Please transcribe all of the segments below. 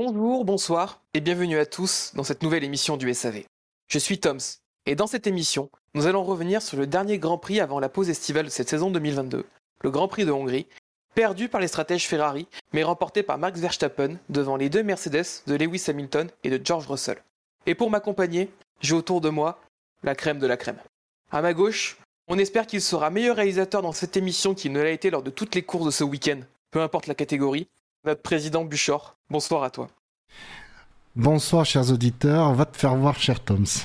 Bonjour, bonsoir et bienvenue à tous dans cette nouvelle émission du SAV. Je suis Toms et dans cette émission, nous allons revenir sur le dernier Grand Prix avant la pause estivale de cette saison 2022, le Grand Prix de Hongrie, perdu par les stratèges Ferrari mais remporté par Max Verstappen devant les deux Mercedes de Lewis Hamilton et de George Russell. Et pour m'accompagner, j'ai autour de moi la crème de la crème. À ma gauche, on espère qu'il sera meilleur réalisateur dans cette émission qu'il ne l'a été lors de toutes les courses de ce week-end, peu importe la catégorie, notre président Buchor. Bonsoir à toi. Bonsoir, chers auditeurs. Va te faire voir, cher Toms.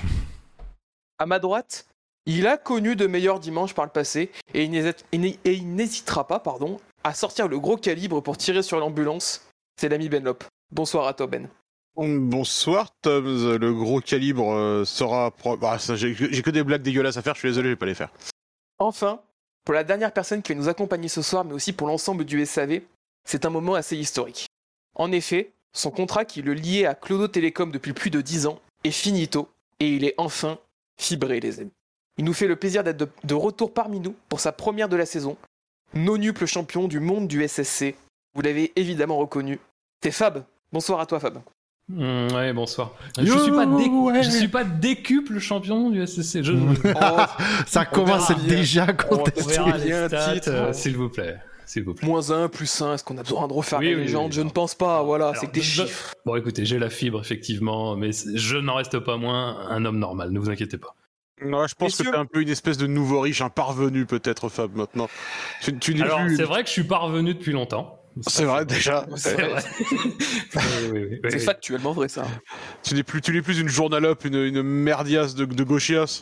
À ma droite, il a connu de meilleurs dimanches par le passé et il n'hésitera pas pardon, à sortir le gros calibre pour tirer sur l'ambulance. C'est l'ami Benlop. Bonsoir à toi Ben. Bonsoir Tom, le gros calibre euh, sera... Bah, j'ai j'ai que des blagues dégueulasses à faire, je suis désolé, je vais pas les faire. Enfin, pour la dernière personne qui va nous accompagner ce soir, mais aussi pour l'ensemble du SAV, c'est un moment assez historique. En effet, son contrat qui le liait à Clodo Télécom depuis plus de 10 ans est finito, et il est enfin fibré, les amis. Il nous fait le plaisir d'être de, de retour parmi nous pour sa première de la saison. Nonuple champion du monde du SSC. Vous l'avez évidemment reconnu. C'est Fab. Bonsoir à toi, Fab. Mm, ouais, bonsoir. Yo, je, suis pas dé- ouais. je suis pas décuple champion du SSC. Je, Ça commence déjà à On on contester. euh, s'il vous plaît. S'il vous plaît. Moins 1, plus 1, est-ce qu'on a besoin de refaire Oui, les oui, légendes oui, Je non. ne pense pas, voilà, c'est que des je- chiffres. Bon, écoutez, j'ai la fibre, effectivement, mais je n'en reste pas moins un homme normal, ne vous inquiétez pas. Ouais, je pense Messieurs. que t'es un peu une espèce de nouveau riche, un parvenu peut-être Fab maintenant. Tu, tu n'es Alors, plus... c'est vrai que je suis pas revenu depuis longtemps. C'est vrai déjà. C'est vrai. Oui, oui, oui, C'est oui. factuellement vrai, ça. Tu n'es plus, tu n'es plus une journalope, une, une merdiasse de, de gauchias.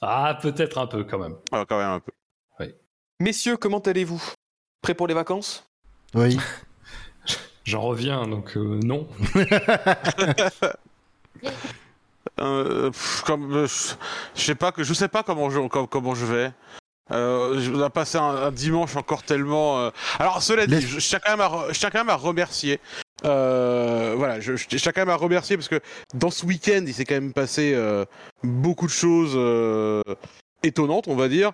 Ah, peut-être un peu quand même. Ah, quand même un peu. Messieurs, comment allez-vous? Prêts pour les vacances? Oui. J'en reviens, donc euh, non. Euh, pff, comme, euh, je sais pas que je sais pas comment je com- comment je vais. Euh, on a passé un, un dimanche encore tellement. euh, Alors cela dit, je, je tiens quand même à, re- je tiens quand même à remercier. Euh, voilà, je, je tiens quand même à remercier parce que dans ce week-end, il s'est quand même passé euh, beaucoup de choses euh, étonnantes, on va dire.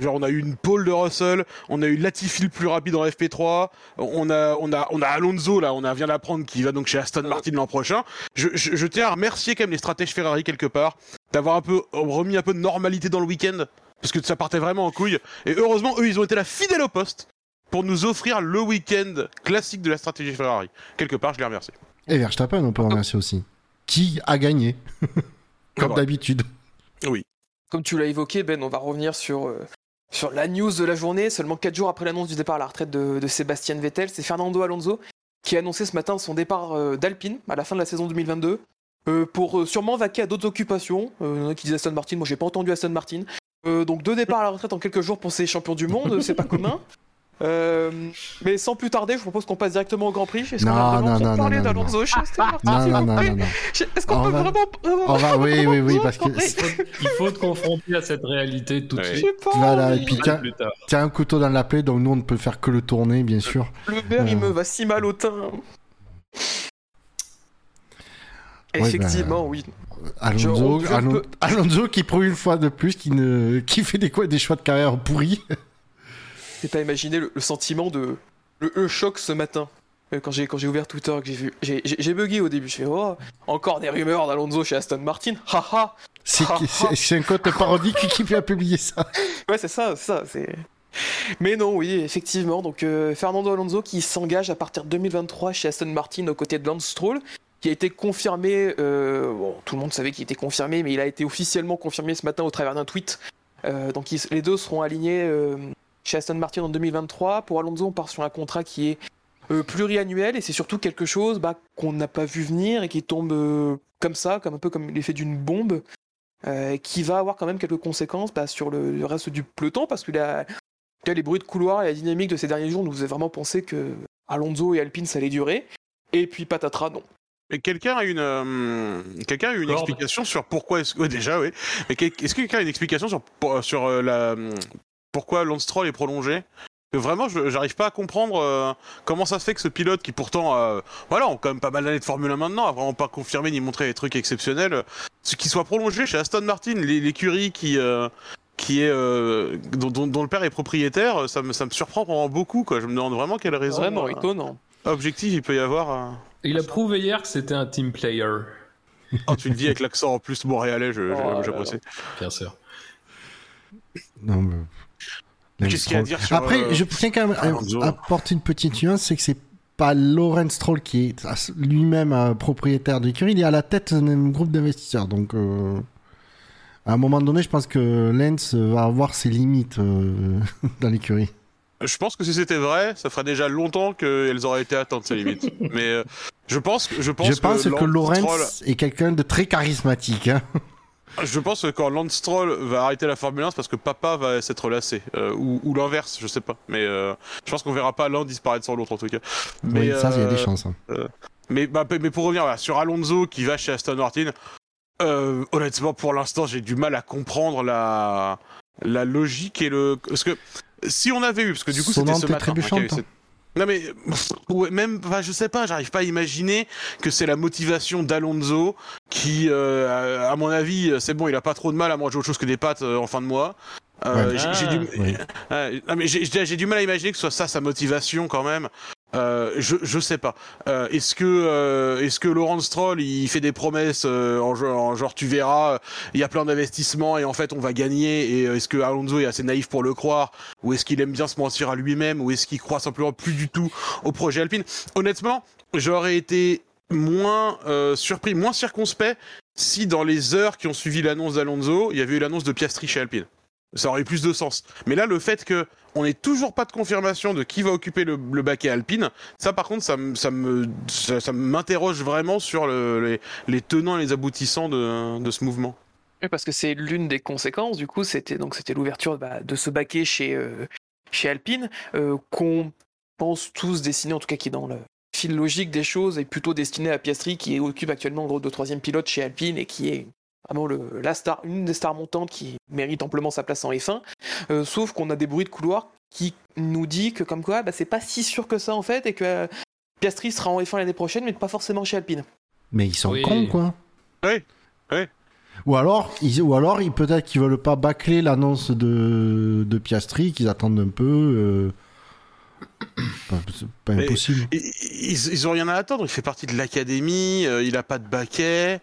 Genre on a eu une pole de Russell, on a eu Latifi le plus rapide en FP3, on a on a on a Alonso là, on a vient d'apprendre qu'il va donc chez Aston Martin l'an prochain. Je, je, je tiens à remercier quand même les stratèges Ferrari quelque part d'avoir un peu remis un peu de normalité dans le week-end parce que ça partait vraiment en couille. Et heureusement eux ils ont été là fidèles au poste pour nous offrir le week-end classique de la stratégie Ferrari. Quelque part je les remercie. Et Verstappen, on peut remercier aussi. Qui a gagné Comme d'habitude. Oui. Comme tu l'as évoqué, Ben, on va revenir sur, euh, sur la news de la journée. Seulement 4 jours après l'annonce du départ à la retraite de, Sébastien Vettel, c'est Fernando Alonso qui a annoncé ce matin son départ euh, d'Alpine à la fin de la saison 2022 euh, pour euh, sûrement vaquer à d'autres occupations. Il y en a qui disent Aston Martin, moi j'ai pas entendu Aston Martin. Donc deux départs à la retraite en quelques jours pour ces champions du monde, c'est pas commun. Euh, mais sans plus tarder, je propose qu'on passe directement au Grand Prix. Est-ce qu'on Non, a vraiment non, non, non, d'Alonso Martin, Non, s'il non, vous non. Est-ce qu'on On peut va- vraiment... On va, oui, oui, oui, parce que Il faut, te confronter à cette réalité tout de suite. sais pas. Voilà, et puis tiens un couteau dans la plaie, donc nous on ne peut faire que le tourner, bien sûr. Le beurre, il Euh. me va si mal au teint. Ouais, Effectivement, oui. Alonso, Je- je Alon- peux- Alonso qui prouve une fois de plus qui ne, qui fait des quoi, des choix de carrière pourris. C'est pas imaginer le, le sentiment de le, le choc ce matin. Euh, Quand j'ai quand j'ai ouvert Twitter, que j'ai vu, j'ai- bugué au début. Je fais oh encore des rumeurs d'Alonso chez Aston Martin. Haha. C'est c'est- c'est un code parodique qui a publié ça. Ouais, c'est ça, c'est ça. C'est. Mais non, oui, effectivement. Donc euh, Fernando Alonso qui s'engage à partir de 2023 chez Aston Martin aux côtés de Lance Stroll, qui a été confirmé. euh, bon, tout le monde savait qu'il était confirmé, mais il a été officiellement confirmé ce matin au travers d'un tweet. Euh, donc ils- les deux seront alignés chez Aston Martin en 2023. Pour Alonso, on part sur un contrat qui est euh, pluriannuel et c'est surtout quelque chose bah, qu'on n'a pas vu venir et qui tombe euh, comme ça, comme un peu comme l'effet d'une bombe, euh, qui va avoir quand même quelques conséquences bah, sur le, le reste du peloton parce cas, les bruits de couloir et la dynamique de ces derniers jours nous faisaient vraiment penser que Alonso et Alpine, ça allait durer. Et puis patatras, non. Et quelqu'un a une, euh, quelqu'un a une explication sur pourquoi est-ce ouais, déjà oui. Mais est-ce que quelqu'un a une explication sur sur euh, la pourquoi Lance Stroll est prolongé Que Vraiment, j'arrive pas à comprendre euh, comment ça se fait que ce pilote qui pourtant, euh, voilà, ont quand même pas mal d'années de Formule 1 maintenant, a vraiment pas confirmé ni montré des trucs exceptionnels, euh, ce qui soit prolongé chez Aston Martin, l'é- l'écurie qui euh, qui est euh, dont, dont- dont le père est propriétaire, ça me ça me surprend vraiment beaucoup quoi. Je me demande vraiment quelle raison Vraiment euh, étonnant. objective il peut y avoir. euh. Il a prouvé hier que c'était un team player, Oh, tu le dis avec l'accent en plus montréalais, je- je- Oh j'apprécie. bien sûr. Non, mais... Qu'est-ce qu'il y a à Stroll. dire sur, Après, euh, je tiens quand même à apporter une petite nuance, c'est que c'est pas Lawrence Stroll qui est lui-même euh, propriétaire de l'écurie, il est à la tête d'un groupe d'investisseurs. Donc, euh, à un moment donné, je pense que Lance va avoir ses limites dans l'écurie. Je pense que si c'était vrai, ça ferait déjà longtemps qu'elles auraient été atteintes ces limites. Mais je pense que je pense, je pense que, Lawrence Stroll- est quelqu'un de très charismatique. hein. Je pense que quand Lance Stroll va arrêter la Formule 1, c'est parce que papa va s'être lassé Euh, ou, ou l'inverse, je sais pas. Mais euh, je pense qu'on verra pas l'un disparaître sans l'autre en tout cas. Mais oui, ça, il y a euh, des chances. hein. Mais, bah, mais pour revenir voilà, sur Alonso qui va chez Aston Martin, euh, honnêtement, pour l'instant, j'ai du mal à comprendre la, la logique et le. Parce que si on avait eu, parce que du coup, c'était ce matin. hein, Non mais ouais, même, enfin, je sais pas, j'arrive pas à imaginer que c'est la motivation d'Alonso qui, euh, à mon avis, c'est bon, il a pas trop de mal à manger autre chose que des pâtes euh, en fin de mois. Euh, Ouais. j'ai- j'ai du, Oui. Mais j'ai du mal à imaginer que ce soit ça sa motivation quand même. Euh, je, je sais pas. Euh, est-ce que euh, est-ce que Laurent Stroll il fait des promesses euh, en, genre, en genre tu verras euh, il y a plein d'investissements et en fait on va gagner et est-ce que Alonso est assez naïf pour le croire? Ou est-ce qu'il aime bien se mentir à lui-même? Ou est-ce qu'il croit simplement plus du tout au projet Alpine? Honnêtement, j'aurais été moins surpris, moins circonspect si dans les heures qui ont suivi l'annonce d'Alonso, il y avait eu l'annonce de Piastri chez Alpine. Ça aurait eu plus de sens. Mais là, le fait que on n'ait toujours pas de confirmation de qui va occuper le, baquet Alpine, ça par contre, ça, me- m'interroge vraiment sur le- les, tenants et les aboutissants de, ce mouvement. Oui, parce que c'est l'une des conséquences, du coup, c'était donc c'était l'ouverture bah, de ce baquet chez, euh, chez Alpine, euh, qu'on pense tous dessiner, en tout cas qui est dans le fil logique des choses, est plutôt destiné à Piastri, qui occupe actuellement le rôle de troisième pilote chez Alpine et qui est vraiment le, la star, une des stars montantes qui mérite amplement sa place en F1. Euh, sauf qu'on a des bruits de couloir qui nous dit que comme quoi, bah, c'est pas si sûr que ça en fait, et que euh, Piastri sera en F1 l'année prochaine, mais pas forcément chez Alpine. Mais ils sont Oui. cons, quoi. Oui, oui. Ou alors, ils, ou alors ils, peut-être qu'ils veulent pas bâcler l'annonce de, de Piastri, qu'ils attendent un peu. euh, Pas, c'est pas impossible. Ils, ils, ils ont rien à attendre. Il fait partie de l'académie. euh, il a pas de baquet.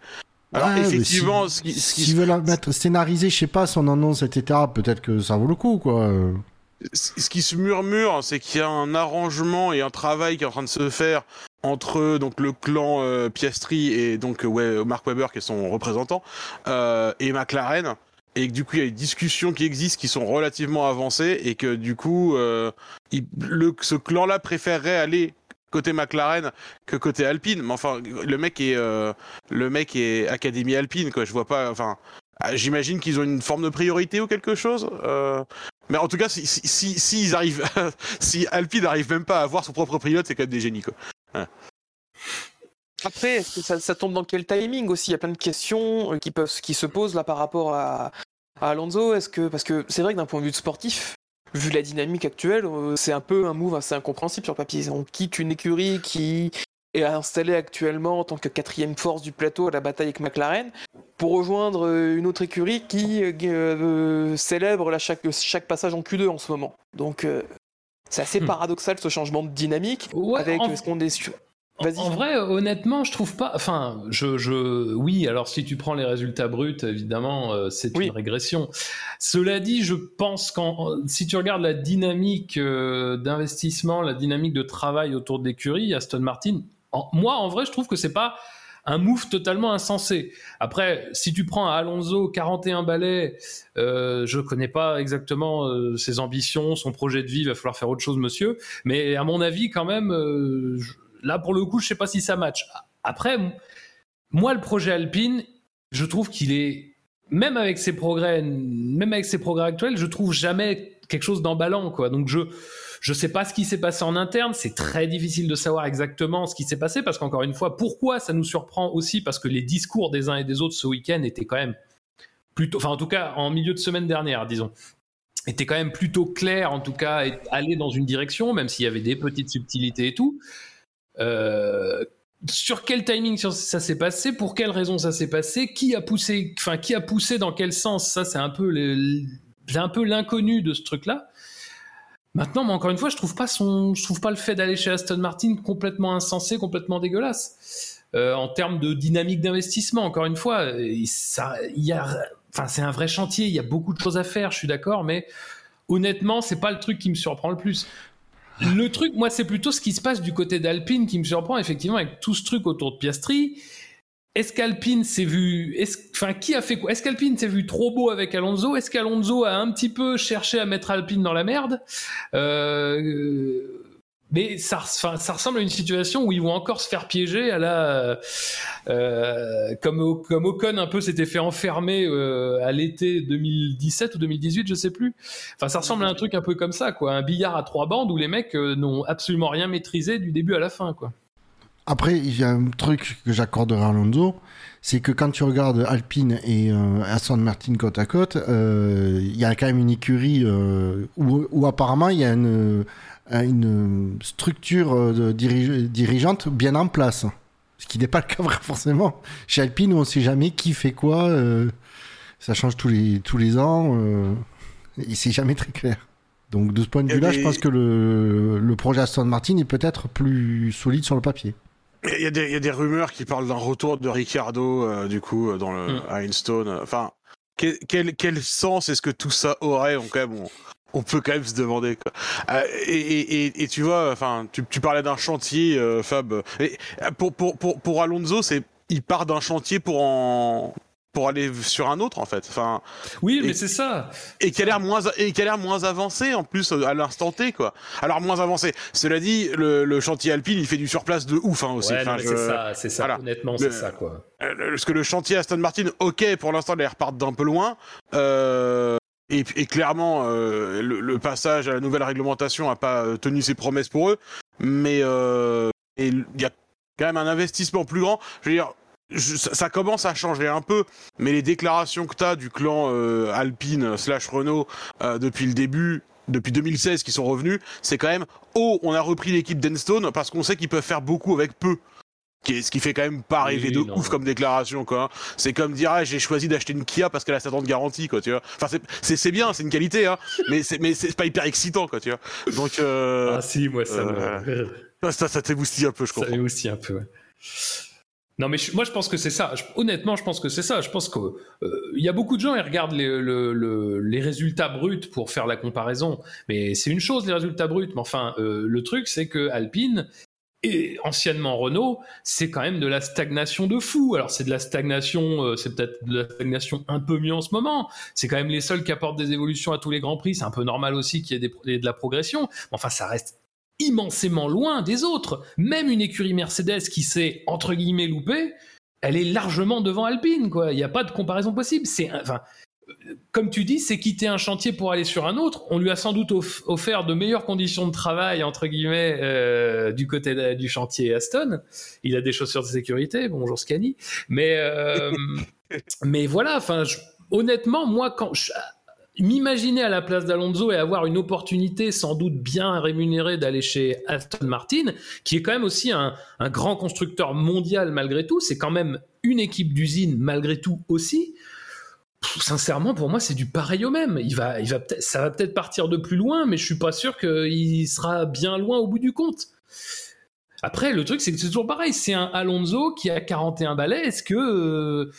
Alors Ouais, mais effectivement, si- ce qui, ce qui- veulent la mettre scénarisé, je sais pas, son annonce, etc., peut-être que ça vaut le coup, quoi. Ce qui se murmure, c'est qu'il y a un arrangement et un travail qui est en train de se faire entre donc le clan euh, Piastri et donc euh, ouais, Mark Webber qui est son représentant euh, et McLaren et que du coup il y a des discussions qui existent qui sont relativement avancées et que du coup euh, il- le, ce clan-là préférerait aller côté McLaren que côté Alpine mais enfin le mec est euh, le mec est Académie Alpine quoi je vois pas enfin ah, j'imagine qu'ils ont une forme de priorité ou quelque chose euh, mais en tout cas, si, si, ils arrivent, si Alpine n'arrive même pas à avoir son propre pilote, c'est quand même des génies, quoi. Après, ça, tombe dans quel timing aussi? Il y a plein de questions euh, qui, peuvent, qui se posent là par rapport à, à Alonso. Est-ce que parce que c'est vrai que d'un point de vue sportif, vu la dynamique actuelle, euh, c'est un peu un move assez incompréhensible sur papier. On quitte une écurie qui est installée actuellement en tant que quatrième force du plateau à la bataille avec McLaren pour rejoindre euh, une autre écurie qui euh, célèbre chaque, chaque passage en Q2 en ce moment. Donc euh, c'est assez Hmm. paradoxal ce changement de dynamique Ouais, avec en- ce qu'on est sur. En- vrai, honnêtement, je trouve pas. Enfin, je, je, oui. Alors, si tu prends les résultats bruts, évidemment, euh, c'est Oui. une régression. Cela dit, je pense qu'en si tu regardes la dynamique euh, d'investissement, la dynamique de travail autour de l'écurie, Aston Martin, en- moi, en vrai, je trouve que c'est pas un move totalement insensé. Après, si tu prends Alonso 41 balais, euh, je connais pas exactement euh, ses ambitions, son projet de vie, il va falloir faire autre chose, monsieur. Mais à mon avis, quand même, euh, je- là pour le coup, je sais pas si ça match. Après, moi, le projet Alpine, je trouve qu'il est même avec ses progrès, même avec ses progrès actuels, je trouve jamais quelque chose d'emballant, quoi. Donc je je sais pas ce qui s'est passé en interne. C'est très difficile de savoir exactement ce qui s'est passé parce qu'encore une fois, pourquoi ça nous surprend aussi parce que les discours des uns et des autres ce week-end étaient quand même plutôt, enfin en tout cas en milieu de semaine dernière, disons était quand même plutôt clair, en tout cas, aller dans une direction, même s'il y avait des petites subtilités et tout. Euh, sur quel timing ça s'est passé, pour quelle raison ça s'est passé, qui a poussé, enfin qui a poussé dans quel sens, ça c'est un peu un peu l'inconnu de ce truc-là. Maintenant, encore une fois, je trouve pas je trouve pas le fait d'aller chez Aston Martin complètement insensé, complètement dégueulasse. Euh, en termes de dynamique d'investissement, encore une fois, ça, il y a, enfin c'est un vrai chantier, il y a beaucoup de choses à faire, je suis d'accord, mais honnêtement, c'est pas le truc qui me surprend le plus. Le truc, moi, c'est plutôt ce qui se passe du côté d'Alpine qui me surprend, effectivement, avec tout ce truc autour de Piastri. Est-ce qu'Alpine s'est vu, enfin, qui a fait quoi? Est-ce qu'Alpine s'est vu trop beau avec Alonso? Est-ce qu'Alonso a un petit peu cherché à mettre Alpine dans la merde? Euh, mais ça, ressemble à une situation où ils vont encore se faire piéger à la, euh, comme, comme Ocon un peu s'était fait enfermer euh, à l'été 2017 ou 2018, je sais plus. Enfin, ça ressemble à un truc un peu comme ça, quoi, un billard à trois bandes où les mecs euh, n'ont absolument rien maîtrisé du début à la fin, quoi. Après, il y a un truc que j'accorderai à Alonso, c'est que quand tu regardes Alpine et Aston Martin côte à côte, il y a quand même une écurie où, où, apparemment il y a une une structure euh, dirigeante bien en place. Ce qui n'est pas le cas forcément. Chez Alpine, on ne sait jamais qui fait quoi. Euh, ça change tous les, tous les ans. Euh, et c'est jamais très clair. Donc de ce point de vue-là, je pense que le, le projet Aston Martin est peut-être plus solide sur le papier. Il y, a des, il y a des rumeurs qui parlent d'un retour de Ricardo, du coup, dans le mm. Enfin, quel, quel, quel sens est-ce que tout ça aurait Donc, quand même, on peut quand même se demander. Quoi. Euh, et, et, tu vois, enfin, tu, tu parlais d'un chantier, euh, Fab. Et pour, pour, pour, pour Alonso, c'est il part d'un chantier pour en pour aller sur un autre en fait. Enfin. Oui, mais c'est ça. Et qui a l'air moins et qui a l'air moins avancé en plus à l'instant T quoi. Alors moins avancé. Cela dit, le, le, chantier Alpine, il fait du surplace de ouf hein, aussi. Ouais, c'est ça, c'est ça. Honnêtement, c'est ça quoi. Parce que le chantier Aston Martin, ok, pour l'instant, ils repartent d'un peu loin. Euh, et, et clairement, euh, le, passage à la nouvelle réglementation n'a pas euh, tenu ses promesses pour eux, mais euh, il y a quand même un investissement plus grand. Je veux dire, ça, commence à changer un peu, mais les déclarations que tu as du clan euh, Alpine slash Renault depuis le début, depuis 2016 qui sont revenus, c'est quand même oh on a repris l'équipe d'Enstone parce qu'on sait qu'ils peuvent faire beaucoup avec peu ce qui fait quand même pas rêver de ouf comme déclaration quoi. C'est comme dire ah, j'ai choisi d'acheter une Kia parce qu'elle a 7 ans de garantie quoi, tu vois. Enfin c'est c'est bien, c'est une qualité hein, mais c'est mais c'est pas hyper excitant quoi, tu vois. Donc euh, Ah si, moi ça euh, me ça ça t'émoustille un peu, je comprends. Ça m'émoustille un peu. Ouais. Non mais moi je pense que c'est ça. honnêtement, je pense que c'est ça. Je pense que euh, il y a beaucoup de gens ils regardent les, le, le, les résultats bruts pour faire la comparaison. Mais c'est une chose les résultats bruts. Mais enfin, euh, le truc c'est que Alpine et anciennement Renault, c'est quand même de la stagnation de fou. Alors c'est de la stagnation, euh, c'est peut-être de la stagnation un peu mieux en ce moment. C'est quand même les seuls qui apportent des évolutions à tous les grands prix. C'est un peu normal aussi qu'il y ait de la progression. Mais enfin, ça reste immensément loin des autres. Même une écurie Mercedes qui s'est entre guillemets loupée, elle est largement devant Alpine. Quoi, il n'y a pas de comparaison possible. C'est enfin comme tu dis, c'est quitter un chantier pour aller sur un autre. On lui a sans doute offert de meilleures conditions de travail, entre guillemets, euh, du côté du chantier Aston. Il a des chaussures de sécurité, bonjour Scani. Mais, euh, mais voilà, enfin, honnêtement, moi, quand m'imaginer à la place d'Alonso et avoir une opportunité sans doute bien rémunérée d'aller chez Aston Martin, qui est quand même aussi un, un grand constructeur mondial malgré tout, c'est quand même une équipe d'usine malgré tout aussi sincèrement, pour moi, c'est du pareil au même. Il va, il va ça va peut-être partir de plus loin, mais je suis pas sûr qu'il sera bien loin au bout du compte. Après, le truc, c'est que c'est toujours pareil. C'est un Alonso qui a 41 balais. Est-ce que. Euh,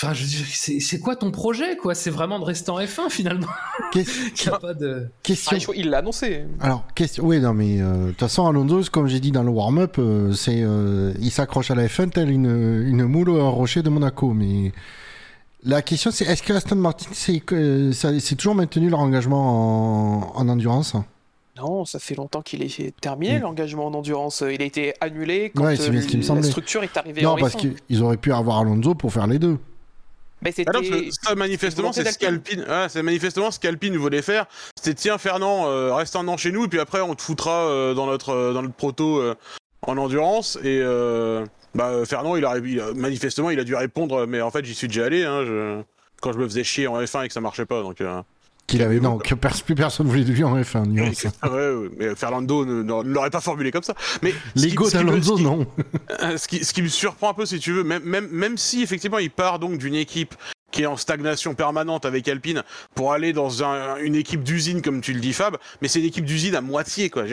enfin, c'est quoi ton projet, quoi? C'est vraiment de rester en F1 finalement? Il a pas de... question. Ah, il l'a annoncé. Alors, question. Oui, non, mais euh, de toute façon, Alonso, comme j'ai dit dans le warm-up, euh, c'est, il s'accroche à la F1 tel une, une moule au rocher de Monaco. Mais la question, c'est est-ce que Aston Martin c'est toujours maintenu leur engagement en, endurance? Non, ça fait longtemps qu'il est terminé, l'engagement en endurance. Il a été annulé quand euh, la structure est arrivée Non, parce qu'ils auraient pu avoir Alonso pour faire les deux. Mais c'était. Ah non, ça, manifestement, c'est ce qu'Alpine, ah, c'est manifestement ce qu'Alpine voulait faire. C'était tiens, Fernand, euh, reste un an chez nous, et puis après, on te foutra euh, dans notre euh, dans notre proto euh, en endurance. Et euh, bah, Fernand, il a, il a- manifestement, il a dû répondre, mais en fait, j'y suis déjà allé. Hein, je- quand je me faisais chier en F1 et que ça marchait pas, donc. euh, Qu'il avait, non, que plus personne voulait de lui en F1. nuance. ouais, ouais, mais Fernando ne, ne- ne l'aurait pas formulé comme ça. Mais L'ego d'Alonso, non. Euh, ce, qui, ce qui me surprend un peu, si tu veux, même, même, même si effectivement il part donc d'une équipe qui est en stagnation permanente avec Alpine pour aller dans un- une équipe d'usine, comme tu le dis Fab, mais c'est une équipe d'usine à moitié, quoi.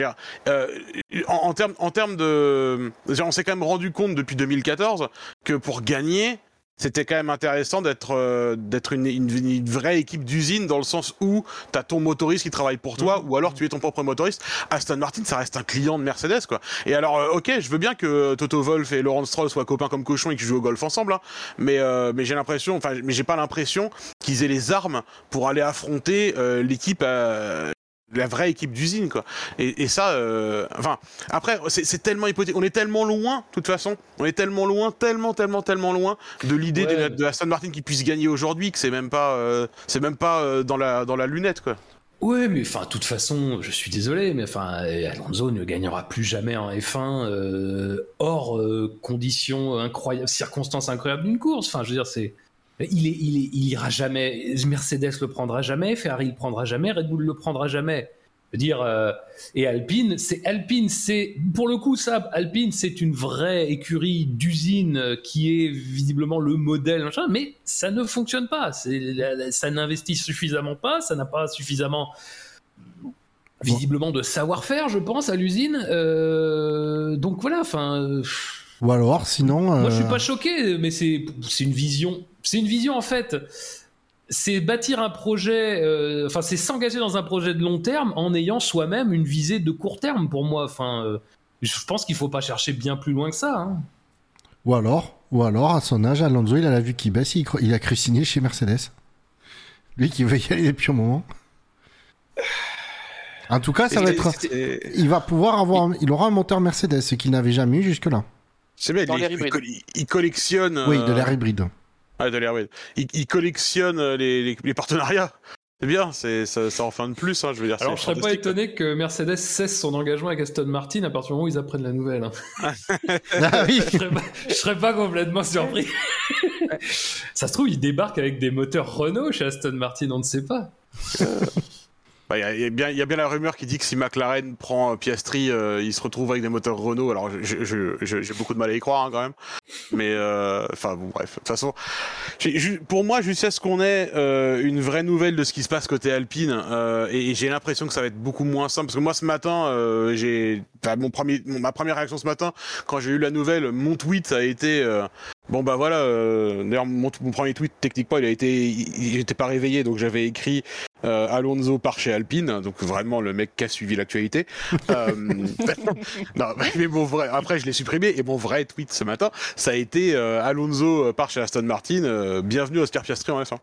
Euh, en, en termes en termes de... On s'est quand même rendu compte depuis 2014 que pour gagner, c'était quand même intéressant d'être euh, d'être une, une- une vraie équipe d'usine dans le sens où tu as ton motoriste qui travaille pour toi ou alors tu es ton propre motoriste. Aston Martin, ça reste un client de Mercedes, quoi. Et alors, euh, ok, je veux bien que Toto Wolff et Laurent Stroll soient copains comme cochons et qu'ils jouent au golf ensemble, hein, mais euh, mais j'ai l'impression, enfin, mais j'ai pas l'impression qu'ils aient les armes pour aller affronter euh, l'équipe, euh, la vraie équipe d'usine, quoi. Et, et ça, euh, enfin, après, c'est tellement hypothétique. On est tellement loin, de toute façon. On est tellement loin, tellement, tellement, tellement loin de l'idée Ouais. de, de Aston Martin qui puisse gagner aujourd'hui que c'est même pas, euh, c'est même pas euh, dans la dans la lunette, quoi. Ouais, mais enfin, de toute façon, je suis désolé, mais enfin, Alonso ne gagnera plus jamais en F1 euh, hors euh, conditions incroyables, circonstances incroyables d'une course. Enfin, je veux dire, c'est. Il, est, il, est, il ira jamais. Mercedes le prendra jamais, Ferrari le prendra jamais, Red Bull le prendra jamais. Je veux dire, euh, et Alpine, c'est Alpine, c'est pour le coup ça, Alpine, c'est une vraie écurie d'usine euh, qui est visiblement le modèle, machin, mais ça ne fonctionne pas. Ça n'investit suffisamment pas, ça n'a pas suffisamment visiblement de savoir-faire, je pense, à l'usine. Euh, donc voilà, enfin. euh, Ou alors, sinon. moi, je suis euh, pas choqué, mais c'est une vision. C'est une vision en fait. C'est bâtir un projet. euh, Enfin, c'est s'engager dans un projet de long terme en ayant soi-même une visée de court terme. Pour moi, enfin, euh, je pense qu'il faut pas chercher bien plus loin que ça. hein. Ou alors, ou alors, à son âge, Alonso, il a la vue qui baisse, il, a cru signer chez Mercedes. Lui qui veut y aller depuis un moment. En tout cas, ça va être. Il va pouvoir avoir. Il aura un moteur Mercedes, ce qu'il n'avait jamais eu jusque-là. C'est bien, il, l'air il, collectionne. Oui, euh, de l'air hybride. Ah, de l'air, oui. Il, il collectionne euh, les, les, les partenariats. C'est bien, c'est ça, ça en fait un de plus, hein, je veux dire. Alors, je c'est serais pas étonné que Mercedes cesse son engagement avec Aston Martin à partir du moment où ils apprennent la nouvelle. hein. Ah oui je, serais pas, je serais pas complètement surpris. Ça se trouve, ils débarquent avec des moteurs Renault chez Aston Martin, on ne sait pas. Bah, y, a- y a bien- y a bien la rumeur qui dit que si McLaren prend euh, Piastri, euh, il se retrouve avec des moteurs Renault. Alors j'ai beaucoup de mal à y croire hein, quand même. Mais euh, enfin bon, bref. De toute façon, pour moi, jusqu'à ce qu'on ait euh, une vraie nouvelle de ce qui se passe côté Alpine, euh, et, et j'ai l'impression que ça va être beaucoup moins simple. Parce que moi, ce matin, j'ai mon premier, mon- ma première réaction ce matin, quand j'ai eu la nouvelle, mon tweet a été bon bah voilà. euh, D'ailleurs, mon, mon premier tweet techniquement, il a été, il, il était pas réveillé, donc j'avais écrit euh, Alonso part chez Alpine, donc vraiment le mec qui a suivi l'actualité. Euh, non, mais mon vrai, après je l'ai supprimé et mon vrai tweet ce matin, ça a été euh, Alonso part chez Aston Martin, euh, bienvenue Oscar Piastri en F1.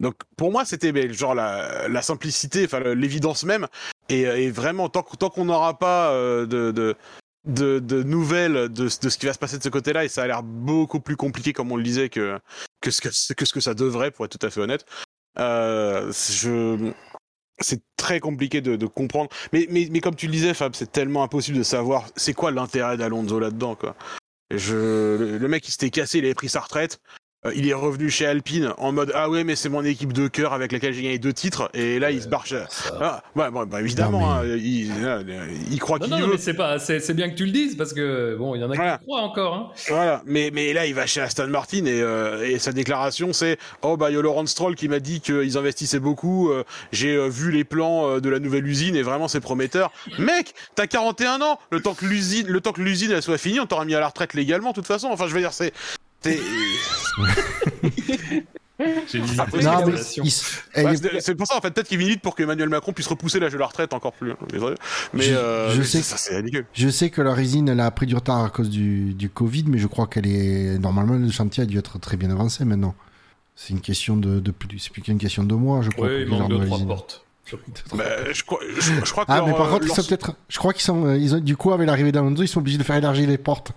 Donc pour moi c'était ben, genre la, la simplicité, enfin l'évidence même, et, et vraiment tant, tant qu'on n'aura pas euh, de, de de, de nouvelles de, de ce qui va se passer de ce côté-là et ça a l'air beaucoup plus compliqué comme on le disait que que ce que, que ce que ça devrait pour être tout à fait honnête. Euh, je c'est très compliqué de, de comprendre. Mais, mais, mais comme tu le disais, Fab, c'est tellement impossible de savoir c'est quoi l'intérêt d'Alonso là-dedans, quoi. Je, le, le mec, il s'était cassé, il avait pris sa retraite. Euh, il est revenu chez Alpine en mode ah ouais mais c'est mon équipe de cœur avec laquelle j'ai gagné deux titres et là il se barre ah, ouais, bon, bah, évidemment Non, hein, il, il croit Non, qu'il non, veut mais c'est pas, c'est c'est bien que tu le dises parce que bon, il y en a Voilà. qui croient encore. Hein. Voilà, mais, mais là il va chez Aston Martin et, euh, et sa déclaration c'est oh bah il y a Laurent Stroll qui m'a dit qu'ils investissaient beaucoup, euh, j'ai euh, vu les plans euh, de la nouvelle usine et vraiment c'est prometteur. Mec, t'as 41 ans, le temps que l'usine, le temps que l'usine elle soit finie, on t'aura mis à la retraite légalement de toute façon. Enfin je veux dire c'est Non, mais il s- eh, Ouais, il- c'est c'est pour ça en fait peut-être qu'il milite pour qu'Emmanuel Macron puisse repousser l'âge de la retraite encore plus. hein, Désolé. Mais, Je- euh, je mais sais ça c'est ridicule. Je sais que la résine, elle a pris du retard à cause du, du Covid, mais je crois qu'elle est. Normalement, le chantier a dû être très bien avancé maintenant. C'est une question de, de plus. C'est plus qu'une question de mois, je crois. Oui, pour il que manque deux, trois résine. portes. Bah, je, crois, je, je crois que Ah, leur, mais par euh, contre, ils leur- sont peut-être. Je crois qu'ils sont. euh, Ils ont, du coup, avec l'arrivée d'Alonso, ils sont obligés de faire élargir les portes.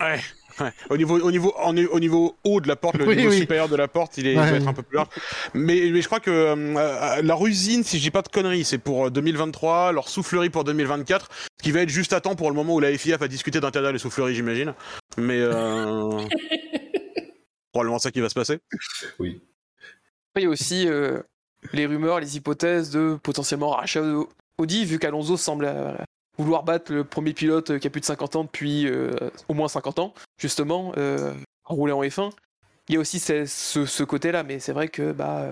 Ouais. Ouais. Au niveau, au niveau, en- au niveau haut de la porte, le Oui, niveau oui. supérieur de la porte, il, est, il doit être un peu plus large. Mais, mais je crois que euh, la rusine, si je dis pas de conneries, c'est pour euh, 2023, leur soufflerie pour 2024, ce qui va être juste à temps pour le moment où la FIA va discuter d'interdire les souffleries, j'imagine. Mais euh... probablement ça qui va se passer. Oui. Après, il y a aussi euh, les rumeurs, les hypothèses de potentiellement rachat de Audi, vu qu'Alonso semble euh, vouloir battre le premier pilote euh, qui a plus de 50 ans depuis euh, au moins 50 ans, justement, euh, rouler en F1. Il y a aussi ce, côté-là, mais c'est vrai que bah,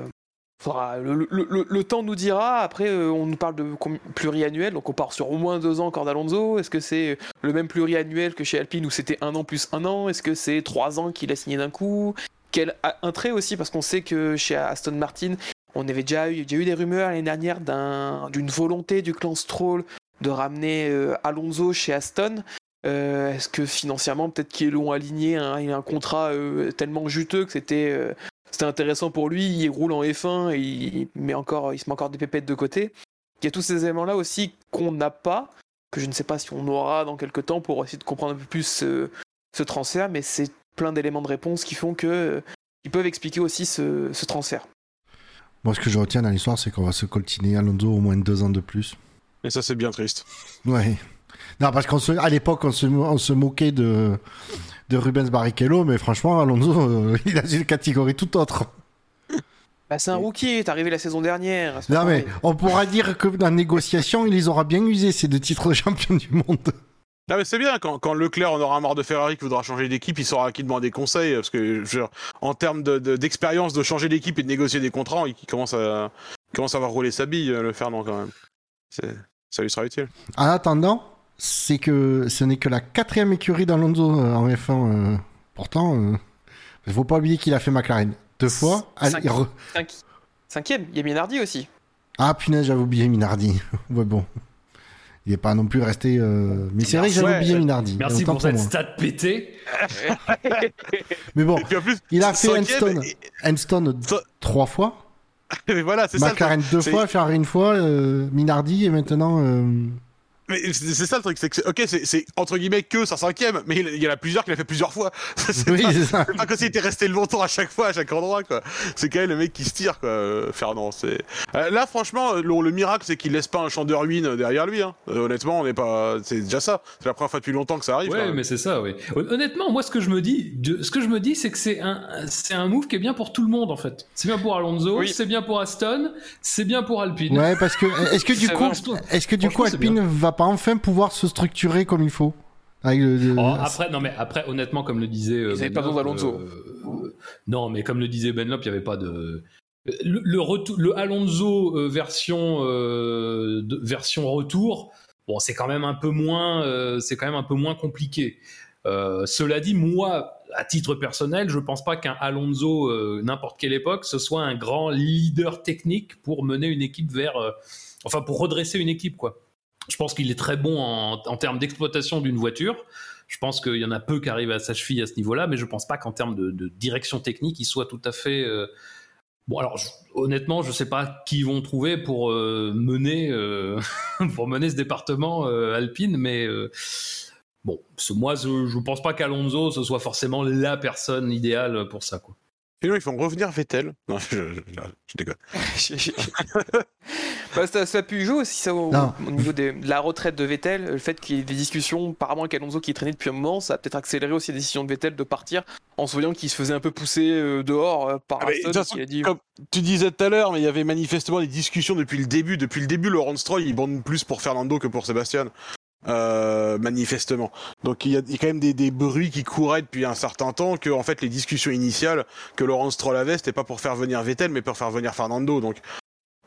euh, le, temps nous dira. Après, on nous parle de pluriannuel, donc on part sur au moins deux ans encore d'Alonso. Est-ce que c'est le même pluriannuel que chez Alpine où c'était un an plus un an? Est-ce que c'est trois ans qu'il a signé d'un coup? Quel trait aussi parce qu'on sait que chez Aston Martin on avait déjà eu, déjà eu des rumeurs l'année dernière d'un- d'une volonté du clan Stroll de ramener euh, Alonso chez Aston. Euh, Est-ce que financièrement peut-être qu'ils l'ont aligné un, il a un contrat euh, tellement juteux que c'était intéressant pour lui, il roule en F1 et il, encore, il se met encore des pépettes de côté. Il y a tous ces éléments-là aussi qu'on n'a pas, que je ne sais pas si on aura dans quelques temps pour essayer de comprendre un peu plus ce, transfert, mais c'est plein d'éléments de réponse qui font que ils peuvent expliquer aussi ce, ce transfert. Moi, ce que je retiens dans l'histoire, c'est qu'on va se coltiner Alonso au moins deux ans de plus. Et ça, c'est bien triste. Ouais. Non, parce qu'à l'époque, on se, on se moquait de, de Rubens Barrichello, mais franchement, Alonso, euh, il a une catégorie tout autre. Bah, c'est un rookie, il est arrivé la saison dernière. Non, mais on pourra dire que dans la négociation, il les aura bien usés, ces deux titres de champion du monde. Ah mais c'est bien, quand, quand Leclerc en aura marre de Ferrari qui voudra changer d'équipe, il saura à qui demander conseil, parce que je en termes de- de- d'expérience de, changer d'équipe et de négocier des contrats, il commence à, il commence à avoir roulé sa bille, euh, le Fernand quand même. Ça lui sera utile. En attendant, c'est que ce n'est que la quatrième écurie d'Alonso euh, en F1. euh, pourtant, il ne faut pas oublier qu'il a fait McLaren deux fois. Re- Cinqui- Cinquième, il y a Minardi aussi. Ah, punaise, j'avais oublié Minardi. ouais, bon. Il n'est pas non plus resté. euh, Mais c'est vrai que j'avais Ouais, oublié. Minardi. Merci pour cette stat pétée. Mais bon, plus, il a fait Enstone. et- Enstone Ça- trois fois. voilà, c'est ça. McLaren deux fois, Ferrari une fois, euh, Minardi et maintenant. Mais c'est ça le truc, c'est que c'est- ok, c'est- c'est entre guillemets que sa cinquième, mais il il y en a plusieurs qu'il a fait plusieurs fois. C'est Oui, pas- c'est ça. C'est pas comme s'il était resté longtemps à chaque fois, à chaque endroit, quoi. C'est quand même le mec qui se tire, quoi, euh, Fernand. C'est... Euh, là, franchement, le, le miracle, c'est qu'il laisse pas un champ de ruines derrière lui, hein. Euh, honnêtement, on n'est pas... C'est déjà ça. C'est la première fois depuis longtemps que ça arrive. Ouais, quand mais c'est ça, oui. Hon- Honnêtement, moi, ce que je me dis, de- ce que je me dis, c'est que c'est un, c'est un move qui est bien pour tout le monde, en fait. C'est bien pour Alonso, Oui. c'est bien pour Aston, c'est bien pour Alpine. Ouais, parce que est-ce que du coup, est-ce que du coup Alpine va pas enfin pouvoir se structurer comme il faut Avec le- le- Oh, après, non, mais après, honnêtement, comme le disait. euh, Ils avaient pas Ben besoin d'Alonso. euh, non, mais comme le disait Ben Lop, il n'y avait pas de. Le, le, retour- le Alonso euh, version, euh, de- version retour, bon, c'est quand même un peu moins, euh, c'est quand même un peu moins compliqué. Euh, cela dit, moi, à titre personnel, je pense pas qu'un Alonso, euh, n'importe quelle époque, ce soit un grand leader technique pour mener une équipe vers, euh, enfin, pour redresser une équipe, quoi. Je pense qu'il est très bon en, termes d'exploitation d'une voiture. Je pense qu'il y en a peu qui arrivent à sa cheville à ce niveau-là, mais je pense pas qu'en termes de, direction technique, il soit tout à fait. euh, Bon, alors honnêtement, je sais pas qui vont trouver pour euh, mener euh, pour mener ce département alpine, mais bon, moi, je, je pense pas qu'Alonso ce soit forcément la personne idéale pour ça, quoi. Sinon, ils font revenir Vettel. Non, je, je, je déconne. bah, ça, ça a pu jouer aussi ça, au, niveau des- de la retraite de Vettel, le fait qu'il y ait des discussions, apparemment avec Alonso qui traînait depuis un moment, ça a peut-être accéléré aussi les décisions de Vettel de partir en se voyant qu'il se faisait un peu pousser euh, dehors euh, par Ah, Aston, toute façon, qui a dit comme tu disais tout à l'heure, mais il y avait manifestement des discussions depuis le début. Depuis le début, Laurent Stroll, il bande plus pour Fernando que pour Sébastien. Euh, manifestement. Donc il y, a, il y a quand même des, des bruits qui couraient depuis un certain temps que en fait les discussions initiales que Laurent Stroll avait, c'était pas pour faire venir Vettel, mais pour faire venir Fernando. Donc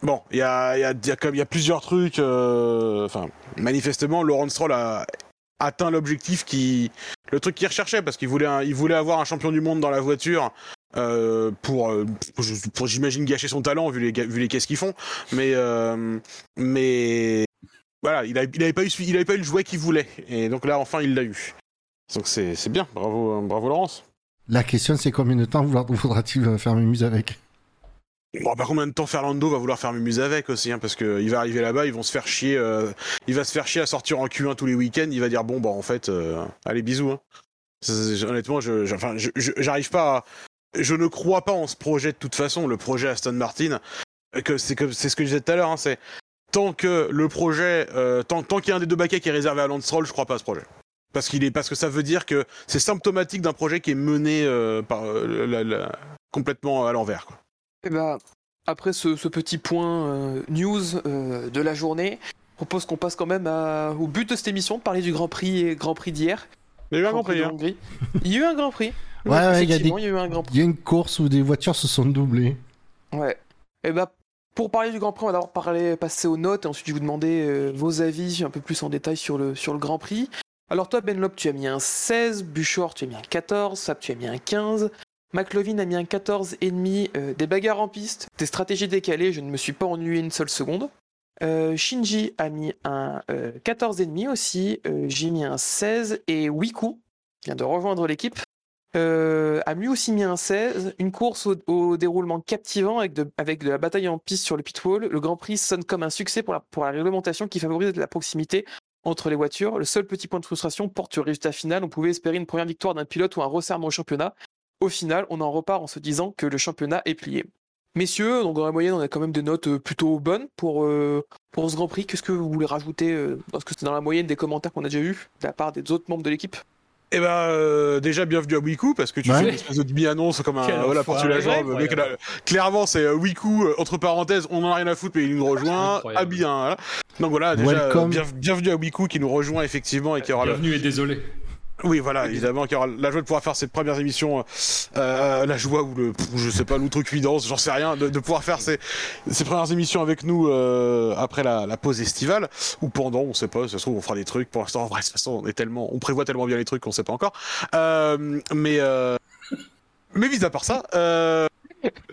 bon, il y a, il y a, il y a plusieurs trucs. euh, Enfin, manifestement, Laurent Stroll a atteint l'objectif qui, le truc qu'il recherchait parce qu'il voulait, il voulait avoir un champion du monde dans la voiture. euh, pour, euh, j'imagine gâcher son talent vu les vu les caisses qu'ils font mais euh, mais voilà il, a, il avait pas eu il avait pas eu le jouet qu'il voulait et donc là enfin il l'a eu donc c'est c'est bien bravo euh, bravo Laurence La question, c'est combien de temps voudra- faudra-t-il euh, faire muse avec Bon, bah, combien de temps Fernando va vouloir faire Mumuse avec aussi, hein, parce que il va arriver là-bas, ils vont se faire chier, euh, il va se faire chier à sortir en Q1 tous les week-ends, il va dire bon bah en fait, euh, allez bisous. Hein. Honnêtement, je, je- enfin, j'arrive pas. À, je ne crois pas en ce projet de toute façon. Le projet Aston Martin, que c'est que c'est ce que je disais tout à l'heure. hein, c'est tant que le projet, euh, tant, tant qu'il y a un des deux baquets qui est réservé à Lance Stroll, je crois pas à ce projet. Parce qu'il est, parce que ça veut dire que c'est symptomatique d'un projet qui est mené euh, par euh, la- la- complètement à l'envers. quoi. Eh ben, après ce, ce petit point euh, news euh, de la journée, je propose qu'on passe quand même à- au but de cette émission, de parler du Grand Prix et Grand Prix d'hier. Il y a eu un grand prix. hein. Il y a eu un Grand Prix. Ouais, ouais, il y a Effectivement, des- il y a eu un Grand Prix. Il y a une course où des voitures se sont doublées. Ouais. Et ben, pour parler du Grand Prix, on va d'abord passer aux notes, et ensuite je vous demander euh, vos avis un peu plus en détail sur le, Grand Prix. Alors toi, Benlop, tu as mis un 16, Buchor, tu as mis un 14, Sap, tu as mis un 15, McLovin a mis un 14,5, euh, des bagarres en piste, des stratégies décalées, je ne me suis pas ennuyé une seule seconde. Euh, Shinji a mis un euh, 14,5 aussi, j'ai mis un 16, et Wiku, vient de rejoindre l'équipe, euh, a lui aussi mis un 16, une course au, déroulement captivant avec de, la bataille en piste sur le pitwall. Le Grand Prix sonne comme un succès pour la, réglementation qui favorise la proximité entre les voitures. Le seul petit point de frustration porte sur le résultat final. On pouvait espérer une première victoire d'un pilote ou un resserrement au championnat. Au final, on en repart en se disant que le championnat est plié. Messieurs, donc dans la moyenne, on a quand même des notes euh, plutôt bonnes pour, euh, pour ce Grand Prix. Qu'est-ce que vous voulez rajouter euh, Parce que c'est dans la moyenne des commentaires qu'on a déjà eu de la part des autres membres de l'équipe? Eh ben, euh, déjà, bienvenue à Wiku, parce que tu Ouais. fais une espèce de demi-annonce comme un, Quel voilà, pour tuer la jambe. Le là, clairement, c'est euh, Wiku, euh, entre parenthèses, on en a rien à foutre, mais il nous rejoint. Ah bien, voilà. Donc voilà, déjà, euh, bien- bienvenue à Wiku qui nous rejoint effectivement et qui aura le, Bienvenue et désolé. Oui, voilà, évidemment, aura la joie de pouvoir faire ses premières émissions, euh, la joie ou le, je sais pas, l'outrecuidance, j'en sais rien, de, de pouvoir faire ses, ses premières émissions avec nous euh, après la, la pause estivale ou pendant, on sait pas, ça se trouve on fera des trucs. Pour l'instant, en vrai, de toute façon, on est tellement, on prévoit tellement bien les trucs qu'on sait pas encore. Euh, mais euh, mais mis à part ça, euh,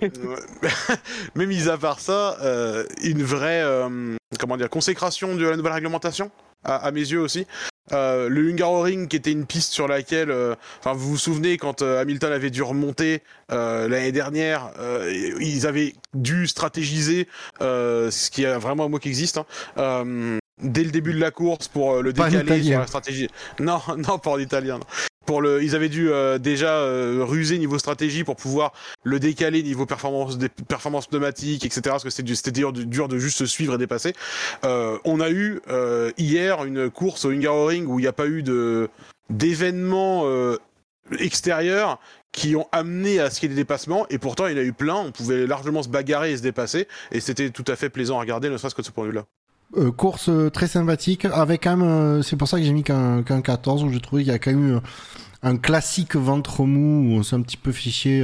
mais mis à part ça, euh, une vraie, euh, comment dire, consécration de la nouvelle réglementation à, à mes yeux aussi. Euh, le Hungaroring qui était une piste sur laquelle, euh, enfin vous vous souvenez quand euh, Hamilton avait dû remonter euh, l'année dernière, euh, ils avaient dû stratégiser euh, ce qui est vraiment un mot qui existe. hein, euh, Dès le début de la course pour le décaler sur la stratégie. Non, non, pas en italien. Pour le, ils avaient dû euh, déjà euh, ruser niveau stratégie pour pouvoir le décaler niveau performance, des performances pneumatiques, etc. Parce que c'était dur, dur de juste se suivre et dépasser. Euh, on a eu euh, hier une course au Hungaroring où il n'y a pas eu de d'événements euh, extérieurs qui ont amené à ce qu'il y ait des dépassements et pourtant il y en a eu plein. On pouvait largement se bagarrer et se dépasser et c'était tout à fait plaisant à regarder, ne serait-ce que de ce point de vue-là. Euh, course euh, très sympathique, avec quand même, euh, c'est pour ça que j'ai mis qu'un qu'un 14, où j'ai trouvé qu'il y a quand même un classique ventre mou, où on s'est un petit peu fiché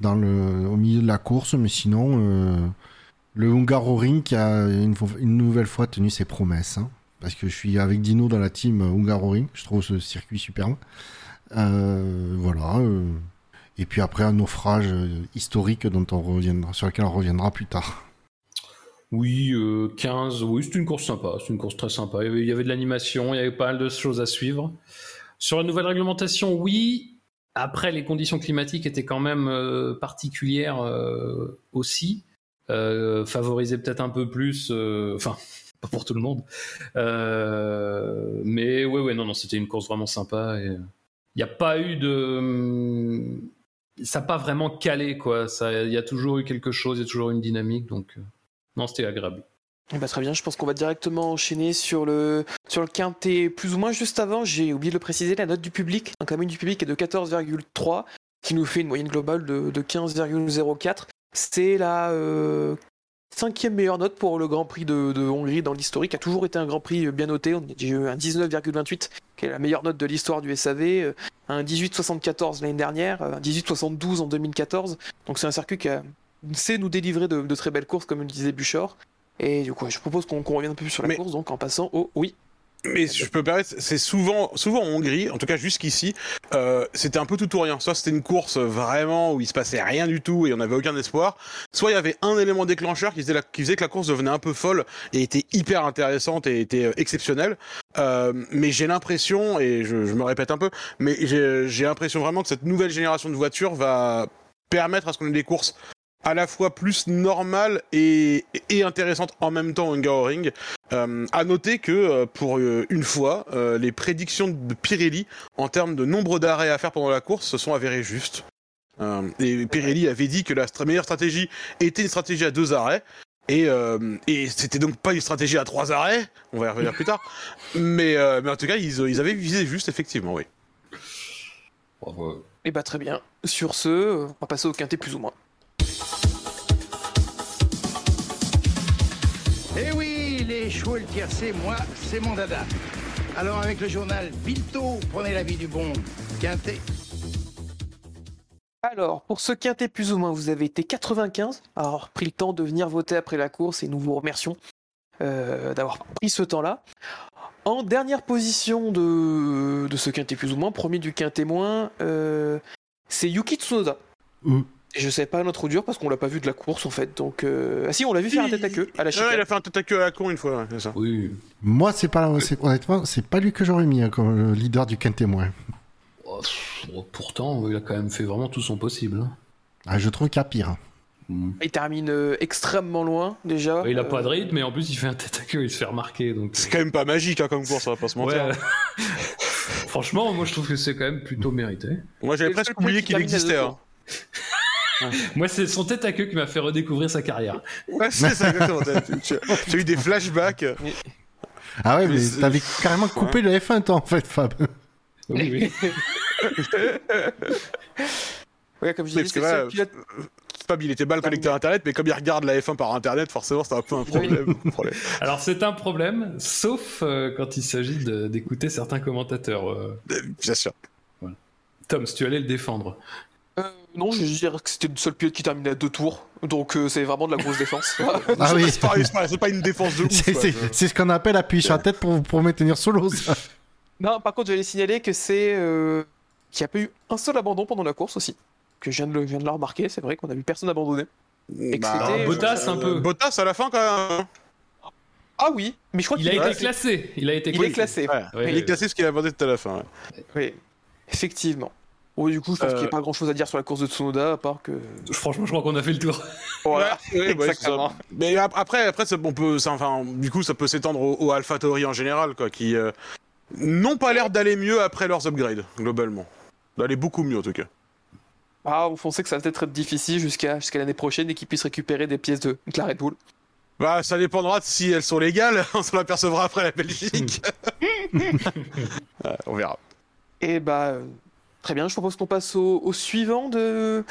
dans le, au milieu de la course, mais sinon, le Hungaroring qui a une, nouvelle fois tenu ses promesses, hein, parce que je suis avec Dino dans la team Hungaroring, je trouve ce circuit superbe. Voilà. et puis après un naufrage historique dont on reviendra, sur lequel on reviendra plus tard. Oui, euh, 15, oui, c'est une course sympa, c'est une course très sympa. Il y avait, de l'animation, il y avait pas mal de choses à suivre. Sur la nouvelle réglementation, oui. Après, les conditions climatiques étaient quand même euh, particulières euh, aussi. Euh, favorisaient peut-être un peu plus, euh, enfin, pas pour tout le monde. Mais ouais, ouais, non, non, c'était une course vraiment sympa. Il n'y a pas eu de. Ça n'a pas vraiment calé, quoi. Il y a toujours eu quelque chose, il y a toujours eu une dynamique, donc. Euh, non, c'était agréable. Eh ben, très bien, je pense qu'on va directement enchaîner sur le, sur le quintet plus ou moins juste avant. J'ai oublié de le préciser, la note du public. Donc la du public est de 14,3, qui nous fait une moyenne globale de, de 15,04. C'est la euh, cinquième meilleure note pour le Grand Prix de, Hongrie dans l'historique. a toujours été un Grand Prix bien noté. On a eu un 19,28, qui est la meilleure note de l'histoire du SAV. euh, Un 18,74 l'année dernière, un 18,72 en 2014. Donc c'est un circuit qui a- sait nous délivrer de, de très belles courses, comme le disait Buchor. Et du coup, je propose qu'on qu'on revienne un peu plus sur la Mais- course, donc en passant au oui. Mais si je peux me permettre, c'est souvent, souvent en Hongrie, en tout cas jusqu'ici, euh, c'était un peu tout ou rien. Soit c'était une course vraiment où il se passait rien du tout et on n'avait aucun espoir, soit il y avait un élément déclencheur qui faisait, la- qui faisait que la course devenait un peu folle et était hyper intéressante et était euh, exceptionnelle. Euh, mais j'ai l'impression, et je, je me répète un peu, mais j'ai l'impression vraiment que cette nouvelle génération de voitures va permettre à ce qu'on ait des courses à la fois plus normale et, et intéressante en même temps au Hungaroring. Euh, à noter que euh, pour euh, une fois, euh, les prédictions de Pirelli en termes de nombre d'arrêts à faire pendant la course se sont avérées justes. Euh, et Pirelli avait dit que la meilleure stratégie était une stratégie à deux arrêts. Et, euh, et c'était donc pas une stratégie à trois arrêts, on va y revenir plus tard. Mais, euh, mais en tout cas, ils, ils avaient visé juste, effectivement, oui. Bravo. Et bah très bien. Sur ce, on va passer au quintet plus ou moins. Eh oui, les chevaux et le tiercé, moi, c'est mon dada. Alors avec le journal Bilto, prenez l'avis du bon Quintet. Alors, pour ce quintet plus ou moins, vous avez été 95 à avoir pris le temps de venir voter après la course et nous vous remercions euh, d'avoir pris ce temps-là. En dernière position de, de ce quintet plus ou moins, premier du quintet moins, euh, c'est Yuki Tsunoda. Euh. Et je sais pas notre dur parce qu'on l'a pas vu de la course en fait. Donc, euh... ah si, on l'a vu faire un tête à queue à la Ouais, il chicane. a fait un tête à queue à la con une fois, ouais, ça. Oui. Moi, c'est pas, c'est- honnêtement, c'est pas lui que j'aurais mis hein, comme le leader du témoin. Oh, oh, pourtant, il a quand même fait vraiment tout son possible. hein. Ah, je trouve qu'il y a pire. Mm. Il termine euh, extrêmement loin déjà. Il a Euh, pas de rythme, mais en plus, il fait un tête à queue, il se fait remarquer. Donc... C'est quand même pas magique hein, comme course, on va pas se mentir. Ouais. Franchement, moi, je trouve que c'est quand même plutôt mérité. Moi, j'avais presque oublié qu'il existait. Hein. Moi, c'est son tête à queue qui m'a fait redécouvrir sa carrière. Ouais, c'est ça, exactement. T'as- Tu, tu as eu des flashbacks. Ah ouais, Mais t'avais carrément coupé le F1 toi en fait, Fab. Oui, oui. Ouais, comme je disais, c'est pilote Fab, il était mal connecté à Internet, mais comme il regarde la F1 par Internet, forcément, c'est un peu un problème. Alors, c'est un problème, sauf euh, quand il s'agit de- d'écouter certains commentateurs. euh. Euh, Bien sûr. Tom, si tu allais le défendre. Euh, non, je dirais que c'était le seul pilote qui terminait à deux tours, donc euh, c'est vraiment de la grosse défense. Ah oui. C'est pas, une défense de ouf. C'est ce qu'on appelle appuyer sur la tête pour, pour maintenir solo. Ça. non, par contre, j'allais signaler que c'est euh, qu'il n'y a pas eu un seul abandon pendant la course aussi. Que je viens de le, je viens de le remarquer, c'est vrai qu'on a vu personne abandonner. Et Bah, Bottas, un peu. Bottas à la fin quand même. hein. Ah oui, mais je crois Il qu'il a est été classé. Il a été Il est classé. Ouais. Ouais. Il est classé parce qu'il a abandonné tout à la fin. ouais. Oui, effectivement. Bon, du coup, je pense Euh. qu'il n'y a pas grand chose à dire sur la course de Tsunoda, à part que. Franchement, je crois qu'on a fait le tour. Voilà, Ouais, ça. exactement. Mais ap- après, après, ça, on peut, ça, enfin, du coup, ça peut s'étendre au, au AlphaTauri en général, quoi, qui euh, n'ont pas l'air d'aller mieux après leurs upgrades, globalement. D'aller beaucoup mieux en tout cas. Ah, on pensait que ça va peut-être être difficile jusqu'à jusqu'à l'année prochaine et qu'ils puissent récupérer des pièces de de la Red Bull. Bah, ça dépendra de si elles sont légales. On s'en apercevra après la Belgique. Ouais, on verra. Et bah, euh, très bien, je propose qu'on passe au, suivant de,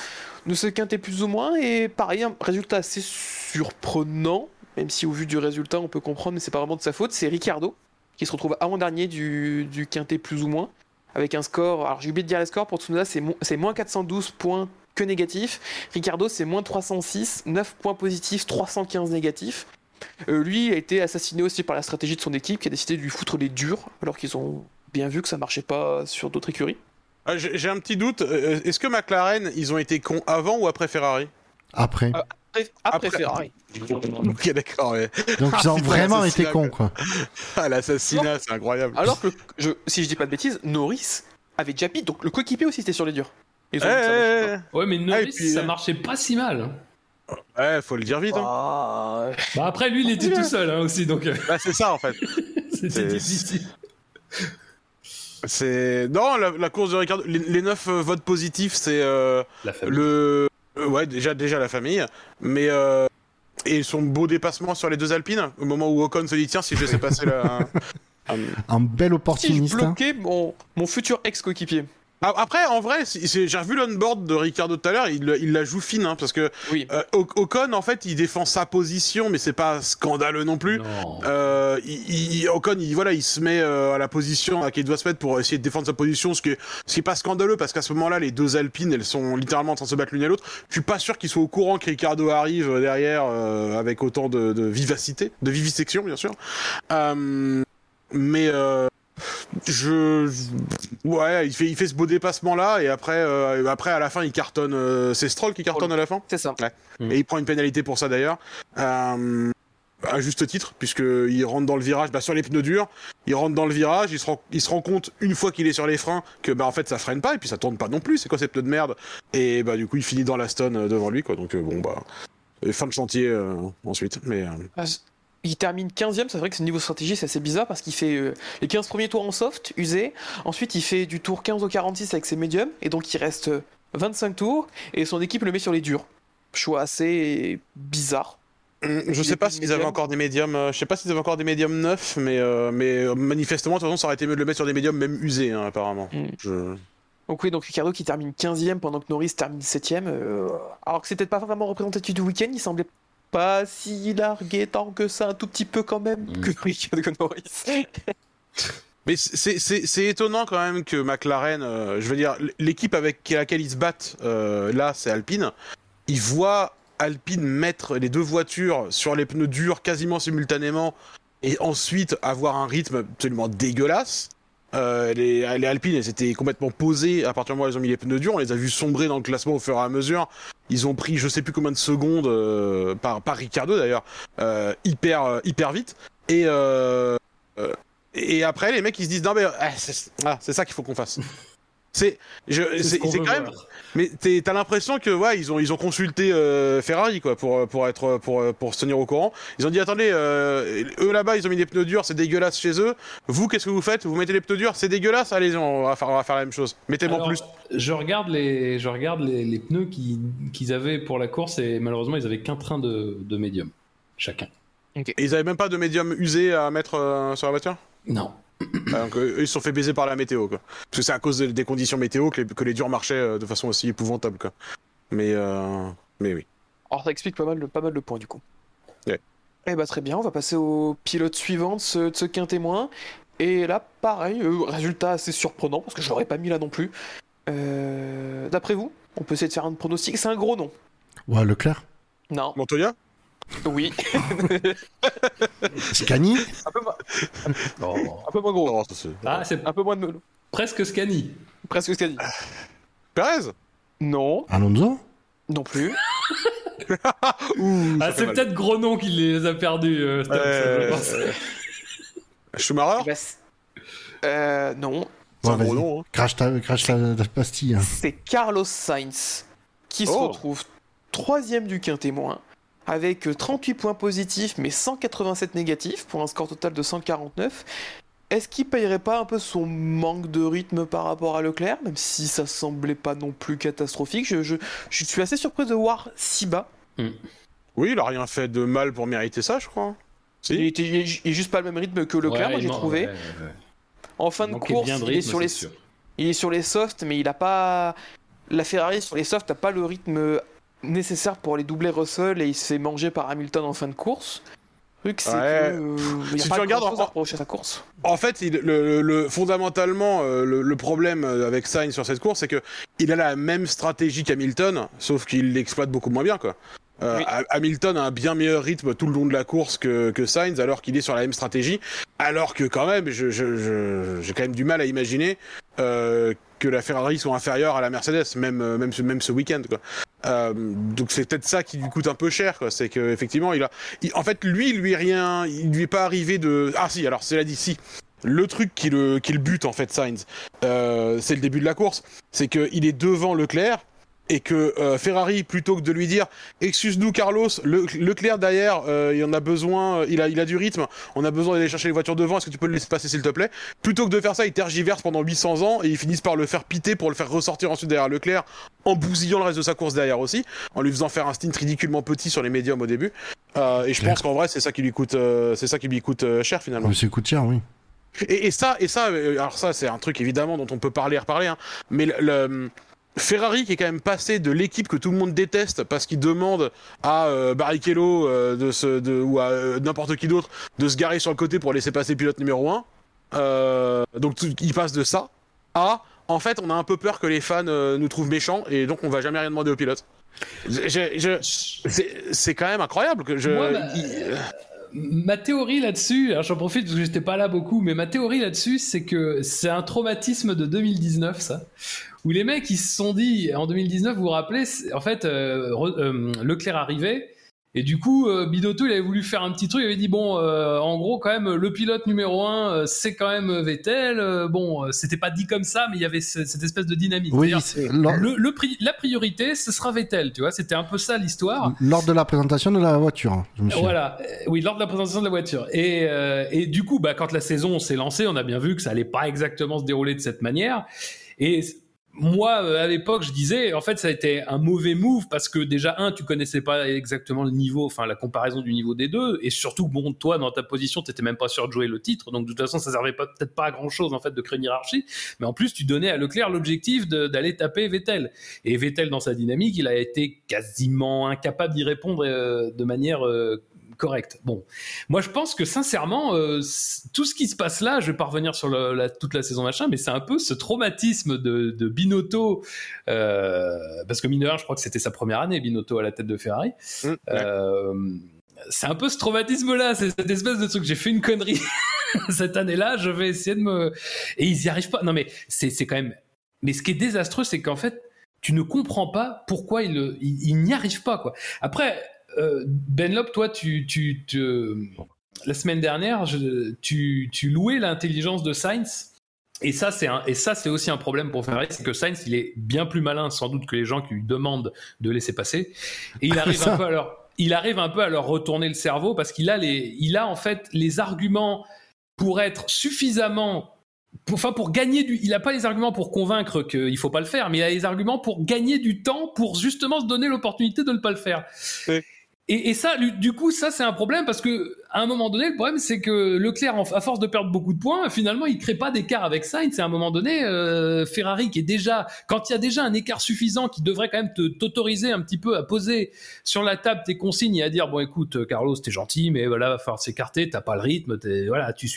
de ce quintet plus ou moins. Et pareil, un résultat assez surprenant, même si au vu du résultat on peut comprendre, mais c'est pas vraiment de sa faute. C'est Ricardo qui se retrouve avant-dernier du, du quintet plus ou moins, avec un score. Alors j'ai oublié de dire les scores pour Tsunoda, c'est moins 412 points que négatifs. Ricardo, c'est moins 306, 9 points positifs, 315 négatifs. Euh, lui a été assassiné aussi par la stratégie de son équipe qui a décidé de lui foutre les durs, alors qu'ils ont bien vu que ça marchait pas sur d'autres écuries. Ah, J'ai un petit doute. Euh, Est-ce que McLaren, ils ont été cons avant ou après Ferrari Après. Ah. Après, Ferrari. Ok, d'accord. Donc ils ont putain, vraiment été cons quoi. Ah, l'assassinat, c'est incroyable. Alors que, je, si je dis pas de bêtises, Norris avait déjà mis, donc le coéquipier aussi était sur les durs. Ils ont Eh. Ouais, mais Norris, Ah, puis, ça euh, marchait pas si mal. eh. Ouais, faut le dire vite. Hein. Ah, Bah après, lui, il était tout seul hein, aussi, donc euh, Bah, c'est ça en fait. c'était C'est- difficile. C'est non la, la course de Ricardo. Les, les neuf euh, votes positifs, c'est euh, le euh, ouais déjà déjà la famille, mais euh, et son beau dépassement sur les deux Alpines au moment où Ocon se dit tiens si je laissais passer la. un- Un bel si je opportuniste. hein. bloquais mon, mon futur ex-coéquipier. Ah, Après, en vrai, j'ai revu l'onboard de Ricardo tout à l'heure, il, il la joue fine, hein, parce que Oui. euh, Ocon, en fait, il défend sa position, mais c'est pas scandaleux non plus. Non. Euh, il, il- Ocon, il, voilà, il se met euh, à la position à laquelle il doit se mettre pour essayer de défendre sa position, ce qui est, ce qui est pas scandaleux parce qu'à ce moment-là, les deux Alpines, elles sont littéralement en train de se battre l'une à l'autre. Je suis pas sûr qu'ils soient au courant que Ricardo arrive euh, derrière euh, avec autant de, de vivacité, de vivisection, bien sûr. Euh, mais euh, je, ouais, il fait, il fait ce beau dépassement là et après, euh, après à la fin, il cartonne. euh, c'est Stroll qui cartonne à la fin. C'est ça. Mm. Et il prend une pénalité pour ça d'ailleurs. Euh, à juste titre, puisqu'il rentre dans le virage bah, sur les pneus durs, il rentre dans le virage, il se rend, il se rend compte une fois qu'il est sur les freins que bah en fait ça freine pas et puis ça tourne pas non plus, c'est quoi ces pneus de merde? Et bah du coup il finit dans la stone euh, devant lui quoi, donc euh, bon bah et fin de chantier euh, ensuite, mais euh, Il termine 15ème, c'est vrai que ce niveau stratégie c'est assez bizarre parce qu'il fait euh, les 15 premiers tours en soft, usé, ensuite il fait du tour 15 au 46 avec ses médiums, et donc il reste euh, 25 tours, et son équipe le met sur les durs. Choix assez bizarre. hum, je sais pas s'ils avaient encore des médiums, euh, je sais pas s'ils avaient encore des médiums neufs, mais euh, mais euh, manifestement de toute façon ça aurait été mieux de le mettre sur des médiums même usés hein, apparemment. Mm. Je... Donc oui, donc Ricardo qui termine 15ème pendant que Norris termine 7ème, euh, alors que c'était pas vraiment représentatif du week-end, il semblait pas si largué tant que ça, un tout petit peu quand même, Mm. que, que Norris. Mais c'est étonnant quand même que McLaren, euh, je veux dire, l'équipe avec laquelle ils se battent, euh, là, c'est Alpine, ils voient Alpine mettre les deux voitures sur les pneus durs quasiment simultanément et ensuite avoir un rythme absolument dégueulasse. Euh, les, les Alpines, elles étaient complètement posées à partir du moment où ils ont mis les pneus durs. On les a vus sombrer dans le classement au fur et à mesure. Ils ont pris je sais plus combien de secondes euh, par, par Ricardo d'ailleurs, euh, hyper, euh, hyper vite. Et, euh, euh, et après, les mecs ils se disent non mais ah, c'est ah, c'est ça qu'il faut qu'on fasse. C'est je- C'est quand même voir. mais t'es- t'as l'impression que ouais ils ont ils ont consulté euh, Ferrari quoi pour pour être pour pour se tenir au courant. Ils ont dit attendez euh, eux là-bas ils ont mis des pneus durs c'est dégueulasse chez eux. Vous qu'est-ce que vous faites? Vous mettez les pneus durs c'est dégueulasse? Allez on va faire on va faire la même chose. Mettez-moi Alors, plus. Je regarde les, je regarde les, les pneus qui- qu'ils avaient pour la course et malheureusement ils avaient qu'un train de, de médium chacun. Et ils avaient même pas de médium usé à mettre euh, sur la voiture? Non. Donc eux, ils se sont fait baiser par la météo quoi. Parce que c'est à cause de- des conditions météo que les, que les durs marchaient euh, de façon aussi épouvantable quoi. Mais euh, mais oui. Alors ça explique pas mal, de- pas mal de points du coup. Ouais. Eh bah très bien, on va passer au pilote suivant de ce, de ce quintémoin. Et là, pareil, euh, résultat assez surprenant, parce que je l'aurais pas mis là non plus. Euh, D'après vous, on peut essayer de faire un pronostic. C'est un gros nom. Ouais, Leclerc? Non, Montoya? Oui. Scani. un, peu, moins- un peu moins gros. Non, ça, c'est- Ah, c'est Un peu moins de melon. presque Scani. Presque dit. Perez Non, Alonso. non plus. Ouh, Ah, c'est mal. peut-être Gros nom qui les a perdus. euh, je pense. Euh, Schumacher Bah, c'est- euh, non, C'est Ouais, un gros nom, hein. Crache ta, crache la, la pastille. hein. c'est Carlos Sainz qui se Oh. retrouve troisième du quintémoin avec euh, 38 points positifs mais 187 négatifs pour un score total de 149. Est-ce qu'il payerait pas un peu son manque de rythme par rapport à Leclerc, même si ça semblait pas non plus catastrophique? Je, je- je suis assez surpris de voir si bas. Oui, il a rien fait de mal pour mériter ça, je crois. Il, Si. était, il est il juste pas le même rythme que Leclerc, Ouais, moi j'ai trouvé. ouais, ouais, ouais. En fin Il de course, est les, sûr. il est sur les softs, mais il a pas. La Ferrari sur les softs n'a pas le rythme nécessaire pour les doubler Russell et il se fait manger par Hamilton en fin de course. Le truc, c'est Ouais. que. euh, il y a Si pas tu regardes en- sa course. En fait, il- le, le- fondamentalement, euh, le, le problème euh, avec Sainz sur cette course, c'est que il a la même stratégie qu'Hamilton, sauf qu'il l'exploite beaucoup moins bien, quoi. Euh, Oui. Hamilton a un bien meilleur rythme tout le long de la course que, que Sainz, alors qu'il est sur la même stratégie. Alors que quand même, je- je- je- j'ai quand même du mal à imaginer euh, que la Ferrari soit inférieure à la Mercedes, même euh, même même ce week-end. Euh, donc c'est peut-être ça qui lui coûte un peu cher. C'est que effectivement, il a, en fait, lui, lui rien, il lui est pas arrivé de. Ah si, alors cela dit, si. Le truc qui le, qui le bute en fait Sainz, euh, c'est le début de la course, c'est qu'il est devant Leclerc et que euh, Ferrari plutôt que de lui dire excuse-nous Carlos, le, Leclerc derrière, euh, il en a besoin, euh, il a il a du rythme, on a besoin d'aller chercher les voitures devant, est-ce que tu peux le laisser passer s'il te plaît? Plutôt que de faire ça, ils tergiversent pendant 800 ans et ils finissent par le faire piter pour le faire ressortir ensuite derrière Leclerc en bousillant le reste de sa course derrière aussi, en lui faisant faire un stint ridiculement petit sur les médiums au début. Euh, et je pense qu'en vrai c'est ça qui lui coûte, euh, c'est ça qui lui coûte euh, cher finalement. Monsieur Coutier, oui. Et, et ça, et ça, alors ça, c'est un truc évidemment dont on peut parler et reparler, hein, mais le, le- Ferrari qui est quand même passé de l'équipe que tout le monde déteste parce qu'il demande à euh, Barrichello euh, de se, de, ou à euh, n'importe qui d'autre de se garer sur le côté pour laisser passer pilote numéro 1. donc tout- il passe de ça à en fait on a un peu peur que les fans euh, nous trouvent méchants et donc on va jamais rien demander aux pilotes. C'est- c'est quand même incroyable que je. Moi, bah, il- Ma théorie là-dessus, alors j'en profite parce que j'étais pas là beaucoup, mais ma théorie là-dessus, c'est que c'est un traumatisme de 2019, ça. Où les mecs, ils se sont dit, en 2019, vous vous rappelez, en fait, euh, euh, Leclerc arrivait, Et du coup, euh, Binotto, il avait voulu faire un petit truc. Il avait dit bon, en gros, quand même, le pilote numéro un, euh, c'est quand même Vettel. Bon, c'était pas dit comme ça, mais il y avait ce- cette espèce de dynamique. Oui, le, le pri- la priorité, ce sera Vettel. Tu vois, c'était un peu ça l'histoire. lors de la présentation de la voiture, hein, je me souviens. Voilà, oui, lors de la présentation de la voiture. Et, euh, et du coup, bah, quand la saison s'est lancée, on a bien vu que ça allait pas exactement se dérouler de cette manière. Et moi, euh, à l'époque, je disais, en fait, ça a été un mauvais move parce que déjà, un, tu connaissais pas exactement le niveau, enfin, la comparaison du niveau des deux. Et surtout, bon, toi, dans ta position, t'étais même pas sûr de jouer le titre. Donc, de toute façon, ça servait peut-être pas à grand chose, en fait, de créer une hiérarchie. Mais en plus, tu donnais à Leclerc l'objectif d'aller taper Vettel. Et Vettel, dans sa dynamique, il a été quasiment incapable d'y répondre euh, de manière euh, correcte. Bon, moi je pense que sincèrement, euh, tout ce qui se passe là, je vais pas revenir sur le- la- toute la saison machin, mais c'est un peu ce traumatisme de, de Binotto, euh, parce que mine de rien, je crois que c'était sa première année, Binotto à la tête de Ferrari. Mmh, ouais. Euh, c'est un peu ce traumatisme-là, c'est cette espèce de truc. J'ai fait une connerie cette année-là, je vais essayer de me. Et ils y arrivent pas. Non, mais c'est c'est quand même. Mais ce qui est désastreux, c'est qu'en fait, tu ne comprends pas pourquoi ils il, il, n'y arrivent pas, quoi. Après, Benlop, toi, tu, tu, te- la semaine dernière, je- tu, tu louais l'intelligence de Sainz. Et ça, c'est un, et ça, c'est aussi un problème pour Ferrari, c'est que Sainz, il est bien plus malin, sans doute, que les gens qui lui demandent de laisser passer. Et il arrive Ça. un peu à leur, il arrive un peu à leur retourner le cerveau parce qu'il a les, il a en fait les arguments pour être suffisamment pour, enfin, pour gagner du, il n'a pas les arguments pour convaincre qu'il faut pas le faire, mais il a les arguments pour gagner du temps, pour justement se donner l'opportunité de ne pas le faire. Oui. Et, et ça, du- coup, ça c'est un problème parce que à un moment donné, le problème c'est que Leclerc, à force de perdre beaucoup de points, finalement, il crée pas d'écart avec Sainz. Et à un moment donné, euh, Ferrari qui est déjà, quand il y a déjà un écart suffisant qui devrait quand même t'autoriser un petit peu à poser sur la table tes consignes et à dire bon, écoute, Carlos, t'es gentil, mais voilà, va falloir s'écarter, t'as pas le rythme, t'es- voilà, tu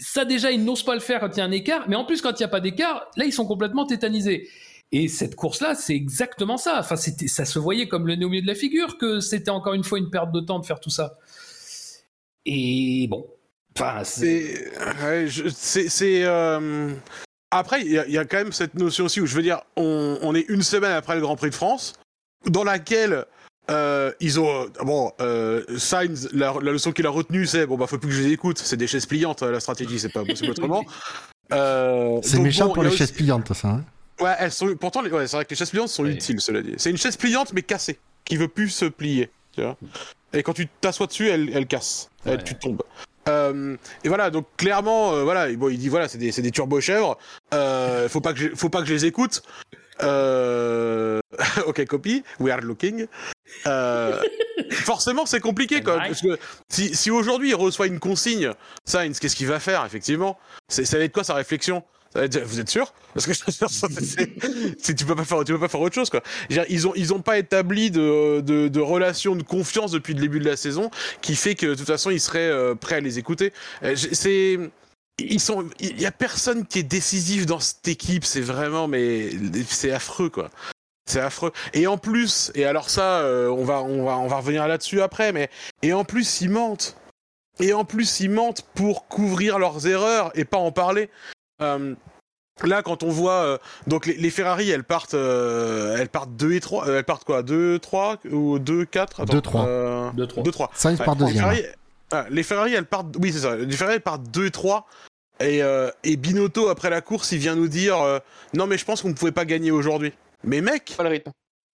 ça déjà ils n'osent pas le faire quand il y a un écart, mais en plus quand il n'y a pas d'écart, là ils sont complètement tétanisés. Et cette course-là, c'est exactement ça. Enfin, c'était, ça se voyait comme le nez au milieu de la figure que c'était encore une fois une perte de temps de faire tout ça. Et bon, enfin, c'est... C'est. ouais, je- c'est. c'est, euh, Après, il y, a- il y a quand même cette notion aussi où je veux dire, on, on est une semaine après le Grand Prix de France, dans laquelle. euh, ils ont bon euh, Sainz la, la leçon qu'il a retenue c'est bon bah faut plus que je les écoute c'est des chaises pliantes la stratégie c'est pas possible autrement Euh, C'est donc méchant bon, pour les aussi- chaises pliantes, ça. hein. Ouais, elles sont. Pourtant, les... ouais, c'est vrai que les chaises pliantes sont Oui. utiles, cela dit. C'est une chaise pliante mais cassée, qui veut plus se plier. Tu vois. Et quand tu t'assois dessus, elle, elle casse. Elle, tu tombes. Euh, et voilà, donc clairement, euh, voilà, bon, il dit voilà, c'est des, c'est des turbo chèvres. Euh, faut pas que je, faut pas que je les écoute. Euh... ok, copy. We are looking. Euh... Forcément, c'est compliqué, quoi. Parce que si, si aujourd'hui il reçoit une consigne, Sainz, qu'est-ce qu'il va faire, effectivement? C'est ça va être quoi sa réflexion? Vous êtes sûr? Parce que c'est- tu peux pas faire, tu peux pas faire autre chose, quoi. Ils ont, ils ont pas établi de, de, de relation de confiance depuis le début de la saison, qui fait que de toute façon ils seraient euh, prêts à les écouter. Euh, C'est ils sont, il y a personne qui est décisif dans cette équipe. C'est vraiment, mais c'est affreux, quoi. C'est affreux. Et en plus, et alors ça, euh, on va, on va, on va revenir là-dessus après, mais et en plus ils mentent. Et en plus ils mentent pour couvrir leurs erreurs et pas en parler. Euh, Là, quand on voit euh, donc les, les Ferrari, elles partent, euh, elles partent 2 et 3, elles partent quoi 2 3 ou 2 4 Deux, trois. Euh, 2-3. 2 3. Sainz par Ouais, deuxième. Les Ferrari, ah, les Ferrari, elles partent. Oui, c'est ça. Les Ferrari, elles partent 2 et 3. Et, euh, et Binotto, après la course, il vient nous dire euh, Non, mais je pense qu'on ne pouvait pas gagner aujourd'hui. Mais mec, Pas le rythme.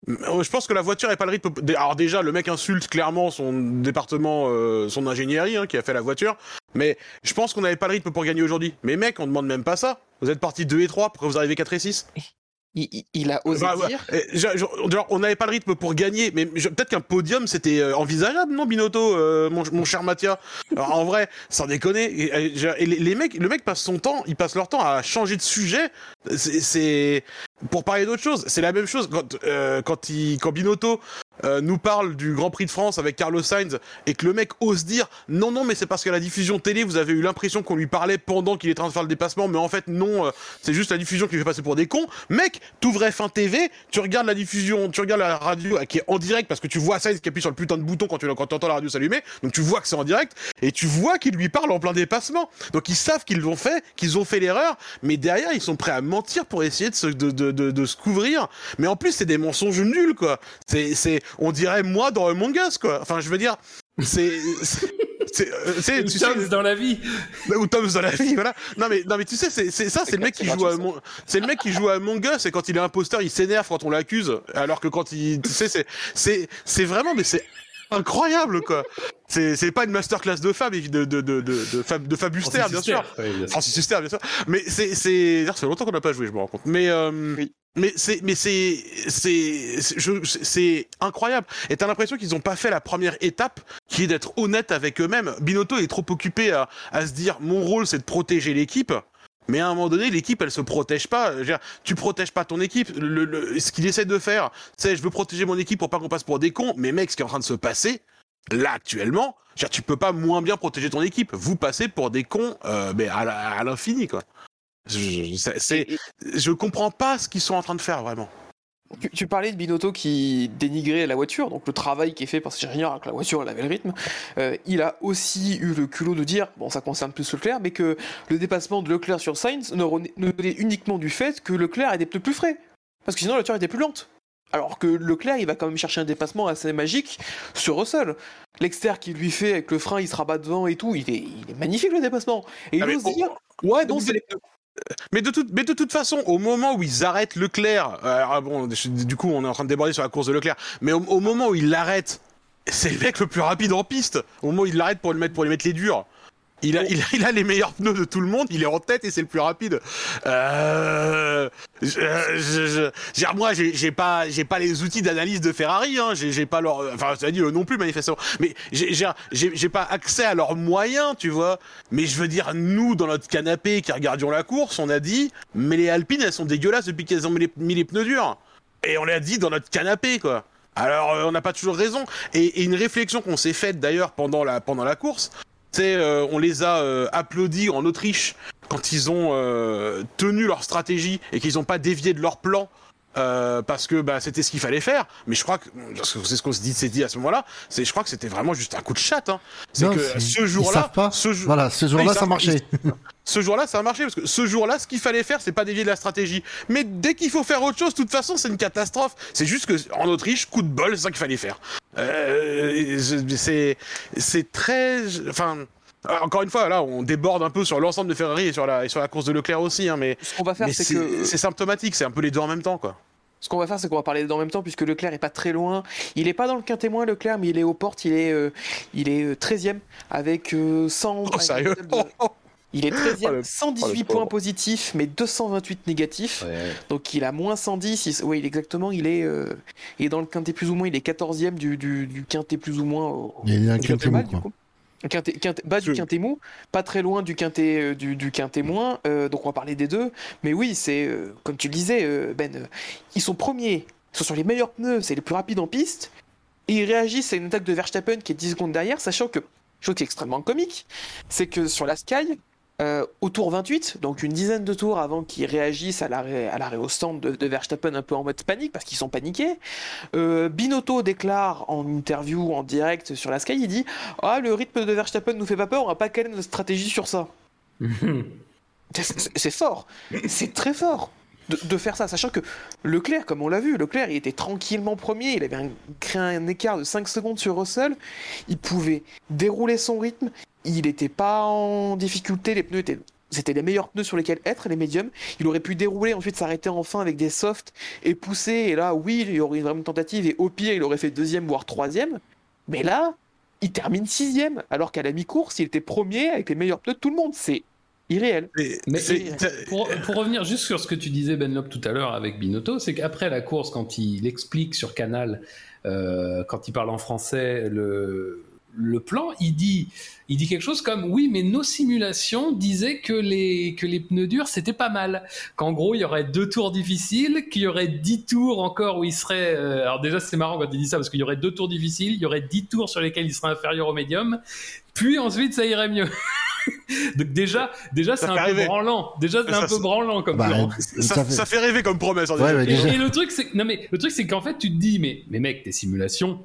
Euh, je pense que la voiture n'est pas le rythme. Alors, déjà, le mec insulte clairement son département, euh, son ingénierie hein, qui a fait la voiture. Mais je pense qu'on n'avait pas le rythme pour gagner aujourd'hui. Mais mec, on demande même pas ça. Vous êtes partis 2 et 3, pourquoi vous arrivez 4 et 6 Il, il- a osé bah, ouais. dire. Genre, on n'avait pas le rythme pour gagner, mais peut-être qu'un podium c'était euh, envisageable, non, Binotto, euh, mon, mon cher Mathia Alors, En vrai, sans déconner, et, les, les mecs, le mec passe son temps, ils passent leur temps à changer de sujet. C'est- C'est pour parler d'autre chose. C'est la même chose quand euh, quand, il, quand Binotto euh, nous parle du Grand Prix de France avec Carlos Sainz et que le mec ose dire non non mais c'est parce qu'à la diffusion télé vous avez eu l'impression qu'on lui parlait pendant qu'il est en train de faire le dépassement mais en fait non euh, c'est juste la diffusion qui lui fait passer pour des cons. Mec t'ouvres F1 TV tu regardes la diffusion tu regardes la radio euh, qui est en direct parce que tu vois Sainz qui appuie sur le putain de bouton quand tu quand entends la radio s'allumer donc tu vois que c'est en direct et tu vois qu'il lui parle en plein dépassement. Donc ils savent qu'ils l'ont fait qu'ils ont fait l'erreur mais derrière ils sont prêts à mentir pour essayer de se, de, de, de, de se couvrir. Mais en plus c'est des mensonges nuls quoi. C'est c'est on dirait moi dans Among Us, quoi. Enfin, je veux dire, c'est. c'est- c'est- euh, tu sais, Tom's dans la vie. ou Tom's dans la vie, voilà. Non mais, non mais tu sais, c'est c'est ça, c'est le mec qui joue à Among- c'est le mec qui joue à Among Us et quand il est imposteur, il s'énerve quand on l'accuse, alors que quand il, tu sais, c'est c'est c'est vraiment, mais c'est incroyable quoi. C'est c'est pas une masterclass de Fab, de de de de de Fab, de Fab Huster, bien sûr. Oui, bien sûr. Francis Huster, bien sûr. Mais c'est, c'est, ça fait longtemps qu'on n'a pas joué, je me rends compte. Mais, euh, mais c'est, mais c'est, c'est, incroyable. Et t'as l'impression qu'ils ont pas fait la première étape, qui est d'être honnête avec eux-mêmes. Binotto est trop occupé à, se dire, mon rôle, c'est de protéger l'équipe. Mais à un moment donné, l'équipe, elle se protège pas. Dire, tu protèges pas ton équipe. Ce qu'il essaie de faire, c'est, je veux protéger mon équipe pour pas qu'on passe pour des cons. Mais mec, ce qui est en train de se passer, là, actuellement, tu peux pas moins bien protéger ton équipe. Vous passez pour des cons, euh, mais à l'infini, quoi. Je, c'est- comprends pas ce qu'ils sont en train de faire, vraiment. Tu, tu parlais de Binotto qui dénigrait la voiture, donc le travail qui est fait par cet ingénieur avec la voiture, elle avait le rythme. Euh, il a aussi eu le culot de dire, bon ça concerne plus Leclerc, mais que le dépassement de Leclerc sur Sainz ne, venait uniquement du fait que Leclerc était peut-être plus frais. Parce que sinon la voiture était plus lente. Alors que Leclerc, il va quand même chercher un dépassement assez magique sur Russell. L'extérieur qui lui fait avec le frein, il se rabat devant et tout, il est, il est magnifique le dépassement. Et il Ah, mais ose on- dire, ouais, non, c'est les pneus. Mais de, toute, façon, au moment où ils arrêtent Leclerc, euh, ah du coup, on est en train de déborder sur la course de Leclerc, mais au, moment où il l'arrête, c'est le mec le plus rapide en piste. Au moment où il l'arrête pour, le mettre- pour lui mettre les durs. Il a, il, a, il a les meilleurs pneus de tout le monde, il est en tête et c'est le plus rapide. Euh, je, je, je- je- moi, j'ai j'ai pas, j'ai pas les outils d'analyse de Ferrari, hein. J'ai j'ai pas leur, enfin, ça dit eux non plus manifestement. Mais j'ai j'ai- j'ai j'ai pas accès à leurs moyens, tu vois. Mais je veux dire, nous, dans notre canapé qui regardions la course, on a dit, mais les Alpines, elles sont dégueulasses depuis qu'elles ont mis les, mis les pneus durs. Et on l'a dit dans notre canapé, quoi. Alors, euh, on n'a pas toujours raison. Et, et une réflexion qu'on s'est faite d'ailleurs pendant la, pendant la course, euh, on les a euh, applaudis en Autriche quand ils ont euh, tenu leur stratégie et qu'ils n'ont pas dévié de leur plan. Euh, parce que bah, c'était ce qu'il fallait faire, mais je crois que c'est ce qu'on se dit, s'est dit à ce moment-là. C'est, je crois que c'était vraiment juste un coup de chatte. Hein. C'est que c'est- ce jour-là, ce jour, Voilà, ce jour-là, ça marchait. ce jour-là, ça a marché parce que ce jour-là, ce qu'il fallait faire, c'est pas dévier de la stratégie. Mais dès qu'il faut faire autre chose, de toute façon, c'est une catastrophe. C'est juste que en Autriche, coup de bol, c'est ça qu'il fallait faire. Euh, c'est c'est très, enfin. Encore une fois, là, on déborde un peu sur l'ensemble de Ferrari et sur la, et sur la course de Leclerc aussi, hein, mais, Ce qu'on va faire, c'est c'est que c'est symptomatique, c'est un peu les deux en même temps, quoi. Ce qu'on va faire, c'est qu'on va parler en même temps, puisque Leclerc est pas très loin. Il est pas dans le quintémoin, Leclerc, mais il est aux portes. Il est, euh, il est euh, 13e avec euh, 100. Oh, sérieux Il est 13e, Oh, le- 118 oh, le points positifs, mais 228 négatifs. Donc il a moins 110. il- oui, exactement. Il est, euh, il est dans le quintet plus ou moins. Il est 14e du, du, du quintet plus ou moins. Au, Il y a un quintet mal, mou, du quoi. coup. Bas du quintet mou, pas très loin du quintet, euh, du, du quintet moins, euh, donc on va parler des deux. Mais oui, c'est euh, comme tu le disais, euh, Ben, ils sont premiers, ils sont sur les meilleurs pneus, c'est les plus rapides en piste, et ils réagissent à une attaque de Verstappen qui est 10 secondes derrière, sachant que, chose qui est extrêmement comique, c'est que sur la Sky, euh, au tour 28, donc une dizaine de tours avant qu'ils réagissent à l'arrêt, à l'arrêt au stand de, de Verstappen un peu en mode panique parce qu'ils sont paniqués, euh, Binotto déclare en interview en direct sur la Sky, il dit Ah, le rythme de Verstappen nous fait pas peur, on va pas caler notre stratégie sur ça. C'est- C'est fort, c'est très fort de, de faire ça, sachant que Leclerc, comme on l'a vu, Leclerc il était tranquillement premier, il avait un, créé un écart de 5 secondes sur Russell, il pouvait dérouler son rythme, il n'était pas en difficulté, les pneus étaient. C'était les meilleurs pneus sur lesquels être, les médiums. Il aurait pu dérouler, ensuite s'arrêter enfin avec des softs et pousser. Et là, oui, il y aurait une vraie tentative. Et au pire, il aurait fait deuxième, voire troisième. Mais là, il termine sixième. Alors qu'à la mi-course, il était premier avec les meilleurs pneus de tout le monde. C'est irréel. Mais, Mais- c'est- pour, pour revenir juste sur ce que tu disais, Ben Lop, tout à l'heure avec Binotto, c'est qu'après la course, quand il explique sur Canal, euh, quand il parle en français, le, le plan, il dit, il dit quelque chose comme oui, mais nos simulations disaient que les, que les pneus durs c'était pas mal. Qu'en gros, il y aurait deux tours difficiles, qu'il y aurait dix tours encore où il serait. euh, alors déjà, c'est marrant quand il dit ça parce qu'il y aurait deux tours difficiles, il y aurait dix tours sur lesquels il serait inférieur au médium, puis ensuite ça irait mieux. Donc déjà, déjà c'est Ça un fait peu rêver. branlant. Déjà c'est Ça, un peu branlant comme Bah, plan. ça, ça fait- ça fait rêver comme promesse. en Ouais, Et, et le truc, c'est non mais le truc, c'est qu'en fait, tu te dis, mais mais mec, tes simulations.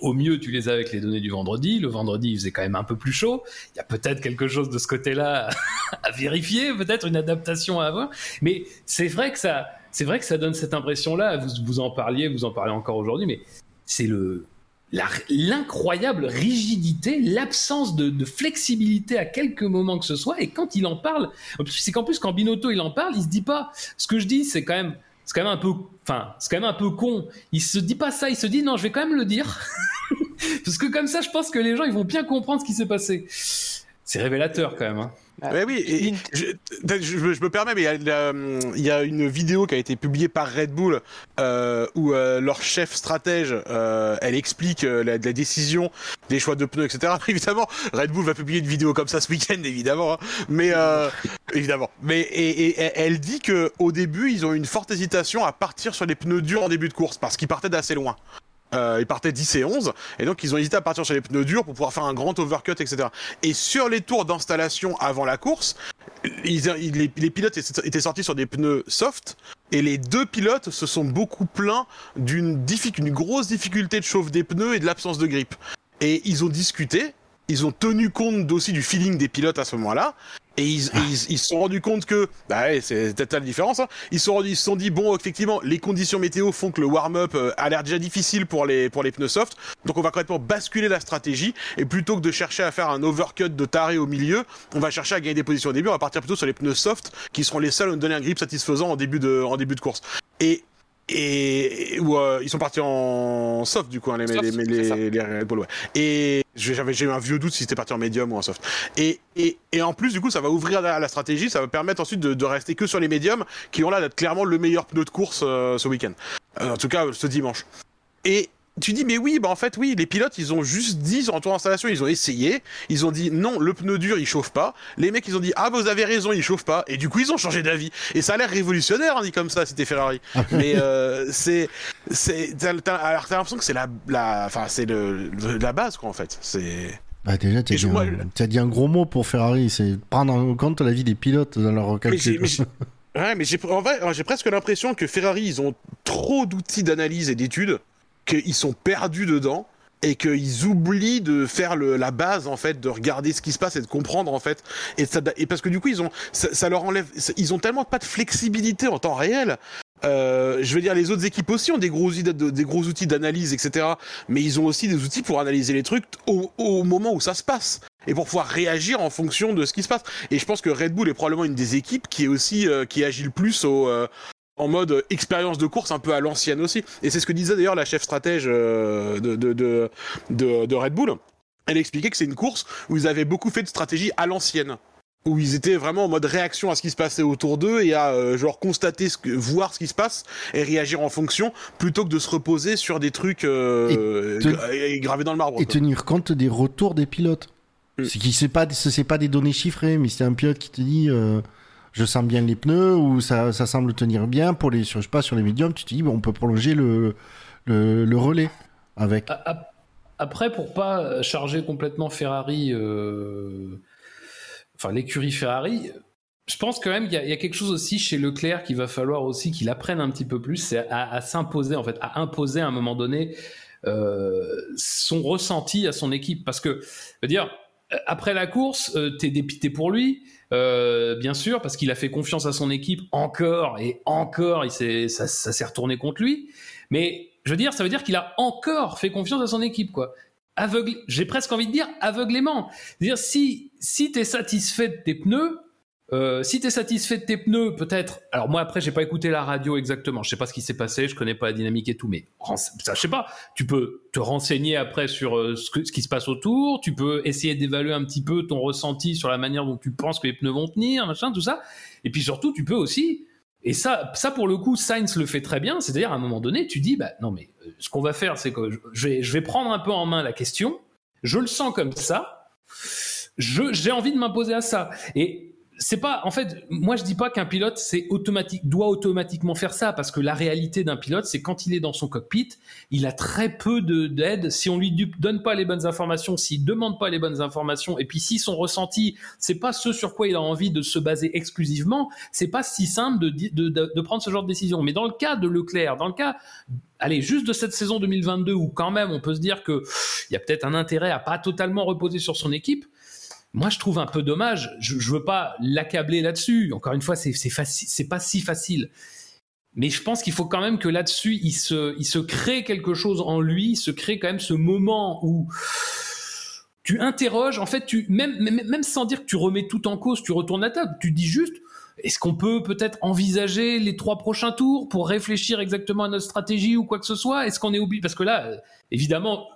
Au mieux, tu les as avec les données du vendredi. Le vendredi, il faisait quand même un peu plus chaud. Il y a peut-être quelque chose de ce côté-là à vérifier, peut-être une adaptation à avoir. Mais c'est vrai que ça, c'est vrai que ça donne cette impression-là. Vous, vous en parliez, vous en parlez encore aujourd'hui, mais c'est le l'incroyable rigidité, l'absence de, flexibilité à quelque moment que ce soit. Et quand il en parle, c'est qu'en plus quand Binotto il en parle, il se dit pas. Ce que je dis, c'est quand même, c'est quand même un peu, enfin, c'est quand même un peu con. Il se dit pas ça. Il se dit non, je vais quand même le dire, parce que comme ça, je pense que les gens ils vont bien comprendre ce qui s'est passé. C'est révélateur quand même. Hein. Ouais, oui, et je, je, je me permets, mais il y, a, il y a une vidéo qui a été publiée par Red Bull euh, où euh, leur chef stratège, euh, elle explique euh, la, la décision des choix de pneus, etc. Évidemment, Red Bull va publier une vidéo comme ça ce week-end, évidemment. hein. Mais euh, évidemment, mais et, et- et elle dit que au début, ils ont eu une forte hésitation à partir sur les pneus durs en début de course parce qu'ils partaient d'assez loin. Euh, ils partaient 10 et 11, et donc ils ont hésité à partir sur les pneus durs pour pouvoir faire un grand overcut, etc. Et sur les tours d'installation avant la course, les, les pilotes étaient sortis sur des pneus soft, et les deux pilotes se sont beaucoup plaints d'une grosse difficulté de chauffe des pneus et de l'absence de grippe. Et ils ont discuté, ils ont tenu compte aussi du feeling des pilotes à ce moment-là, et ils, Ah. ils, ils se sont rendus compte que, bah ouais, c'est peut-être la différence, hein. ils, se sont rendus- ils se sont dit, bon, effectivement, les conditions météo font que le warm-up euh, a l'air déjà difficile pour les, pour les pneus soft, donc on va complètement basculer la stratégie, et plutôt que de chercher à faire un overcut de taré au milieu, on va chercher à gagner des positions au début, on va partir plutôt sur les pneus soft, qui seront les seuls à nous donner un grip satisfaisant en début de, en début de course. Et et ou euh, ils sont partis en soft du coup hein, les, Soft, les, les, les, les Red Bull ouais. et j'avais j'ai eu un vieux doute si c'était parti en médium ou en soft. Et, et, et en plus du coup ça va ouvrir la, la stratégie ça va permettre ensuite de, de rester que sur les médiums qui ont là d'être clairement le meilleur pneu de course euh, ce week-end. Euh, en tout cas ce dimanche. Et tu dis mais oui bah en fait oui les pilotes ils ont juste dit un tour d'installation ils ont essayé. Ils ont dit non le pneu dur il chauffe pas. Les mecs ils ont dit ah vous avez raison il chauffe pas. Et du coup ils ont changé d'avis. Et ça a l'air révolutionnaire on dit comme ça c'était Ferrari. Mais euh, c'est c'est t'as, alors t'as l'impression que c'est la la enfin c'est le, le- la base quoi en fait. C'est Bah, déjà, tu as, dit un- t'as dit un gros mot pour Ferrari, c'est prendre en compte la vie des pilotes dans leur calcul. ouais mais j'ai en vrai j'ai presque l'impression que Ferrari ils ont trop d'outils d'analyse et d'études qu'ils sont perdus dedans et qu'ils oublient de faire le, la base en fait de regarder ce qui se passe et de comprendre en fait et, ça, et parce que du coup ils ont ça, leur enlève ils ont tellement pas de flexibilité en temps réel euh, je veux dire, les autres équipes aussi ont des gros, des gros outils d'analyse, etc. Mais ils ont aussi des outils pour analyser les trucs au, au moment où ça se passe et pour pouvoir réagir en fonction de ce qui se passe. Et je pense que Red Bull est probablement une des équipes qui est aussi euh, qui agit le plus au euh, en mode euh, expérience de course un peu à l'ancienne aussi. Et c'est ce que disait d'ailleurs la chef stratège euh, de, de, de, Red Bull. Elle expliquait que c'est une course où ils avaient beaucoup fait de stratégie à l'ancienne où ils étaient vraiment en mode réaction à ce qui se passait autour d'eux et à euh, genre constater ce que, voir ce qui se passe et réagir en fonction plutôt que de se reposer sur des trucs euh, te- gravés dans le marbre. Et quoi. tenir compte des retours des pilotes. Mm. C'est qui c'est pas c'est pas des données chiffrées, mais c'est un pilote qui te dit euh, je sens bien les pneus ou ça, semble tenir bien pour les sur je sais sur les médiums, tu te dis bon, on peut prolonger le le, relais avec. Après, pour pas charger complètement Ferrari, euh, enfin l'écurie Ferrari, je pense quand même qu'il y, a- quelque chose aussi chez Leclerc qu'il va falloir aussi qu'il apprenne un petit peu plus, c'est à, s'imposer en fait, à imposer à un moment donné euh, son ressenti à son équipe, parce que, je veux dire, après la course, euh, t'es dépité pour lui, euh, bien sûr, parce qu'il a fait confiance à son équipe encore et encore, il s'est, ça, s'est retourné contre lui. Mais je veux dire, ça veut dire qu'il a encore fait confiance à son équipe, quoi. Aveugle, j'ai presque envie de dire aveuglément. C'est-à-dire, si, si t'es satisfait de tes pneus, euh, si t'es satisfait de tes pneus, peut-être. Alors moi après, j'ai pas écouté la radio exactement. Je sais pas ce qui s'est passé. Je connais pas la dynamique et tout, mais ça, je sais pas. Tu peux te renseigner après sur euh, ce, qui se passe autour. Tu peux essayer d'évaluer un petit peu ton ressenti sur la manière dont tu penses que les pneus vont tenir, machin, tout ça. Et puis surtout, tu peux aussi. Et ça, ça pour le coup, Sainz le fait très bien. C'est-à-dire à un moment donné, tu dis, bah non mais euh, ce qu'on va faire, c'est que je vais, je vais prendre un peu en main la question. Je le sens comme ça. Je, j'ai envie de m'imposer à ça. Et c'est pas, en fait, moi je dis pas qu'un pilote c'est automatique, doit automatiquement faire ça parce que la réalité d'un pilote, c'est quand il est dans son cockpit, il a très peu de d'aide. Si on lui donne pas les bonnes informations, s'il demande pas les bonnes informations, et puis si son ressenti, c'est pas ce sur quoi il a envie de se baser exclusivement, c'est pas si simple de prendre ce genre de décision. Mais dans le cas de Leclerc, dans le cas allez, juste de cette saison 2022 où quand même on peut se dire que il y a peut-être un intérêt à pas totalement reposer sur son équipe. Moi, je trouve un peu dommage. Je, je veux pas l'accabler là-dessus. Encore une fois, c'est c'est pas si facile. Mais je pense qu'il faut quand même que là-dessus, il se, crée quelque chose en lui, il se crée quand même ce moment où tu interroges, en fait, même, sans dire que tu remets tout en cause, tu retournes la table, tu dis juste, est-ce qu'on peut peut-être envisager les trois prochains tours pour réfléchir exactement à notre stratégie ou quoi que ce soit? Est-ce qu'on est oublié Parce que là, évidemment,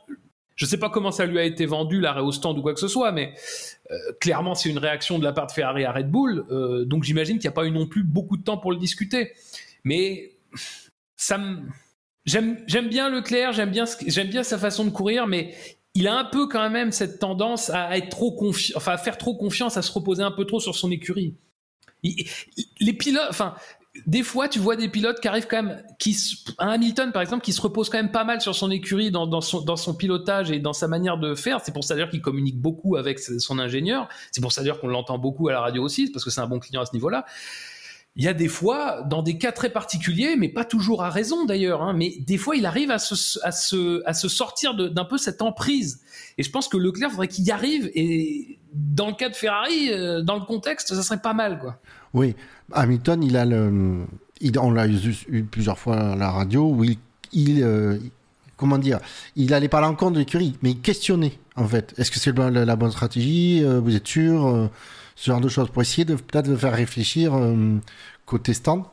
je sais pas comment ça lui a été vendu, l'arrêt au stand ou quoi que ce soit, mais euh, clairement, c'est une réaction de la part de Ferrari à Red Bull. Euh, donc j'imagine qu'il n'y a pas eu non plus beaucoup de temps pour le discuter. Mais ça me... J'aime, bien Leclerc, j'aime bien, j'aime bien sa façon de courir, mais il a un peu quand même cette tendance à être trop confi... enfin à faire trop confiance, à se reposer un peu trop sur son écurie. les pilotes, enfin, des fois, tu vois des pilotes qui arrivent quand même, qui, un Hamilton par exemple, qui se repose quand même pas mal sur son écurie dans, son, pilotage et dans sa manière de faire. C'est pour ça d'ailleurs qu'il communique beaucoup avec son ingénieur. C'est pour ça d'ailleurs qu'on l'entend beaucoup à la radio aussi, parce que c'est un bon client à ce niveau-là il y a des fois, dans des cas très particuliers, mais pas toujours à raison d'ailleurs, hein, mais des fois il arrive à se, à se, à se sortir d'un peu cette emprise. Et je pense que Leclerc faudrait qu'il y arrive. Et dans le cas de Ferrari, euh, dans le contexte, ça serait pas mal, quoi. Oui, Hamilton, il a le, on l'a eu plusieurs fois à la radio où il, euh, comment dire, il allait pas l'encontre de l'écurie, mais il questionnait en fait. Est-ce que c'est la, bonne stratégie euh, Vous êtes sûr ce genre de choses pour essayer de peut-être de faire réfléchir euh, côté stand.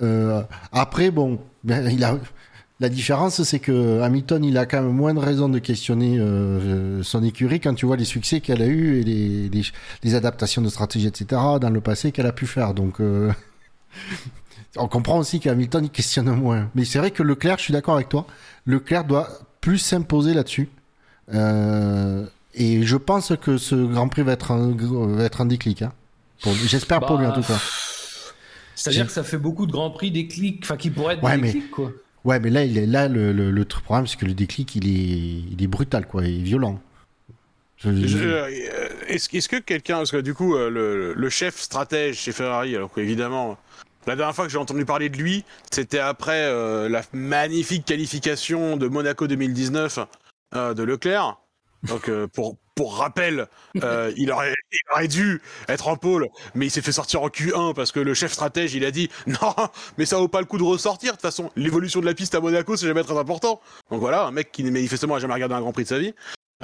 Euh, après, bon, ben, il a la différence, c'est que Hamilton, il a quand même moins de raisons de questionner euh, son écurie quand tu vois les succès qu'elle a eu et les, les, adaptations de stratégie, etc. dans le passé qu'elle a pu faire. Donc, on comprend aussi qu'Hamilton, il questionne moins. Mais c'est vrai que Leclerc, je suis d'accord avec toi, Leclerc doit plus s'imposer là-dessus. Euh, et je pense que ce Grand Prix va être un, va être un déclic. Hein. J'espère pour lui en tout cas. C'est-à-dire que ça fait beaucoup de Grands Prix déclics, enfin qui pourraient être des déclics quoi. Ouais, mais là, il est, là le, le, problème, c'est que le déclic, il est, il est brutal, quoi, il est violent. Euh, est-ce que quelqu'un, parce que du coup, euh, le, le, chef stratège chez Ferrari, alors qu'évidemment, la dernière fois que j'ai entendu parler de lui, c'était après euh, la magnifique qualification de Monaco 2019 de Leclerc. Donc euh, pour pour rappel, euh, il, aurait, dû être en pôle, mais il s'est fait sortir en Q1 parce que le chef stratège il a dit non, mais ça vaut pas le coup de ressortir. De toute façon, l'évolution de la piste à Monaco c'est jamais très important. Donc voilà, un mec qui manifestement a jamais regardé un Grand Prix de sa vie.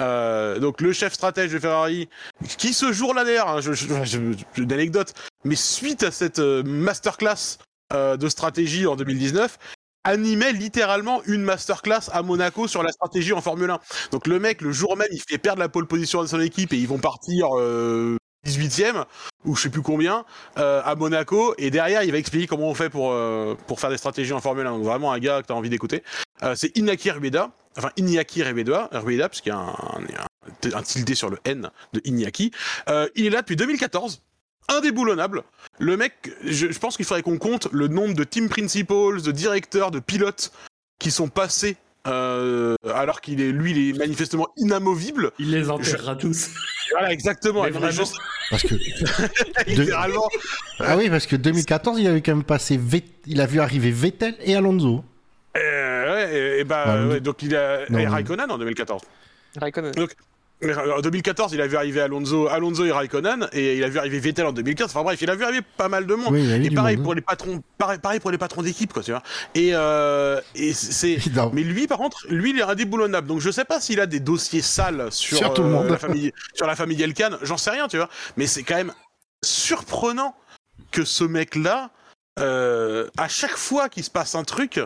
Euh, donc le chef stratège de Ferrari, qui ce jour-là d'ailleurs, hein, je, je, d'anecdote, mais suite à cette euh, masterclass de stratégie en 2019, animait littéralement une masterclass à Monaco sur la stratégie en Formule 1. Donc le mec, le jour même, il fait perdre la pole position de son équipe et ils vont partir euh, 18e ou je sais plus combien euh, à Monaco et derrière il va expliquer comment on fait pour euh, pour faire des stratégies en Formule 1. Donc vraiment un gars que tu as envie d'écouter. Euh, c'est Inaki Rueda, enfin Iñaki Rueda, Rueda parce qu'il y a un, un, tilde sur le N de Iñaki. Euh, il est là depuis 2014 indéboulonnable. Le mec, je, je pense qu'il faudrait qu'on compte le nombre de team principals, de directeurs, de pilotes qui sont passés euh, alors qu'il est, lui, il est manifestement inamovible. Il les enterrera tous. Voilà, exactement. Vraiment... Parce que littéralement. Ah oui, parce que 2014, il avait quand même passé, il a vu arriver Vettel et Alonso. Euh, ouais, et, bah, ouais, donc il a et Raikkonen en 2014. Raikkonen. Donc en 2014, il a vu arriver Alonso, Alonso et Raikkonen, et il a vu arriver Vettel en 2015. Enfin bref, il a vu arriver pas mal de monde. et pareil pour les patrons, pareil, pareil pour les patrons d'équipe, quoi, tu vois. Et, euh, et c'est. Mais lui, par contre, lui, il est indéboulonnable. Donc je sais pas s'il a des dossiers sales sur, sur tout le monde. Euh, la famille, sur la famille Elkan. J'en sais rien, tu vois. Mais c'est quand même surprenant que ce mec-là, euh, à chaque fois qu'il se passe un truc,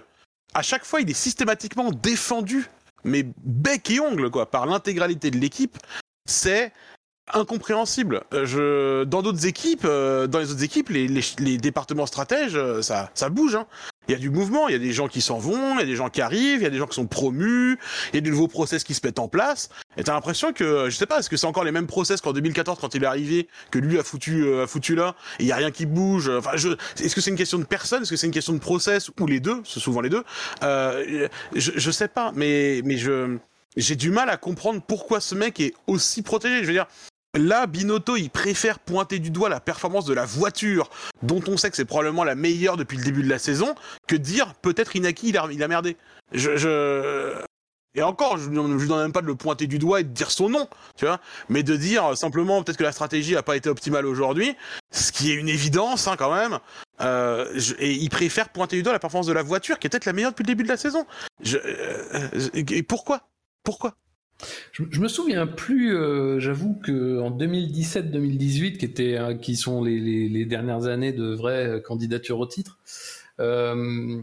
à chaque fois, il est systématiquement défendu mais bec et ongle, quoi, par l'intégralité de l'équipe, c'est incompréhensible. Euh, je, dans d'autres équipes, euh, dans les autres équipes, les, les, les départements stratèges, euh, ça, ça bouge. Hein. Il y a du mouvement, il y a des gens qui s'en vont, il y a des gens qui arrivent, il y a des gens qui sont promus, il y a des nouveaux process qui se mettent en place. Et t'as l'impression que, je sais pas, est-ce que c'est encore les mêmes process qu'en 2014 quand il est arrivé, que lui a foutu, a foutu là, et il y a rien qui bouge. Enfin, je, est-ce que c'est une question de personne, est-ce que c'est une question de process ou les deux, c'est souvent les deux. Euh, je, je sais pas, mais mais je j'ai du mal à comprendre pourquoi ce mec est aussi protégé. Je veux dire, Là, Binotto, il préfère pointer du doigt la performance de la voiture, dont on sait que c'est probablement la meilleure depuis le début de la saison, que dire peut-être Inaki, il a, il merdé. Je, je... Et encore, je ne donne même pas de le pointer du doigt et de dire son nom, tu vois, mais de dire simplement peut-être que la stratégie a pas été optimale aujourd'hui, ce qui est une évidence hein, quand même. Euh, et il préfère pointer du doigt la performance de la voiture, qui est peut-être la meilleure depuis le début de la saison. Je, euh, et pourquoi? Pourquoi? Je, je me souviens plus, euh, j'avoue que en 2017-2018, qui étaient, euh, qui sont les, les- les dernières années de vraies euh, candidatures au titre, euh,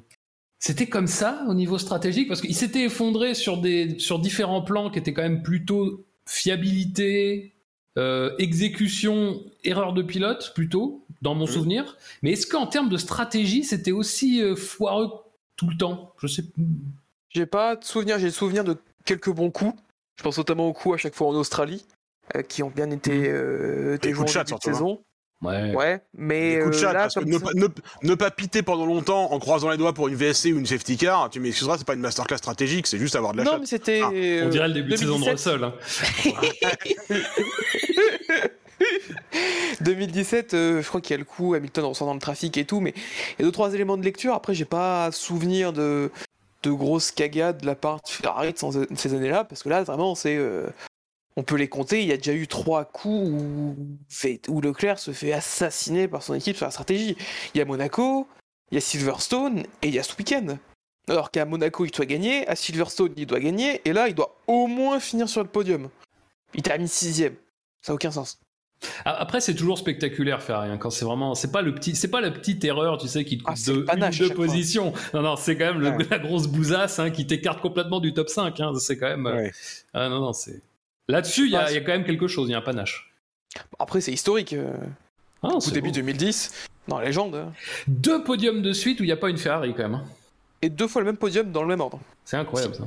c'était comme ça au niveau stratégique? Parce qu'il s'était effondré sur des sur différents plans qui étaient quand même plutôt fiabilité, euh, exécution, erreur de pilote plutôt dans mon Mhm. souvenir. Mais est-ce qu'en termes de stratégie, c'était aussi foireux tout le temps? Je sais. J'ai pas de souvenir, j'ai le souvenir de quelques bons coups. Je pense notamment aux coups à chaque fois en Australie, euh, qui ont bien été, euh, été Les joués coups de en chat, début de hein. saison. Ouais. Ouais, mais Des coups de euh, chat, là, parce que comme ne, ça- ne, ne pas piter pendant longtemps en croisant les doigts pour une VSC ou une safety car, tu m'excuseras, c'est pas une masterclass stratégique, c'est juste avoir de la Non, chatte. mais c'était. Ah, euh, On dirait le début de saison de 2017. Russell. hein. 2017, euh, je crois qu'il y a le coup, Hamilton ressort dans le trafic et tout, mais il y a deux trois éléments de lecture. Après, j'ai pas souvenir de de grosses cagades de la part de Ferrari de ces- années-là, parce que là, vraiment, c'est euh, on peut les compter. Il y a déjà eu trois coups où, où Leclerc se fait assassiner par son équipe sur la stratégie. Il y a Monaco, il y a Silverstone et il y a ce week-end. Alors qu'à Monaco, il doit gagner, à Silverstone, il doit gagner, et là, il doit au moins finir sur le podium. Il termine sixième. Ça n'a aucun sens. Après, c'est toujours spectaculaire, Ferrari. hein, quand c'est vraiment, c'est pas le petit, c'est pas la petite erreur, tu sais, qui te Ah, coûte deux, panache une fois. positions. Non, non, c'est quand même le- Ouais. la grosse bousasse hein, qui t'écarte complètement du top 5. Hein, c'est quand même. euh, Ouais. Ah non, non, c'est. Là-dessus, il y, a- Ah, il y a quand même quelque chose. Il y a un panache. Après, c'est historique. euh, Ah, non, au début beau. 2010, dans la légende. Deux podiums de suite où il n'y a pas une Ferrari quand même. Et deux fois le même podium dans le même ordre. C'est incroyable ça.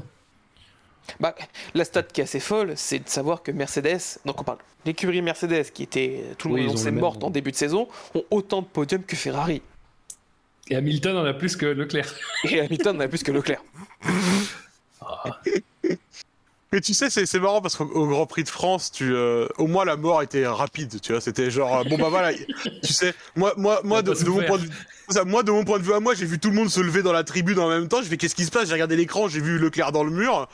Bah, la stat qui est assez folle, c'est de savoir que Mercedes, donc on parle l'écurie Mercedes qui était tout le Oui, monde même morte en début de saison, ont autant de podiums que Ferrari. Et Hamilton en a plus que Leclerc. Et Hamilton en a plus que Leclerc. Ah, Mais tu sais, c'est marrant parce qu'au au Grand Prix de France, tu, euh, au moins la mort était rapide, tu vois. C'était genre, euh, bon bah voilà, tu sais, moi, moi, moi, Il a de, pas de mon souffert. point de vue, ça, moi, de mon point de vue à moi, j'ai vu tout le monde se lever dans la tribune en même temps. Je fais, qu'est-ce qui se passe? J'ai regardé l'écran, j'ai vu Leclerc dans le mur.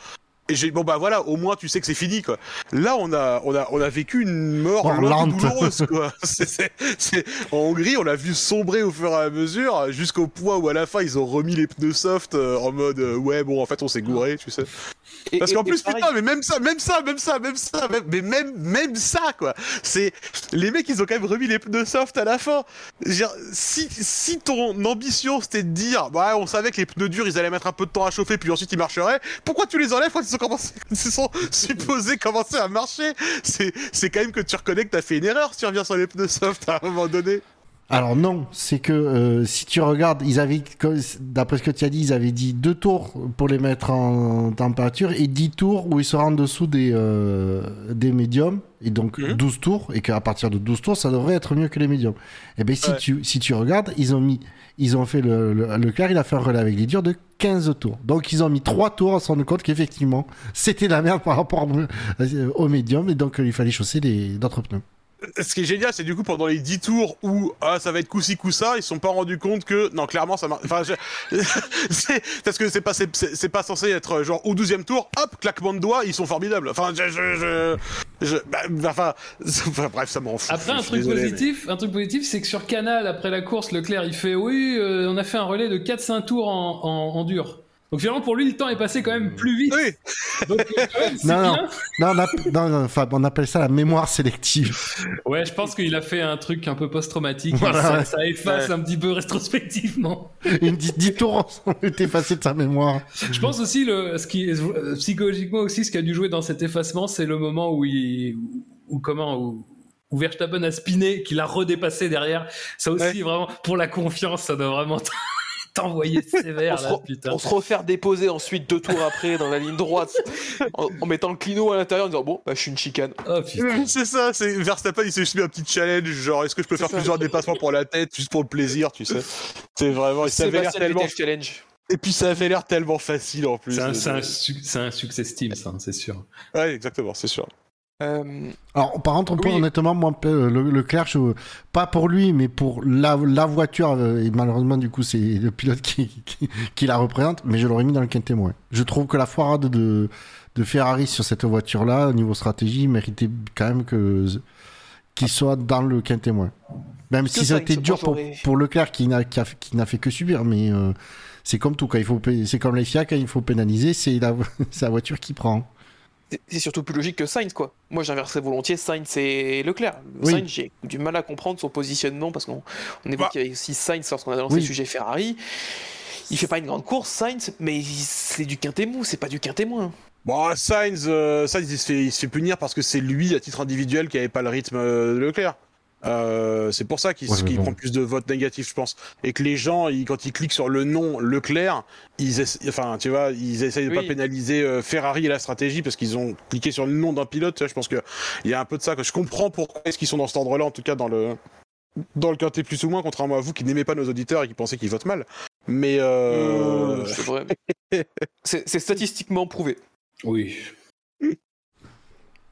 Et j'ai bon bah voilà, au moins tu sais que c'est fini quoi. Là on a on a on a vécu une mort lente. douloureuse quoi. C'est- c'est- c'est- en Hongrie on l'a vu sombrer au fur et à mesure jusqu'au point où à la fin ils ont remis les pneus soft euh, en mode euh, ouais bon en fait on s'est gouré tu sais. Parce qu'en plus, pareil, putain, mais même ça, même ça, même ça, même ça, même, mais même, même ça, quoi. C'est, les mecs, ils ont quand même remis les pneus soft à la fin. Je veux dire, si, si ton ambition c'était de dire, bah, on savait que les pneus durs, ils allaient mettre un peu de temps à chauffer, puis ensuite ils marcheraient, pourquoi tu les enlèves quand ils sont, commencé, ils sont supposés commencer à marcher? C'est, quand même que tu reconnais que t'as fait une erreur si tu reviens sur les pneus soft à un moment donné. Alors non, c'est que euh, si tu regardes, ils avaient, d'après ce que tu as dit, ils avaient dit deux tours pour les mettre en température et 10 tours où ils seraient en dessous des, euh, des médiums, et donc Mhm. 12 tours, et qu'à partir de 12 tours, ça devrait être mieux que les médiums. Et bien si, Ouais. tu, si tu regardes, ils ont mis, ils ont fait le, le, il a fait un relais avec les durs de 15 tours. Donc ils ont mis 3 tours à se rendre compte qu'effectivement, c'était la merde par rapport euh, au médium, et donc euh, il fallait chausser d'autres pneus. Ce qui est génial, c'est du coup pendant les 10 tours où ah, ça va être coup-ci coup-ça, ils se sont pas rendus compte que non clairement ça marche. Enfin, je- parce que c'est pas c'est, pas censé être genre au 12e tour, hop claquement de doigts, ils sont formidables. Enfin, je, je, je, je- bah, enfin, enfin, bref, ça m'en fout. Après, un truc désolé, mais- positif, un truc positif, c'est que sur Canal, après la course, Leclerc, il fait oui, euh, on a fait un relais de 4-5 tours en, en, en dur. Donc finalement, pour lui, le temps est passé quand même plus vite. Oui, Donc euh, quand même, c'est Non, non. bien. Non, non, non, enfin, on appelle ça la mémoire sélective. Ouais, je pense qu'il a fait un truc un peu post-traumatique. Voilà, ça, ouais. ça efface Ouais. un petit peu rétrospectivement. Une dix, dix tours ont été effacés de sa mémoire. Je pense aussi, le, ce qui, psychologiquement aussi, ce qui a dû jouer dans cet effacement, c'est le moment où il, où, comment, où, où Verstappen a spiné, qu'il a redépassé derrière. Ça aussi, vraiment, pour la confiance, ça doit vraiment t'envoyer on, sévère, se là, re- putain. on se refaire déposer ensuite deux tours après dans la ligne droite en, en mettant le clino à l'intérieur en disant bon bah je suis une chicane. Oh, c'est ça. C'est Verstappen, il s'est juste mis un petit challenge, genre est-ce que je peux faire ça. plusieurs dépassements pour la tête juste pour le plaisir, tu sais. C'est vraiment, ça avait l'air tellement, challenge. et puis ça avait l'air tellement facile en plus. C'est un, Euh, c'est un, suc- un succès Steam, ça, c'est sûr. Ouais, exactement, c'est sûr. Euh, Alors, par contre, Oui. honnêtement, moi, euh, le, Leclerc, je- pas pour lui, mais pour la, la voiture, euh, et malheureusement, du coup, c'est le pilote qui, qui, qui la représente, mais je l'aurais mis dans le quintémoin. Je trouve que la foirade de, de Ferrari sur cette voiture-là, au niveau stratégie, méritait quand même que qu'il soit dans le quintémoin. Même Que si ça a été dur pour, pour Leclerc qui n'a qui fait que subir, mais euh, c'est comme tout, quand il faut pé- c'est comme les FIA, quand il faut pénaliser, c'est la, la voiture qui prend. C'est- surtout plus logique que Sainz, quoi. Moi, j'inverserais volontiers Sainz et Leclerc. Oui. Sainz, j'ai du mal à comprendre son positionnement parce qu'on on évoquait aussi Sainz lorsqu'on a lancé Oui. le sujet Ferrari. Il fait pas une grande course, Sainz, mais c'est du quintet mou, c'est pas du quintet moins. Bon, Sainz, euh, Sainz il, se fait, il se fait punir parce que c'est lui, à titre individuel, qui avait pas le rythme euh, de Leclerc. Euh, c'est pour ça qu'il Ouais, qu'il bon. prend plus de votes négatifs, je pense. Et que les gens, ils- quand ils cliquent sur le nom Leclerc, ils, enfin, tu vois, ils essayent de pas Oui. pénaliser euh, Ferrari et la stratégie parce qu'ils ont cliqué sur le nom d'un pilote. tu vois, je pense que il y a un peu de ça. Que je comprends pourquoi est-ce qu'ils sont dans cet ordre-là, en tout cas dans le dans le quintet plus ou moins, contrairement à vous qui n'aimez pas nos auditeurs et qui pensez qu'ils votent mal. Mais euh, Euh, c'est vrai. c'est c'est statistiquement prouvé. Oui.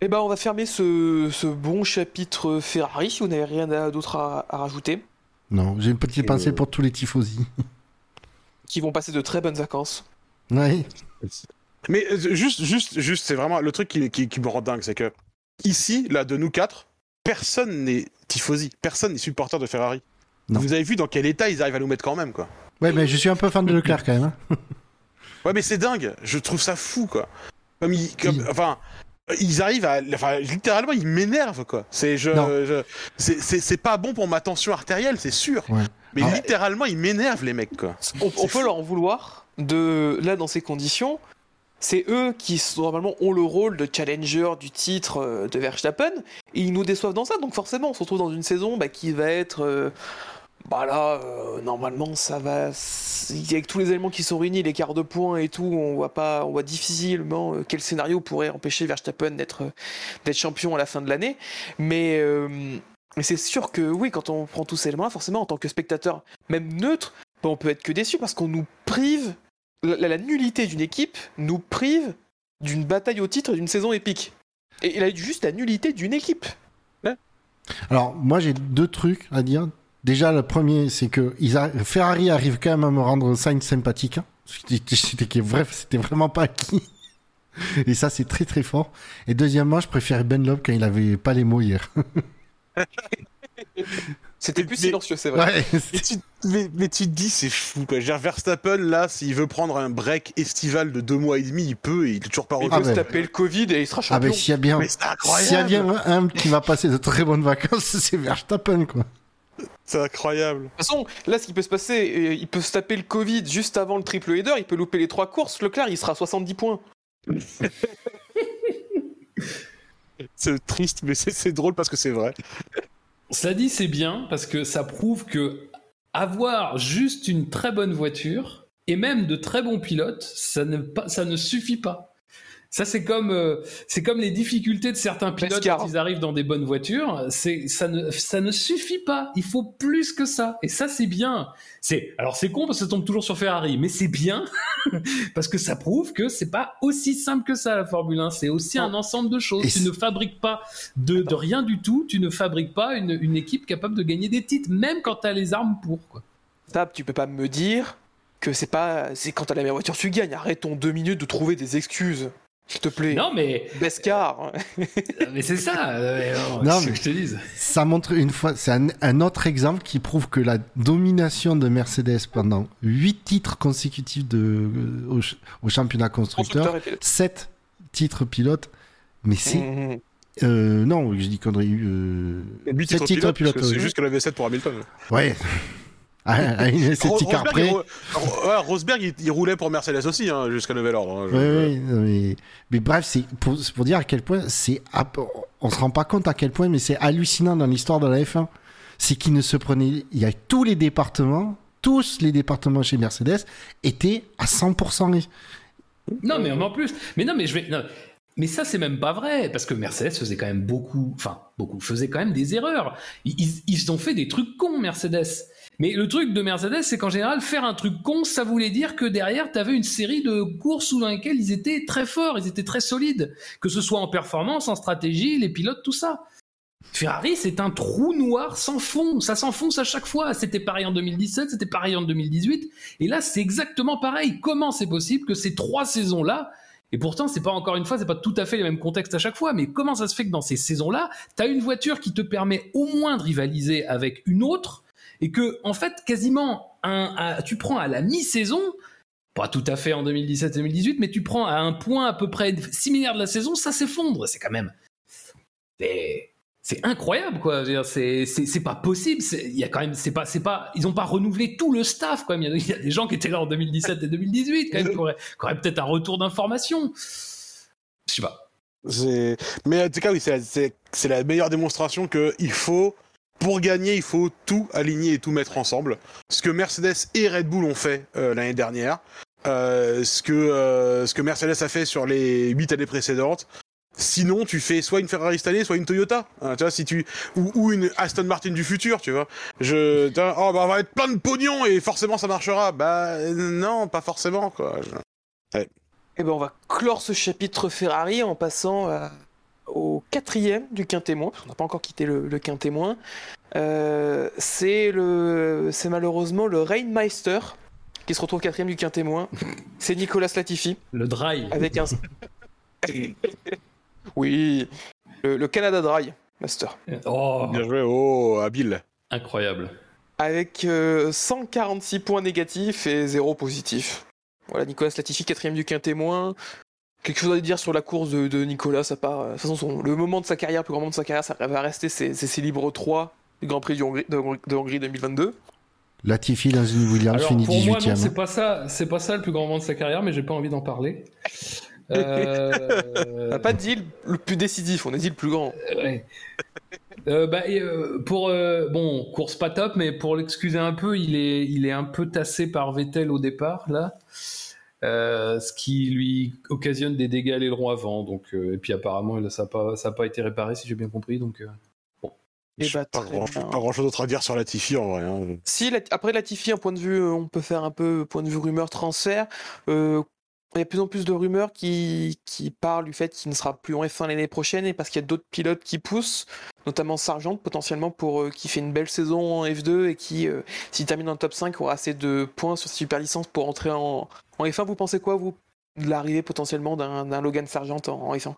Eh ben, on va fermer ce, ce bon chapitre Ferrari si vous n'avez rien à- d'autre à, à rajouter. Non, j'ai une petite Euh, pensée pour tous les tifosi. Qui vont passer de très bonnes vacances. Ouais. Mais euh, juste, juste, juste, c'est vraiment le truc qui, qui, qui me rend dingue, c'est que ici, là, de nous quatre, personne n'est tifosi, personne n'est supporter de Ferrari. Non. Vous avez vu dans quel état ils arrivent à nous mettre quand même, quoi. Ouais, mais je suis un peu fan de Leclerc quand même. hein. Ouais, mais c'est dingue, je trouve ça fou, quoi. Comme ils, comme, Il- enfin, ils arrivent à, enfin, littéralement, ils m'énervent, quoi. C'est, je, je- c'est, c'est, c'est pas bon pour ma tension artérielle, c'est sûr. Ouais. Mais Ah. littéralement, ils m'énervent, les mecs, quoi. On, on peut leur en vouloir de là dans ces conditions. C'est eux qui normalement ont le rôle de challenger du titre euh, de Verstappen et ils nous déçoivent dans ça. Donc forcément, on se retrouve dans une saison bah, qui va être euh, bah là euh, normalement ça va avec tous les éléments qui sont réunis, les quarts de points et tout, on voit pas, on voit difficilement euh, quel scénario pourrait empêcher Verstappen d'être euh, d'être champion à la fin de l'année. Mais c'est sûr que oui, quand on prend tous ces éléments-là, forcément en tant que spectateur, même neutre, bah, on peut être que déçu parce qu'on nous prive, la, nullité d'une équipe nous prive d'une bataille au titre d'une saison épique. Et il juste la nullité d'une équipe. Alors, moi, j'ai deux trucs à dire. Déjà, le premier, c'est que ils a- Ferrari arrive quand même à me rendre Sainz sympathique. hein. C'était c'était vrai- c'était vraiment pas acquis. Et ça, c'est très très fort. Et deuxièmement, je préfère Ben Lop quand il avait pas les mots hier. C'était Mais- plus mais- silencieux, c'est vrai. Ouais, Mais tu, mais, mais tu te dis, c'est fou, quoi. Je veux dire, Verstappen, là, s'il veut prendre un break estival de deux mois et demi, il peut, et il est toujours pas Il revenu. peut Ah se ben. taper le Covid et il sera Ah champion. ben s'il y a bien, s'il y a bien un qui va passer de très bonnes vacances, c'est Verstappen quoi. C'est incroyable. De toute façon, là, ce qui peut se passer, euh, il peut se taper le Covid juste avant le triple header, il peut louper les trois courses. Leclerc, il sera à 70 points. C'est triste, mais c'est c'est drôle parce que c'est vrai. Cela dit, c'est bien parce que ça prouve que avoir juste une très bonne voiture et même de très bons pilotes, ça ne, pas, ça ne suffit pas. Ça, c'est comme, euh, c'est comme les difficultés de certains pilotes Pescar. quand ils arrivent dans des bonnes voitures. C'est, ça ne, ça ne suffit pas. Il faut plus que ça. Et ça, c'est bien. C'est, alors c'est con parce que ça tombe toujours sur Ferrari, mais c'est bien parce que ça prouve que c'est pas aussi simple que ça la Formule 1. C'est aussi un ensemble de choses. Et tu ne fabriques pas de, de rien du tout. Tu ne fabriques pas une, une équipe capable de gagner des titres, même quand tu as les armes pour. Quoi. Tab, tu peux pas me dire que c'est pas. C'est quand t'as la meilleure voiture, tu gagnes. Arrêtons deux minutes de trouver des excuses. S'il te plaît. Non, mais, Bescar. mais c'est ça. euh, non, Non, c'est ce mais- que je te dise. Ça montre une fois, c'est un, un autre exemple qui prouve que la domination de Mercedes pendant 8 titres consécutifs de, euh, au, ch- au championnat constructeur, Constructeur et pilote. 7 titres pilotes, mais c'est. Mhm. Euh, non, je dis connerie. Euh... Lui, sept titres pilotes. que C'est ouais. juste qu'elle avait 7 pour Hamilton. Ouais. Ah, ah, il est Ro- sceptique Rosberg, après. il, ouais, Rosberg, il, il roulait pour Mercedes aussi, hein, jusqu'à nouvel ordre. hein, je- Oui, oui, mais, mais bref, c'est pour, dire à quel point c'est. On se rend pas compte à quel point, mais c'est hallucinant dans l'histoire de la F1. C'est qu'ils ne se prenaient. Il y a tous les départements, tous les départements chez Mercedes étaient à 100%. Non, mais en plus. Mais non, mais je vais. non. Mais ça, c'est même pas vrai, parce que Mercedes faisait quand même beaucoup, enfin, beaucoup, faisait quand même des erreurs. Ils, ils, ils ont fait des trucs cons, Mercedes. Mais le truc de Mercedes, c'est qu'en général, faire un truc con, ça voulait dire que derrière, tu avais une série de courses dans lesquelles ils étaient très forts, ils étaient très solides. Que ce soit en performance, en stratégie, les pilotes, tout ça. Ferrari, c'est un trou noir sans fond. Ça s'enfonce à chaque fois. C'était pareil en 2017, c'était pareil en 2018. Et là, c'est exactement pareil. Comment c'est possible que ces trois saisons-là, Et pourtant, c'est pas encore une fois, c'est pas tout à fait les mêmes contextes à chaque fois. Mais comment ça se fait que dans ces saisons-là, tu as une voiture qui te permet au moins de rivaliser avec une autre et que, en fait, quasiment, un, tu prends à la mi-saison, pas tout à fait en 2017-2018, mais tu prends à un point à peu près similaire de la saison, ça s'effondre. C'est quand même c'est incroyable quoi. C'est pas possible il y a quand même c'est pas pas ils ont pas renouvelé tout le staff quand même. Il y, a, des gens qui étaient là en 2017 et 2018 quand même qui auraient, peut-être un retour d'information. Je sais pas. Mais en tout cas oui c'est la meilleure démonstration que il faut pour gagner, il faut tout aligner et tout mettre ensemble. Ce que Mercedes et Red Bull ont fait euh, l'année dernière, euh, ce que euh, ce que Mercedes a fait sur les huit années précédentes, Sinon, tu fais soit une Ferrari cette année, soit une Toyota. Hein, tu vois, si tu ou, une Aston Martin du futur, tu vois. Je, oh, bah, on va être plein de pognon et forcément ça marchera. Bah non, pas forcément quoi. Et eh ben on va clore ce chapitre Ferrari en passant euh, au quatrième du quintémoin, parce qu'on n'a pas encore quitté le, le quintémoin. Euh, c'est le, c'est malheureusement le Rainmeister qui se retrouve quatrième du quintémoin. C'est Nicolas Latifi. Le dry. Avec un. Oui, le, Canada Dry Master. Oh. Bien joué, oh, habile. Incroyable. Avec 146 euh, points négatifs et 0 positifs. Voilà, Nicolas Latifi, quatrième du quintémoin. Quelque chose à dire sur la course de, Nicolas, ça part. Euh, de toute façon, le moment de sa carrière, le plus grand moment de sa carrière, ça va rester ses, ses libres 3 du Grand Prix de, Hongrie, de, Hongrie 2022. Latifi dans une Williams finit 18 Pour moi, non, c'est pas ça, c'est pas ça le plus grand moment de sa carrière, mais j'ai pas envie d'en parler. Euh... On pas dit le plus décisif, on a dit le plus grand. Euh, bah, euh, pour euh, bon course pas top, mais pour l'excuser un peu, il est il est un peu tassé par Vettel au départ là, ce qui lui occasionne des dégâts à l'aileron avant. Donc et puis apparemment ça n'a pas ça pas été réparé si j'ai bien compris. Donc bon. Et bah, pas, grand, pas, grand, chose d'autre à dire sur Latifi en vrai. Hein. Si après Latifi, un point de vue, on peut faire un peu point de vue rumeur transfert. Il y a de plus en plus de rumeurs qui, qui parlent du fait qu'il ne sera plus en F1 l'année prochaine et parce qu'il y a d'autres pilotes qui poussent, notamment Sargent potentiellement pour euh, qui fait une belle saison en F2 et qui, euh, s'il termine en top 5, aura assez de points sur sa super licence pour entrer en, en F1. Vous pensez quoi, vous, de l'arrivée potentiellement d'un Logan Sargent en, F1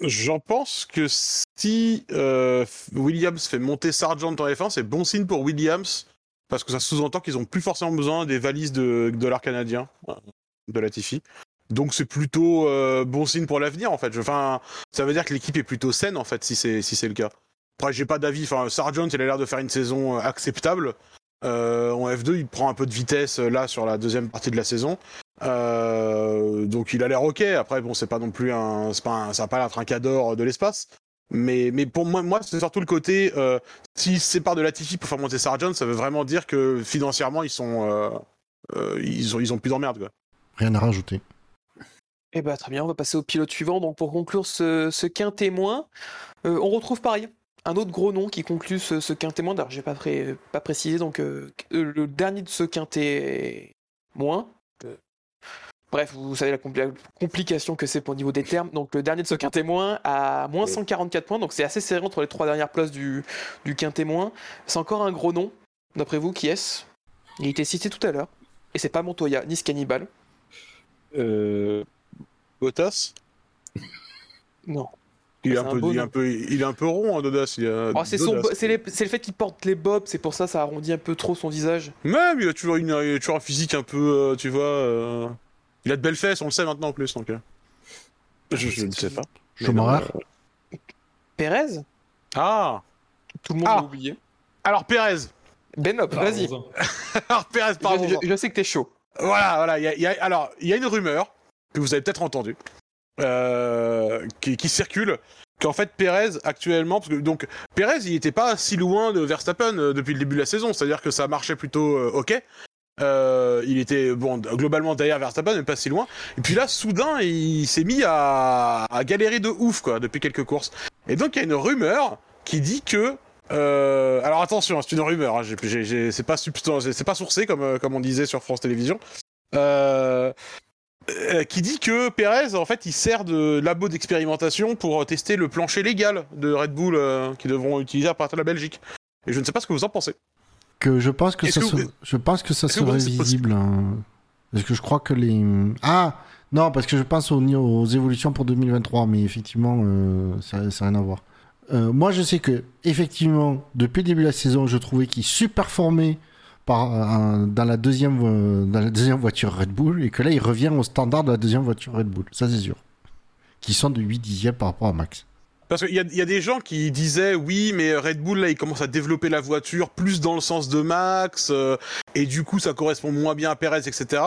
J'en pense que si euh, Williams fait monter Sargent en F1, c'est bon signe pour Williams parce que ça sous-entend qu'ils ont plus forcément besoin des valises de dollars canadiens de Latifi. Donc c'est plutôt euh, bon signe pour l'avenir en fait. Enfin, ça veut dire que l'équipe est plutôt saine en fait si c'est si c'est le cas. Après j'ai pas d'avis. Enfin, Sargent il a l'air de faire une saison euh, acceptable. Euh, en F2 il prend un peu de vitesse là sur la deuxième partie de la saison. donc il a l'air ok. Après bon c'est pas non plus un, c'est pas ça va pas être un cador de l'espace. Mais, mais pour moi, moi c'est surtout le côté, euh, s'ils se séparent de Latifi pour faire monter Sargent, ça veut vraiment dire que financièrement, ils sont, ils ont, ils ont plus d'emmerde, quoi. Rien à rajouter. Eh ben, très bien, on va passer au pilote suivant. Donc pour conclure ce, ce quintémoin, euh, on retrouve pareil un autre gros nom qui conclut ce, ce quintémoin. D'ailleurs, j'ai pas, pas précisé. Donc euh, euh, le dernier de ce quintémoin. Bref, vous savez la, complication que c'est au niveau des termes. Donc le dernier de ce quintémoin a moins 144 points. Donc c'est assez serré entre les trois dernières places du, du quintémoin. C'est encore un gros nom. D'après vous, qui est-ce? Il a été cité tout à l'heure. Et c'est pas Montoya ni Scannibal. Euh, Bottas? Non. Il est, un, peu, il, un peu, il est un peu rond, hein, Dodas. Oh, c'est, le fait qu'il porte les bobs, c'est pour ça ça arrondit un peu trop son visage. Même, il a toujours, une, il a toujours un physique un peu, euh, tu vois. Euh, il a de belles fesses, on le sait maintenant en plus. Donc, euh. je, ne sais pas. Schumacher Pérez Ah Tout le monde ah. l'a oublié. Alors, Pérez. Benop, vas-y. Alors, Pérez, pardon. Je, je, sais que t'es chaud. Voilà, voilà. Y a, y a, alors, il y a une rumeur que vous avez peut-être entendu, euh, qui, qui, circule, qu'en fait Perez actuellement, donc Perez il était pas si loin de Verstappen euh, depuis le début de la saison, c'est-à-dire que ça marchait plutôt euh, ok. Il était bon globalement derrière Verstappen, mais pas si loin. Et puis là, soudain, il s'est mis à, à, galérer de ouf quoi depuis quelques courses. Et donc il y a une rumeur qui dit que alors attention, c'est une rumeur, hein, c'est pas c'est pas sourcé comme comme on disait sur France Télévisions. Euh, euh, qui dit que Perez, en fait, il sert de labo d'expérimentation pour tester le plancher légal de Red Bull euh, qu'ils devront utiliser à partir de la Belgique. Et je ne sais pas ce que vous en pensez. Que je pense que ça, je pense que ça serait visible. Hein. Parce que je crois que les. Ah Non, parce que je pense aux, aux évolutions pour 2023, mais effectivement, euh, ça n'a rien à voir. Euh, moi, je sais que, effectivement, depuis le début de la saison, je trouvais qu'il superformait par, euh, dans, la deuxième, dans la deuxième voiture Red Bull et que là, il revient au standard de la deuxième voiture Red Bull. Ça, c'est sûr. Qui sont de 8 dixièmes par rapport à Max. Parce qu'il y a, y a des gens qui disaient oui, mais Red Bull là, il commence à développer la voiture plus dans le sens de Max, euh, et du coup, ça correspond moins bien à Perez, etc.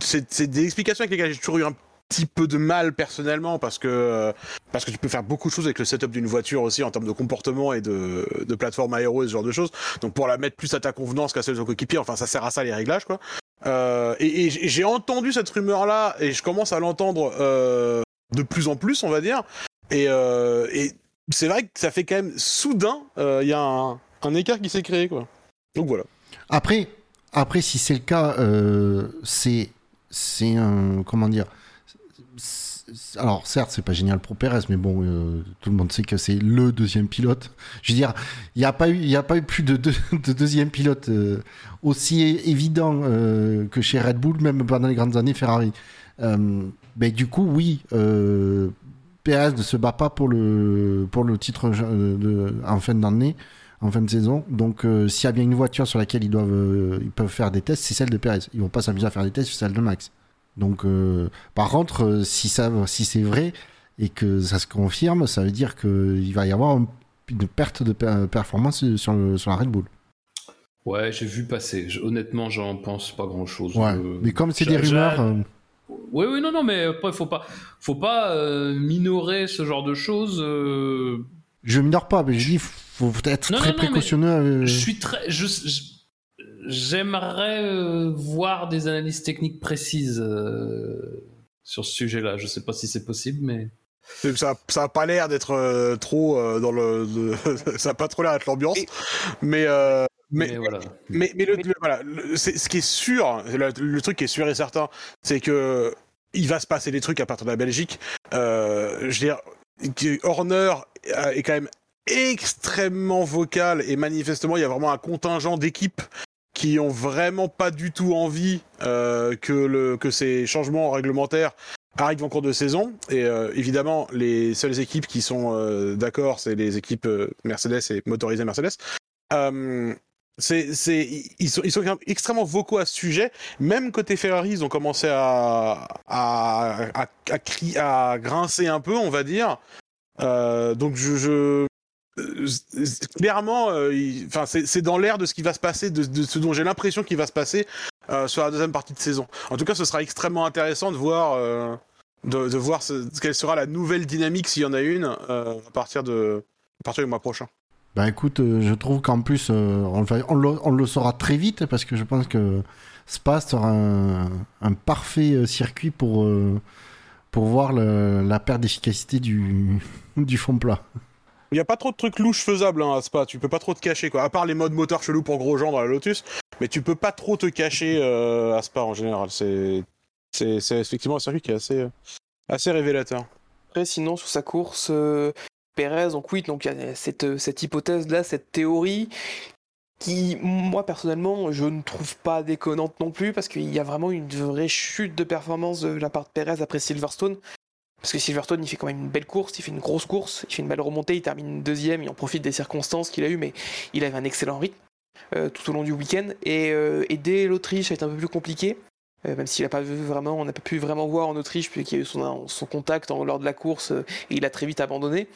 C'est des explications avec lesquelles j'ai toujours eu un petit peu de mal personnellement parce que euh, parce que tu peux faire beaucoup de choses avec le setup d'une voiture aussi en termes de comportement et de, plateforme aéro et ce genre de choses. Donc pour la mettre plus à ta convenance qu'à celle de ton coéquipier, enfin ça sert à ça les réglages quoi. Euh, et j'ai entendu cette rumeur là et je commence à l'entendre euh, de plus en plus, on va dire. Et, c'est vrai que ça fait quand même soudain, il y a un, un écart qui s'est créé quoi. Donc voilà. Après, après si c'est le cas, c'est c'est un comment dire. Alors certes, c'est pas génial pour Perez, mais bon, euh, tout le monde sait que c'est le deuxième pilote. Je veux dire, il n'y a pas eu, il a pas eu plus de, deux, de deuxième pilote euh, aussi évident euh, que chez Red Bull, même pendant les grandes années Ferrari. Mais du coup, oui, Perez ne se bat pas pour le pour le titre en fin d'année en fin de saison. Donc, s'il y a bien une voiture sur laquelle ils doivent, ils peuvent faire des tests, c'est celle de Perez. Ils vont pas s'amuser à faire des tests sur celle de Max. Donc, euh, par contre, euh, si ça, si c'est vrai et que ça se confirme, ça veut dire qu'il va y avoir un- une perte de per- performance sur, le, sur la Red Bull. Ouais, j'ai vu passer. Honnêtement, j'en pense pas grand chose. Ouais. Mais comme c'est des rumeurs, euh, Oui, oui, non, non, mais après, faut pas, faut pas euh, minorer ce genre de choses. euh, je minore pas, mais je dis, faut être Non, très non, non, mais précautionneux. euh, Je suis très. je- je- J'aimerais euh, voir des analyses techniques précises euh, sur ce sujet-là. Je sais pas si c'est possible, mais. Ça, ça a pas l'air d'être euh, trop euh, dans le, de- ça a pas trop l'air d'être l'ambiance, Et- mais euh, mais mais voilà. mais, mais le, le- voilà, le- c'est- ce qui est sûr, le, le truc qui est sûr et certain, c'est que il va se passer des trucs à partir de la Belgique. Euh, je veux dire, que Horner est quand même extrêmement vocal et manifestement, il y a vraiment un contingent d'équipes qui ont vraiment pas du tout envie euh, que le que ces changements réglementaires arrivent en cours de saison. Et euh, évidemment, les seules équipes qui sont euh, d'accord, c'est les équipes euh, Mercedes et motorisées Mercedes. Euh, c'est, c'est, ils sont, ils sont extrêmement vocaux à ce sujet. Même côté Ferrari, ils ont commencé à, à, à, à, à grincer un peu, on va dire. Euh, donc je, je clairement, euh, enfin, c'est, dans l'air de ce qui va se passer, de, ce dont j'ai l'impression qu'il va se passer euh, sur la deuxième partie de saison. En tout cas, ce sera extrêmement intéressant de voir, euh, de, voir quelle sera la nouvelle dynamique s'il y en a une euh, à partir de, partir du mois prochain. Bah écoute, euh, je trouve qu'en plus, euh, on, le, saura très vite parce que je pense que Spa sera un, parfait euh, circuit pour, euh, pour voir la perte d'efficacité du, du fond plat. Il n'y a pas trop de trucs louches faisables hein, à Spa, tu peux pas trop te cacher quoi, à part les modes moteur chelous pour gros gens dans la Lotus, mais tu peux pas trop te cacher euh, à Spa en général, c'est effectivement un circuit qui est assez euh, assez révélateur. Après, sinon, sur sa course, euh, Perez, donc oui, donc il y a cette, cette hypothèse-là, cette théorie, qui, moi, personnellement, je ne trouve pas déconnante non plus, parce qu'il y a vraiment une vraie chute de performance de la part de Perez après Silverstone. Parce que Silverstone, il fait quand même une belle course, il fait une grosse course, il fait une belle remontée, il termine deuxième, il en profite des circonstances qu'il a eues, mais il avait un excellent rythme euh, tout au long du week-end. Et, euh, et dès l'Autriche, ça a été un peu plus compliqué. Euh, même s'il n'a pas vu vraiment, on n'a pas pu vraiment voir en Autriche, puisqu'il y a eu son, contact lors de la course et il a très vite abandonné.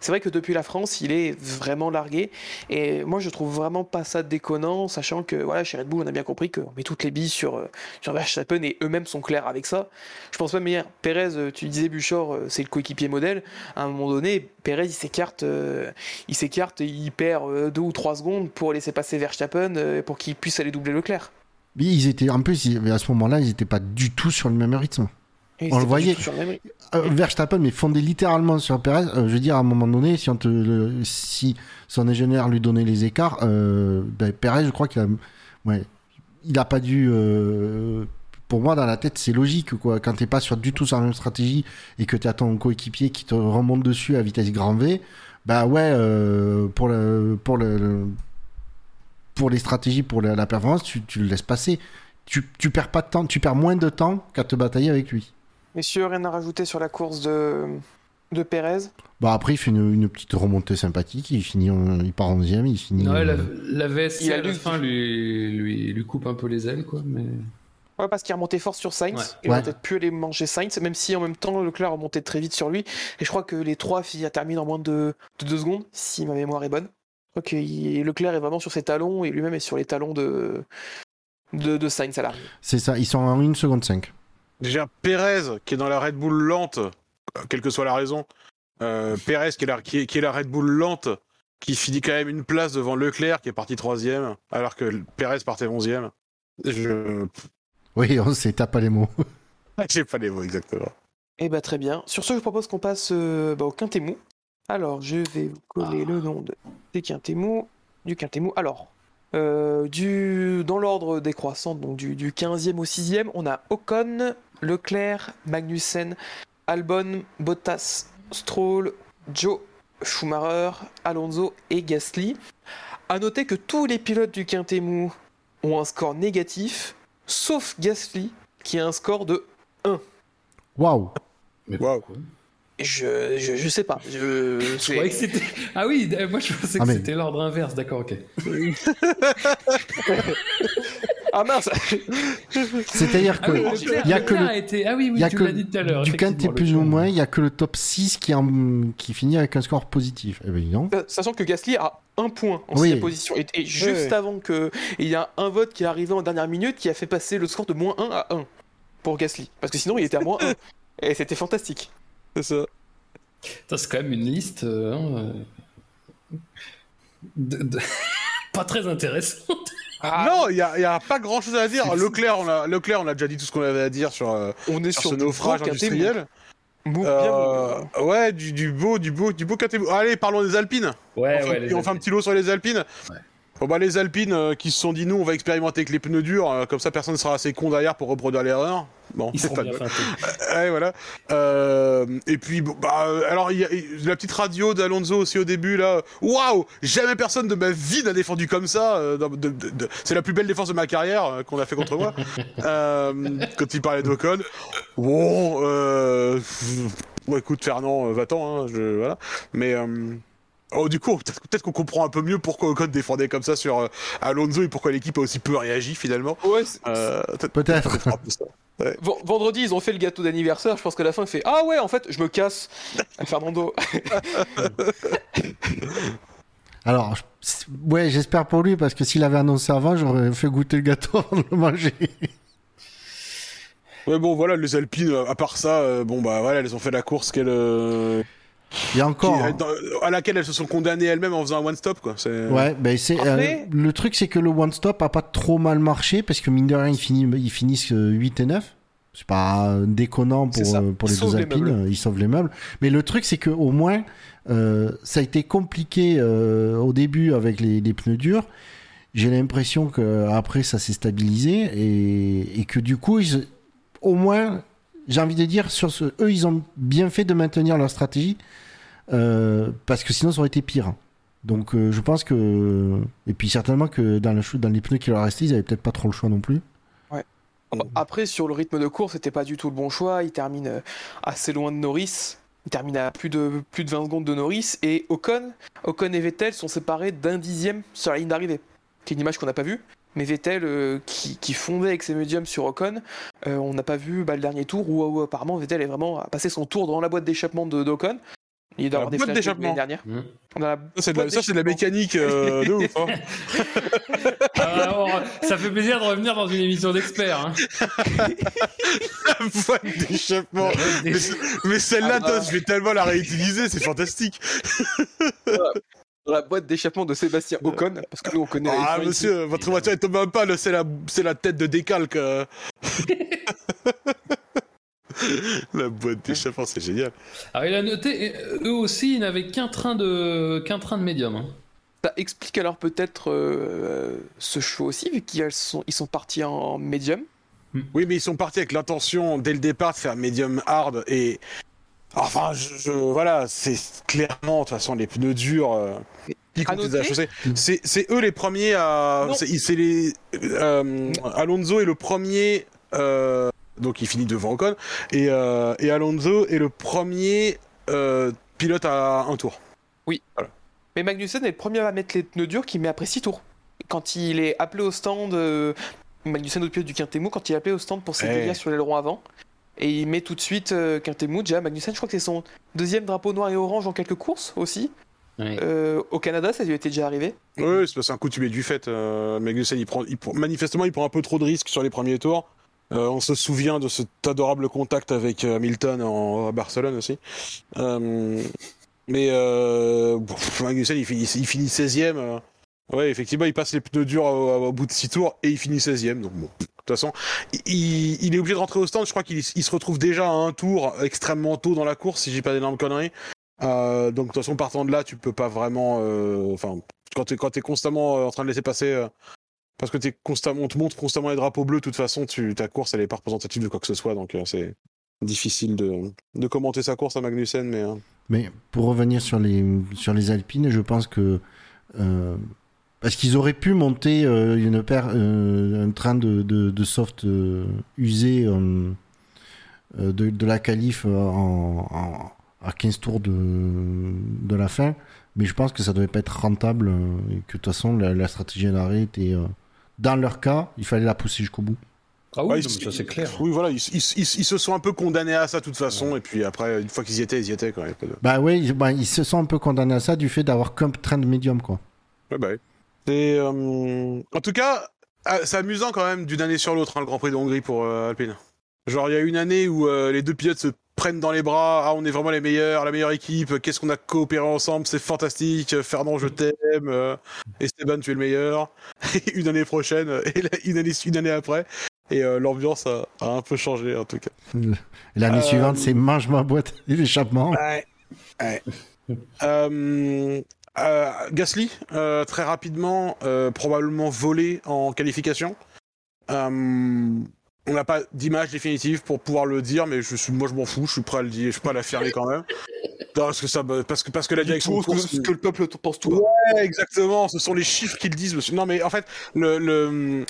C'est vrai que depuis la France, il est vraiment largué. Et moi, je trouve vraiment pas ça déconnant, sachant que voilà, chez Red Bull, on a bien compris qu'on met toutes les billes sur, euh, Verstappen et eux-mêmes sont clairs avec ça. Je pense même hier, Pérez, euh, tu disais Buchor, euh, c'est le coéquipier modèle. À un moment donné, Pérez, il s'écarte, il s'écarte il perd deux ou trois secondes pour laisser passer Verstappen pour qu'il puisse aller doubler Leclerc. Mais ils étaient, en plus, à ce moment-là, ils n'étaient pas du tout sur le même rythme. Et On le voyait. Euh, Verstappen, mais fondait littéralement sur Perez. Euh, je veux dire, à un moment donné, si, on te, le- si son ingénieur lui donnait les écarts, euh, ben, Perez, je crois qu'il a, ouais, il a pas dû. euh, pour moi, dans la tête, c'est logique, quoi. Quand t'es pas sur du tout sur la même stratégie et que tu as ton coéquipier qui te remonte dessus à vitesse grand V, bah ouais, euh, pour le, pour le, le- pour les stratégies, pour la, la performance, tu, tu le laisses passer. tu, tu perds pas de temps, tu perds moins de temps qu'à te batailler avec lui. Messieurs, rien à rajouter sur la course de, de Pérez? Bah après, il fait une, une petite remontée sympathique, il finit, en- il part 11 il finit. Ouais, la, euh, la VSC Il a à la fin lui, lui, lui coupe un peu les ailes, quoi. Mais... Ouais, parce qu'il remontait fort sur Sainz. Ouais. Il aurait Ouais. peut-être pu aller manger Sainz, même si en même temps Leclerc remontait très vite sur lui. Et je crois que les trois filles terminent en moins de, de deux secondes, si ma mémoire est bonne. Il- Leclerc est vraiment sur ses talons et lui-même est sur les talons de, de, de Sainz à l'arrivée. C'est ça, ils sont en 1 seconde 5. Déjà, Pérez, qui est dans la Red Bull lente, quelle que soit la raison, euh, Pérez, qui est, la, qui, est, qui est la Red Bull lente, qui finit quand même une place devant Leclerc, qui est parti troisième, alors que Pérez partait onzième. Je... Oui, on sait, t'as pas les mots. J'ai pas les mots exactement. Eh bah très bien. Sur ce, je propose qu'on passe euh, bah, au Quintémou. Alors, je vais vous coller le nom de, des Quintémou. Du Quintémou. Alors, euh, du, dans l'ordre décroissant, donc du, du 15e au 6e, on a Ocon, Leclerc, Magnussen, Albon, Bottas, Stroll, Joe, Schumacher, Alonso et Gasly. À noter que tous les pilotes du Quintémou ont un score négatif, sauf Gasly, qui a un score de Waouh mais Waouh. pourquoi Je, je, je sais pas. Je, Je c'est- croyais que c'était. Ah oui, d- moi je pensais que Ah, mais- c'était l'ordre inverse, d'accord, ok. Ah mince C'est-à-dire Ah que oui, Euh, Leclerc, il y a que Leclerc le- a été. Ah oui, oui, il y a tu que l'as dit tout à l'heure. du quintet plus ou moins, il y a que le top 6 qui, en, qui finit avec un score positif. Eh ben, donc. Sachant que Gasly a un point en Oui. sixième position. Et, et juste Ouais. avant que. Il y a un vote qui est arrivé en dernière minute qui a fait passer le score de moins 1 à 1 pour Gasly. Parce que sinon il était à moins 1. Et c'était fantastique. C'est ça. Putain, C'est quand même une liste. euh, hein, euh, de- de- Pas très intéressante. Ah, Non, il n'y a, y a pas grand chose à dire. Leclerc on, a, Leclerc, on a déjà dit tout ce qu'on avait à dire sur, euh, on est sur sur ce naufrage industriel. Mou, bien Euh, mou. ouais, du, du beau, du beau, du beau Quintet- Allez, parlons des Alpines. Ouais, on, fait, ouais. un petit- les on fait un petit lot sur les Alpines. Ouais. Bon bah les Alpines euh, qui se sont dit nous on va expérimenter avec les pneus durs, euh, comme ça personne ne sera assez con derrière pour reproduire l'erreur. Bon, Ils pas bien de-. Ouais, voilà. Euh, et puis, bon, bah, euh, alors, il y a y la petite radio d'Alonso aussi au début, là. Waouh Jamais personne de ma vie n'a défendu comme ça. euh, C'est la plus belle défense de ma carrière euh, qu'on a fait contre moi. Quand il parlait d'Ocon. Bon. Bon, écoute, Fernand, va-t'en, hein, je... voilà. Mais... Oh, du coup, peut-être qu'on comprend un peu mieux pourquoi Ocon défendait comme ça sur euh, Alonso et pourquoi l'équipe a aussi peu réagi finalement. Ouais, Euh, peut-être- Vendredi, ils ont fait le gâteau d'anniversaire. Je pense qu'à la fin, il fait Ah ouais, en fait, je me casse. Fernando. Alors, ouais, j'espère pour lui parce que s'il avait annoncé avant, j'aurais fait goûter le gâteau avant de le manger. Ouais bon voilà les Alpines à part ça euh, bon bah voilà elles ont fait la course qu'elles euh, Et qui- encore. dans- à laquelle elles se sont condamnées elles-mêmes en faisant un one stop quoi c'est Ouais, ben c'est Après- euh, le truc c'est que le one stop a pas trop mal marché parce que mine de rien ils finissent ils finissent euh, 8 et 9. C'est pas euh, déconnant pour euh, pour les deux alpines, euh, ils sauvent les meubles. Mais le truc c'est que au moins euh, ça a été compliqué euh, au début avec les, les pneus durs. J'ai l'impression que après ça s'est stabilisé et, et que du coup ils, au moins j'ai envie de dire sur ce eux ils ont bien fait de maintenir leur stratégie euh, parce que sinon ça aurait été pire. Donc euh, je pense que et puis certainement que dans, le, dans les pneus qui leur restaient, ils avaient peut-être pas trop le choix non plus. Après, sur le rythme de course, c'était pas du tout le bon choix. Il termine euh, assez loin de Norris. Il termine à plus de, plus de 20 secondes de Norris. Et Ocon, Ocon et Vettel sont séparés d'un dixième sur la ligne d'arrivée. C'est une image qu'on n'a pas vue. Mais Vettel, euh, qui, fondait avec ses médiums sur Ocon, euh, on n'a pas vu bah, le dernier tour où, apparemment Vettel est vraiment passé son tour dans la boîte d'échappement de d'Ocon. Il doit La avoir des de d'échappement. l'année dernière. Mmh. La ça c'est de, la- de mécanique euh, de ouf hein. Alors, ça fait plaisir de revenir dans une émission d'experts. Hein. la boîte d'échappement mais, celle-là Ah bah. Je vais tellement la réutiliser c'est fantastique Dans la boîte d'échappement de Sébastien Ocon, parce que nous on connaît la ah F1 ici. monsieur votre voiture est tombée en panne c'est la c'est la tête de décalque euh. la boîte d'échappement c'est génial Alors, il a noté, euh, eux aussi, ils n'avaient qu'un train de, qu'un train de médium. hein. Ça explique alors peut-être euh, ce choix aussi, vu qu'ils sont, ils sont partis en médium. Oui, mais ils sont partis avec l'intention dès le départ de faire medium hard et enfin, je, je- voilà, c'est clairement de toute façon les pneus durs. euh, chaussée. C'est eux les premiers à. Non. C'est c'est les. euh, Alonso est le premier. euh, donc il finit devant Ocon. Et, euh, et Alonso est le premier euh, pilote à un tour. Mais Magnussen est le premier à mettre les pneus durs qu'il met après 6 tours. Quand il est appelé au stand, euh, Magnussen au pilote du Quintemou, quand il est appelé au stand pour ses Eh. dégâts sur l'aileron avant, et il met tout de suite euh, Quintemou, déjà Magnussen, je crois que c'est son deuxième drapeau noir et orange en quelques courses aussi. Euh, au Canada, ça lui était déjà arrivé. Oui, c'est c'est un coutumier du fait. Euh, Magnussen, il prend, il prend- manifestement, il prend un peu trop de risques sur les premiers tours. Euh, on se souvient de cet adorable contact avec euh, Hamilton en, à Barcelone aussi. Euh, mais euh, bon, il finit, il finit 16ème. euh. ouais, effectivement, il passe les pneus durs au, bout de 6 tours et il finit 16ème. Donc bon, de toute façon, il, est obligé de rentrer au stand. Je crois qu'il il se retrouve déjà à un tour extrêmement tôt dans la course, si j'ai pas d'énormes conneries. Euh, donc de toute façon, partant de là, tu peux pas vraiment. euh, Enfin, quand t'es quand t'es constamment en train de laisser passer. Euh, parce que constamment, on te montre constamment les drapeaux bleus. De toute façon, ta course, elle est pas représentative de quoi que ce soit. Donc euh, c'est difficile de, commenter sa course à Magnussen, mais. euh, Mais pour revenir sur les, sur les Alpines, je pense que. euh, parce qu'ils auraient pu monter euh, une paire, euh, un train de, de, soft euh, usé euh, euh, de, la qualif euh, en, à 15 tours de, de la fin? Mais je pense que ça devait pas être rentable euh, et que de toute façon la, stratégie d'arrêt était. euh, dans leur cas, il fallait la pousser jusqu'au bout. Ah oui, ouais, non, ils- mais ça c'est clair. Oui, voilà, ils, ils- ils- ils se sont un peu condamnés à ça de toute façon. Et puis après, une fois qu'ils y étaient, ils y étaient quand même. Bah oui, ils, bah, ils se sont un peu condamnés à ça du fait d'avoir qu'un train de médium, quoi. Ouais, bah, ouais. C'est, euh, En tout cas, ah, c'est amusant quand même d'une année sur l'autre, hein, le Grand Prix de Hongrie pour euh, Alpine. Genre, il y a une année où euh, les deux pilotes se prennent dans les bras. Ah, on est vraiment les meilleurs, la meilleure équipe. Qu'est-ce qu'on a coopéré ensemble C'est fantastique. Fernand, je t'aime. Euh, Esteban, tu es le meilleur. Et une année prochaine, et la- une année, une année après. Et euh, l'ambiance a, a un peu changé en tout cas. Et L'année Euh, suivante, c'est mange ma boîte et l'échappement. Ouais. ouais. Euh, euh, Gasly, euh, très rapidement, euh, probablement volé en qualification. On n'a pas d'image définitive pour pouvoir le dire, mais je suis, moi je m'en fous, je suis prêt à le dire, je suis prêt à l'affirmer quand même. Non, parce que ça, parce que parce que la direction de course, ce que le peuple pense tout. Ouais, exactement, ce sont les chiffres qu'ils disent, monsieur. Non, mais en fait, le, le-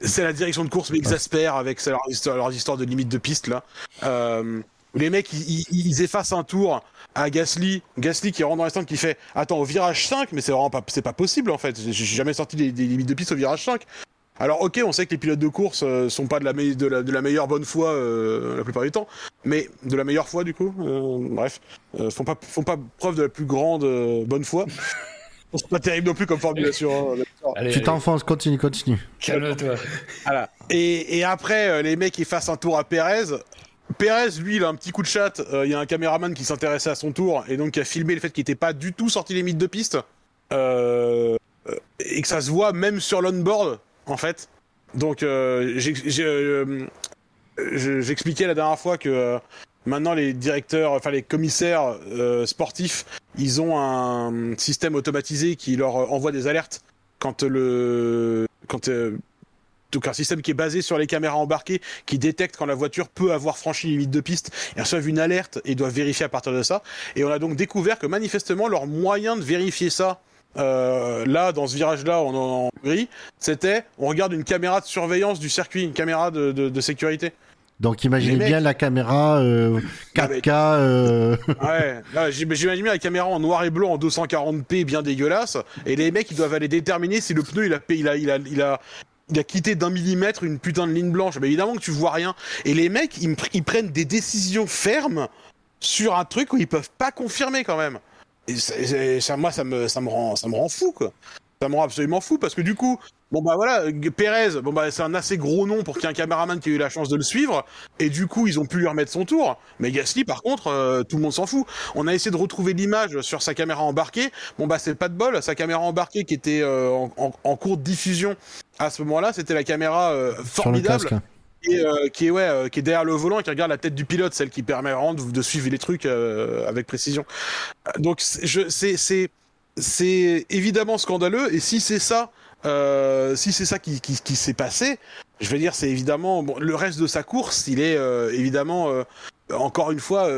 c'est la direction de course m'exaspère avec leur histoire, leur histoire de limite de piste, là. Euh, les mecs, ils, effacent un tour à Gasly, Gasly qui rentre dans les stands qui fait Attends, au virage 5, mais c'est vraiment pas, c'est pas possible en fait. J'ai j'ai jamais sorti des, des limites de piste au virage 5. Alors, ok, on sait que les pilotes de course euh, sont pas de la, de, la, de la meilleure bonne foi euh, la plupart du temps, mais de la meilleure foi du coup. euh, bref, euh, font pas font pas preuve de la plus grande euh, bonne foi. C'est pas terrible non plus comme formulation. hein, d'accord. Allez, Tu t'enfonces, continue, continue. calme-toi. Voilà. Et, et après, euh, les mecs, ils fassent un tour à Pérez. Pérez, lui, il a un petit coup de chat. euh, Il y a un caméraman qui s'intéressait à son tour et donc qui a filmé le fait qu'il n'était pas du tout sorti les mythes de piste. Euh, euh, et que ça se voit même sur l'onboard, en fait. Donc, euh, euh, je- j'expliquais la dernière fois que euh, maintenant les directeurs, enfin les commissaires sportifs, ils ont un système automatisé qui leur envoie des alertes quand le quand donc un système qui est basé sur les caméras embarquées qui détecte quand la voiture peut avoir franchi les limites de piste et reçoivent une alerte et doivent vérifier à partir de ça. Et on a donc découvert que manifestement leur moyen de vérifier ça euh, là dans ce virage là en, en Hongrie, c'était on regarde une caméra de surveillance du circuit, une caméra de, de- de sécurité. Donc imaginez mecs- bien la caméra euh, 4K. euh, Ouais, là, j'im- j'imagine bien la caméra en noir et blanc en 240p bien dégueulasse, et les mecs ils doivent aller déterminer si le pneu il a, il a, il a, il a, il a quitté d'un millimètre une putain de ligne blanche. Mais évidemment que tu vois rien. Et les mecs ils, ils prennent des décisions fermes sur un truc où ils peuvent pas confirmer quand même. Et ça, moi ça me, ça me rend, ça me rend fou quoi. Ça me rend absolument fou parce que du coup, bon bah voilà, Pérez, bon bah c'est un assez gros nom pour qu'il y ait un caméraman qui ait eu la chance de le suivre, et du coup ils ont pu lui remettre son tour. Mais Gasly par contre, euh, tout le monde s'en fout. On a essayé de retrouver l'image sur sa caméra embarquée. Bon bah c'est pas de bol, sa caméra embarquée qui était euh, en, en- en cours de diffusion à ce moment-là, c'était la caméra euh, formidable casque. et euh, qui est ouais, euh, qui est derrière le volant et qui regarde la tête du pilote, celle qui permet vraiment de, suivre les trucs euh, avec précision. Donc c'est- évidemment scandaleux et si c'est ça euh, si c'est ça qui, qui, qui s'est passé, je veux dire c'est évidemment bon, le reste de sa course, il est euh, évidemment euh, encore une fois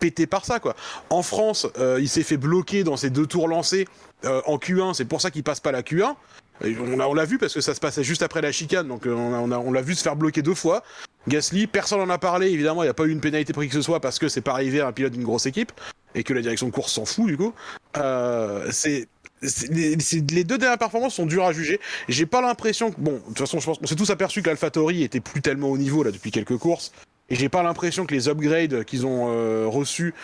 pété par ça, quoi. En France, il s'est fait bloquer dans ses deux tours lancés en Q1, c'est pour ça qu'il passe pas la Q1. On l'a l'a vu parce que ça se passait juste après la chicane, donc euh, on a- on on l'a vu se faire bloquer deux fois. Gasly, personne n'en a parlé, évidemment, il n'y a pas eu une pénalité pour qui que ce soit parce que c'est pas arrivé à un pilote d'une grosse équipe et que la direction de course s'en fout du coup. Euh, c'est les, les deux dernières performances sont dures à juger. J'ai pas l'impression que bon, de toute façon, je pense qu'on s'est tous aperçu que l'AlphaTauri était plus tellement au niveau là depuis quelques courses. Et j'ai pas l'impression que les upgrades qu'ils ont euh, reçus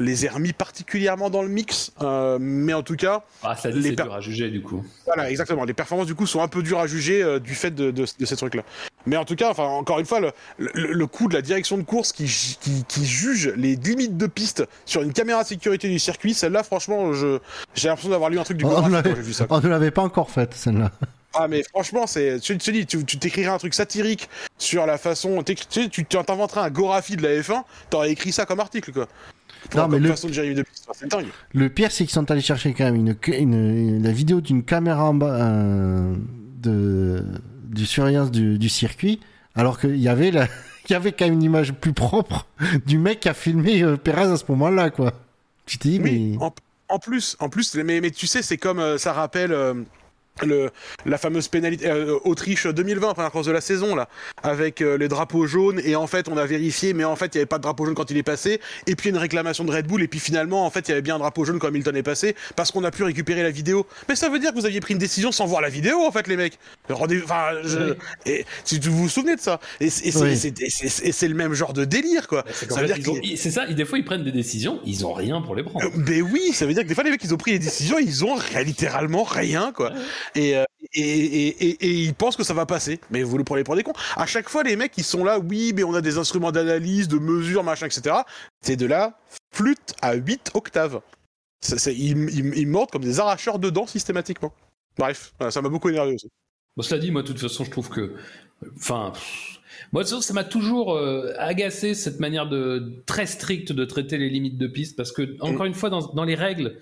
les aient remis particulièrement dans le mix. Euh, mais en tout cas, Ah, ça dit, Les dur à juger du coup. voilà, exactement. Les performances du coup sont un peu dures à juger euh, du fait de, de, de ces trucs-là. Mais en tout cas, enfin encore une fois, le, le, le coup de la direction de course qui, qui, qui juge les limites de piste sur une caméra de sécurité du circuit, celle-là, franchement, je j'ai l'impression d'avoir lu un truc du On vu ça. On ne l'avait pas encore faite, celle-là. Ah mais franchement, c'est tu te dis, tu tu t'écrirais un truc satirique sur la façon, tu sais, tu t'inventerais un Gorafi de la F1, t'aurais écrit ça comme article quoi. Non, mais le- façon de gérer de piste, c'est dingue. Le pire, c'est qu'ils sont allés chercher quand même une, une- la vidéo d'une caméra en bas, euh, de, de surveillance du, du circuit, alors qu'il y avait la, il y avait quand même une image plus propre du mec qui a filmé euh, Perez à ce moment-là, quoi. Tu te dis, Oui, mais. en, en plus, en plus, mais, mais tu sais, c'est comme euh, ça rappelle euh, le, la fameuse pénalité euh, Autriche 2020, première course de la saison là, avec euh, les drapeaux jaunes et en fait on a vérifié, mais en fait il y avait pas de drapeau jaune quand il est passé, et puis une réclamation de Red Bull et puis finalement en fait il y avait bien un drapeau jaune quand Hamilton est passé parce qu'on a pu récupérer la vidéo. Mais ça veut dire que vous aviez pris une décision sans voir la vidéo en fait les mecs. Rendez, enfin, je- Oui. et si vous vous souvenez de ça, et, c'est- et c'est Oui. le même genre de délire quoi. C'est ont- c'est ça, des fois ils prennent des décisions, ils ont rien pour les prendre. euh, Ben oui, ça veut dire que des fois les mecs ils ont pris des décisions, ils ont littéralement rien quoi. Et, euh, et, et, et, ils pensent que ça va passer. Mais vous le prenez pour des cons. À chaque fois les mecs ils sont là, oui, mais on a des instruments d'analyse, de mesure, machin, etc. C'est de la flûte à 8 octaves. Ça, ils, ils, ils mordent comme des arracheurs de dents systématiquement. Bref, ça m'a beaucoup énervé aussi. Bon, cela dit, moi, de toute façon, je trouve que. Enfin. Moi, de toute façon, ça m'a toujours euh, agacé cette manière de très stricte de traiter les limites de piste parce que, encore une fois, dans, dans les règles,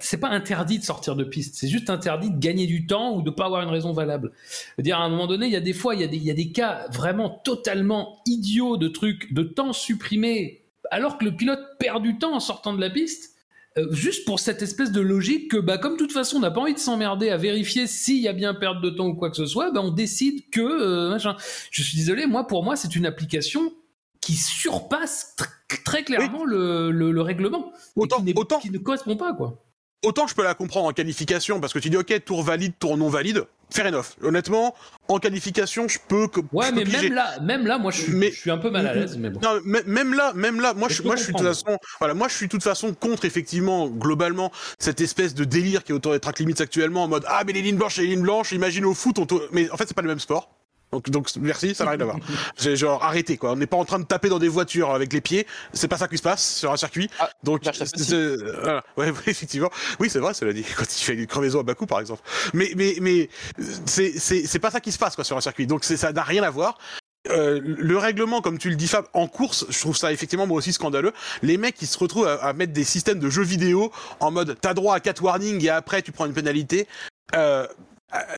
c'est pas interdit de sortir de piste, c'est juste interdit de gagner du temps ou de pas avoir une raison valable. C'est-à-dire, à un moment donné, il y a des fois, il y a des, il y a des cas vraiment totalement idiots de trucs, de temps supprimé, alors que le pilote perd du temps en sortant de la piste. Euh, juste pour cette espèce de logique que, bah, comme de toute façon, on n'a pas envie de s'emmerder à vérifier s'il y a bien perte de temps ou quoi que ce soit, bah, on décide que, euh, machin. Je suis désolé, moi, pour moi, c'est une application qui surpasse tr- très clairement le, le- le règlement. Et qui, autant- qui ne correspond pas, quoi. Autant je peux la comprendre en qualification parce que tu dis ok tour valide, tour non valide, fair enough. Honnêtement, en qualification je peux que Ouais, je peux mais piger. même là, même là, moi, je suis, Mais- je suis un peu mal à l'aise, mais bon. Non, mais même là, même là, moi, je, moi, je suis de toute façon, voilà, moi, je suis de toute façon contre effectivement, globalement, cette espèce de délire qui est autour des track limits actuellement en mode ah mais les lignes blanches, et les lignes blanches, imagine au foot, on mais en fait c'est pas le même sport. Donc, donc merci, ça n'a rien à voir. J'ai genre arrêté quoi. On n'est pas en train de taper dans des voitures avec les pieds. C'est pas ça qui se passe sur un circuit. Ah, donc c'est- c'est- voilà. ouais, ouais, effectivement. Oui, c'est vrai, cela dit. Quand il fait une crevaison à Bakou par exemple. Mais mais mais c'est c'est c'est pas ça qui se passe quoi sur un circuit. Donc c'est ça n'a rien à voir. Euh, le règlement, comme tu le dis Fab, en course, je trouve ça effectivement moi aussi scandaleux. Les mecs qui se retrouvent à, à mettre des systèmes de jeux vidéo en mode t'as droit à 4 warnings et après tu prends une pénalité. Euh,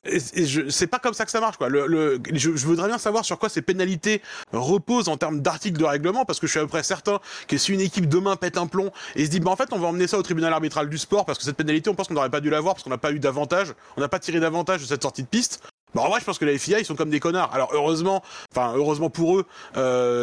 et- et je- c'est pas comme ça que ça marche quoi. Le, le- je, je voudrais bien savoir sur quoi ces pénalités reposent en termes d'articles de règlement parce que je suis à peu près certain que si une équipe demain pète un plomb et se dit bah en fait on va emmener ça au tribunal arbitral du sport parce que cette pénalité on pense qu'on n'aurait pas dû l'avoir parce qu'on n'a pas eu d'avantage, on n'a pas tiré d'avantage de cette sortie de piste. Bah en vrai, je pense que la FIA, ils sont comme des connards. Alors heureusement, enfin heureusement pour eux,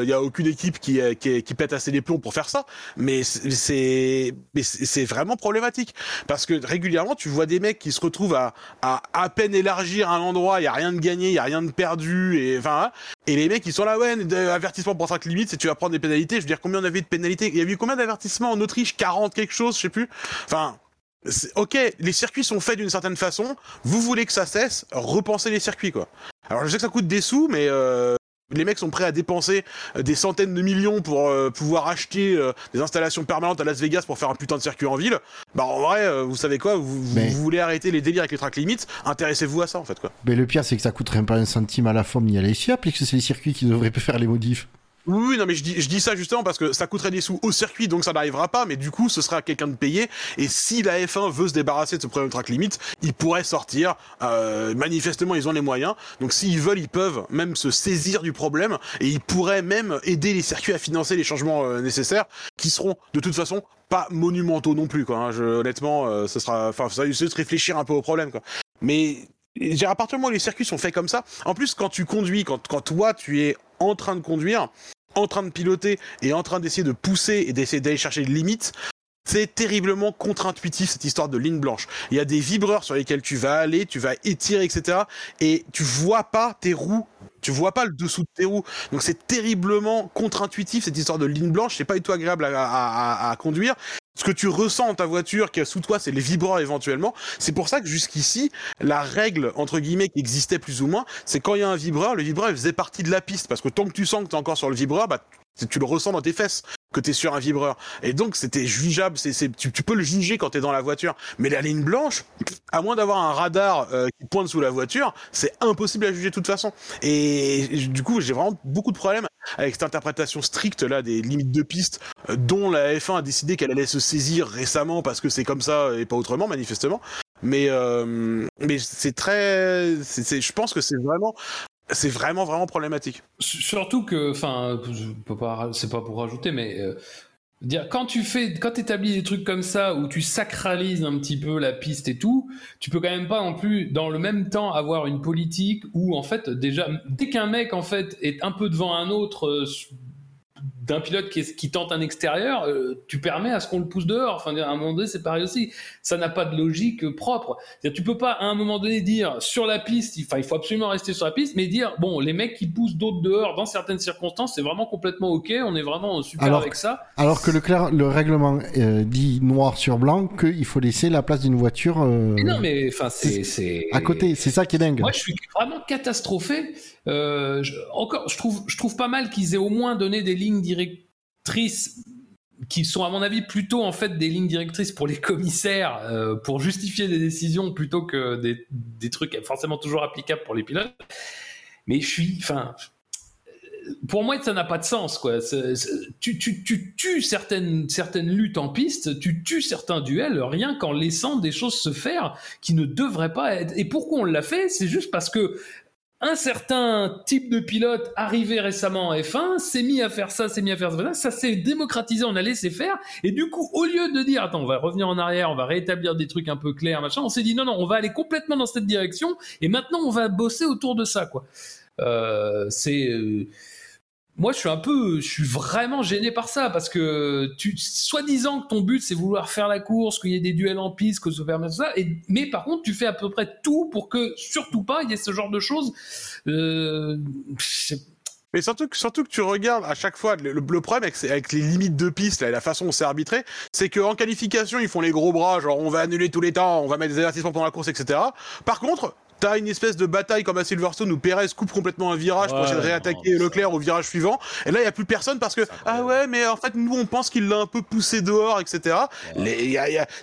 il y a aucune équipe qui, euh, qui, qui pète assez les plombs pour faire ça. Mais c'est- c'est vraiment problématique parce que régulièrement, tu vois des mecs qui se retrouvent à à, à peine élargir un endroit, il y a rien de gagné, il y a rien de perdu et enfin hein, et les mecs ils sont là ouais, avertissement pour 5 limites, c'est tu vas prendre des pénalités. Je veux dire combien on avait de pénalités? Il y a eu combien d'avertissements en Autriche? 40 quelque chose, je sais plus. Enfin ok, les circuits sont faits d'une certaine façon. Vous voulez que ça cesse, repensez les circuits, quoi. Alors je sais que ça coûte des sous, mais euh, les mecs sont prêts à dépenser euh, des centaines de millions pour euh, pouvoir acheter euh, des installations permanentes à Las Vegas pour faire un putain de circuit en ville. Bah en vrai, euh, vous savez quoi, vous, vous- Mais- vous voulez arrêter les délires avec les track limits, intéressez-vous à ça en fait, quoi. Mais le pire, c'est que ça coûterait pas un centime à la FOM ni à la FIA, puisque c'est les circuits qui devraient faire les modifs. Oui, non, mais je dis, je dis ça justement parce que ça coûterait des sous au circuit, donc ça n'arrivera pas, mais du coup, ce sera à quelqu'un de payer. Et si la F1 veut se débarrasser de ce problème de track limit, ils pourraient sortir. Euh, manifestement, ils ont les moyens. Donc, s'ils veulent, ils peuvent même se saisir du problème et ils pourraient même aider les circuits à financer les changements euh, nécessaires, qui seront de toute façon pas monumentaux non plus. Quoi, hein. je, honnêtement, euh, ce sera, enfin, ça juste réfléchir un peu au problème. Quoi. Mais à partir du moment où les circuits sont faits comme ça, en plus quand tu conduis, quand, quand toi tu es en train de conduire, en train de piloter et en train d'essayer de pousser et d'essayer d'aller chercher des limites, c'est terriblement contre-intuitif cette histoire de ligne blanche. Il y a des vibreurs sur lesquels tu vas aller, tu vas étirer, etc. Et tu vois pas tes roues, tu vois pas le dessous de tes roues. Donc c'est terriblement contre-intuitif cette histoire de ligne blanche. C'est pas du tout agréable à, à, à, conduire. Ce que tu ressens dans ta voiture qui est sous toi, c'est les vibreurs éventuellement. C'est pour ça que jusqu'ici, la règle entre guillemets qui existait plus ou moins, c'est quand il y a un vibreur, le vibreur faisait partie de la piste parce que tant que tu sens que tu es encore sur le vibreur, bah tu le ressens dans tes fesses que tu es sur un vibreur. Et donc c'était jugeable, c'est, tu, tu, peux le juger quand tu es dans la voiture. Mais la ligne blanche, à moins d'avoir un radar euh, qui pointe sous la voiture, c'est impossible à juger de toute façon. Et, du coup, j'ai vraiment beaucoup de problèmes avec cette interprétation stricte là des limites de piste, euh, dont la F1 a décidé qu'elle allait se saisir récemment parce que c'est comme ça et pas autrement manifestement. Mais euh, mais c'est très, c'est, je pense que c'est vraiment c'est vraiment vraiment problématique. Surtout que, enfin, c'est pas pour rajouter, mais euh, quand tu fais, quand établis des trucs comme ça où tu sacralises un petit peu la piste et tout, tu peux quand même pas non plus dans le même temps avoir une politique où en fait déjà dès qu'un mec en fait est un peu devant un autre euh, d'un pilote qui, qui, tente un extérieur, euh, tu permets à ce qu'on le pousse dehors. Enfin, à un moment donné, c'est pareil aussi. Ça n'a pas de logique propre. Tu peux pas à un moment donné dire sur la piste, il, il faut absolument rester sur la piste, mais dire bon, les mecs qui poussent d'autres dehors dans certaines circonstances, c'est vraiment complètement ok. On est vraiment super avec ça. Alors que le, clair, le règlement euh, dit noir sur blanc qu'il faut laisser la place d'une voiture. Euh, non, mais enfin, c'est à côté. C'est ça qui est dingue. Moi, je suis vraiment catastrophé. Je, encore, je trouve, je trouve pas mal qu'ils aient au moins donné des lignes directrices qui sont à mon avis plutôt en fait des lignes directrices pour les commissaires euh, pour justifier des décisions plutôt que des, des, trucs forcément toujours applicables pour les pilotes. Mais je suis, enfin, pour moi ça n'a pas de sens quoi. tu, tu, tu tues certaines certaines luttes en piste, tu tues certains duels rien qu'en laissant des choses se faire qui ne devraient pas être. Et pourquoi on l'a fait? C'est juste parce que un certain type de pilote arrivé récemment en F1 s'est mis à faire ça, s'est mis à faire ça, ça s'est démocratisé, on a laissé faire, et du coup, au lieu de dire, attends, on va revenir en arrière, on va rétablir des trucs un peu clairs, machin, on s'est dit, non, non, on va aller complètement dans cette direction, et maintenant, on va bosser autour de ça, quoi. Euh, c'est... Euh, moi, je suis un peu, je suis vraiment gêné par ça parce que tu, soi-disant que ton but c'est vouloir faire la course, qu'il y ait des duels en piste, que ça permette ça, mais par contre, tu fais à peu près tout pour que surtout pas il y ait ce genre de choses. Euh, mais surtout que, surtout que tu regardes à chaque fois, le, problème avec, les limites de piste et la façon dont c'est arbitré, c'est qu'en qualification, ils font les gros bras, genre on va annuler tous les temps, on va mettre des avertissements pendant la course, etc. Par contre, T'as une espèce de bataille comme à Silverstone où Perez coupe complètement un virage pour essayer de réattaquer Leclerc au virage suivant. Et là, il y a plus personne parce que ah ouais, mais en fait nous on pense qu'il l'a un peu poussé dehors, etc.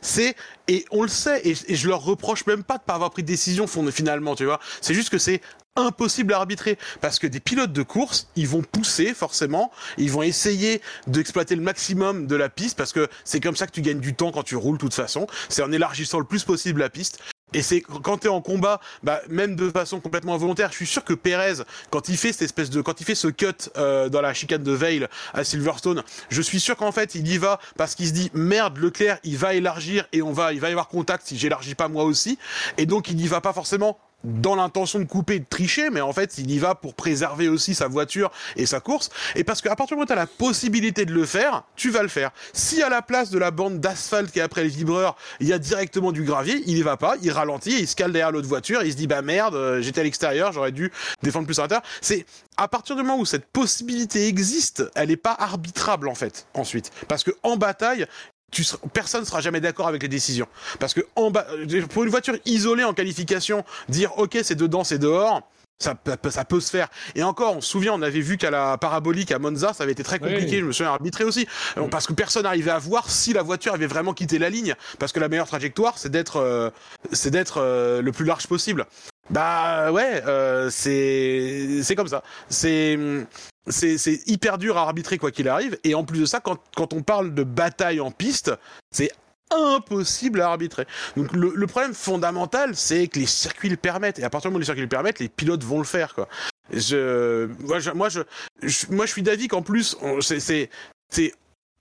C'est et on le sait et, je leur reproche même pas de pas avoir pris de décision finalement, tu vois. C'est juste que c'est impossible à arbitrer parce que des pilotes de course, ils vont pousser forcément, ils vont essayer d'exploiter le maximum de la piste parce que c'est comme ça que tu gagnes du temps quand tu roules de toute façon, c'est en élargissant le plus possible la piste et c'est quand t'es en combat, bah, même de façon complètement involontaire, je suis sûr que Perez, quand il fait cette espèce de, quand il fait ce cut euh, dans la chicane de Vale à Silverstone, je suis sûr qu'en fait il y va parce qu'il se dit merde Leclerc, il va élargir et on va, il va y avoir contact si j'élargis pas moi aussi, et donc il n'y va pas forcément dans l'intention de couper et de tricher, mais en fait, il y va pour préserver aussi sa voiture et sa course. Et parce qu'à partir du moment où tu as la possibilité de le faire, tu vas le faire. Si à la place de la bande d'asphalte qui est après les vibreurs, il y a directement du gravier, il y va pas, il ralentit, il se cale derrière l'autre voiture, il se dit bah merde, euh, j'étais à l'extérieur, j'aurais dû défendre plus à l'intérieur. C'est à partir du moment où cette possibilité existe, elle n'est pas arbitrable en fait ensuite. Parce que en bataille, tu seras, personne sera jamais d'accord avec les décisions. Parce que en bas, pour une voiture isolée en qualification, dire ok c'est dedans, c'est dehors, ça, ça, peut se faire. Et encore, on se souvient, on avait vu qu'à la parabolique à Monza, ça avait été très compliqué. Je me souviens arbitrer aussi, mm. parce que personne n'arrivait à voir si la voiture avait vraiment quitté la ligne. Parce que la meilleure trajectoire, c'est d'être, euh, c'est d'être euh, le plus large possible. Bah ouais, euh, c'est, c'est comme ça. C'est c'est hyper dur à arbitrer quoi qu'il arrive. Et en plus de ça, quand, quand on parle de bataille en piste, c'est impossible à arbitrer. Donc le, le problème fondamental, c'est que les circuits le permettent. Et à partir du moment où les circuits le permettent, les pilotes vont le faire. Quoi. Je, moi, je, moi, je, moi, je suis d'avis qu'en plus, c'est-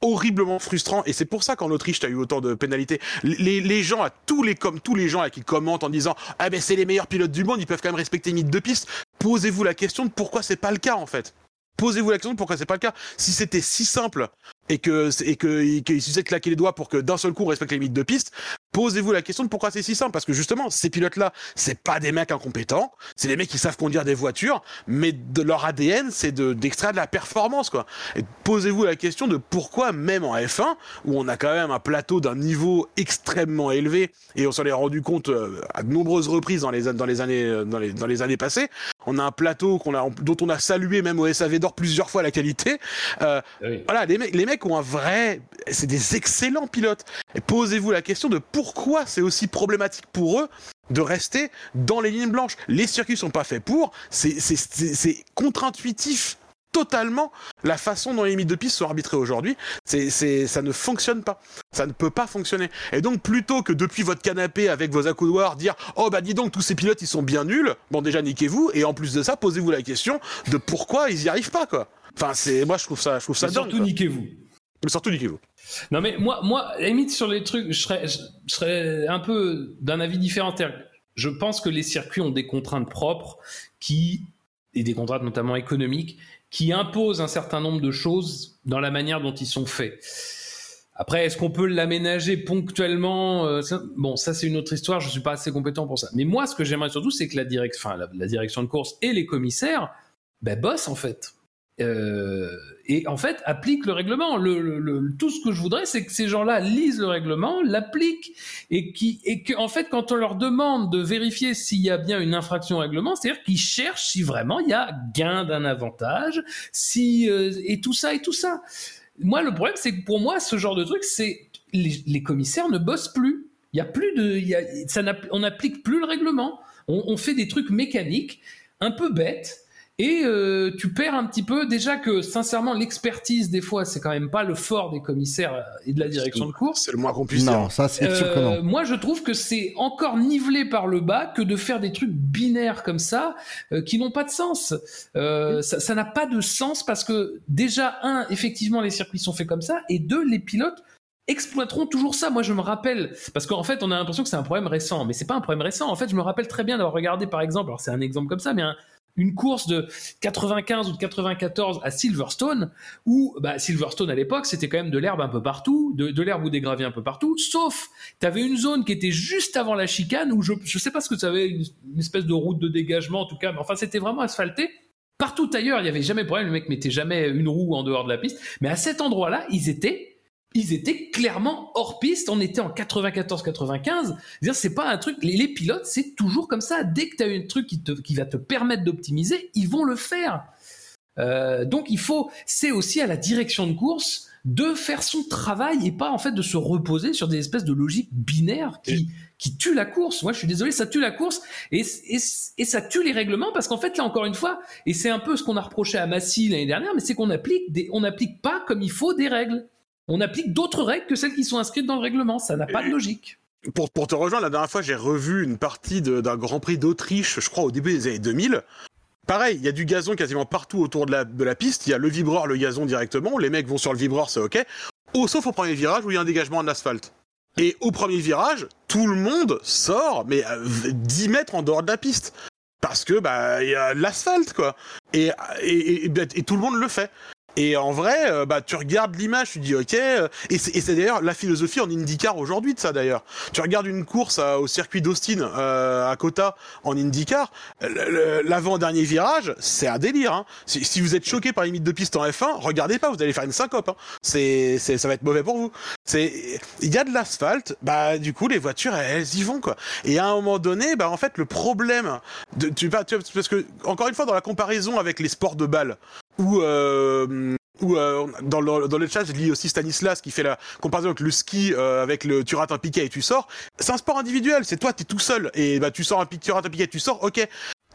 horriblement frustrant et c'est pour ça qu'en Autriche tu as eu autant de pénalités les, les gens à tous les comme tous les gens qui commentent en disant ah ben c'est les meilleurs pilotes du monde ils peuvent quand même respecter une limite de piste posez-vous la question de pourquoi c'est pas le cas en fait posez-vous la question pourquoi c'est pas le cas. Si c'était si simple et que et que qu'il suffisait de claquer les doigts pour que d'un seul coup on respecte les limites de piste posez-vous la question de pourquoi c'est si simple parce que justement ces pilotes là c'est pas des mecs incompétents c'est des mecs qui savent conduire des voitures mais de leur ADN c'est de d'extraire de la performance quoi et posez-vous la question de pourquoi même en F1 où on a quand même un plateau d'un niveau extrêmement élevé et on s'en est rendu compte euh, à de nombreuses reprises dans les an- dans les années euh, dans les dans les années passées on a un plateau qu'on a dont on a salué même au SAV d'or plusieurs fois la qualité euh, Oui. voilà, les mecs, les mecs ont un vrai, c'est des excellents pilotes. Et posez-vous la question de pourquoi c'est aussi problématique pour eux de rester dans les lignes blanches? Les circuits sont pas faits pour. C'est, contre-intuitif totalement la façon dont les limites de piste sont arbitrées aujourd'hui. C'est, ça ne fonctionne pas. Ça ne peut pas fonctionner. Et donc, plutôt que depuis votre canapé avec vos accoudoirs dire, oh bah dis donc, tous ces pilotes ils sont bien nuls. Bon, déjà niquez-vous. Et en plus de ça, posez-vous la question de pourquoi ils y arrivent pas, quoi. Enfin, c'est, moi je trouve ça, je trouve ça dingue. surtout, niquez-vous. Mais surtout niquez-vous. Non, mais moi, moi, limite, sur les trucs, je serais, je serais un peu d'un avis différent. Je pense que les circuits ont des contraintes propres qui, et des contraintes notamment économiques, qui imposent un certain nombre de choses dans la manière dont ils sont faits. Après, est-ce qu'on peut l'aménager ponctuellement euh, Bon, ça c'est une autre histoire. Je suis pas assez compétent pour ça. Mais moi, ce que j'aimerais surtout, c'est que la, direct, enfin, la direction de course et les commissaires ben, bossent en fait. Euh, et en fait appliquent le règlement. Le, le- le- tout ce que je voudrais, c'est que ces gens-là lisent le règlement, l'appliquent, et qui fait, quand on leur demande de vérifier s'il y a bien une infraction au règlement, c'est-à-dire qu'ils cherchent si vraiment il y a gain d'un avantage, si euh, et tout ça et tout ça. Moi, le problème, c'est que pour moi, ce genre de truc, c'est les, les commissaires ne bossent plus. Il y a plus de, on n'applique plus le règlement. On fait des trucs mécaniques, un peu bêtes. Et euh, tu perds un petit peu déjà que sincèrement l'expertise des fois c'est quand même pas le fort des commissaires et de la direction de course. C'est le moins qu'on puisse Non, dire. ça c'est sûr que Euh, non. moi, je trouve que c'est encore nivelé par le bas que de faire des trucs binaires comme ça euh, qui n'ont pas de sens. Euh, ça ça n'a pas de sens parce que déjà un, effectivement, les circuits sont faits comme ça, et deux, les pilotes exploiteront toujours ça. Moi, je me rappelle parce qu'en fait, on a l'impression que c'est un problème récent, mais c'est pas un problème récent. En fait, je me rappelle très bien d'avoir regardé, par exemple, alors c'est un exemple comme ça, mais un- une course de 95 ou de 94 à Silverstone, où bah, Silverstone à l'époque c'était quand même de l'herbe un peu partout, de, l'herbe ou des graviers un peu partout, sauf tu avais une zone qui était juste avant la chicane où je je sais pas ce que tu avais une, espèce de route de dégagement en tout cas, mais enfin c'était vraiment asphalté. Partout ailleurs, il y avait jamais de problème, le mec mettait jamais une roue en dehors de la piste, mais à cet endroit-là, ils étaient ils étaient clairement hors piste. On était en 94-95. C'est-à-dire, c'est pas un truc. Les, les pilotes, c'est toujours comme ça. Dès que tu as un truc qui, te, qui va te permettre d'optimiser, ils vont le faire. Euh, donc, il faut. C'est aussi à la direction de course de faire son travail et pas en fait de se reposer sur des espèces de logiques binaires qui, qui tuent la course. Moi, je suis désolé, ça tue la course et, et, et ça tue les règlements parce qu'en fait, là encore une fois, et c'est un peu ce qu'on a reproché à Massy l'année dernière, mais c'est qu'on applique des, on n'applique pas comme il faut des règles. On applique d'autres règles que celles qui sont inscrites dans le règlement. Ça n'a pas de logique. Pour, pour te rejoindre, la dernière fois, j'ai revu une partie de- d'un Grand Prix d'Autriche, je crois au début des années 2000. Pareil, il y a du gazon quasiment partout autour de la, de la piste. Il y a le vibreur, le gazon directement. Les mecs vont sur le vibreur, c'est OK. Au, sauf au premier virage où il y a un dégagement en asphalte. Et au premier virage, tout le monde sort, mais à 10 mètres en dehors de la piste. Parce que, bah, il y a l'asphalte, quoi. Et, et, et, et tout le monde le fait. Et en vrai, euh, bah, tu regardes l'image, tu dis ok. euh, et c'est d'ailleurs la philosophie en IndyCar aujourd'hui de ça d'ailleurs. Tu regardes une course au circuit d'Austin euh, à Kota en IndyCar, l'avant-dernier virage, c'est un délire. Hein. Si, si vous êtes choqué par les limites de piste en F1, regardez pas, vous allez faire une syncope. Hein. C'est, ça va être mauvais pour vous. C'est, il y a de l'asphalte, bah du coup les voitures elles, y vont quoi. Et à un moment donné, bah en fait le problème, de, tu, vas- tu, parce que encore une fois dans la comparaison avec les sports de balle où euh, où euh, dans, le, dans le chat je lis aussi Stanislas qui fait la comparaison avec le ski euh, avec le tu rates un piquet et tu sors c'est un sport individuel c'est toi t'es tout seul et bah tu sors un piquet tu rates un piquet tu sors ok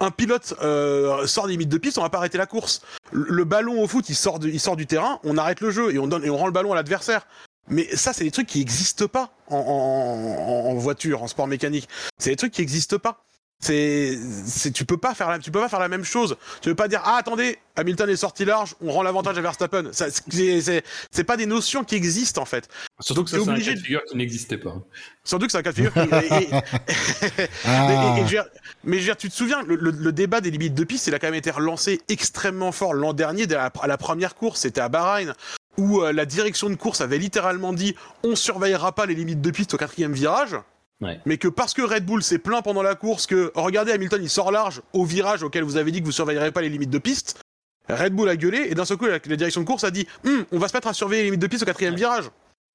un pilote euh, sort des limites de piste, on va pas arrêter la course. Le, ballon au foot, il sort, de- il sort du terrain, on arrête le jeu et on donne et on rend le ballon à l'adversaire. Mais ça, c'est des trucs qui n'existent pas en- en- en voiture, en sport mécanique. C'est des trucs qui n'existent pas. C'est, c'est, tu peux pas faire la, tu peux pas faire la même chose. Tu peux pas dire, ah, attendez, Hamilton est sorti large, on rend l'avantage à Verstappen. Ça, c'est, c'est, c'est pas des notions qui existent, en fait. Surtout Donc, que ça, c'est un obligé cas de figure qui n'existait pas. Surtout que c'est un cas de figure. qui- et- et- Ah. mais, et- et je veux dire- mais je veux dire, tu te souviens, le, le- le débat des limites de piste, il a quand même été relancé extrêmement fort l'an dernier, dès la- à la première course, c'était à Bahreïn, où euh, la direction de course avait littéralement dit on surveillera pas les limites de piste au quatrième virage. Ouais. Mais que parce que Red Bull s'est plaint pendant la course que regardez Hamilton il sort large au virage auquel vous avez dit que vous surveillerez pas les limites de piste, Red Bull a gueulé et d'un seul coup la, la direction de course a dit Hum, on va se mettre à surveiller les limites de piste au quatrième virage.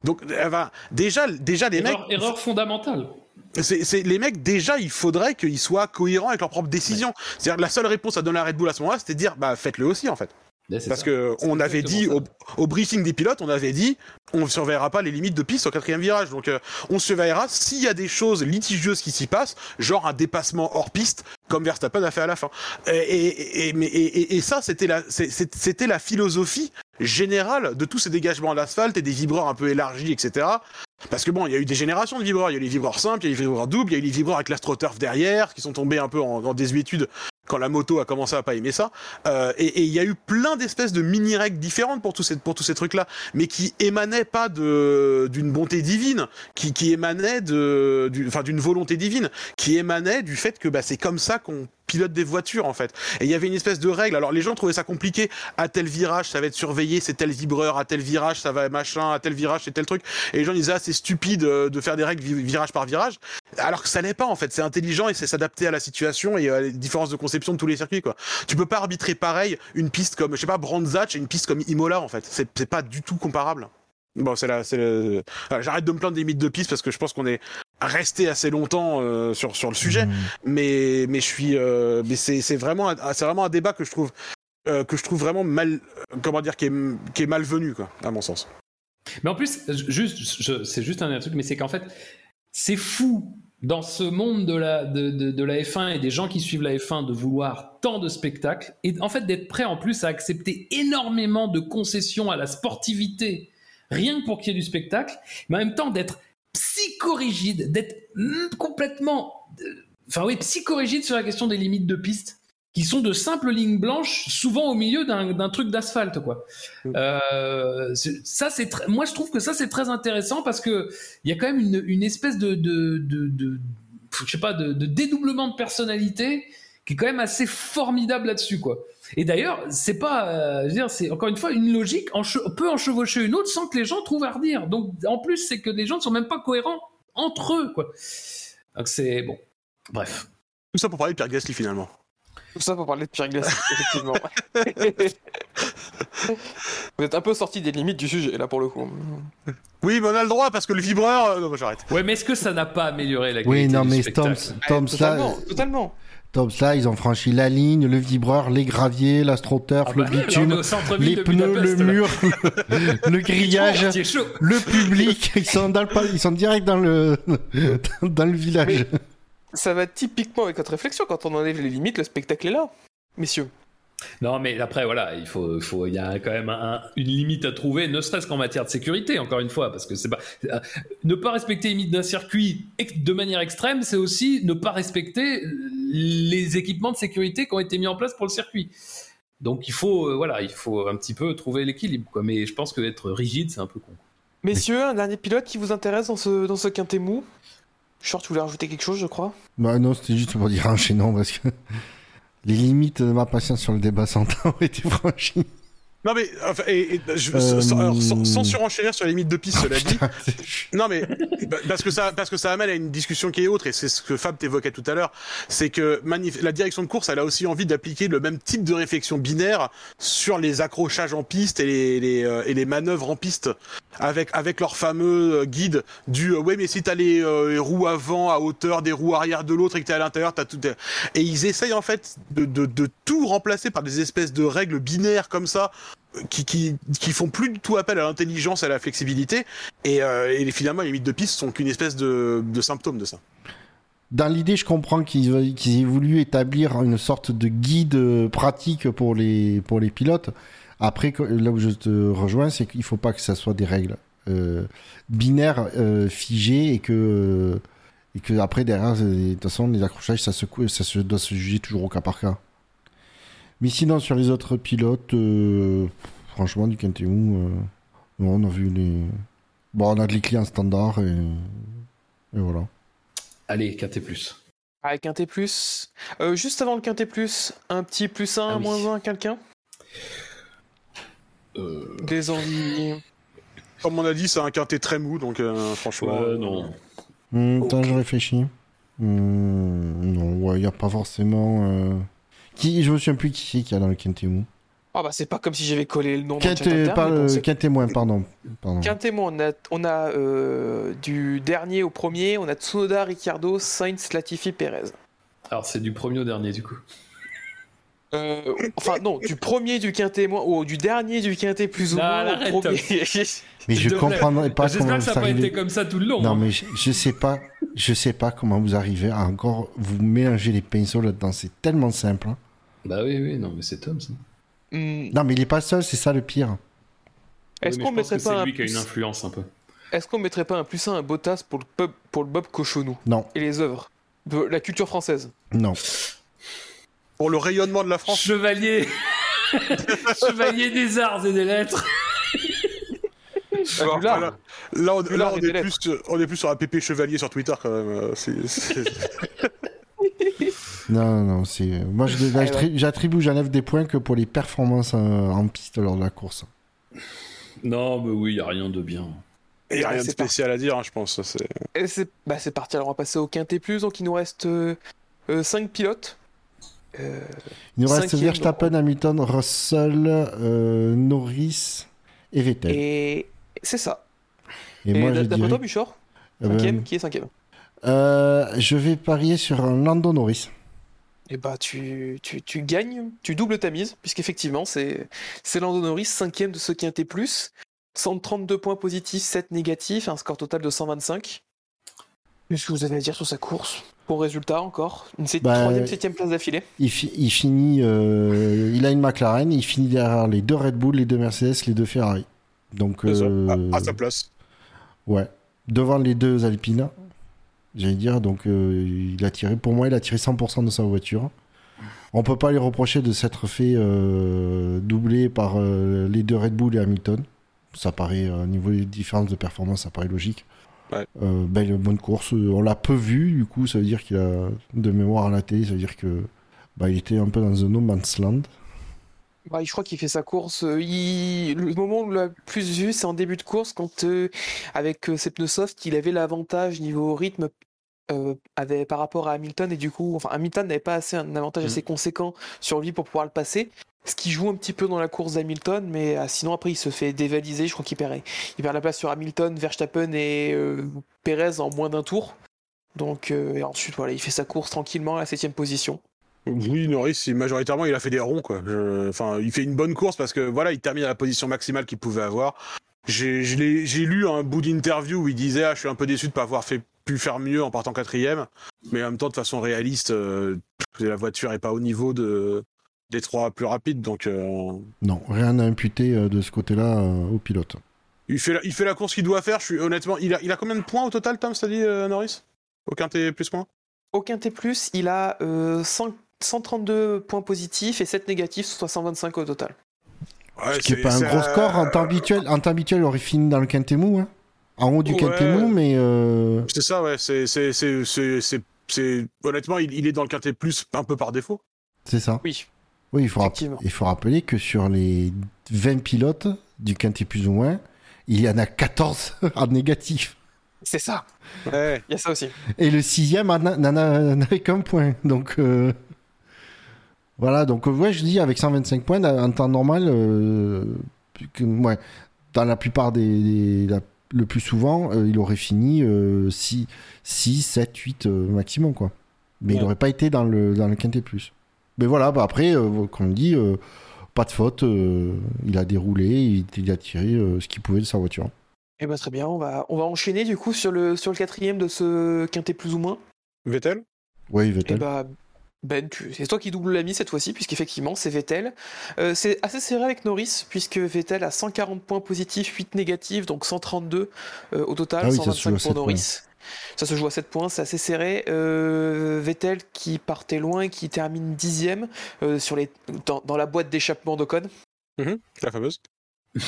Donc euh, enfin, déjà déjà les mecs Erreur, erreur fondamentale. c'est, c'est- les mecs déjà il faudrait qu'ils soient cohérents avec leurs propres décisions. C'est-à-dire la seule réponse à donner à Red Bull à ce moment-là, c'était de dire bah faites-le aussi en fait. Parce ça. que on avait dit au, au briefing des pilotes, on avait dit on ne surveillera pas les limites de piste au quatrième virage. Donc euh, on surveillera s'il y a des choses litigieuses qui s'y passent, genre un dépassement hors piste comme Verstappen a fait à la fin. Et, et, et, mais- et- ça c'était la c'était la philosophie générale de tous ces dégagements d'asphalte et des vibreurs un peu élargis, etc. Parce que bon, il y a eu des générations de vibreurs. Il y a eu les vibreurs simples, il y a eu les vibreurs doubles, il y a eu les vibreurs avec l'astroturf derrière, qui sont tombés un peu en, en désuétude quand la moto a commencé à pas aimer ça. Euh, et il y a eu plein d'espèces de mini-règles différentes pour tous ces, pour tous ces trucs-là, mais qui émanaient pas de, d'une bonté divine, qui, qui émanaient de, enfin, d'une volonté divine, qui émanait du fait que bah, c'est comme ça qu'on pilote des voitures en fait. Et il y avait une espèce de règle. Alors les gens trouvaient ça compliqué. À tel virage, ça va être surveillé, c'est tel vibreur. À tel virage, ça va machin. À tel virage, c'est tel truc. Et les gens disaient ah c'est stupide euh, de faire des règles vi- virage par virage. Alors que ça l'est pas en fait. C'est intelligent et c'est s'adapter à la situation et à les différences de conception de tous les circuits quoi. Tu peux pas arbitrer pareil une piste comme je sais pas Brands Hatch et une piste comme Imola en fait. C'est pas du tout comparable. Bon, c'est là, c'est le... voilà, J'arrête de me plaindre des mythes de piste parce que je pense qu'on est resté assez longtemps euh, sur sur le sujet Mmh. mais mais je suis euh, mais c'est c'est vraiment un- c'est vraiment un débat que je trouve euh, que je trouve vraiment mal euh, comment dire qui est qui est malvenu quoi à mon sens Mais en plus, juste, c'est juste un truc, mais c'est qu'en fait, c'est fou dans ce monde de la, de, de- de la F1 et des gens qui suivent la F1 de vouloir tant de spectacles et en fait d'être prêt en plus à accepter énormément de concessions à la sportivité, rien que pour qu'il y ait du spectacle, mais en même temps d'être psychorigide, d'être mm, complètement, euh, enfin oui, psychorigide sur la question des limites de piste qui sont de simples lignes blanches, souvent au milieu d'un d'un truc d'asphalte, quoi. Euh, c'est- ça, c'est très- moi, je trouve que ça, c'est très intéressant parce que il y a quand même une, une espèce de, de, de, de- je sais pas, de, de dédoublement de personnalité qui est quand même assez formidable là-dessus, quoi. Et d'ailleurs, c'est pas, euh, je veux dire, c'est encore une fois une logique enche- peut enchevaucher une autre sans que les gens trouvent à redire. Donc, en plus, c'est que les gens ne sont même pas cohérents entre eux, quoi. Donc, c'est bon. Bref. tout ça pour parler de Pierre Gasly finalement Tout ça pour parler de Pierre Gasly, effectivement. Vous êtes un peu sorti des limites du sujet, là, pour le coup. oui mais on a le droit parce que le vibreur euh, non j'arrête Ouais, mais est-ce que ça n'a pas amélioré la Oui, qualité non, du mais spectacle Toms, Ah, Toms, là, totalement, totalement. Toms, là, ils ont franchi la ligne, le vibreur, les graviers, l'astroturf, Ah le bah, là, on est bitume, au centre-ville les de pneus, le là. mur, le grillage, chaud. le public. Ils sont, dans le, pa- ils sont direct dans le, dans le village. Ça va typiquement avec votre réflexion. Quand on enlève les limites, le spectacle est là. Messieurs. Non, mais après, voilà, il faut, y a quand même un- une limite à trouver, ne serait-ce qu'en matière de sécurité, encore une fois, parce que c'est pas, euh, ne pas respecter les limites d'un circuit de manière extrême, c'est aussi ne pas respecter les équipements de sécurité qui ont été mis en place pour le circuit. Donc il faut, euh, voilà, il faut un petit peu trouver l'équilibre, quoi. Mais je pense que être rigide, c'est un peu con. Messieurs, un dernier pilote qui vous intéresse dans ce, dans ce quintet mou? Short, tu voulais rajouter quelque chose, je crois Bah non, c'était juste pour dire enchaînant parce que les limites de ma patience sur le débat temps ont été franchies. Non mais enfin, et, et, je, Euh, sans, alors, sans- sans surenchérir sur les limites de piste cela dit Putain, Non mais bah, parce que ça parce que ça amène à une discussion qui est autre et c'est ce que Fab t'évoquait tout à l'heure, c'est que manif- la direction de course elle a aussi envie d'appliquer le même type de réflexion binaire sur les accrochages en piste et les, les, euh, et les manœuvres en piste avec avec leur fameux euh, guide du euh, ouais mais si t'as les, euh, les roues avant à hauteur des roues arrière de l'autre et que t'es à l'intérieur t'as tout et ils essayent en fait de, de, de tout remplacer par des espèces de règles binaires comme ça qui, qui, qui font plus du tout appel à l'intelligence, à la flexibilité, et, euh, et finalement les limites de piste sont qu'une espèce de, de symptôme de ça. dans l'idée, je comprends qu'ils qu'ils aient voulu établir une sorte de guide pratique pour les, pour les pilotes. Après, là où je te rejoins, c'est qu'il faut pas que ça soit des règles euh, binaires euh, figées et que, et que après, derrière, de toute façon, les accrochages, ça se, ça se doit se juger toujours au cas par cas. Mais sinon, sur les autres pilotes, euh, franchement, du Quintemou, euh, on a vu les. Bon, on a de les clients standards et, et voilà. Allez, KT+. Avec un T+. Euh, juste avant le quintet plus, un petit plus 1, Ah oui. moins 1, quelqu'un? Euh... Des envies. Comme on a dit, c'est un quintet très mou, donc euh, franchement. Ouais, non. Hmm, attends, je réfléchis. Hmm, non, ouais, il n'y a pas forcément. Euh, Qui, je me souviens plus qui c'est qu'il y a dans le Quintemou. Ah bah c'est pas comme si j'avais collé le nom bon, le c'est- Quintémoin, pardon. pardon. Quintémoin, on a, on a euh, du dernier au premier, on a Tsunoda, Ricciardo, Sainz, Latifi, Perez. Alors, c'est du premier au dernier, du coup. Euh, enfin non, du premier du quintet moins, ou du dernier du quintet plus ou Non, moins arrête, au premier. Mais je comprendrais pas J'espère comment que ça vous n'a pas arrivez. été comme ça tout le long. Non, hein. mais je, je sais pas. Je sais pas comment vous arrivez à encore vous mélanger les pinceaux là-dedans. C'est tellement simple. hein. Bah oui, oui, non, mais c'est Tom, ça. Hmm, Non, mais il est pas seul, c'est ça le pire. Est-ce Oui, qu'on mettrait que pas c'est un lui qui a une influence un peu. Est-ce qu'on mettrait pas un plus 1 un Bottas pour le pub, pour le Bob Cochonou Non, et les œuvres de la culture française? Non. Pour le rayonnement de la France. Chevalier Chevalier des arts et des lettres. Là, on, là, on est plus, on est plus sur un PP chevalier sur Twitter quand même. c'est- c'est- Non, non, non, c'est. Moi, Ah, j'attri- j'attribue, j'enlève des points que pour les performances euh, en piste lors de la course. Non, mais oui, il a rien de bien. Il n'y a Ouais, rien de spécial à dire, hein, je pense. c'est- bah, c'est parti, alors on va passer au quintet plus, donc il nous reste 5 pilotes. Euh, Il nous reste Verstappen, Hamilton, Russell, euh, Norris et Vettel. Et, c'est ça. moi, et je d'après dirais. toi, Buchor euh, Cinquième Qui est cinquième? euh, je vais parier sur un Lando Norris. Et bah tu, tu, tu gagnes, tu doubles ta mise, puisqu'effectivement c'est c'est Lando Norris, cinquième de ce quintet plus. 132 points positifs, 7 négatifs, un score total de 125. Qu'est-ce que vous avez à dire sur sa course? Bon résultat encore, une Bah, troisième, septième place d'affilée. Il, fi- il finit. euh, il a une McLaren, il finit derrière les deux Red Bull, les deux Mercedes, les deux Ferrari. Donc, euh, à, à sa place. ouais. Devant les deux Alpine, j'allais dire. Donc, euh, il a tiré. Pour moi, il a tiré 100% de sa voiture. On peut pas lui reprocher de s'être fait euh, doubler par euh, les deux Red Bull et Hamilton. Ça paraît, au niveau des différences de performance, ça paraît logique. Ouais. Belle bonne course. On l'a peu vu, du coup, ça veut dire qu'il a de mémoire à la télé, ça veut dire que bah, il était un peu dans un no man's land. Bah, je crois qu'il fait sa course. euh, il- Le moment où l'a plus vu, c'est en début de course, quand euh, avec euh, ses pneus soft, il avait l'avantage niveau rythme euh, avait, par rapport à Hamilton, et du coup, enfin, Hamilton n'avait pas assez un avantage Mm. assez conséquent sur lui pour pouvoir le passer. Ce qui joue un petit peu dans la course d'Hamilton, mais ah, sinon après il se fait dévaliser. Je crois qu'il perd, il perd la place sur Hamilton, Verstappen et Perez en moins d'un tour. Donc et ensuite voilà, il fait sa course tranquillement à la septième position. Oui, Norris, majoritairement, il a fait des ronds, quoi. Je- Enfin, il fait une bonne course parce que voilà, il termine à la position maximale qu'il pouvait avoir. J'ai lu un bout d'interview où il disait ah, je suis un peu déçu de pas avoir fait pu faire mieux en partant quatrième, mais en même temps de façon réaliste, euh, la voiture est pas au niveau de des trois plus rapides, donc euh, Non, rien à imputer euh, de ce côté-là euh, au pilote. il fait la, il fait la course qu'il doit faire. Je suis honnêtement, il a il a combien de points au total, Tom, ça dit euh, Norris? Aucun T plus moins. Aucun T+, il a euh, 100 132 points positifs et 7 négatifs, soit 125 au total. Ouais, Ce qui n'est pas un gros score. En temps habituel, en temps habituel, il aurait fini dans le Quintemou. Hein. En haut du Ouais. Quintemou, mais. euh, C'est ça, ouais. C'est, c'est, c'est, c'est, c'est, c'est- honnêtement, il, il est dans le quintet plus un peu par défaut. C'est ça. Oui, Oui, il faut, il faut rappeler que sur les 20 pilotes du Quintet plus ou moins, il y en a 14 en négatif. c'est ça, Ouais. il y a ça aussi. Et le sixième n'en a- n'avait qu'un point. Donc. euh, Voilà, donc euh, ouais, je dis avec 125 points en temps normal, euh, que- ouais, dans la plupart des, des- la- le plus souvent, euh, il aurait fini euh, 6, 6, 7, 8 euh, maximum quoi. Mais il n'aurait pas été dans le dans le quintet plus. Mais voilà, bah après, euh, comme on dit, euh, pas de faute, euh, il a déroulé, il, il a tiré euh, ce qu'il pouvait de sa voiture. Et bah très bien, on va, on va enchaîner du coup sur le, sur le quatrième de ce quintet plus ou moins. Vettel? Oui, Et Vettel. bah, Ben, tu- c'est toi qui double la mise cette fois-ci, puisqu'effectivement, c'est Vettel. Euh, c'est assez serré avec Norris, puisque Vettel a 140 points positifs, 8 négatifs, donc 132 euh, au total, Ah oui, ça se 125 joue à pour 7 Norris. Ça se joue à 7 points, c'est assez serré. Euh, Vettel qui partait loin et qui termine dixième euh, sur les, dans, dans la boîte d'échappement d'Ocon. La fameuse.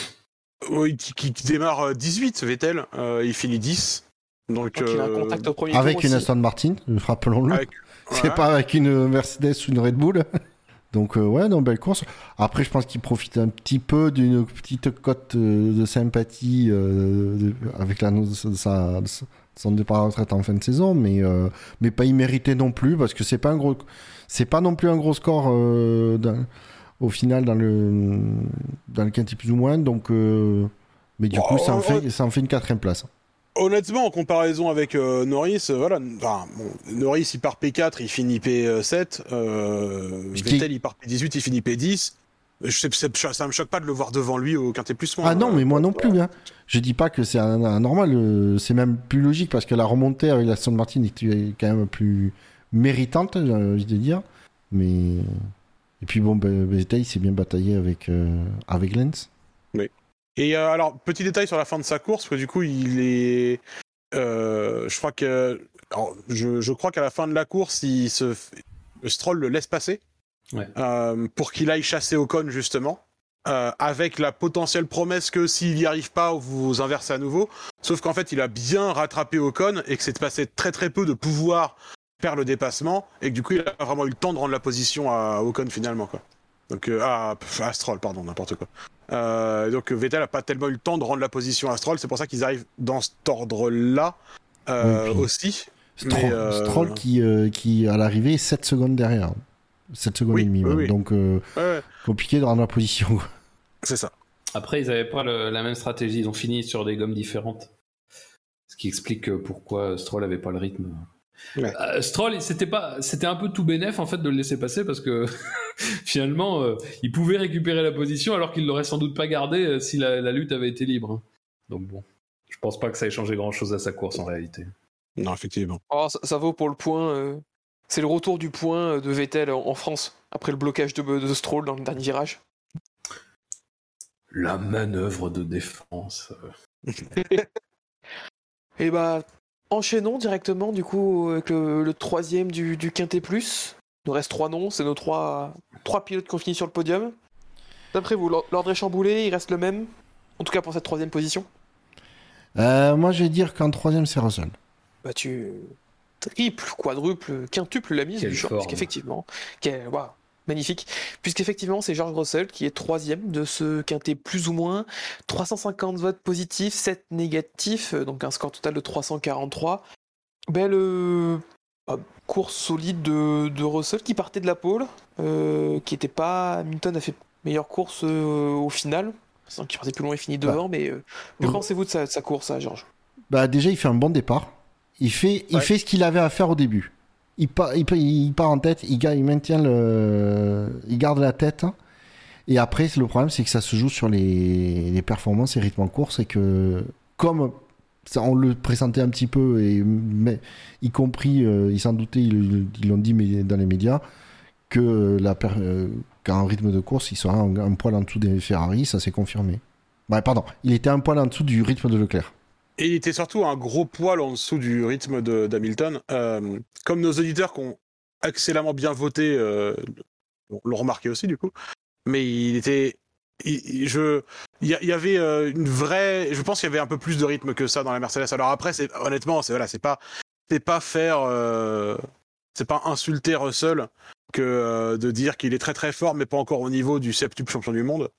oui, qui, qui- qui démarre euh, 18, Vettel. euh, il finit 10. Donc, Donc il a un contact au premier Avec tour une aussi. Aston Martin, rappelons-le. avec- C'est pas avec une Mercedes ou une Red Bull. Donc euh, ouais, non, belle course. Après, je pense qu'il profite un petit peu d'une petite cote euh, de sympathie euh, de- avec l'annonce de, sa- son départ à la retraite en fin de saison, mais mais pas immérité non plus parce que c'est pas un gros, c'est pas non plus un gros score dans- au final dans le dans le quintet plus ou moins. Donc, mais du coup, ça en fait ça en fait une quatrième place. Honnêtement, en comparaison avec euh, Norris, euh, voilà, enfin, bon, Norris il part P4, il finit P7, euh, qui- Vettel il part P18, il finit P10. Je sais, c'est- ça me choque pas de le voir devant lui au quintet plus moins. Ah non, Euh, mais moi non plus. Hein. Je dis pas que c'est un, un normal. euh, C'est même plus logique parce que la remontée avec la Aston Martin est quand même plus méritante, j'ai envie de dire. Mais et puis bon, Vettel il s'est bien bataillé avec avec Lens. Et euh, alors, petit détail sur la fin de sa course, parce que du coup, il est. euh, je crois que. alors, je, je crois qu'à la fin de la course, il se, le Stroll le laisse passer Ouais. euh, pour qu'il aille chasser Ocon, justement. avec la potentielle promesse que s'il n'y arrive pas, vous vous inversez à nouveau. Sauf qu'en fait, il a bien rattrapé Ocon et que c'est passé très très peu de pouvoir faire le dépassement et que du coup, il a vraiment eu le temps de rendre la position à Ocon finalement. Quoi. Donc, euh, à Stroll, pardon, n'importe quoi. Euh, donc Vettel a pas tellement eu le temps de rendre la position à Stroll, c'est pour ça qu'ils arrivent dans cet ordre-là euh, Oui, aussi. Stroll, Mais, euh, Stroll qui, euh, qui à l'arrivée est 7 secondes derrière. 7 secondes Oui, et demie. oui, même. oui. Donc euh, Ouais, compliqué de rendre la position. c'est ça. Après, ils n'avaient pas le- la même stratégie. Ils ont fini sur des gommes différentes. Ce qui explique pourquoi Stroll avait pas le rythme. Ouais. Euh, Stroll, c'était pas, c'était un peu tout bénef en fait de le laisser passer parce que finalement, euh, il pouvait récupérer la position alors qu'il l'aurait sans doute pas gardé euh, si la, la lutte avait été libre. hein. Donc bon, je pense pas que ça ait changé grand chose à sa course en réalité. Non, effectivement. Oh, ça, ça vaut pour le point. euh, C'est le retour du point de Vettel en, en France, après le blocage de, de Stroll dans le dernier virage. La manœuvre de défense. Et bah, enchaînons directement du coup avec le, le troisième du, du Quintet Plus. Il nous reste trois noms, c'est nos trois, trois pilotes qui ont fini sur le podium. D'après vous, l'or- l'ordre est chamboulé, il reste le même En tout cas pour cette troisième position? Euh, moi, je vais dire qu'en troisième, c'est Russell. Bah tu triple, quadruple, quintuple la mise Quelle du champ, quel- waouh, magnifique, puisqu'effectivement c'est George Russell qui est troisième de ce quintet plus ou moins, 350 votes positifs, 7 négatifs, euh, donc un score total de 343. Belle euh, bah, course solide de, de Russell qui partait de la pole, euh, qui était pas, Hamilton a fait meilleure course euh, au final, sans qu'il partait plus loin et finit devant, mais euh, que Ouais. pensez-vous de sa, de sa course, à Georges Bah déjà, il fait un bon départ. Il fait, il fait ce qu'il avait à faire au début. Il part, en tête, il, garde la tête. Et après, le problème, c'est que ça se joue sur les, performances et rythmes en course, et que comme on le présentait un petit peu, y compris, euh, ils s'en doutaient, ils l'ont dit dans les médias, que euh, qu'en rythme de course, il sera un, un poil en dessous des Ferrari, ça s'est confirmé. Bah, pardon, il était un poil en dessous du rythme de Leclerc. Et il était surtout un gros poil en dessous du rythme d'Hamilton. Euh, comme nos auditeurs qui ont excellemment bien voté euh, l'ont remarqué aussi, du coup. Mais il était. il- je, il y, avait euh, une vraie. Je pense qu'il y avait un peu plus de rythme que ça dans la Mercedes. Alors après, honnêtement, c'est voilà, pas, pas faire, euh, c'est pas insulter Russell que euh, de dire qu'il est très très fort, mais pas encore au niveau du septuple champion du monde.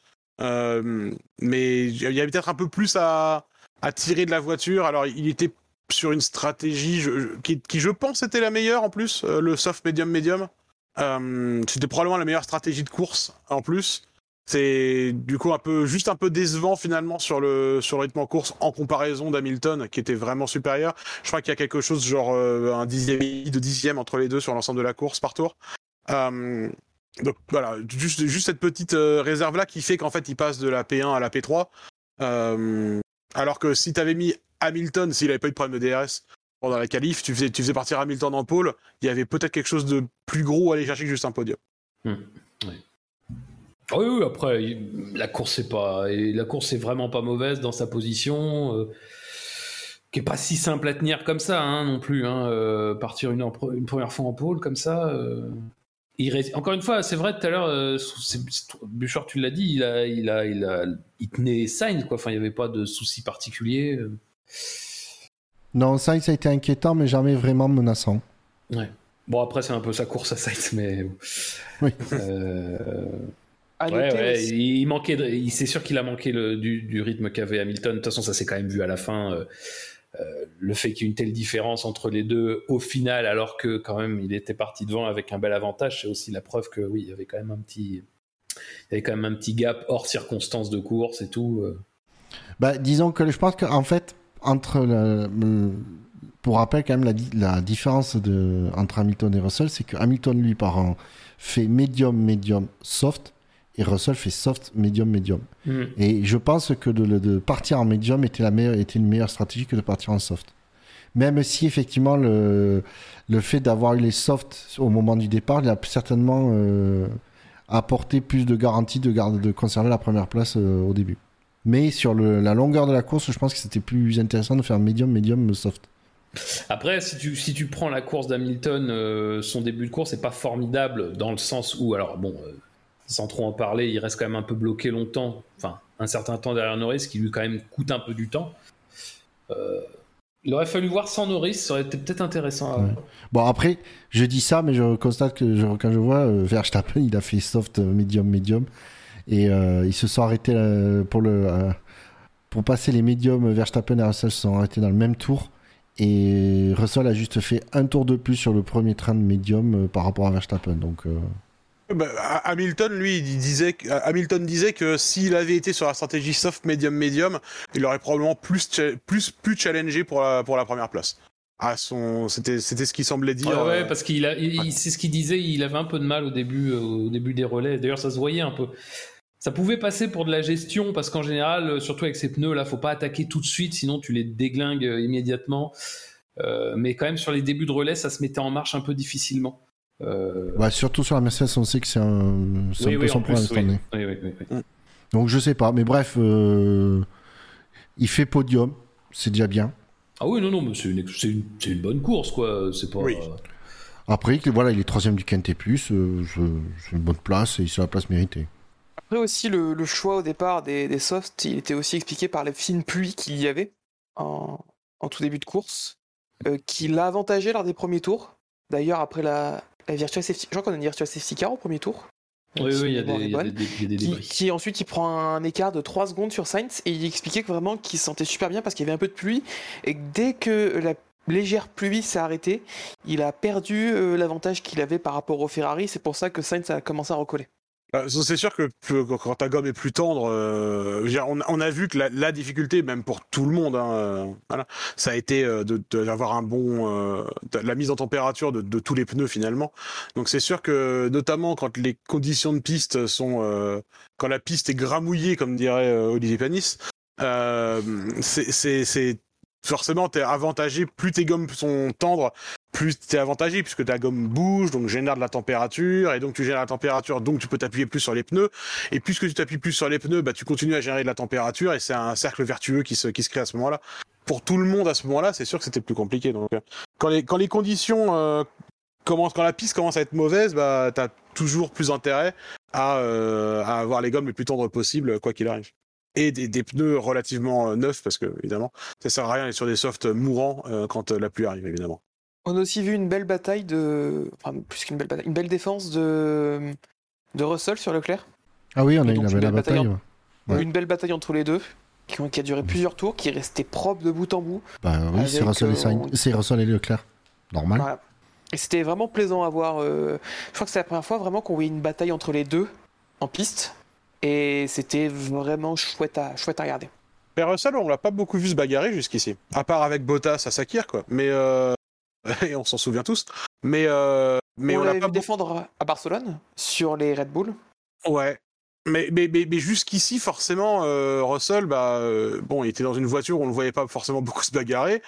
Euh, mais il y avait peut-être un peu plus à, à tirer de la voiture. Alors, il était sur une stratégie qui, qui, je pense, était la meilleure en plus, euh, le soft medium medium. Euh, C'était probablement la meilleure stratégie de course en plus. C'est du coup un peu juste un peu décevant finalement sur le sur le rythme en course en comparaison d'Hamilton qui était vraiment supérieur. Je crois qu'il y a quelque chose genre euh, un dixième de dixième entre les deux sur l'ensemble de la course par tour. Donc voilà, juste, juste cette petite réserve là qui fait qu'en fait il passe de la P1 à la P3. Euh, alors que si tu avais mis Hamilton, s'il avait pas eu de problème de DRS, pendant la qualif, tu faisais, partir Hamilton en pôle, il y avait peut-être quelque chose de plus gros à aller chercher que juste un podium. Hmm. Ah oui, après, la course est pas, la course vraiment pas mauvaise dans sa position, euh, qui est pas si simple à tenir comme ça hein, non plus. Hein, euh, partir une première fois en pôle comme ça. euh, il ré- Encore une fois, c'est vrai tout à l'heure, euh, Bouchard, tu l'as dit, il a, il a, il a, il tenait Sainz quoi. Enfin, il n'y avait pas de souci particulier. euh. Non, ça, ça a été inquiétant, mais jamais vraiment menaçant. Bon, après, c'est un peu sa course à Sainz, mais. Oui. Euh, Ouais, ouais, il manquait, de- c'est sûr qu'il a manqué le, du, du rythme qu'avait Hamilton. De toute façon, ça s'est quand même vu à la fin. euh, le fait qu'il y ait une telle différence entre les deux au final, alors que quand même il était parti devant avec un bel avantage, c'est aussi la preuve que oui, il y avait quand même un petit, il y avait quand même un petit gap hors circonstances de course et tout. euh. Bah, disons que je pense qu'en fait, entre pour rappel, quand même, la, di- la différence de, entre Hamilton et Russell, c'est que Hamilton, lui, par an, fait médium, médium, soft, et Russell fait soft, médium, médium. Hmm. Et je pense que de, de partir en médium était, la meilleure, était une meilleure stratégie que de partir en soft. Même si, effectivement, le, le fait d'avoir eu les softs au moment du départ, il a certainement euh, apporté plus de garantie de, garde, de conserver la première place euh, au début. Mais sur le- la longueur de la course, je pense que c'était plus intéressant de faire médium, médium, soft. Après, si tu, si tu prends la course d'Hamilton, euh, son début de course n'est pas formidable dans le sens où, alors bon, sans trop en parler, il reste quand même un peu bloqué longtemps, enfin un certain temps derrière Norris, qui lui quand même coûte un peu du temps. Euh, il aurait fallu voir sans Norris, ça aurait été peut-être intéressant. Bon, après, je dis ça, mais je constate que je- quand je vois euh, Verstappen, il a fait soft, euh, médium, médium. Et euh, ils se sont arrêtés pour, le, pour passer les médiums. Verstappen et Russell se sont arrêtés dans le même tour. Et Russell a juste fait un tour de plus sur le premier train de médium par rapport à Verstappen. Donc, Bah, Ha- Hamilton, lui, il disait, que- Hamilton disait que s'il avait été sur la stratégie soft, medium, medium, il aurait probablement plus, plus, plus challengé pour la, pour la première place. À son, c'était, c'était ce qu'il semblait dire. Ouais, ouais, euh, parce qu'il a, il- c'est ce qu'il disait, il avait un peu de mal au début, euh, au début des relais. D'ailleurs, ça se voyait un peu. Ça pouvait passer pour de la gestion parce qu'en général, euh, surtout avec ces pneus là, faut pas attaquer tout de suite, sinon tu les déglingues immédiatement. Euh, mais quand même sur les débuts de relais, ça se mettait en marche un peu difficilement. Euh, ouais, surtout sur la Mercedes, on sait que c'est un, c'est oui, un peu son plus, cette année. Oui, oui. Donc, je sais pas. Mais bref, euh, il fait podium. C'est déjà bien. Ah oui, non, non, mais c'est une, c'est une, c'est une bonne course, quoi. C'est pas. Oui. Après, voilà, il est troisième du Quintet Plus. euh, c'est c'est une bonne place et c'est la place méritée. Après aussi, le, le choix au départ des, des softs, il était aussi expliqué par les fines pluies qu'il y avait en, en tout début de course, euh, qui l'a avantagé lors des premiers tours. D'ailleurs, après la Virtual Safety, je crois qu'on a une Virtual Safety Car au premier tour. Oui, il y a des, y a bonne. des- il y a des qui, ensuite il prend un écart de 3 secondes sur Sainz et il expliquait que vraiment qu'il se sentait super bien parce qu'il y avait un peu de pluie et que dès que la légère pluie s'est arrêtée, il a perdu euh, l'avantage qu'il avait par rapport au Ferrari. C'est pour ça que Sainz a commencé à recoller. Euh, C'est sûr que quand ta gomme est plus tendre, euh, on, on a vu que la, la difficulté, même pour tout le monde, hein, voilà, ça a été euh, de- de- d'avoir un bon, euh, la mise en température de, tous les pneus finalement. Donc c'est sûr que notamment quand les conditions de piste sont, euh, quand la piste est gramouillée, comme dirait euh, Olivier Panis, euh, c'est- forcément t'es avantagé. Plus tes gommes sont tendres, plus t'es avantagé puisque ta gomme bouge, donc génère de la température, et donc tu génères la température, donc tu peux t'appuyer plus sur les pneus, et puisque tu t'appuies plus sur les pneus, bah tu continues à générer de la température, et c'est un cercle vertueux qui se, qui se crée à ce moment-là. Pour tout le monde à ce moment-là, c'est sûr que c'était plus compliqué. Donc, euh, quand les, quand les conditions euh, commencent, quand la piste commence à être mauvaise, bah t'as toujours plus intérêt à, euh, à avoir les gommes les plus tendres possibles, quoi qu'il arrive. Et des, des pneus relativement euh, neufs, parce que évidemment, ça sert à rien d'être sur des softs mourants euh, quand euh, la pluie arrive, évidemment. On a aussi vu une belle bataille de. Enfin, plus qu'une belle bataille, une belle défense de, de Russell sur Leclerc. Ah oui, on a eu une belle bataille bataille. en- ouais. Ouais. Une belle bataille entre les deux, qui, ont- qui a duré plusieurs tours, qui est resté propre de bout en bout. Bah oui, c'est Russell, et euh, on- c'est Russell et Leclerc. Normal. Voilà. Et c'était vraiment plaisant à voir. euh, Je crois que c'est la première fois vraiment qu'on voyait une bataille entre les deux en piste. Et c'était vraiment chouette à, chouette à regarder. Mais Russell, on l'a pas beaucoup vu se bagarrer jusqu'ici. À part avec Bottas à Sakir, quoi. Mais, euh... et on s'en souvient tous. Mais, euh... mais on on, l'a pas vu beaucoup... défendre à Barcelone sur les Red Bull. Ouais. Mais, mais, mais, mais jusqu'ici, forcément, euh, Russell, bah, euh, bon, il était dans une voiture on ne le voyait pas forcément beaucoup se bagarrer.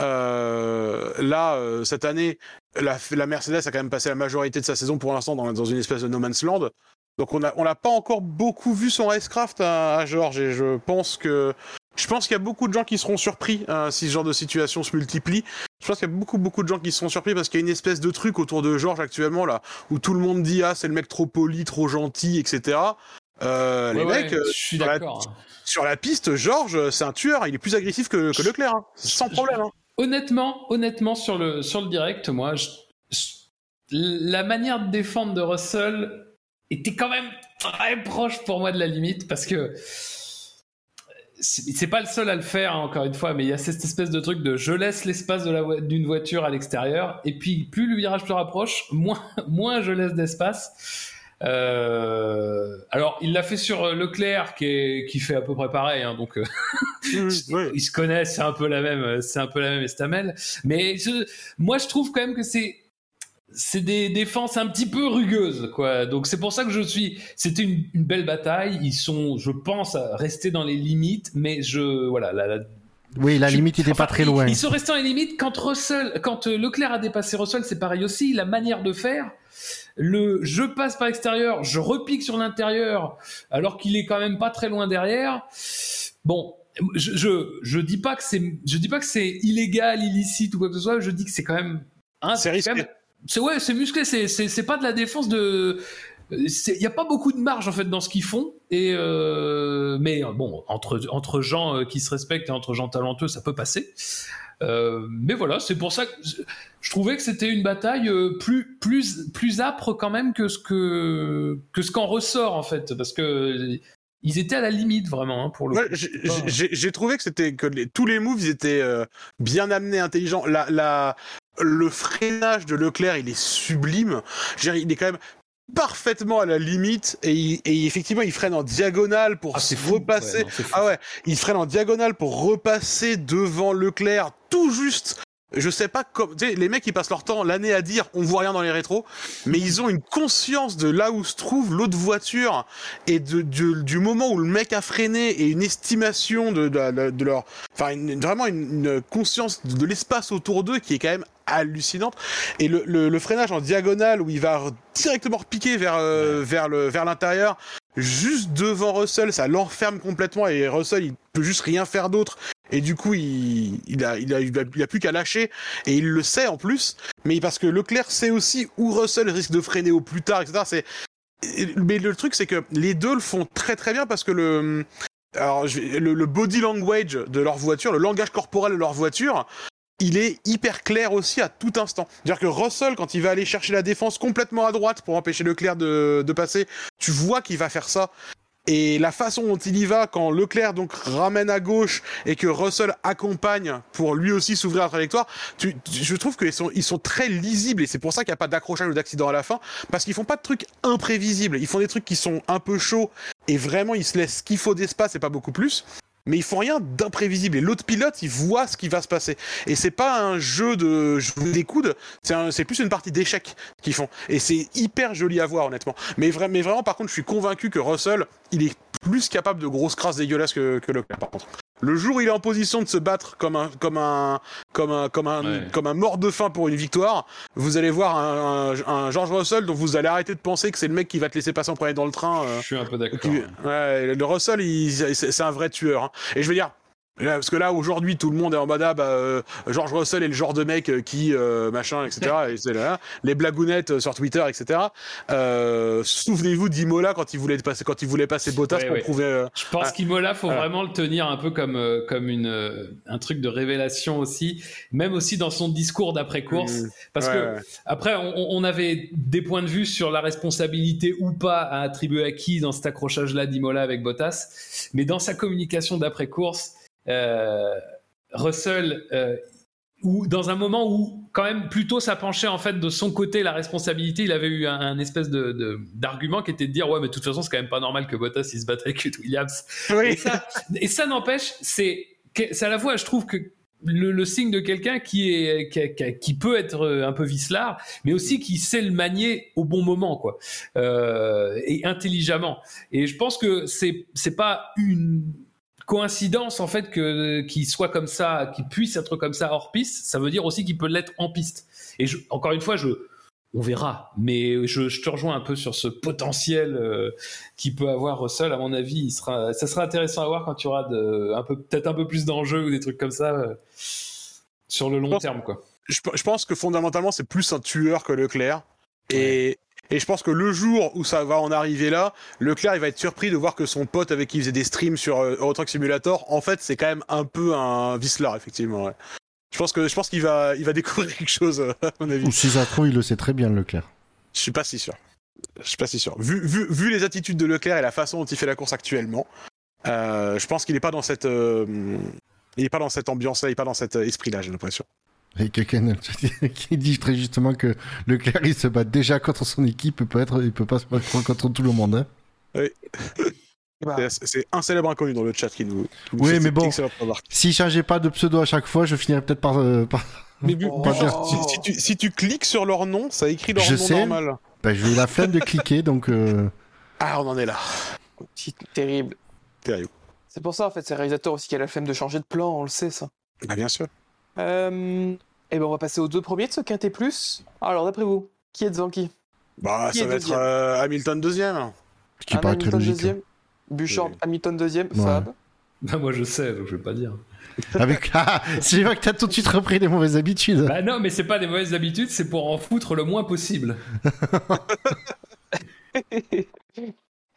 Euh, là, cette année, la, la, Mercedes a quand même passé la majorité de sa saison pour l'instant dans, dans, une espèce de no man's land. Donc on a on l'a pas encore beaucoup vu son racecraft à, à George et je pense que je pense qu'il y a beaucoup de gens qui seront surpris hein, si ce genre de situation se multiplie. Je pense qu'il y a beaucoup beaucoup de gens qui seront surpris parce qu'il y a une espèce de truc autour de George actuellement là où tout le monde dit ah c'est le mec trop poli, trop gentil, etc. Euh, Ouais, les ouais, mecs, je suis sur, la, d'accord. sur la piste, George, c'est un tueur. Il est plus agressif que, que Leclerc, hein, sans problème. Hein. Honnêtement, honnêtement sur le sur le direct, moi, je- je- la manière de défendre de Russell était quand même très proche pour moi de la limite parce que c'est pas le seul à le faire hein, encore une fois, mais il y a cette espèce de truc de je laisse l'espace la d'une voiture à l'extérieur et puis plus le virage se rapproche, moins moins je laisse d'espace. Euh, alors, il l'a fait sur euh, Leclerc, qui, est, qui fait à peu près pareil, hein, donc euh, ils se connaissent, c'est un peu la même, c'est un peu la même estamelle. Mais je, moi, je trouve quand même que c'est c'est des défenses un petit peu rugueuses, quoi. Donc c'est pour ça que je suis. C'était une, une belle bataille. Ils sont, je pense, à rester dans les limites, mais je, voilà, la, la- Oui, la je- limite était enfin, pas très loin. Ils sont restés dans les limites quand Russell, quand euh, Leclerc a dépassé Russell, c'est pareil aussi. La manière de faire, le je passe par l'extérieur, je repique sur l'intérieur, alors qu'il est quand même pas très loin derrière. Bon, je je, je dis pas que c'est je dis pas que c'est illégal, illicite ou quoi que ce soit. Je dis que c'est quand même un C'est risqué. quand même- c'est ouais, c'est musclé. C'est c'est pas de la défense de. Il n'y a pas beaucoup de marge en fait dans ce qu'ils font et euh, mais euh, bon entre entre gens euh, qui se respectent et entre gens talentueux ça peut passer Euh, mais voilà c'est pour ça que je, je trouvais que c'était une bataille euh, plus plus plus âpre quand même que ce que que ce qu'en ressort en fait parce que ils étaient à la limite vraiment hein, pour le Ouais, coup. j'ai- pas- j'ai j'ai trouvé que c'était que les- tous les moves ils étaient euh, bien amenés, intelligents. La, la, le freinage de Leclerc, il est sublime. Je veux dire, il est quand même parfaitement à la limite et, il- et effectivement il freine en diagonale pour Ah, fou. repasser. Ouais, non, c'est fou. Ah ouais, il freine en diagonale pour repasser devant Leclerc tout juste. Je sais pas comme tu sais, les mecs ils passent leur temps l'année à dire on voit rien dans les rétros, mais ils ont une conscience de là où se trouve l'autre voiture et de, de- du moment où le mec a freiné et une estimation de, de, de leur, enfin une- vraiment une, une conscience de l'espace autour d'eux qui est quand même hallucinante. Et le, le, le freinage en diagonale où il va re- directement repiquer vers euh, vers le vers l'intérieur, juste devant Russell, ça l'enferme complètement et Russell il peut juste rien faire d'autre. Et du coup, il, il, a, plus qu'à lâcher, et il le sait en plus, mais parce que Leclerc sait aussi où Russell risque de freiner au plus tard, etc. Mais le truc, c'est que les deux le font très très bien parce que le, alors, le, body language de leur voiture, le langage corporel de leur voiture, il est hyper clair aussi à tout instant. C'est-à-dire que Russell, quand il va aller chercher la défense complètement à droite pour empêcher Leclerc de passer, tu vois qu'il va faire ça. Et la façon dont il y va quand Leclerc donc ramène à gauche et que Russell accompagne pour lui aussi s'ouvrir la trajectoire, tu, tu- je trouve qu'ils sont, ils sont très lisibles et c'est pour ça qu'il n'y a pas d'accrochage ou d'accident à la fin parce qu'ils font pas de trucs imprévisibles. Ils font des trucs qui sont un peu chauds et vraiment ils se laissent ce qu'il faut d'espace et pas beaucoup plus. Mais ils font rien d'imprévisible. Et l'autre pilote il voit ce qui va se passer. Et c'est pas un jeu de jouer des coudes. C'est plus une partie d'échecs qu'ils font. Et c'est hyper joli à voir honnêtement. Mais vraiment par contre je suis convaincu que Russell il est plus capable de grosses crasses dégueulasses que, que Leclerc par contre le jour où il est en position de se battre comme un comme un comme un comme un Ouais. comme un mort de faim pour une victoire vous allez voir un, un, un George Russell dont vous allez arrêter de penser que c'est le mec qui va te laisser passer en premier dans le train euh, Je suis un peu d'accord. qui- ouais, le Russell, il- c'est c'est un vrai tueur. hein. Et je veux dire, là, parce que là aujourd'hui tout le monde est en mode ah, bah, euh, George Russell est le genre de mec euh, qui euh, machin etc. et c'est là, les blagounettes euh, sur Twitter etc. Euh, Souvenez-vous d'Imola quand il voulait passer quand il voulait passer Bottas Ouais, pour ouais. prouver. euh, Je pense Ah. qu'Imola, faut Voilà. vraiment le tenir un peu comme comme une un truc de révélation aussi, même aussi dans son discours d'après course, Mm. parce ouais, que après on, on avait des points de vue sur la responsabilité ou pas à attribuer à qui dans cet accrochage-là d'Imola avec Bottas, mais dans sa communication d'après course, euh, Russell. euh, ou dans un moment où quand même plutôt ça penchait en fait de son côté la responsabilité, il avait eu un, un espèce de de- d'argument qui était de dire ouais mais de toute façon c'est quand même pas normal que Bottas il se batte avec Williams et Oui. ça, et ça n'empêche, c'est c'est à la fois, je trouve que le, le signe de quelqu'un qui est qui, qui- peut être euh, un peu vicelard, mais aussi qui sait le manier au bon moment, quoi, euh, et intelligemment. Et je pense que c'est c'est pas une coïncidence en fait que qu'il soit comme ça, qu'il puisse être comme ça hors piste, ça veut dire aussi qu'il peut l'être en piste. Et je, encore une fois, je, on verra, mais je, je, te rejoins un peu sur ce potentiel euh, qu'il peut avoir Russell. À mon avis, il sera, ça sera intéressant à voir quand tu auras de, un peu, peut-être un peu plus d'enjeux ou des trucs comme ça euh, sur le long terme, quoi. Je, je pense que fondamentalement, c'est plus un tueur que Leclerc. Et, et je pense que le jour où ça va en arriver là, Leclerc, il va être surpris de voir que son pote avec qui il faisait des streams sur euh, Euro Truck Simulator, en fait, c'est quand même un peu un Whistler, effectivement. ouais. Je pense que je pense qu'il va, il va découvrir quelque chose, euh, à mon avis. Ou si ça trouve, il le sait très bien, Leclerc. Je suis pas si sûr. Je suis pas si sûr. Vu, vu, vu les attitudes de Leclerc et la façon dont il fait la course actuellement, euh, je pense qu'il n'est pas dans cette, euh, il est pas dans cette ambiance-là, il est pas dans cet euh, esprit-là, j'ai l'impression. Et quelqu'un dans le chat qui dit très justement que Leclerc, il se bat déjà contre son équipe, il peut, être, il peut pas se battre contre tout le monde. hein. Bah, C'est- un célèbre inconnu dans le chat qui nous. qui nous Oui, mais bon. S'il changeait pas de pseudo à chaque fois, je finirais peut-être par, euh, par- Mais bu- Oh. si, si tu, si tu cliques sur leur nom, ça écrit leur Je nom sais. normal. Ben, j'ai eu la flemme de cliquer, donc euh, Ah, on en est là. terrible. Terrible. C'est pour ça, en fait, c'est réalisateur aussi qui a la flemme de changer de plan, on le sait, ça. Bah, bien sûr. Euh... Et ben, on va passer aux deux premiers de ce Quintet Plus. Alors, d'après vous, qui est devant qui Bah, Qui ça est va être euh, Hamilton deuxième. ce qui paraît très Hamilton logique. deuxième, Bouchard, Oui. Hamilton deuxième, Ouais. Fab? Bah, moi, je sais, donc je vais pas dire. Avec... Ah, c'est vrai que t'as tout de suite repris les mauvaises habitudes. Bah non, mais c'est pas des mauvaises habitudes, c'est pour en foutre le moins possible.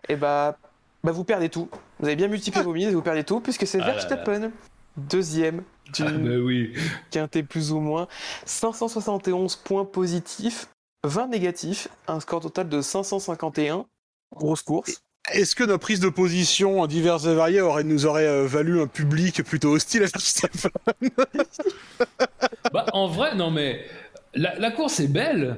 Et bah, bah, vous perdez tout. Vous avez bien multiplié vos mises et vous perdez tout, puisque c'est Ah là Verstappen, deuxième du Ah, bah oui. Quintet plus ou moins. 571 points positifs, 20 négatifs, un score total de 551. Grosse course. Est-ce que nos prises de position diverses et variées auraient, nous auraient euh, valu un public plutôt hostile à Verstappen Bah, en vrai, non, mais la, la course est belle,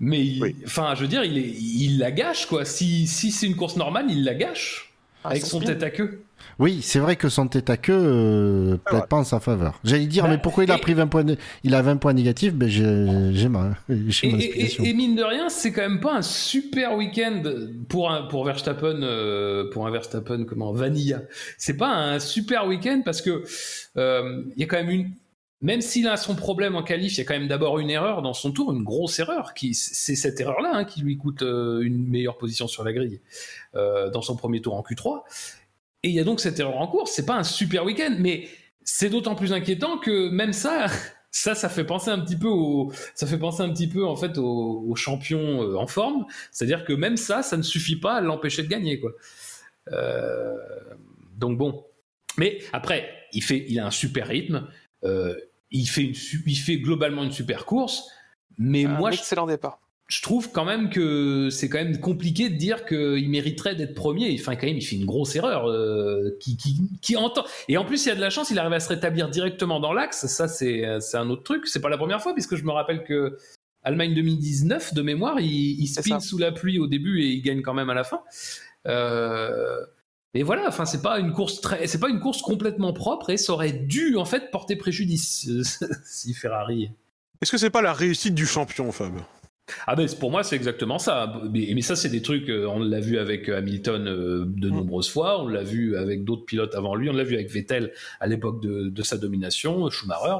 mais il- Oui. enfin, je veux dire, il, est, il la gâche, quoi. Si, si c'est une course normale, il la gâche avec son spin. tête à queue. Oui, c'est vrai que son tête à queue euh, Ah plaide ouais. pas en sa faveur. J'allais dire, Bah, mais pourquoi il a pris 20 points, il a 20 points négatifs Ben j'ai ma, et- et mine de rien, c'est quand même pas un super week-end pour un pour Verstappen, euh, pour un Verstappen comment Vanilla. C'est pas un super week-end parce que euh, il y a quand même une même s'il a son problème en qualif, il y a quand même d'abord une erreur dans son tour, une grosse erreur. Qui, c'est cette erreur-là hein, qui lui coûte euh, une meilleure position sur la grille euh, dans son premier tour en Q3. Et il y a donc cette erreur en course. C'est pas un super week-end, mais c'est d'autant plus inquiétant que même ça, ça, ça fait penser un petit peu au, ça fait penser un petit peu en fait au, au champion euh, en forme. C'est-à-dire que même ça, ça ne suffit pas à l'empêcher de gagner, quoi. Euh, donc bon. Mais après, il fait, il a un super rythme. euh, il fait une, il fait globalement une super course. Mais Un moi, je excellent départ. Je trouve quand même que c'est quand même compliqué de dire qu'il mériterait d'être premier. Enfin, quand même, il fait une grosse erreur. euh, qui, qui, qui entend. Et en plus, il y a de la chance, il arrive à se rétablir directement dans l'axe. Ça, c'est c'est un autre truc. C'est pas la première fois, puisque je me rappelle que Allemagne 2019, de mémoire, il, il spin sous la pluie au début et il gagne quand même à la fin. Euh, et voilà, enfin, c'est pas une course très, c'est pas une course complètement propre et ça aurait dû en fait porter préjudice si Ferrari. Est-ce que c'est pas la réussite du champion, Fab? Ah ben pour moi c'est exactement ça. Mais, mais ça c'est des trucs, euh, on l'a vu avec euh, Hamilton euh, de Mm. nombreuses fois, on l'a vu avec d'autres pilotes avant lui, on l'a vu avec Vettel à l'époque de, de sa domination, Schumacher.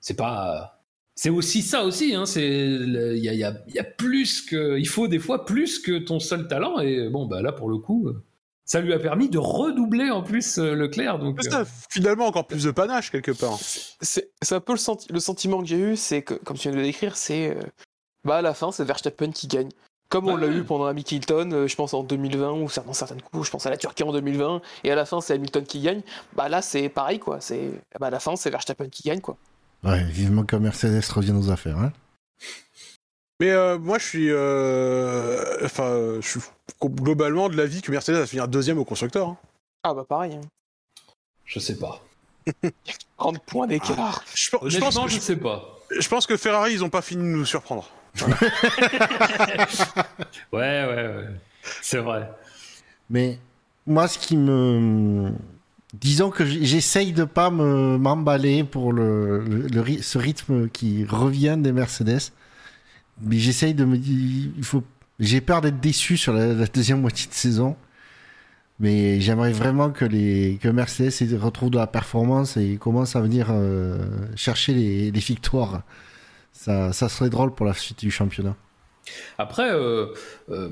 C'est pas, c'est aussi ça aussi. Hein, c'est il y a, il y a- y a plus que, il faut des fois plus que ton seul talent et bon bah là pour le coup. Ça lui a permis de redoubler en plus euh, Leclerc. Donc, euh, ça, finalement encore plus de panache quelque part. C'est c'est un peu le, senti- le sentiment que j'ai eu, c'est que, comme tu viens de le décrire, c'est. Bah, à la fin, c'est Verstappen qui gagne. Comme on Ouais. l'a eu pendant Hamilton, euh, je pense en 2020, ou dans certaines coups, je pense à la Turquie en 2020, et à la fin, c'est Hamilton qui gagne. Bah là, c'est pareil, quoi. C'est bah, à la fin, c'est Verstappen qui gagne, quoi. Ouais, vivement que Mercedes revienne aux affaires. Hein. Mais euh, moi, je suis, euh, enfin, je suis globalement de l'avis que Mercedes va finir deuxième au constructeur. hein. Ah bah pareil. hein. je sais pas. 30 points d'écart. Je, pe- je pense je que, sais pas. je pense que Ferrari, ils ont pas fini de nous surprendre. Ouais, ouais, ouais. C'est vrai. Mais moi, ce qui me. Disons que j'essaye de pas me m'emballer pour le, ce rythme qui revient des Mercedes. Mais j'essaye de me dire. Il faut... J'ai peur d'être déçu sur la, deuxième moitié de saison. Mais j'aimerais vraiment que, les, que Mercedes retrouve de la performance et commence à venir euh, chercher les victoires. Ça, ça serait drôle pour la suite du championnat. Après, euh, euh,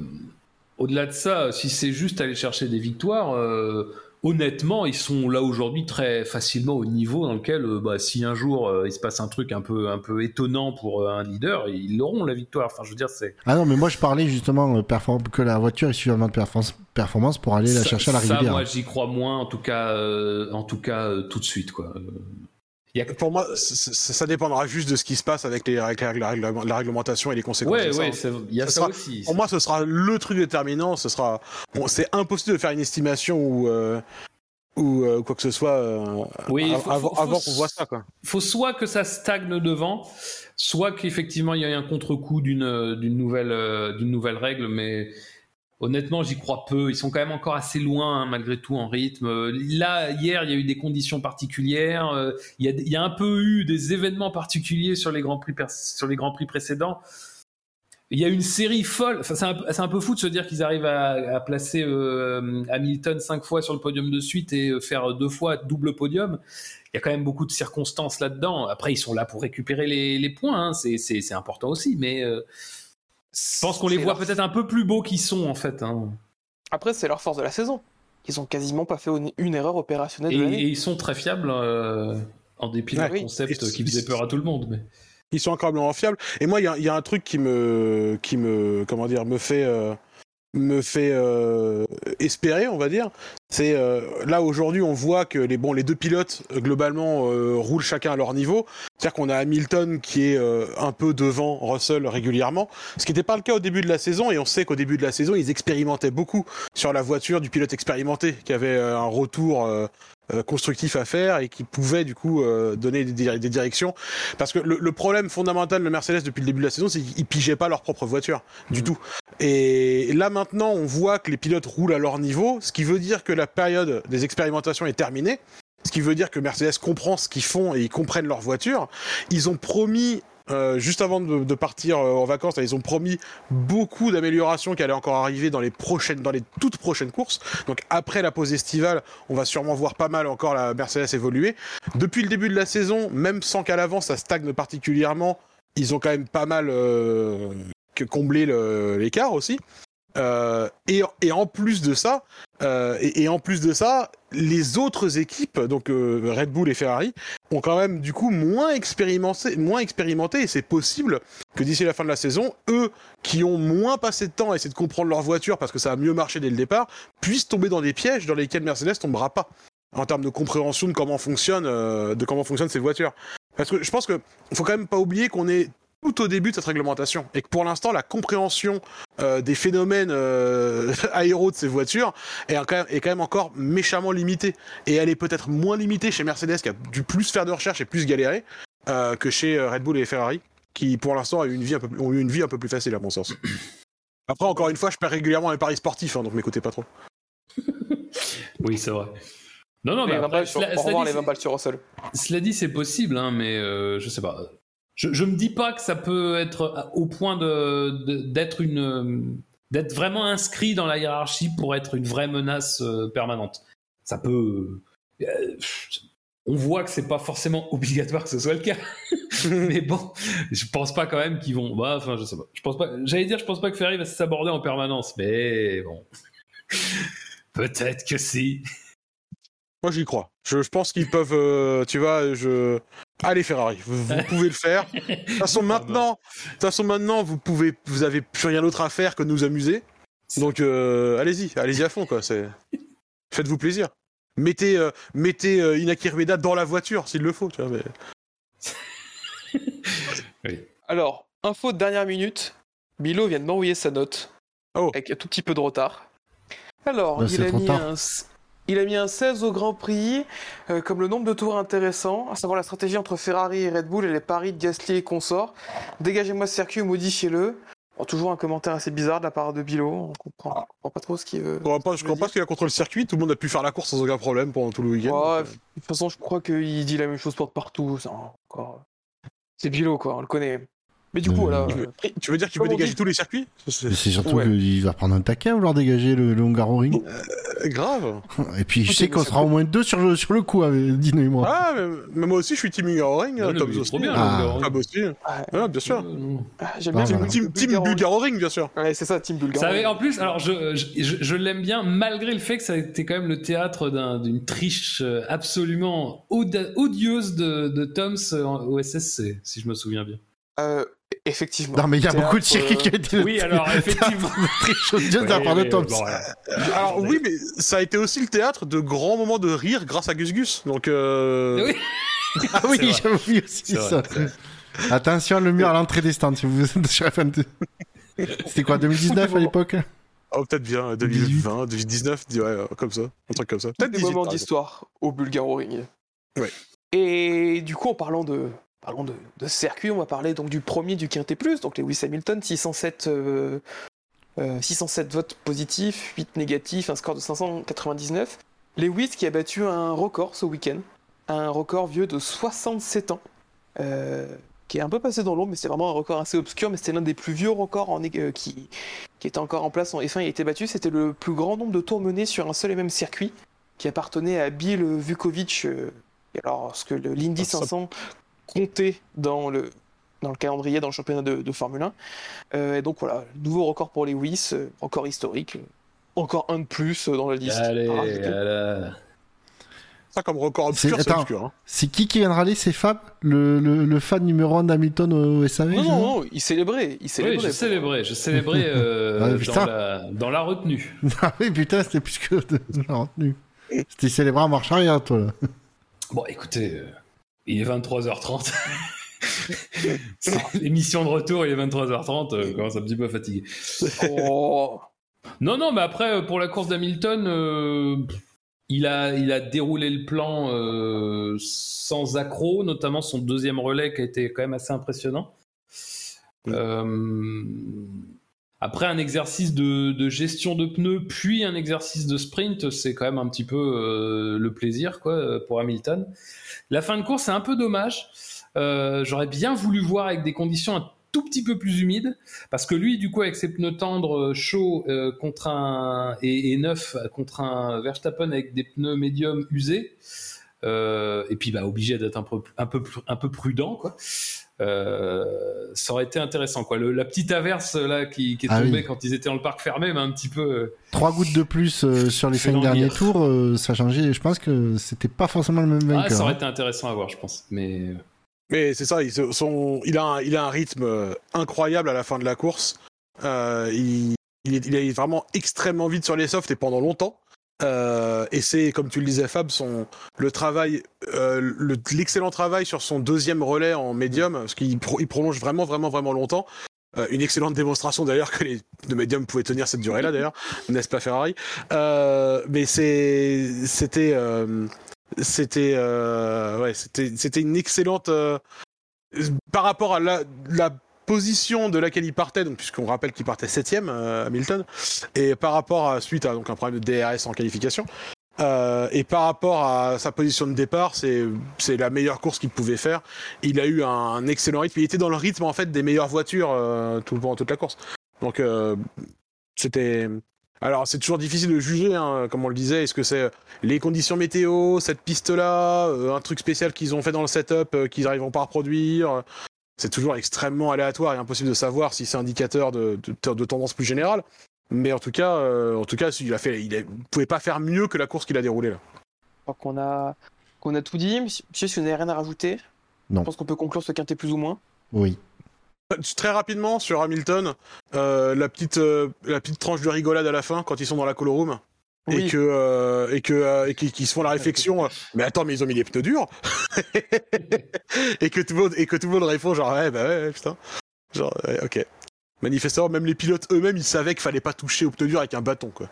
au-delà de ça, si c'est juste aller chercher des victoires, euh, honnêtement, ils sont là aujourd'hui très facilement au niveau dans lequel, bah, si un jour il se passe un truc un peu, un peu étonnant pour un leader, ils auront la victoire. Enfin, je veux dire, c'est. Ah non, mais moi je parlais justement que la voiture ait suffisamment de performance, performance pour aller la Ça- chercher à ça, l'arrivée. moi, j'y crois moins, en tout cas, en tout cas, tout de suite, quoi. Il y a- Pour moi, ça dépendra juste de ce qui se passe avec, les, avec la, la- la- la réglementation et les conséquences. Ouais, ouais, hein. il y a Ça ça, sera- aussi. Pour moi, ce sera le truc déterminant. Ce sera, bon, c'est impossible de faire une estimation ou euh, ou euh, quoi que ce soit euh, Oui, av- faut- avant, qu'on voit ça, quoi. faut soit que ça stagne devant, soit qu'effectivement il y ait un contre-coup d'une d'une nouvelle euh, d'une nouvelle règle, mais honnêtement j'y crois peu. Ils sont quand même encore assez loin hein, malgré tout en rythme. Là hier il y a eu des conditions particulières, euh, il y, a, un peu eu des événements particuliers sur les grands prix précédents. Il y a une série folle. Enfin, c'est un, peu- fou de se dire qu'ils arrivent à, placer euh, Hamilton cinq fois sur le podium de suite et euh, faire deux fois double podium il y a quand même beaucoup de circonstances là-dedans. Après, ils sont là pour récupérer les, points, hein. c'est, important aussi, mais je pense qu'on les voit leur- peut-être un peu plus beaux qu'ils sont en fait. hein. Après, c'est leur force de la saison. Ils ont quasiment pas fait une, erreur opérationnelle Et, de et ils sont très fiables euh, en dépit d'un oui. concept Et- qui faisait peur à tout le monde. Mais... Ils sont incroyablement fiables. Et moi, il y a, il y a un truc qui me, qui me, comment dire, me fait, euh, me fait euh, espérer, on va dire. C'est euh, là aujourd'hui, on voit que les, bon, les deux pilotes euh, globalement euh, roulent chacun à leur niveau. C'est-à-dire qu'on a Hamilton qui est euh, un peu devant Russell régulièrement, ce qui n'était pas le cas au début de la saison. Et on sait qu'au début de la saison, ils expérimentaient beaucoup sur la voiture du pilote expérimenté, qui avait euh, un retour. Euh, constructif à faire et qui pouvait du coup euh, donner des, dir- des directions parce que le, le problème fondamental de Mercedes depuis le début de la saison, c'est qu'ils pigeaient pas leur propre voiture du Mhm. tout. Et là maintenant, on voit que les pilotes roulent à leur niveau, ce qui veut dire que la période des expérimentations est terminée. Ce qui veut dire que Mercedes comprend ce qu'ils font et ils comprennent leur voiture. Ils ont promis, euh, juste avant de, partir euh, en vacances, ils ont promis beaucoup d'améliorations qui allaient encore arriver dans les prochaines, dans les toutes prochaines courses. Donc après la pause estivale, on va sûrement voir pas mal encore la Mercedes évoluer. Depuis le début de la saison, même sans qu'à l'avance ça stagne particulièrement, ils ont quand même pas mal euh, comblé l'écart aussi. Euh, et, en plus de ça, euh, et, en plus de ça, les autres équipes, donc euh, Red Bull et Ferrari, ont quand même du coup moins expérimenté, moins expérimenté, et c'est possible que d'ici la fin de la saison, eux qui ont moins passé de temps à essayer de comprendre leur voiture parce que ça a mieux marché dès le départ, puissent tomber dans des pièges dans lesquels Mercedes tombera pas en termes de compréhension de comment fonctionne, de comment fonctionnent ces voitures. Parce que je pense que faut quand même pas oublier qu'on est tout au début de cette réglementation et que pour l'instant la compréhension euh, des phénomènes euh, aéros de ces voitures est quand, même, est quand même encore méchamment limitée et elle est peut-être moins limitée chez Mercedes qui a dû plus faire de recherche et plus galérer euh, que chez euh, Red Bull et Ferrari qui pour l'instant a eu une vie un peu plus- ont eu une vie un peu plus facile à mon sens. Après encore une fois je perds régulièrement les paris sportifs hein, donc m'écoutez pas trop. Oui, c'est vrai. Non, non, mais Les 20 après, balles sur- cela, Au cela dit, les 20 balles sur Russell. cela dit, c'est possible, hein, mais euh, je sais pas. Je, je me dis pas que ça peut être au point de de- d'être une euh, d'être vraiment inscrit dans la hiérarchie pour être une vraie menace euh, permanente. Ça peut. euh, on voit que c'est pas forcément obligatoire que ce soit le cas, mais bon, je pense pas quand même qu'ils vont. Bah, enfin, je sais pas. Je pense pas. J'allais dire, je pense pas que Ferrari va s'aborder en permanence, mais bon, peut-être que si. Moi, j'y crois. Je, je pense qu'ils peuvent, euh, tu vois, je. Allez Ferrari, vous, vous pouvez le faire. De toute façon, maintenant, de toute façon, maintenant, vous pouvez, vous avez plus rien d'autre à faire que de nous amuser. Donc, euh, allez-y, allez-y à fond, quoi. C'est, faites-vous plaisir. Mettez, euh, mettez euh, Inaki Rueda dans la voiture s'il le faut, tu vois. Mais... Alors, info de dernière minute. Bilo vient de m'envoyer sa note. Oh. Avec un tout petit peu de retard. Alors, Bah, il, c'est a mis un, il a mis un 16 au Grand Prix, euh, comme le nombre de tours intéressant, à savoir la stratégie entre Ferrari et Red Bull et les paris de Gasly et consorts. Dégagez-moi ce circuit ou modifiez-le. Bon, toujours un commentaire assez bizarre de la part de Bilo. On comprend, on comprend pas trop ce qu'il veut. Je comprends pas, je comprends pas ce qu'il a contre le circuit. Tout le monde a pu faire la course sans aucun problème pendant tout le week-end. De toute façon, je crois qu'il dit la même chose pour partout. ça, encore. C'est Bilo, quoi, on le connaît. Mais du coup, Euh, euh, Tu veux dire qu'il veut dégager tous les circuits? C'est- surtout Ouais. qu'il va prendre un taquet à vouloir dégager le, le Hungaroring. Grave. Et puis, je sais qu'on sera au moins deux sur le, sur le coup, avec Dino et moi. Ah, mais, mais moi aussi, je suis Team Hungaroring, Tom aussi. bien, Ah. aussi. Ouais, bien sûr. Euh. Ah, J'aime Ah, bien voilà. Team, team Bulgaro- Bulgaroring, bien sûr. Ouais, c'est ça, Team Bulgaro. Ça avait- en plus, alors je, je, je- je l'aime bien malgré le fait que ça a été quand même le théâtre d'un- d'une triche euh, absolument odieuse de, de Toms euh, au SSC, si je me souviens bien. Euh, effectivement. Non, mais il y a beaucoup de circuits qui euh, ont été. Oui, alors effectivement. de la part de voilà. Alors oui, mais ça a été aussi le théâtre de grands moments de rire grâce à Gus Gus. Donc, euh... Oui. Ah oui, j'avais oublié aussi ça. Attention, le mur à l'entrée des stands, si vous êtes sur FM2. C'était quoi, 2019 à l'époque oh, peut-être bien, 2020, 2019, ouais, euh, comme ça, un truc comme ça. Peut-être des 18, moments d'histoire au Bulgaroring. Ouais. Et du coup, en parlant de, parlons de, de circuit, on va parler donc du premier du Quintet Plus, donc Lewis Hamilton, 607, euh, euh, 607 votes positifs, 8 négatifs, un score de 599. Lewis qui a battu un record ce week-end, un record vieux de 67 ans, euh, qui est un peu passé dans l'ombre, mais c'est vraiment un record assez obscur, mais c'était l'un des plus vieux records en, qui, qui était encore en place en F1 et a été battu. C'était le plus grand nombre de tours menés sur un seul et même circuit, qui appartenait à Bill Vukovic, alors ce que l'Indy Ah, ça- 500 comptait dans le, dans le calendrier, dans le championnat de, de Formule 1. Euh, et donc voilà, nouveau record pour Lewis, euh, record historique. euh, encore un de plus dans la liste. Allez, voilà. Ça, comme record obscur, C'est- obscur. Hein. C'est qui qui vient de râler C'est Fab le, le, le fan numéro 1 d'Hamilton au SAV Non, non, non, il célébrait. Il Oui, célébrait. je célébrais, je célébrais euh, Ah, dans, la, dans la retenue. Ah oui, putain, c'était plus que de la retenue. C'était célébré en marche arrière, toi, là. Bon, écoutez, euh, il est 23h30. C'est L'émission de retour, il est 23h30, euh, commence un petit peu à fatiguer. Oh. Non, non, mais après, euh, pour la course d'Hamilton, euh, il, a, il a déroulé le plan euh, sans accroc, notamment son deuxième relais qui a été quand même assez impressionnant. Euh, après un exercice de, de gestion de pneus, puis un exercice de sprint, c'est quand même un petit peu euh, le plaisir quoi, pour Hamilton. La fin de course, c'est un peu dommage. Euh, J'aurais bien voulu voir avec des conditions un tout petit peu plus humides, parce que lui, du coup, avec ses pneus tendres euh, chauds euh, contre un et, neufs contre un Verstappen avec des pneus médiums usés, euh, et puis bah obligé d'être un peu un peu un peu prudent quoi. Euh, ça aurait été intéressant quoi. Le- la petite averse là qui, qui est Ah tombée oui. quand ils étaient dans le parc fermé, m'a un petit peu. euh, Trois gouttes de plus euh, sur les cinq derniers tours, euh, ça changeait. Je pense que c'était pas forcément le même Ah, vainqueur. ça aurait hein. été intéressant à voir, je pense. Mais Mais c'est ça, il, se- son- il, a un, il a un rythme incroyable à la fin de la course. Euh, il, il, est, il est vraiment extrêmement vite sur les softs et pendant longtemps. Euh, et c'est, comme tu le disais, Fab, son, le travail, euh, le- l'excellent travail sur son deuxième relais en médium, parce qu'il pro- il prolonge vraiment, vraiment, vraiment longtemps. Euh, une excellente démonstration d'ailleurs que les de médium pouvaient tenir cette durée-là d'ailleurs, n'est-ce pas Ferrari? Euh, Mais c'est, c'était, euh, c'était, euh, ouais, c'était, c'était une excellente euh, par rapport à la, la position de laquelle il partait, donc puisqu'on rappelle qu'il partait septième, euh, Hamilton, et par rapport à suite à donc un problème de DRS en qualification, euh, et par rapport à sa position de départ, c'est c'est la meilleure course qu'il pouvait faire. Il a eu un, excellent rythme. Il était dans le rythme en fait des meilleures voitures euh, tout pendant toute la course. Donc euh, c'était. Alors c'est toujours difficile de juger, hein, comme on le disait. Est-ce que c'est les conditions météo, cette piste-là, euh, un truc spécial qu'ils ont fait dans le setup euh, qu'ils n'arriveront pas à reproduire C'est toujours extrêmement aléatoire et impossible de savoir si c'est indicateur de, de, de tendance plus générale. Mais en tout cas, euh, en tout cas, il a fait, il a- pouvait pas faire mieux que la course qu'il a déroulée là. Je crois qu'on a, qu'on a tout dit. Monsieur, si vous n'avez rien à rajouter, Non. je pense qu'on peut conclure ce quintet plus ou moins. Oui. Très rapidement sur Hamilton, euh, la petite, euh, la petite tranche de rigolade à la fin quand ils sont dans la colo Et que euh, et que euh, et qu'ils se font la réflexion euh, mais attends mais ils ont mis les pneus durs. Et que tout le monde et que tout le monde répond genre ouais bah ouais, ouais, putain. Genre ouais, ok. Manifestement même les pilotes eux-mêmes ils savaient qu'il fallait pas toucher aux pneus durs avec un bâton quoi.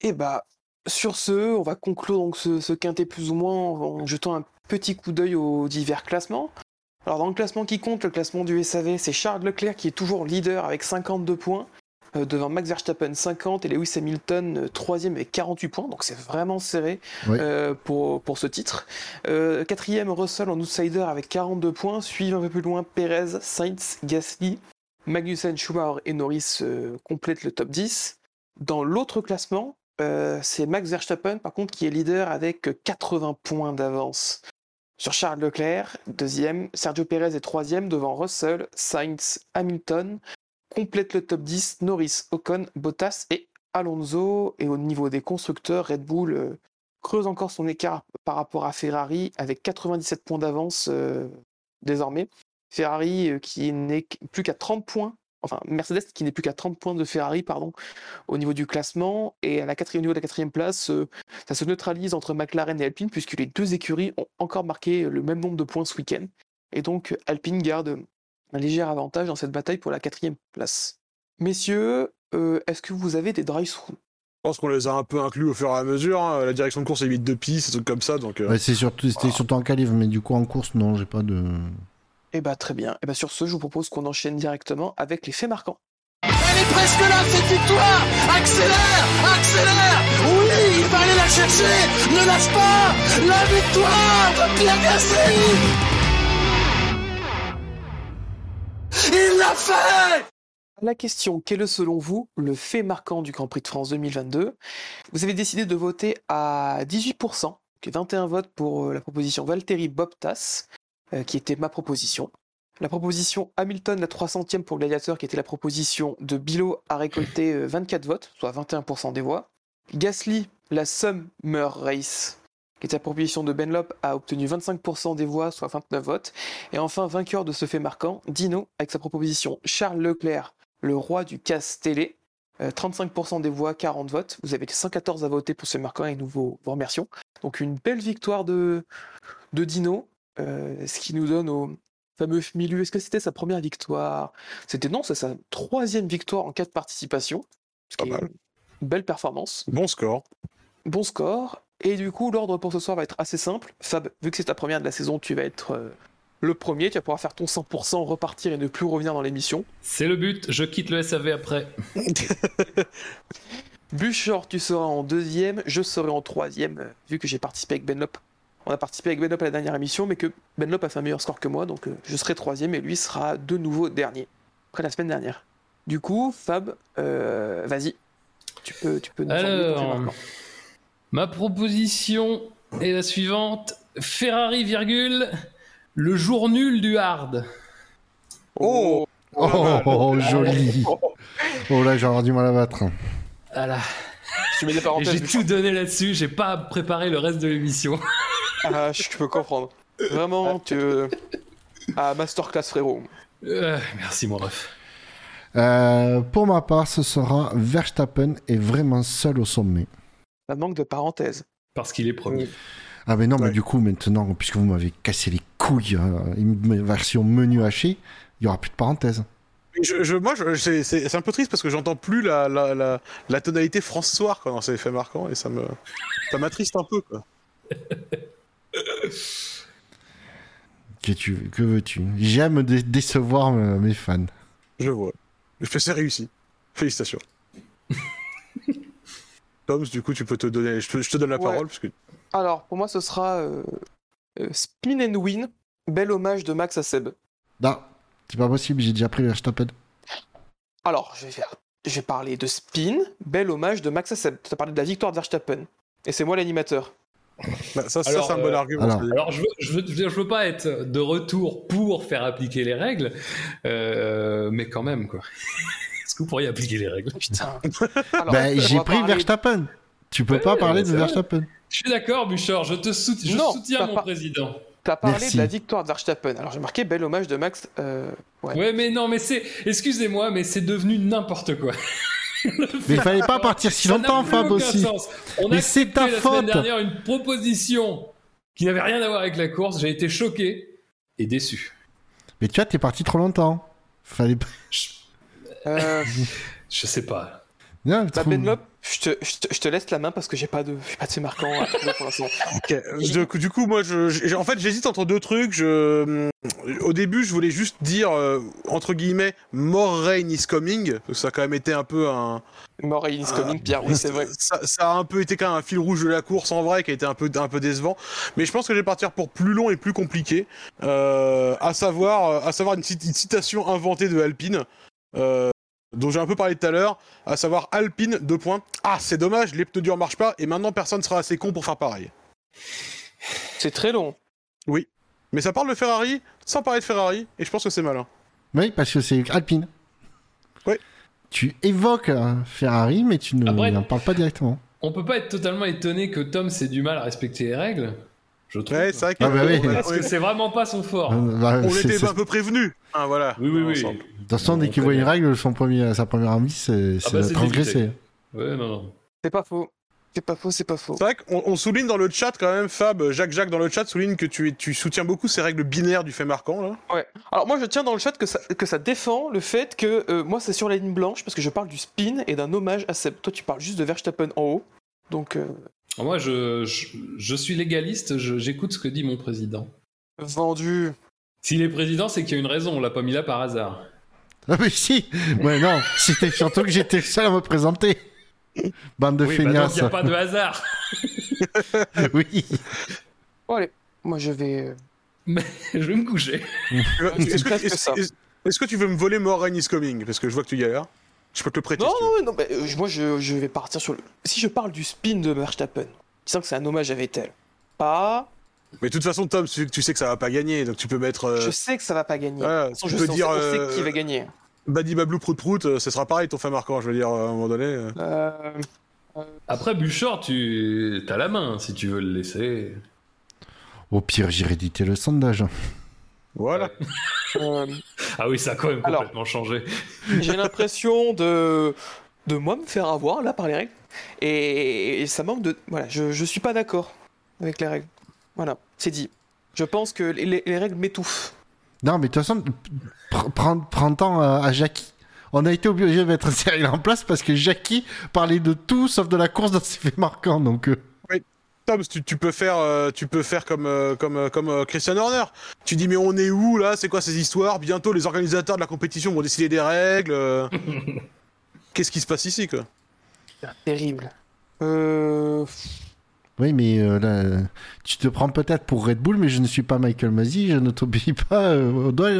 Et bah, sur ce, on va conclure donc ce, ce quintet plus ou moins en, jetant un petit coup d'œil aux divers classements. Alors dans le classement qui compte, le classement du SAV, c'est Charles Leclerc qui est toujours leader avec 52 points, devant Max Verstappen 50 et Lewis Hamilton euh, troisième avec 48 points, donc c'est vraiment serré Oui. euh, pour, pour ce titre. Euh, quatrième Russell en outsider avec 42 points, suivent un peu plus loin Perez, Sainz, Gasly, Magnussen, Schumacher et Norris euh, complètent le top 10. Dans l'autre classement, euh, c'est Max Verstappen, par contre, qui est leader avec 80 points d'avance. Sur Charles Leclerc, deuxième, Sergio Perez est troisième devant Russell, Sainz, Hamilton, complète le top 10, Norris, Ocon, Bottas et Alonso. Et au niveau des constructeurs, Red Bull euh, creuse encore son écart par rapport à Ferrari avec 97 points d'avance euh, désormais. Ferrari euh, qui n'est plus qu'à 30 points, enfin Mercedes qui n'est plus qu'à 30 points de Ferrari, pardon, au niveau du classement. Et à la quatrième, au niveau de la quatrième place, ça se neutralise entre McLaren et Alpine puisque les deux écuries ont encore marqué le même nombre de points ce week-end. Et donc Alpine garde un léger avantage dans cette bataille pour la quatrième place. Messieurs, euh, est-ce que vous avez des drive-through Je pense qu'on les a un peu inclus au fur et à mesure. hein. La direction de course est limite de pistes, des trucs comme ça. Donc, euh, Ouais, c'est surtout, c'était surtout en calibre, mais du coup en course, non, j'ai pas de. Eh bah très bien. Et bah sur ce, je vous propose qu'on enchaîne directement avec les faits marquants. Elle est presque là, cette victoire Accélère Accélère Oui, il va aller la chercher Ne lâche pas La victoire de Pierre Gasly L'a question, quel est selon vous le fait marquant du Grand Prix de France 2022 Vous avez décidé de voter à 18%, donc 21 votes pour euh, la proposition Valtteri Bottas, euh, qui était ma proposition. La proposition Hamilton, la 300e pour Gladiator, qui était la proposition de Bilo, a récolté euh, 24 votes, soit 21% des voix. Gasly, la Summer Race, qui était la proposition de Benlop, a obtenu 25% des voix, soit 29 votes. Et enfin, vainqueur de ce fait marquant, Dino, avec sa proposition Charles Leclerc, le roi du casse télé. Euh, 35% des voix, 40 votes. Vous avez 114 à voter pour ce marquant et nous vous, remercions. Donc une belle victoire de, de Dino, euh, ce qui nous donne au fameux milieu. Est-ce que c'était sa première victoire? C'était non, c'est sa troisième victoire en quatre participations. Ce qui est une belle performance. bon score. Bon score. Et du coup, l'ordre pour ce soir va être assez simple. Fab, vu que c'est ta première de la saison, tu vas être euh, le premier. Tu vas pouvoir faire ton 100%, repartir et ne plus revenir dans l'émission. C'est le but, je quitte le SAV après. Buchor, tu seras en deuxième, je serai en troisième, euh, vu que j'ai participé avec Benlop. On a participé avec Benlop à la dernière émission, mais que Benlop a fait un meilleur score que moi, donc euh, je serai troisième et lui sera de nouveau dernier, après la semaine dernière. Du coup, Fab, euh, vas-y, tu peux, tu peux nous Alors. Ma proposition est la suivante Ferrari, virgule, le jour nul du hard. Oh Oh, oh, oh, joli Oh là, j'ai avoir du mal à battre. Voilà. J'ai tout donné là-dessus, j'ai pas préparé le reste de l'émission. Ah, je peux comprendre. Vraiment, tu. Ah, masterclass, frérot. Euh, merci mon ref. Euh, pour ma part, ce sera Verstappen est vraiment seul au sommet. Ça manque de parenthèses. Parce qu'il est premier. Ah mais non, mais du coup, maintenant, puisque vous m'avez cassé les couilles, euh, une version menu haché, il y aura plus de parenthèses. Je, je- moi, je- c'est c'est- c'est un peu triste parce que j'entends plus la, la, la, la tonalité France-Soir quand c'est fait marquant et ça me ça m'attriste un peu. Quoi. Que, tu, que veux-tu? J'aime dé- décevoir euh, mes fans. Je vois. Mais c'est réussi. Félicitations. Toms, du coup, tu peux te donner. Je te, je te donne la Ouais. parole parce que Alors, pour moi, ce sera euh, euh, Spin and Win. Bel hommage de Max à Seb. Non, c'est pas possible, j'ai déjà pris Verstappen. Alors, je vais faire. Je vais parler de Spin. Bel hommage de Max à Seb. Tu as parlé de la victoire de Verstappen. Et c'est moi l'animateur. bah, ça, c'est un bon euh, argument. alors- je veux, je, veux, je veux- je veux pas être de retour pour faire appliquer les règles, euh, mais quand même, quoi. Que vous pourriez appliquer les règles Putain. Alors, on j'ai pris parler- Verstappen. Tu peux Ouais, pas parler de. Verstappen. Je suis d'accord, Bouchard, je te sout- je Non, soutiens mon président. T'as parlé Merci. de la victoire de Verstappen. Alors, j'ai marqué bel hommage de Max. euh, ouais. Ouais, mais non, mais c'est. Excusez-moi, mais c'est devenu n'importe quoi. Mais il fallait pas partir si longtemps, Fab aussi. sens. On Mais a c'est ta la semaine faute. dernière une proposition qui n'avait rien à voir avec la course. J'ai été choqué et déçu. Mais tu vois, t'es parti trop longtemps. Fallait pas. Euh, Je sais pas. Non, bah, trop- Benlop, je te, je, te, je te laisse la main parce que j'ai pas de, j'ai pas de fait marquant à trouver pour l'instant. Du coup, du coup, moi, je, en fait, j'hésite entre deux trucs. Je, au début, je voulais juste dire euh, entre guillemets, more rain is coming. Ça a quand même été un peu un. Moray is coming, Pierre, oui, c'est vrai. Ça, ça a un peu été quand même un fil rouge de la course en vrai, qui a été un peu, un peu décevant. Mais je pense que je vais partir pour plus long et plus compliqué, euh, à savoir, à savoir une, cit- une citation inventée de Alpine. Euh, dont j'ai un peu parlé tout à l'heure, à savoir Alpine, deux points. Ah, c'est dommage, les pneus durs marchent pas, et maintenant personne sera assez con pour faire pareil. C'est très long. Mais ça parle de Ferrari, sans parler de Ferrari, et je pense que c'est malin. Oui, parce que c'est Alpine. Oui. Tu évoques Ferrari, mais tu ne- Après- n'en parles pas directement. On peut pas être totalement étonné que Tom ait du mal à respecter les règles. Je trouve. Ouais, c'est vrai Ah bah oui. Parce que c'est vraiment pas son fort. Euh, bah, on était un peu prévenus. Hein, voilà. Oui, oui, oui. De toute façon, dès qu'il voit une règle, son premier, sa première envie, c'est c'est bah, transgresser. Ouais, non, non. C'est pas faux. C'est pas faux, c'est pas faux. C'est vrai qu'on on souligne dans le chat quand même, Fab, Jacques Jacques dans le chat souligne que tu, es- tu soutiens beaucoup ces règles binaires du fait marquant là. Ouais. Alors moi je tiens dans le chat que ça, que ça défend le fait que euh, moi c'est sur la ligne blanche parce que je parle du spin et d'un hommage à Seb. Toi tu parles juste de Verstappen en haut. Donc euh, Moi, je, je, je suis légaliste, j'écoute ce que dit mon président. vendu. S'il est président, c'est qu'il y a une raison, on l'a pas mis là par hasard. Ah mais si Ouais, non, c'était surtout que j'étais le seul à me présenter. Bande de oui, bah feignasses. il n'y a pas de hasard. oui. Bon allez, moi je vais... euh, je vais me coucher. Est-ce que, tu veux me voler More Rain is Coming? Parce que je vois que tu galères. Je peux te le prêter. Non, si non, non, bah, euh, moi je, je vais partir sur le... Si je parle du spin de Verstappen, disant que c'est un hommage à Vettel, pas... Mais de toute façon, Tom, tu, sais que ça va pas gagner, donc tu peux mettre. euh, Je sais que ça va pas gagner. façon, tu je peux sais, on dire sait- on sait euh, qui va gagner. Badi Bablou Prout Prout, euh, ce sera pareil ton fait marquant, je veux dire, à un moment donné. euh. Euh, Après, Bouchard, tu as la main si tu veux le laisser. Au pire, j'irai éditer le sondage. Voilà. euh, Ah oui, ça a quand même Alors. complètement changé. J'ai l'impression de de moi me faire avoir là par les règles et, et ça manque de voilà je je suis pas d'accord avec les règles voilà c'est dit je pense que les, les- les règles m'étouffent Non, mais de toute façon, pr- prends, prends temps à, à Jackie. On a été obligé de mettre Cyril en place parce que Jackie parlait de tout sauf de la course dans ses faits marquants. Donc, euh, Tom, tu, tu peux faire, euh, tu peux faire comme, euh, comme, euh, comme euh, Christian Horner. Tu dis mais on est où là? C'est quoi ces histoires? Bientôt les organisateurs de la compétition vont décider des règles. Qu'est-ce qui se passe ici quoi? Terrible euh... oui, mais euh, là, tu te prends peut-être pour Red Bull, mais je ne suis pas Michael Masi, je ne t'obéis pas euh, au doigt.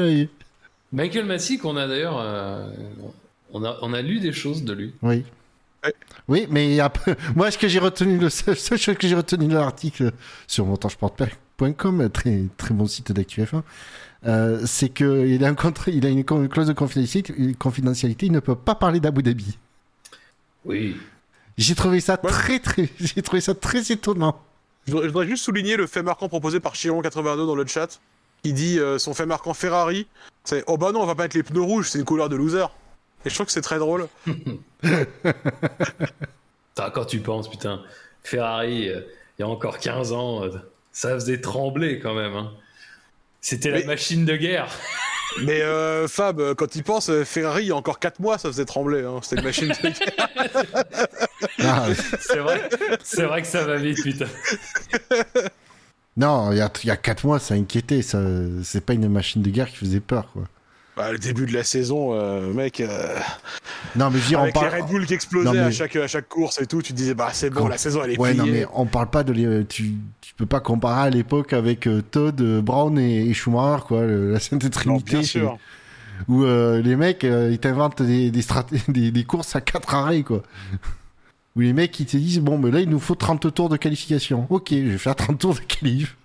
Michael Massey, qu'on a d'ailleurs. euh, on, a, on a lu des choses de lui. Oui. Ouais. Oui, mais après, moi, ce que j'ai retenu, le seul, chose que j'ai retenu de l'article sur montangeporte.com, très, très bon site d'actu F1, euh, c'est qu'il a, un il a une co- clause de confidentialité, une confidentialité, il ne peut pas parler d'Abu Dhabi. Oui. J'ai trouvé ça Ouais. très, très, j'ai trouvé ça très étonnant. je voudrais, je voudrais juste souligner le fait marquant proposé par Chiron82 dans le chat. qui dit euh, son fait marquant Ferrari. C'est oh bah non, on va pas mettre les pneus rouges, c'est une couleur de loser. Et je trouve que c'est très drôle. Quand tu penses, putain, Ferrari, euh, il y a encore 15 ans, euh, ça faisait trembler quand même. hein. C'était la Mais- machine de guerre. Mais euh, Fab, quand il pense, euh, Ferrari, il y a encore 4 mois, ça faisait trembler. Hein. C'était une machine de Ah, C'est vrai, que ça va vite, putain. non, il y a, il y a 4 mois, ça inquiétait. Ça, c'est pas une machine de guerre qui faisait peur, quoi. Bah, le début de la saison, euh, mec, euh, Non, mais je dire, on parle. les Red Bull qui explosaient Non, mais- à, chaque, à chaque course et tout, tu te disais, bah c'est bon, Quand- la saison elle est Ouais, non, mais on parle pas de. Tu, tu peux pas comparer à l'époque avec euh, Todd, Brown et, et Schumacher, quoi, le- la Sainte Non, Trinité. bien sûr. Où euh, les mecs, euh, ils t'inventent des, des, straté- des, des courses à 4 arrêts, quoi. Où les mecs, ils te disent, bon, mais là, il nous faut 30 tours de qualification. Ok, je vais faire 30 tours de qualif.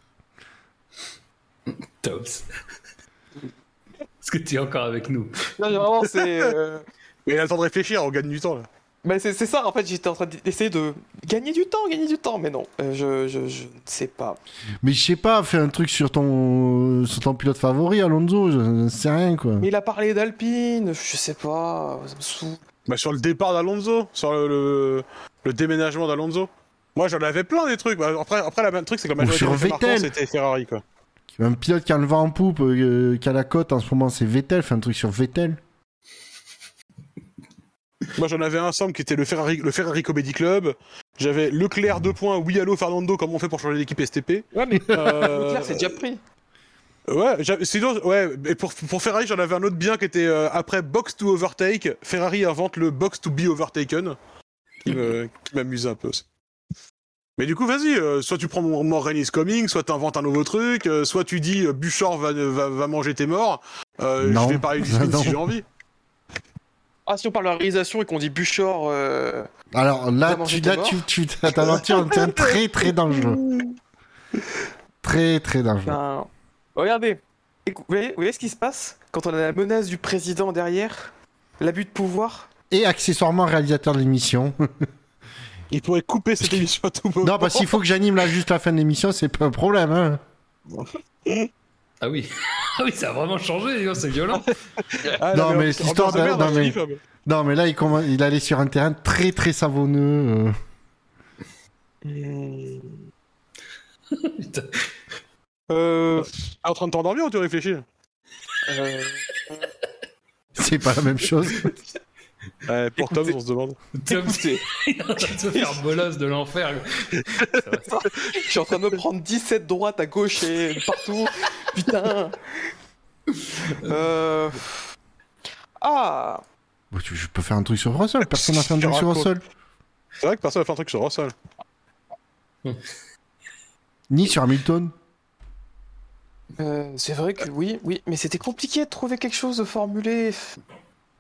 Tops. Que tu es encore avec nous Non, mais vraiment, c'est. euh, Mais il a le temps de réfléchir, on gagne du temps là. bah, c'est c'est ça, en fait, j'étais en train d'essayer de gagner du temps, gagner du temps, mais non, euh, je, je, je ne sais pas. Mais je sais pas, fais un truc sur ton, sur ton pilote favori, Alonso, je ne sais rien, quoi. Mais il a parlé d'Alpine, je sais pas, ça me saoule. Bah sur le départ d'Alonso, sur le, le, le déménagement d'Alonso. Moi j'en avais plein des trucs. Bah, après, après la même truc, c'est que la majorité sur des c'était Ferrari quoi. Un pilote qui a le vent en poupe, euh, qui a la cote en ce moment, c'est Vettel, fais un truc sur Vettel. Moi j'en avais un ensemble qui était le Ferrari, le Ferrari Comedy Club. J'avais Leclerc 2 points, oui allô Fernando, comment on fait pour changer d'équipe STP Ouais, mais Euh, Leclerc, c'est déjà pris. Ouais, j'avais- sinon, ouais, et pour, pour Ferrari, j'en avais un autre bien qui était euh, après Box to Overtake. Ferrari invente le Box to be Overtaken, qui m'amuse un peu aussi. Mais du coup, vas-y, euh, soit tu prends mon More Rain is Coming, soit t'inventes un nouveau truc, euh, soit tu dis euh, Bouchard va, va, va manger tes morts. Euh, Non. je vais parler du spin si j'ai envie. Ah, si on parle de la réalisation et qu'on dit Buchor, euh, Alors là, tu, là tu, tu t'aventures très très dangereux. Très très dangereux. regardez, vous voyez, vous voyez ce qui se passe quand on a la menace du président derrière, l'abus de pouvoir? Et accessoirement réalisateur de l'émission. Il pourrait couper cette émission à tout moment. non, parce qu'il faut que j'anime là juste la fin de l'émission, c'est pas un problème. Hein. Ah oui. Ah oui, ça a vraiment changé, c'est violent. Ah, Non, mais cette histoire de non, hein, mais- je kiffe, Non, mais là, il, il allait sur un terrain très très savonneux. euh. Putain. Euh, T'es en train de t'endormir ou tu réfléchis? Euh, C'est pas la même chose. Ouais, Pour Tom, on se demande. Tom, écoutez, il est en train de se faire bolos de l'enfer. je suis en train de me prendre 17 droites à gauche et partout. Putain. Euh... Ah, Je peux faire un truc sur Russell. Personne n'a fait un truc sur. Russell. C'est vrai que personne n'a fait un truc sur Russell. Ni sur Hamilton. euh, c'est vrai que oui, oui, mais c'était compliqué de trouver quelque chose de formulé.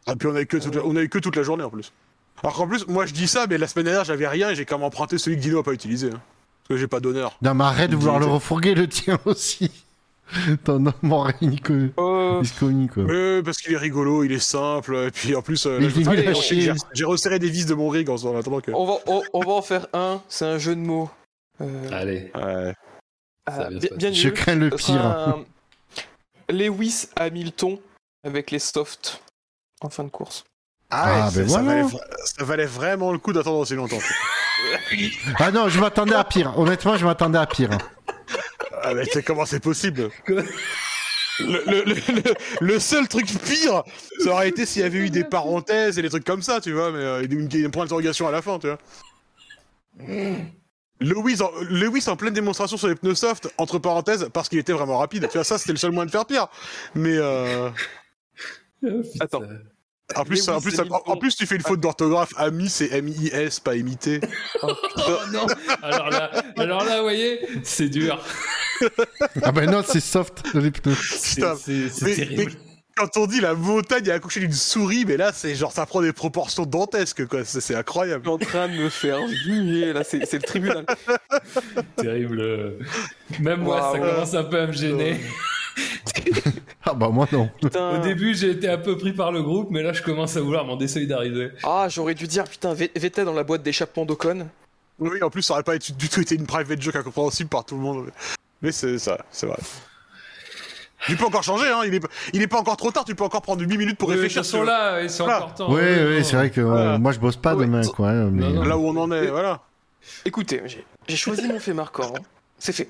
Ah, puis on a eu que toute la, on a eu que toute la journée en plus. Alors qu'en plus, moi je dis ça, mais la semaine dernière j'avais rien et j'ai quand même emprunté celui que Dino a pas utilisé. hein. Parce que j'ai pas d'honneur. Non, mais arrête de vouloir le refourguer le tien aussi. Ton nom aurait Nico. Euh, quoi. Mais parce qu'il est rigolo, il est simple, et puis en plus, euh, je j'ai resserré des vis de mon rig en, en attendant que. on, va, on, on va en faire un, c'est un jeu de mots. Euh, Allez, Ouais. ça ah, bien bien, Je nul. crains le pire. un Lewis Hamilton avec les softs en fin de course. Ah, ouais, ben ça, voilà. valait, vra- ça valait vraiment le coup d'attendre aussi longtemps. Ah non, je m'attendais à pire. Honnêtement, je m'attendais à pire. ah, mais c'est comment c'est possible? Le, le, le, le- le seul truc pire, ça aurait été s'il y avait eu des parenthèses et des trucs comme ça, tu vois, mais euh, une, une point d'interrogation à la fin, tu vois. Lewis en, Lewis en pleine démonstration sur les pneus soft, entre parenthèses, parce qu'il était vraiment rapide. Tu vois, ça, c'était le seul moyen de faire pire. Mais euh, Attends. En, plus, en, plus, en plus, tu fais une faute d'orthographe. Ami, c'est M-I-S, pas imité. Oh non Alors là, alors là, vous voyez, c'est dur. Ah ben non, c'est soft, les pneus. C'est terrible. mais quand on dit la montagne a accouché d'une souris, mais là, c'est genre, ça prend des proportions dantesques, quoi. C'est c'est Je incroyable. suis en train de me faire huer, là, c'est le tribunal. Terrible. Même moi, ça commence un peu à me gêner. Ah bah moi non. Putain. Au début, j'ai été un peu pris par le groupe, mais là, je commence à vouloir m'en désolidariser. Ah, j'aurais dû dire, putain, Ve- Vettel dans la boîte d'échappement d'Ocon. Oui, en plus, ça aurait pas été- du tout été une private joke incompréhensible par tout le monde. Mais c'est ça, c'est vrai. Tu peux encore changer, hein. Il est, il est pas encore trop tard, tu peux encore prendre 8 minutes pour Oui, réfléchir. ils sont là, ils sont Ah. encore temps. Oui, oui, c'est vrai que euh, Voilà. moi je bosse pas demain, quoi. hein, mais, Non, non. Là où on en est, voilà. Écoutez, j'ai- choisi mon fait marquant. hein. C'est fait.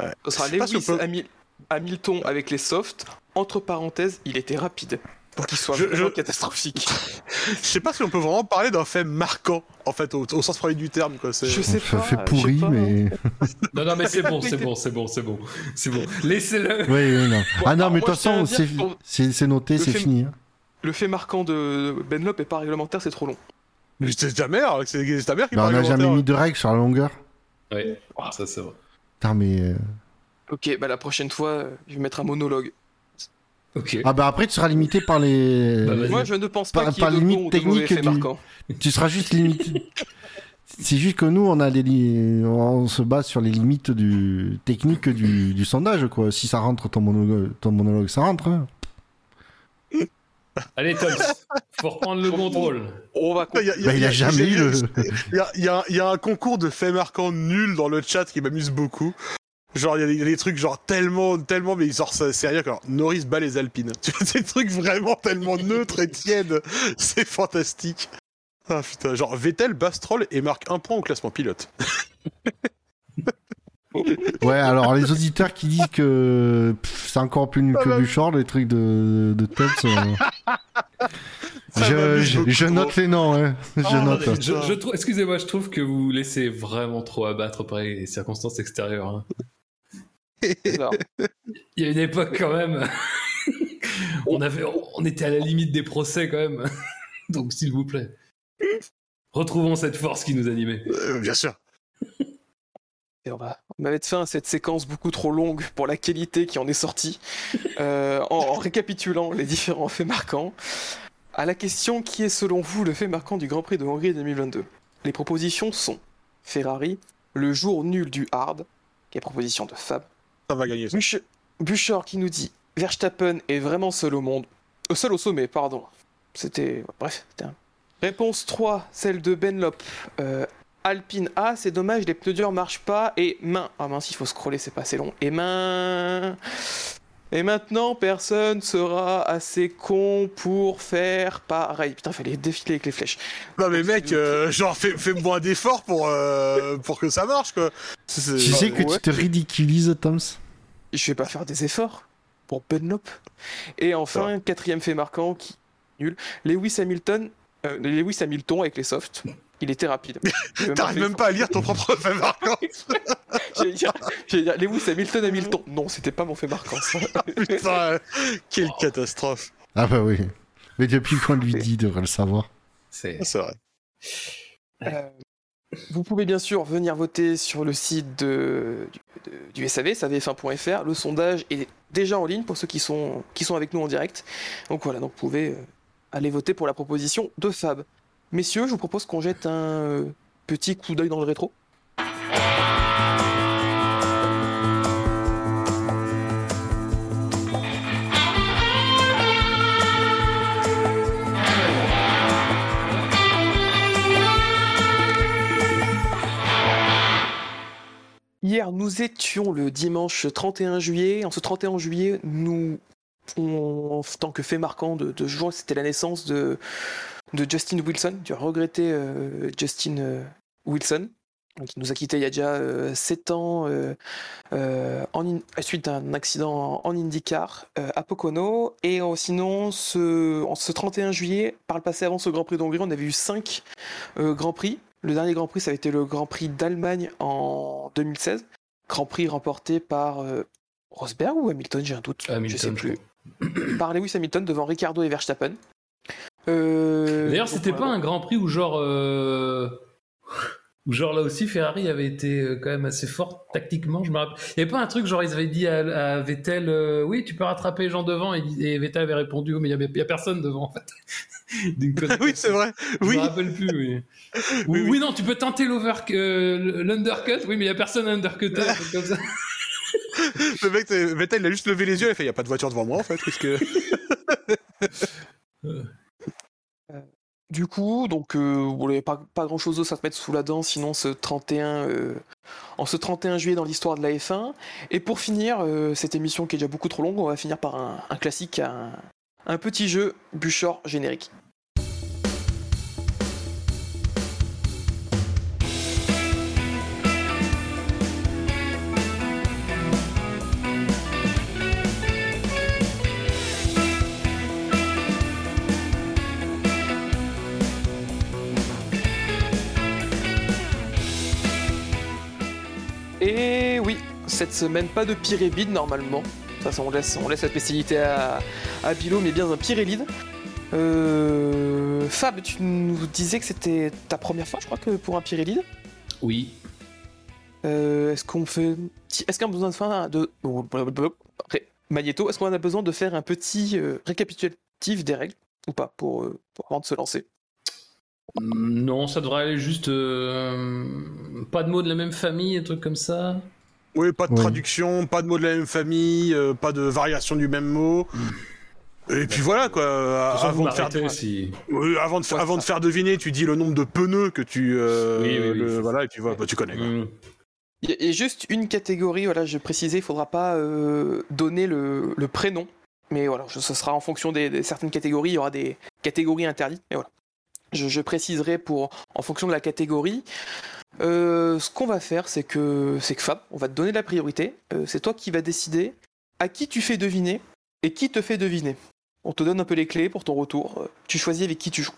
Ouais. Ce sera Lewis si peut- Hamil- Hamilton avec les softs. Entre parenthèses, il était rapide. Pour qu'il soit Je- vraiment je- catastrophique. Je sais pas si on peut vraiment parler d'un fait marquant, en fait, au, au sens premier du terme, quoi. C'est... Je sais ça pas. fait je pourri, pas. mais. Non, non, mais c'est bon, c'est bon, c'est bon, c'est bon. C'est bon. Laissez-le. Oui, oui, non. ah non, mais de toute façon, c'est pour- c'est- c'est noté, le c'est fini. hein. Le fait marquant de Benlop est pas réglementaire, c'est trop long. Mais c'est ta mère, c'est c'est ta mère qui Bah, on n'a jamais mis de règles sur la longueur. Oui, ça c'est vrai. Putain, mais. euh, Ok, bah la prochaine fois, euh, je vais mettre un monologue. Ok. Ah bah après, tu seras limité par les. Bah. Moi, je ne pense pas Pas- qu'il y ait de limite technique du- marquants. Tu seras juste limité. C'est juste que nous, on a li- on se base sur les limites du technique du, du sondage, quoi. Si ça rentre ton monologue, ton monologue ça rentre. hein. Allez, Tom, faut reprendre le contrôle. On va Il y a- il y Bah, il a il y jamais eu le. Il y a, il y a- il y a un concours de faits marquants nuls dans le chat qui m'amuse beaucoup. Genre, il y, a des- il y a des trucs genre tellement, tellement, mais genre, ça- c'est rien. Genre, Norris bat les Alpines. Tu vois, des trucs vraiment tellement neutres et tièdes. C'est fantastique. Ah putain, genre, Vettel bat Stroll et marque un point au classement pilote. Ouais, alors les auditeurs qui disent que c'est encore plus nul que. Bouchard, les trucs de, de Tubbs, euh, je, je, je trop. note les noms, hein. je Oh, note. Je, je excusez-moi, je trouve que vous vous laissez vraiment trop abattre par les circonstances extérieures. hein. Il y a une époque quand même. on avait, on était à la limite des procès quand même. Donc s'il vous plaît, retrouvons cette force qui nous animait. Euh, bien sûr. et on va, on va mettre fin à cette séquence beaucoup trop longue pour la qualité qui en est sortie. Euh, en, en récapitulant les différents faits marquants. À la question qui est selon vous le fait marquant du Grand Prix de Hongrie 2022 Les propositions sont Ferrari, le jour nul du hard, qui est proposition de Fab. Va gagner ça. Buch- Buchor qui nous dit Verstappen est vraiment seul au monde. Euh, seul au sommet, pardon. C'était. Bref, c'était un- Réponse 3, celle de Benlop. Euh, Alpine A, c'est dommage, les pneus durs marchent pas. Et main. Ah mince, il faut scroller, c'est pas assez long. Et main. Et maintenant, personne sera assez con pour faire pareil. Putain, fallait défiler avec les flèches. Non mais mec, euh, genre fais, fais moins d'efforts pour, euh, pour que ça marche quoi. Tu sais que ouais. tu te ridiculises, Toms Je vais pas faire des efforts pour Benlop. Et enfin, quatrième fait marquant qui nul. Lewis Hamilton, euh, Lewis Hamilton avec les softs. Il était rapide. T'arrives même pas à lire ton propre fait marquant. J'allais dire, dire, Lewis Hamilton Hamilton. Non, c'était pas mon fait marquant. ça. Putain, quelle catastrophe. Ah bah oui. Mais depuis qu'on lui dit, il devrait le savoir. C'est Ah, C'est vrai. Euh, vous pouvez bien sûr venir voter sur le site de, du, de- du SAV, savf1.fr. Le sondage est déjà en ligne pour ceux qui sont, qui sont avec nous en direct. Donc voilà, donc vous pouvez euh, aller voter pour la proposition de Fab. Messieurs, je vous propose qu'on jette un euh, petit coup d'œil dans le rétro. Hier, nous étions le dimanche 31 juillet. En ce 31 juillet, nous, en tant que fait marquant de, de ce jour, c'était la naissance de, de Justin Wilson, du regretté euh, Justin euh, Wilson, qui nous a quittés il y a déjà 7 ans euh, euh, en in- suite d'un accident en IndyCar euh, à Pocono. Et euh, sinon, ce, en ce 31 juillet, par le passé, avant ce Grand Prix d'Hongrie, on avait eu 5 Grands Prix. Le dernier Grand Prix, ça a été le Grand Prix d'Allemagne en 2016. Grand Prix remporté par euh, Rosberg ou Hamilton, j'ai un doute. je Hamilton, sais je plus. Par Lewis Hamilton devant Ricardo et Verstappen. Euh, D'ailleurs, c'était pas un Grand Prix où genre, euh, où genre là aussi Ferrari avait été euh, quand même assez fort tactiquement. Je me rappelle. Il y avait pas un truc genre ils avaient dit à, à Vettel, euh, oui, tu peux rattraper les gens devant, et, et Vettel avait répondu, oh, mais il y, avait- il y a personne devant en fait. Oui, c'est vrai. Je Oui. me rappelle plus. Oui. Oui, oui, oui. non, tu peux tenter l'over, euh, l'undercut. Oui, mais il y a personne à undercuter. un truc comme ça. Le mec, il a juste levé les yeux, il a fait, y a pas de voiture devant moi en fait. Qu'est-ce que... Du coup, donc, euh, vous n'avez pas, pas grand chose d'autre à se mettre sous la dent, sinon ce 31, euh, en ce 31 juillet dans l'histoire de la F1. Et pour finir, euh, cette émission qui est déjà beaucoup trop longue, on va finir par un, un classique, un, un petit jeu Buchor générique. Cette semaine, pas de Pyrévide normalement. Façon, on laisse, on laisse la spécialité à, à Bilo, mais bien un Pyrélide. Euh, Fab, tu nous disais que c'était ta première fois, je crois, que pour un Pyrélide. Oui. Euh, est-ce qu'on fait. Est-ce qu'on a besoin de faire un- de. Magnéto, est-ce qu'on a besoin de faire un petit euh, récapitulatif des règles ou pas pour, euh, pour- avant de se lancer? Non, ça devrait aller juste. pas de mots de la même famille, un truc comme ça. Oui, pas de Oui. traduction, pas de mots de la même famille, euh, pas de variation du même mot. Et puis voilà quoi. Façon, avant de faire, m'arrêtez si. Oui, avant de, fa- avant de faire deviner, tu dis le nombre de pneus que tu. euh, Oui, oui, oui. le- voilà, et puis voilà, bah, tu connais. quoi. Mm. Il y a- il y a juste une catégorie, voilà, je précisais, il faudra pas euh, donner le, le prénom. Mais voilà, ce sera en fonction des, des certaines catégories, il y aura des catégories interdites. Mais voilà. Je, je préciserai pour en fonction de la catégorie. Euh, ce qu'on va faire, c'est que c'est que Fab, on va te donner la priorité. Euh, c'est toi qui vas décider à qui tu fais deviner et qui te fait deviner. On te donne un peu les clés pour ton retour. Tu choisis avec qui tu joues.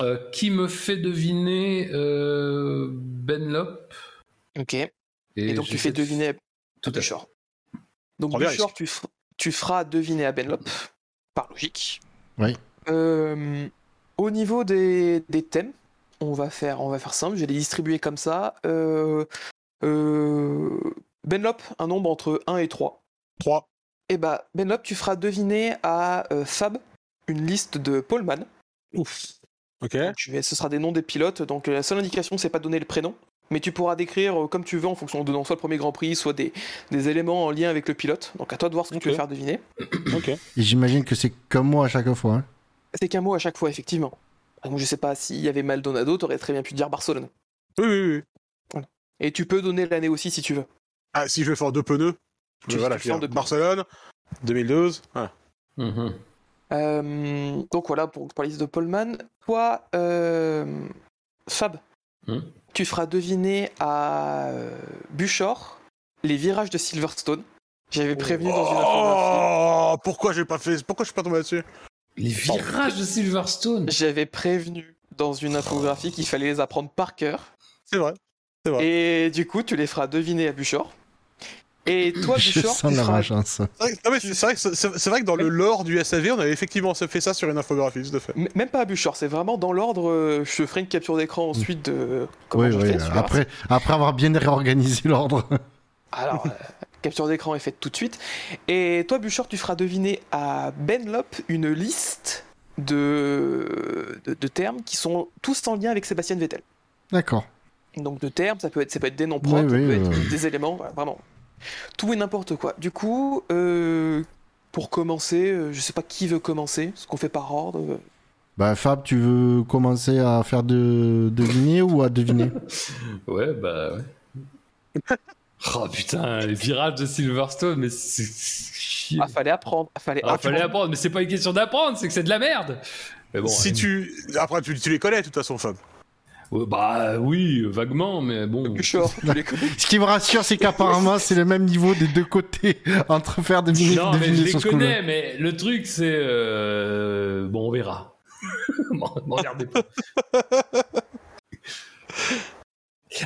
Euh, qui me fait deviner euh, Benlop Ok. Et, donc tu fais fait- deviner Tout à. Buchor. Donc Premier tu, f- tu feras deviner à Benlop, par logique. Oui. Euh, au niveau des, des thèmes, on va, faire, on va faire simple, je vais les distribuer comme ça. Euh, euh, Benlop, un nombre entre 1 et 3. 3. Et bah, Benlop, tu feras deviner à euh, Fab une liste de poleman. Ouf. Ok. Donc, tu vais- ce sera des noms des pilotes, donc la seule indication, c'est pas donner le prénom. Mais tu pourras décrire comme tu veux en fonction de soit le premier Grand Prix, soit des, des éléments en lien avec le pilote. Donc à toi de voir ce que tu veux faire deviner. Ok. Et j'imagine que c'est comme moi à chaque fois. hein. C'est qu'un mot à chaque fois, effectivement. Ah, Donc je sais pas s'il y avait Maldonado, t'aurais très bien pu dire Barcelone. Oui, oui, oui. Et tu peux donner l'année aussi si tu veux. Ah, si je vais faire deux pneus, Tu- je- voilà, tu je Barcelone, 2012. Voilà. Mhm. Euh, donc voilà pour, pour la liste de Polman. Toi, euh, Fab, Hmm. tu feras deviner à euh, Buchor les virages de Silverstone. J'avais prévenu dans une infographie. Oh, pourquoi j'ai pas fait, pourquoi je suis pas tombé là-dessus? Les virages de Silverstone. J'avais prévenu dans une infographie qu'il fallait les apprendre par cœur. C'est vrai. C'est vrai. Et du coup, tu les feras deviner à Buchor. Et toi, Je Buchor, sens tu la feras... rage. hein, ça. C'est vrai, que- non, mais c'est- c'est vrai que c'est- c'est c'est vrai que dans le lore du SAV, on avait effectivement fait ça sur une infographie, tout à fait. M- Même pas à Buchor, c'est vraiment dans l'ordre. euh, Je ferai une capture d'écran ensuite de comment Oui, je oui. fais. verras. Après, après avoir bien réorganisé l'ordre. Alors, euh, capture d'écran est faite tout de suite. Et toi, Buchor, tu feras deviner à Benlop une liste de, de, de termes qui sont tous en lien avec Sébastien Vettel. D'accord. Donc de termes, ça peut être, ça peut être des noms Oui, propres, ça oui, peut être des éléments, voilà, vraiment. Tout et n'importe quoi. Du coup, euh, pour commencer, euh, je sais pas qui veut commencer, ce qu'on fait par ordre. Bah, Fab, tu veux commencer à faire de deviner ou à deviner? Ouais, bah ouais. oh putain, les virages de Silverstone, mais c'est chier. Ah, fallait apprendre. Fallait Ah, fallait apprendre, mais c'est pas une question d'apprendre, c'est que c'est de la merde. Mais bon, si euh, tu, après tu, tu les connais de toute façon, Fab. ouais, bah oui, vaguement, mais bon. Buchor, tu les connais. Ce qui me rassure, c'est qu'apparemment, c'est le même niveau des deux côtés entre faire deviner Non, et mais je les connais, mais le truc c'est euh, bon, on verra. M'en regardez pas.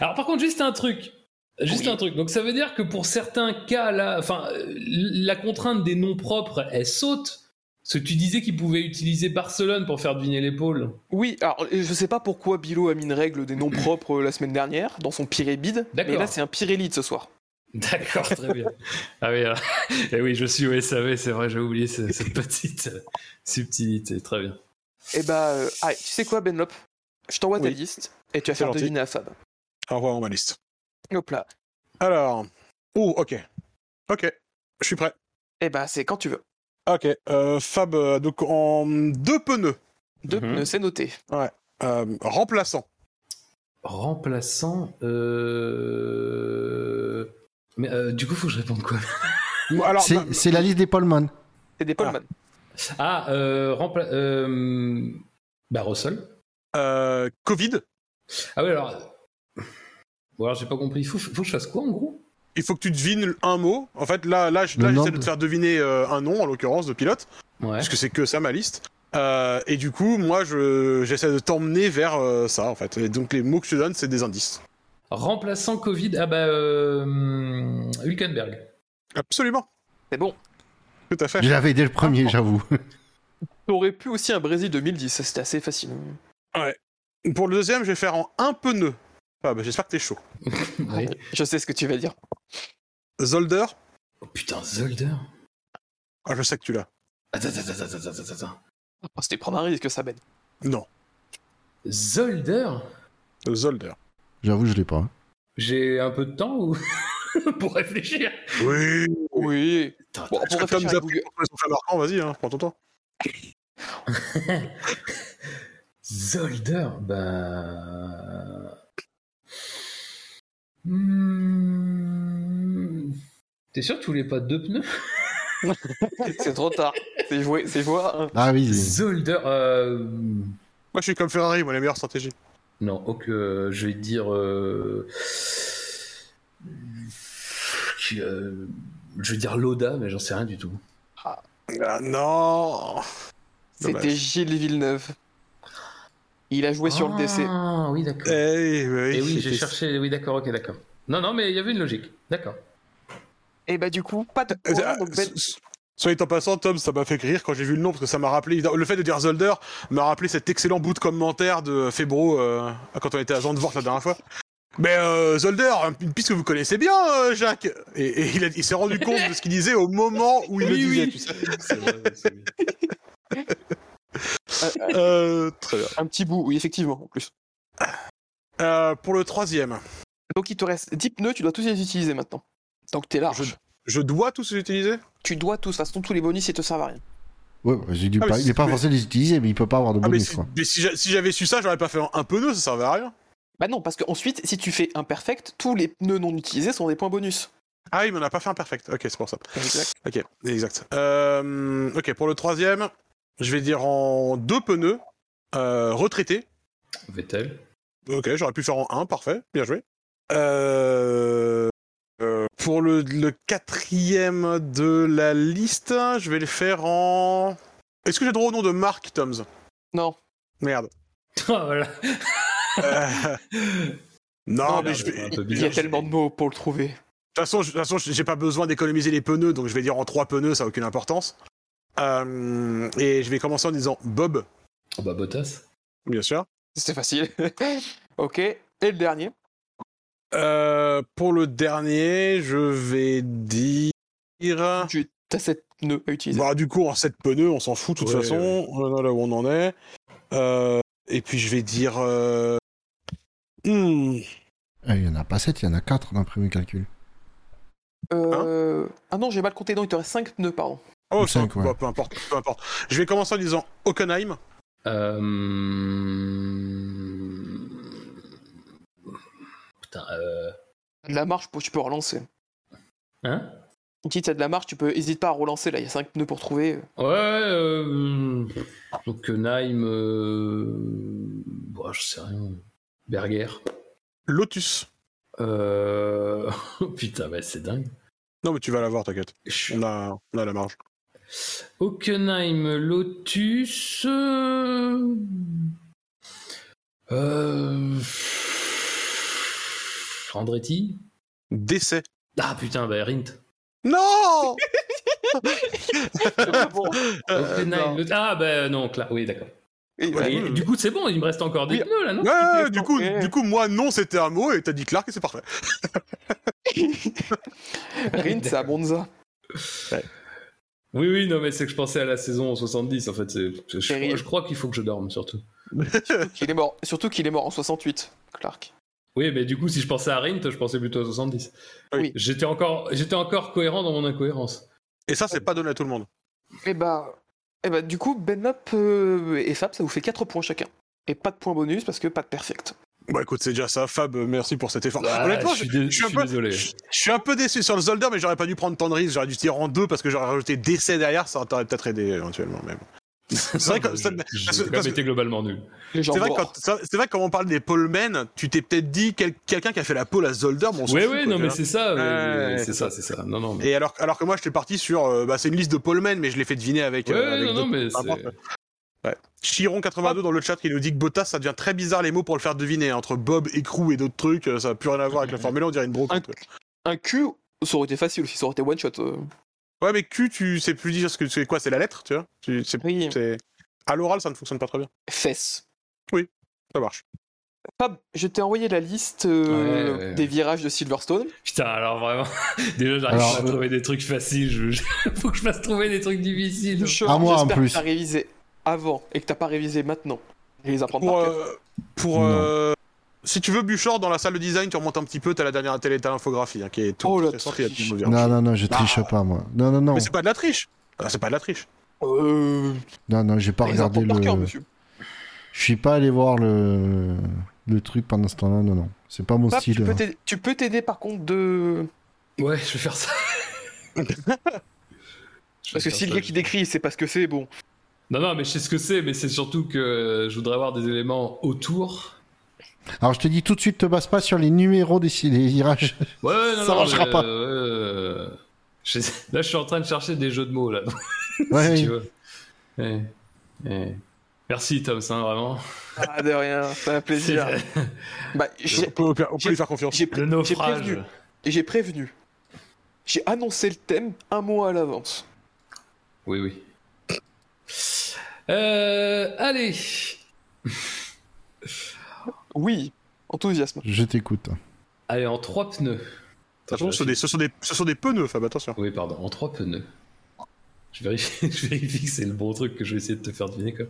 Alors par contre, juste un truc. Juste Oui. un truc. Donc ça veut dire que pour certains cas là, enfin, euh, la contrainte des noms propres, elle saute. Parce que tu disais qu'il pouvait utiliser Barcelone pour faire deviner l'épaule. Oui, alors euh, je sais pas pourquoi Bilo a mis une règle des noms propres euh, la semaine dernière dans son pire bide, mais D'accord. là c'est un pire élite ce soir. D'accord, très bien. Ah oui, alors- eh oui, je suis au SAV, c'est vrai, j'ai oublié ce- cette petite euh, subtilité. Très bien. Et bah, euh, ah, tu sais quoi, Benlop? Je t'envoie ta Oui. liste et tu vas faire gentil. deviner à Fab. Envoie ma liste. Hop là. Alors, oh, ok, ok, je suis prêt. Et bah, c'est quand tu veux. Ok, euh, Fab, euh, donc en deux pneus, Deux Mhm. pneus, c'est noté. euh, remplaçant. Remplaçant. Euh... Mais euh, du coup, faut que je réponde quoi? Alors, C'est bah, c'est la liste des Polman. C'est des Polman. Ah, euh, rempla... euh... Bah, Russell. euh, Covid. Ah oui, alors. Bon, alors j'ai pas compris. Faut, faut que je fasse quoi en gros? Il faut que tu devines un mot. En fait, là, là, j'essaie de de- te faire deviner euh, un nom, en l'occurrence, de pilote, Ouais. parce que c'est que ça ma liste. Euh, et du coup, moi, je, j'essaie de t'emmener vers euh, ça, en fait. Et donc, les mots que je te donne, c'est des indices. Remplaçant Covid. Ah bah. Euh... Hülkenberg. Absolument, C'est bon. tout à fait. Je l'avais dès le premier, j'avoue. T'aurais pu aussi un Brésil 2010, ça c'était assez facile. Pour le deuxième, je vais faire en un pneu. Ah, bah, j'espère que t'es chaud. Oui. Je sais ce que tu vas dire. Zolder. Oh putain, Zolder. Ah, je sais que tu l'as. Attends, attends, attends, attends, attends, attends. Oh, C'était prendre un risque, ça, Ben. Non, Zolder? Zolder. J'avoue, je l'ai pas. J'ai un peu de temps ou... pour réfléchir? Oui. Oui. Attends, Bon, pour Comme réfléchir à Google. marquant, vas-y, hein, prends ton temps. Zolder, bah. Hmm. T'es sûr que tu voulais pas deux pneus C'est trop tard. C'est joué, c'est joué. Ah oui. Zolder, euh... Moi, je suis comme Ferrari, moi, les meilleures stratégies. Non, ok, euh, je vais dire. euh, euh, Je vais dire Loda, mais j'en sais rien du tout. Ah, non C'était. Gilles Villeneuve. Il a joué sur le DC. Ah, oui, d'accord. Eh oui, Et oui, j'ai cherché. Oui, d'accord, ok, d'accord. Non, non, mais il y avait une logique. D'accord. Et bah, du coup, pas de donc Ben- Soit en passant, Tom, ça m'a fait rire quand j'ai vu le nom parce que ça m'a rappelé. Le fait de dire Zolder m'a rappelé cet excellent bout de commentaire de Febro euh, quand on était à Zandvoort la dernière fois. Mais euh, Zolder, une piste que vous connaissez bien, euh, Jacques. Et, et il, s'est rendu compte de ce qu'il disait au moment où il le Oui, disait. oui. tu sais. C'est vrai, c'est vrai. Euh, très bien. Un petit bout, oui, effectivement, en plus. Euh, pour le troisième, Donc il te reste 10 pneus, tu dois tous les utiliser maintenant. Donc t'es large. je dois tous les utiliser? Tu dois tous, de toute façon, tous les bonus, ils te servent à rien. Ouais, j'ai Ah, pas, il est pas mais- forcé de les utiliser, mais il peut pas avoir de Ah, mais bonus, si, quoi. mais si j'a- si j'avais su ça, j'aurais pas fait un pneu, ça servait à rien. Bah non, parce qu'ensuite, si tu fais un perfect, tous les pneus non utilisés sont des points bonus. Ah oui, mais on n'a pas fait un perfect. Ok, c'est pour ça. Exact. Ok, exact. Euh, ok, pour le troisième, je vais dire en deux pneus euh, retraités. Vettel. Ok, j'aurais pu faire en un, parfait, bien joué. Euh, euh, pour le, le quatrième de la liste, je vais le faire en. Est-ce que j'ai droit au nom de Mark Toms? Non. Merde. Voilà. Euh, Non, Non, mais je vais. Il y a tellement de mots pour le trouver. toute façon, je- de toute façon, j'ai pas besoin d'économiser les pneus, donc je vais dire en trois pneus, ça n'a aucune importance. Euh, et je vais commencer en disant Bob, Oh, bah, Bottas. bien sûr. C'était facile. ok. Et le dernier Euh, pour le dernier, je vais dire. Tu as 7 pneus à utiliser. Bah, du coup, en 7 pneus, on s'en fout de toute Ouais, façon. Voilà là où on en est. Euh, et puis, je vais dire. euh, hmm, Ah, il y en a pas 7, il y en a 4 d'après mes calculs. Euh... ah non, j'ai mal compté. Non, il te reste 5 pneus, pardon. Oh, ça, cinq, ouais. bah, peu importe, peu importe. Je vais commencer en disant Hockenheim. Euh... Putain, euh... De la marche, tu peux relancer. Hein? Si t'as de la marche, tu peux. Hésite pas à relancer. Là, il y a 5 pneus pour trouver. Ouais, euh... Donc, Naim... Euh... Bon, je sais rien. Berger. Lotus. Euh... Putain, bah, c'est dingue. Non, mais tu vas l'avoir, t'inquiète. Je- On a, on a la marge. Hockenheim, Lotus. Euh... euh, Andretti Décès. Ah putain, bah Rint. Non bon. Hockenheim, Lotus- Ah bah non, Cla- oui d'accord. Et, Ouais. ouais. Et Du coup c'est bon, il me reste encore des Oui. pneus là, non Ouais, Ouais, du coup, ouais. du coup, moi, non, c'était un mot, et t'as dit Clark, et c'est parfait. Rint, c'est à Monza. Oui, oui, non mais c'est que je pensais à la saison 70 en fait. Je, je, Terrible. je crois qu'il faut que je dorme surtout. Il est mort. Surtout qu'il est mort en 68, Clark. Oui, mais du coup si je pensais à Rint, je pensais plutôt à 70. Oui. J'étais encore, j'étais encore cohérent dans mon incohérence. Et ça, c'est pas donné à tout le monde. Et bah. Et bah, du coup, Benop euh, et Fab, ça vous fait 4 points chacun. Et pas de points bonus parce que pas de perfect. Bah écoute, c'est déjà ça. Fab, merci pour cet effort. Ah, Honnêtement, je je, suis dé- je suis un je suis peu, désolé. Je, je suis un peu déçu sur le Zolder, mais j'aurais pas dû prendre tant de risques. J'aurais dû tirer en deux parce que j'aurais rajouté décès derrière. Ça aurait peut-être aidé éventuellement. Mais bon. C'est vrai que ça- été globalement nul. C'est vrai, quand, c'est vrai que quand on parle des polemen, tu t'es peut-être dit quel- quelqu'un qui a fait la pole à Zolder, bon, Oui, oui, non, mais c'est ça, ouais, Ouais, ouais, ouais, c'est ça, c'est ça. Non, non, mais. Et alors, alors que moi, j'étais parti sur, euh, bah, c'est une liste de polemen, mais je l'ai fait deviner avec. Ouais, euh, avec non, non, mais. Ouais. Chiron82 dans le chat qui nous dit que Bottas ça devient très bizarre les mots pour le faire deviner entre Bob et Crew et d'autres trucs euh, ça n'a plus rien à voir avec la Formule 1 on dirait une brocante. quoi. Un Q, ça aurait été facile aussi, ça aurait été one shot. euh. Ouais mais Q tu sais plus dire ce que c'est quoi c'est la lettre tu vois tu, c'est, Oui. c'est- à l'oral ça ne fonctionne pas très bien Fesses. ça marche. Fab, je t'ai envoyé la liste euh, Ouais, ouais, ouais. des virages de Silverstone. Putain, alors vraiment. Déjà, j'arrive Alors, pas à euh, trouver des trucs faciles. Je... Faut que je fasse trouver des trucs difficiles. À moi, en j'espère plus. que t'as révisé avant et que t'as pas révisé maintenant. Je les apprends Pour, par cœur. euh, pour Non. euh, si tu veux Buchor dans la salle de design tu remontes un petit peu t'as la dernière télé t'as l'infographie hein, qui est tout Oh, la triche. Non, non, non, je Ah. triche pas, moi. Non, non, non. mais c'est pas de la triche Ah, c'est pas de la triche Euh, Non, non, j'ai pas regardé cœur, le. monsieur. Je suis pas allé voir le le truc pendant ce temps-là. Non, non. C'est pas mon Fab, style. tu peux t'aider- par contre de. Ouais, je vais faire ça. Parce que si le gars qui décrit, c'est parce que c'est bon. Non, non, mais je sais ce que c'est, mais c'est surtout que je voudrais avoir des éléments autour. Alors, je te dis tout de suite, te base pas sur les numéros des, des virages. Ouais, ouais, non, Ça non, marchera mais, pas. euh, euh, je- Là, je suis en train de chercher des jeux de mots, là. Ouais, si oui. tu veux. Ouais, ouais. Merci, Tom, ça, vraiment. Ah, de rien, ça fait plaisir. bah, on peut, on peut j'ai- lui faire confiance pré- prévenu. J'ai prévenu. J'ai annoncé le thème un mois à l'avance. Oui, oui. Euh, allez. Oui, enthousiasme. Je t'écoute. Allez, en trois pneus. Attention, ce sont, des, ce, sont des, ce sont des pneus Fab attention Oui, pardon, en trois pneus. Je vérifie, je vérifie que c'est le bon truc que je vais essayer de te faire deviner. Quoi.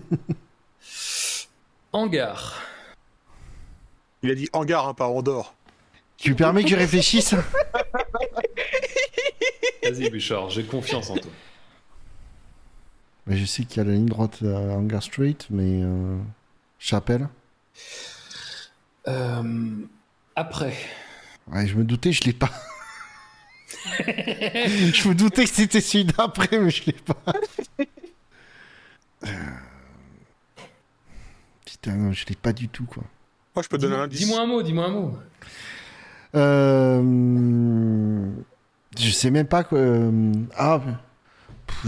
Hangar. Il a dit hangar, hein, pas Andorre. Tu me permets que je réfléchisse Vas-y, Bouchard, j'ai confiance en toi. Mais Je sais qu'il y a la ligne droite à Hangar Street, mais. Euh... Chapelle Euh, après. Ouais, je me doutais, je l'ai pas. je me doutais que c'était celui d'après, mais je l'ai pas. Euh, Putain, non, je l'ai pas du tout, quoi. Moi, je peux te donner un indice. Dis-moi un mot, dis-moi un mot. Euh... Je sais même pas quoi. euh, Ah,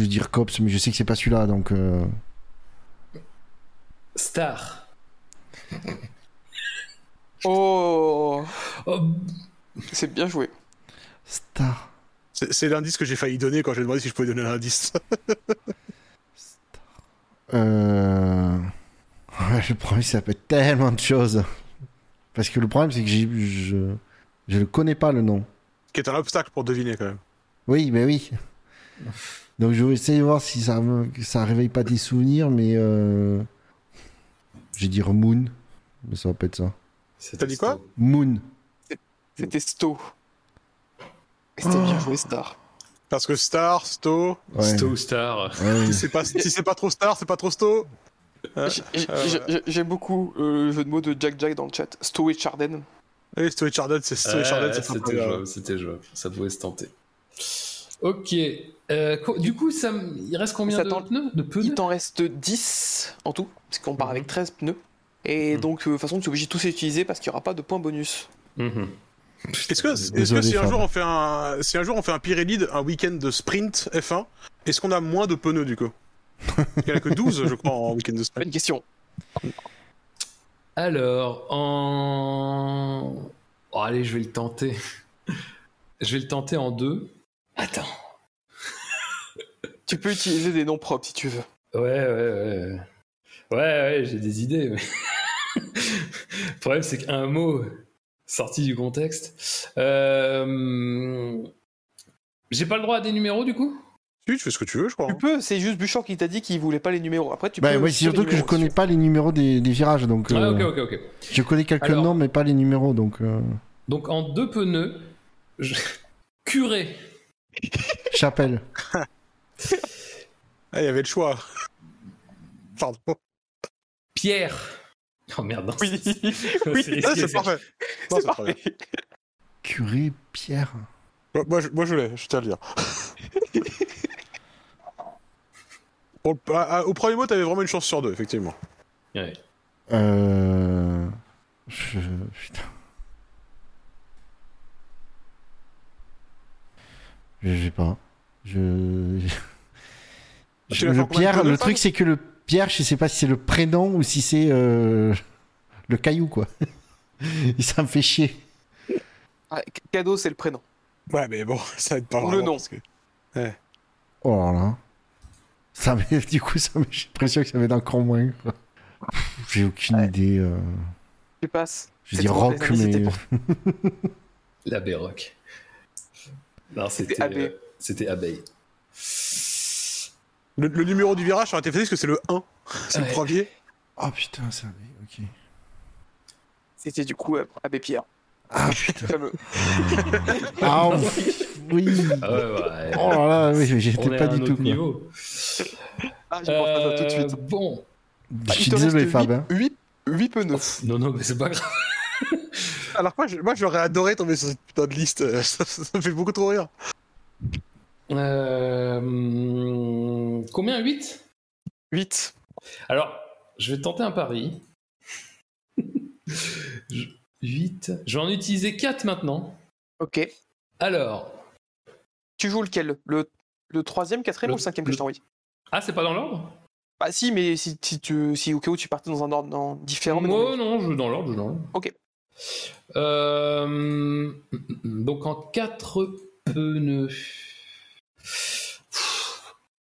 vais dire Cops, mais je sais que c'est pas celui-là, donc. euh, Star. Oh, Oh, c'est bien joué. Star. C'est l'indice que j'ai failli donner quand j'ai demandé si je pouvais donner un indice. Euh... ouais, le problème, ça peut être tellement de choses. Parce que le problème, c'est que j'ai- je je le connais pas le nom. qui est un obstacle pour deviner quand même. Oui, mais oui. Donc je vais essayer de voir si ça ça réveille pas des souvenirs, mais euh... je vais dire Moon, mais ça va pas être ça. c'était T'as dit quoi? Star. Moon. C'était Sto. Et C'était bien joué, Star. Parce que Star, Sto, Ouais. Sto ou Star. Ouais. si c'est pas, si c'est pas trop Star, c'est pas trop Sto? J'ai- j'ai- Euh, j'ai- j'ai- J'aime beaucoup euh, le jeu de mots de Jack Jack dans le chat. Sto et Charden. Oui, Sto et Chardon, c'est Sto et sympa. c'était jouable, c'était jouable. Ça pouvait se tenter. Ok. Euh, du coup, ça, il reste combien Ça de pneus De pneus Il t'en reste 10 en tout, parce qu'on part Mhm. avec 13 pneus. Et Mhm. donc, euh, de toute façon, tu es obligé de tous les utiliser parce qu'il n'y aura pas de points bonus. Mhm. Est-ce que, si un jour on fait un, si un jour on fait un Pirelli, un week-end de sprint F1, est-ce qu'on a moins de pneus du coup? Il n'y en a que 12, je crois, en week-end de sprint. Bonne question. Alors, en. Oh, allez, je vais le tenter. je vais le tenter en deux. Attends. Tu peux utiliser des noms propres si tu veux. Ouais, ouais, ouais. Ouais, ouais, j'ai des idées. Mais... le problème, c'est qu'un mot sorti du contexte. Euh... J'ai pas le droit à des numéros du coup? Tu, tu fais ce que tu veux, je crois. Tu hein. peux, c'est juste Bouchard qui t'a dit qu'il voulait pas les numéros. Après, tu Bah, peux. moi, aussi c'est surtout que je connais pas les numéros des, des virages, donc. Ah, euh, ok, ok, ok. Je connais quelques Alors- noms, mais pas les numéros, donc. euh, Donc en deux pneus, je... curé. Chapelle. Ah, il y avait le choix. Pardon. Pierre. Oh merde. non, Oui, c'est- oui, c'est Ah, parfait. Non, c'est parfait. Curé Pierre. Moi, moi, je, moi, je l'ai, je tiens à le dire. À- à- au premier mot, t'avais vraiment une chance sur deux, effectivement. Ouais. Euh. Je... Putain. Je sais pas. Je. Je- Le Pierre, le truc c'est que le Pierre, je sais pas si c'est le prénom ou si c'est euh, le caillou quoi. Ça me fait chier. Ah, cadeau, c'est le prénom. Ouais, mais bon, ça aide pas Le nom. parce que- Oh là là. Ça m'est- du coup, ça m'est- j'ai l'impression que ça va être encore moins. quoi. J'ai aucune Ouais. idée. euh, Tu passes. Je C'est dis rock, mais. pour- La Rock. Non, c'était C'était AB. euh, c'était abeille. Le, le numéro du virage sur la TFT, parce que c'est le 1. C'est Ouais. le premier. Oh putain, ça. Ok. C'était du coup euh, Abbé Pierre. Ah putain. Fameux. Ah oui. Ah ouais, ouais. Oh là là, oui, j'étais pas du tout. niveau. Ah, j'ai pensé à ça tout de suite. Euh, Bon. Je suis désolé, Fab. huit- hein. huit- huit pneus. Non, non, mais c'est pas grave. Alors moi, je- moi, j'aurais adoré tomber sur cette putain de liste. Ça, ça me fait beaucoup trop rire. Euh, Combien 8 8. Alors, je vais tenter un pari. 8. Je vais en utiliser 4 maintenant. Ok. Alors. Tu joues lequel? Le, le troisième, quatrième Le- ou le cinquième que je t'ai envoyé Ah, c'est pas dans l'ordre? Bah si, mais si, si, tu, si au cas où tu partais dans un ordre dans- différent. mais Moi, non, non, je joue dans l'ordre, je joue dans l'ordre. Ok. Euh, donc en 4 pneus.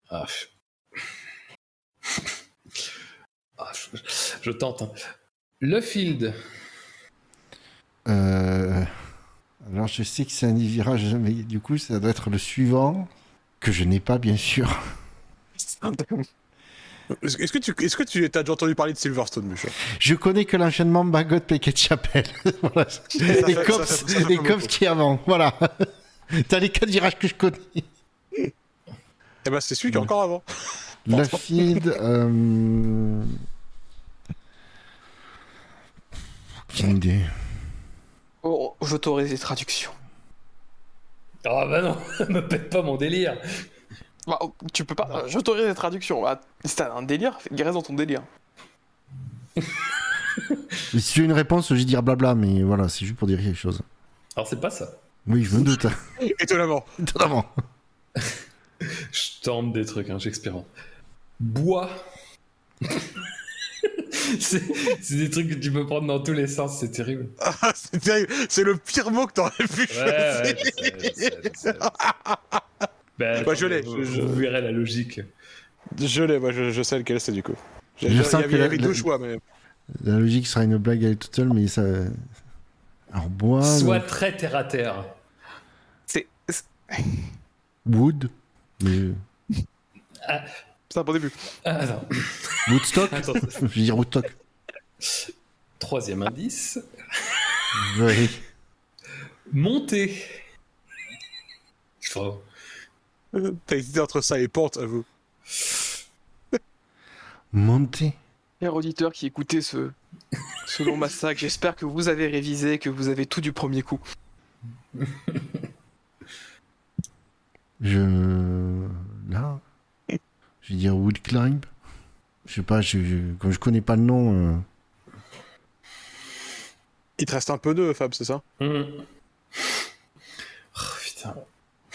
Ah, je- Ah, je... je tente. hein. Le field. Euh, Alors, je sais que c'est un virage, mais du coup, ça doit être le suivant. que je n'ai pas, bien sûr. Est-ce que tu est-ce que tu as déjà entendu parler de Silverstone, Mucha Je connais que l'enchaînement Bagot Peckett Chapelle. voilà. Les fait- ça cops, fait- ça fait les cops qui avant. Voilà. T'as les quatre virages que je connais. Eh ben, c'est celui qui est encore avant. La field. Euh... Aucune idée. Oh, j'autorise les traductions. Ah bah non, me pète pas mon délire. Bah, oh, tu peux pas. euh, J'autorise les traductions. Bah, si t'as un délire, fais- reste dans ton délire. Mais si tu as une réponse, je vais dire blabla, mais voilà, c'est juste pour dire quelque chose. Alors c'est pas ça. Oui, je me doute. Étonnamment. Étonnamment. Je tente des trucs, hein, j'expérimente. Bois. c'est c'est des trucs que tu peux prendre dans tous les sens, c'est terrible. Ah, c'est terrible. C'est le pire mot que t'aurais pu Ouais, choisir. ouais, je Bah, je l'ai, Vous, je- vous verrez la logique. Je l'ai, moi, je, je sais lequel c'est du coup. J'ai- Je Il y sens avait, la- la- deux choix, mais. La logique sera une blague à elle toute seule, mais ça. Alors, bois. Donc, très terre à terre. C'est. Wood. Mais... c'est un bon début. Ah. Woodstock Attends. Je vais dire Woodstock. Troisième indice. Oui. Monter. Oh. T'as hésité entre ça et pente, avoue. Monter. Chers auditeurs qui écoutez ce, ce long massacre, j'espère que vous avez révisé, que vous avez tout du premier coup. Je. Là. Je vais dire Wood Climb. Je sais pas, je, je- comme je connais pas le nom. euh, Il te reste un peu d'eux, Fab, c'est ça? Hmm. Oh putain.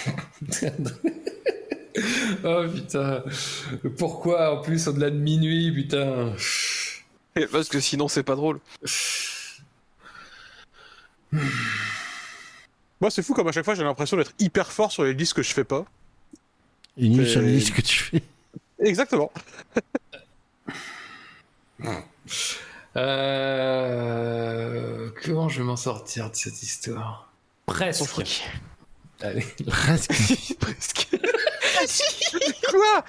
oh putain. Pourquoi en plus au-delà de minuit, putain Et Parce que sinon, c'est pas drôle. Moi, c'est fou comme à chaque fois j'ai l'impression d'être hyper fort sur les listes que je fais pas. Et nul sur les listes que tu fais. Exactement. Euh... Comment je vais m'en sortir de cette histoire? Presque. Allez. Presque. Presque. Quoi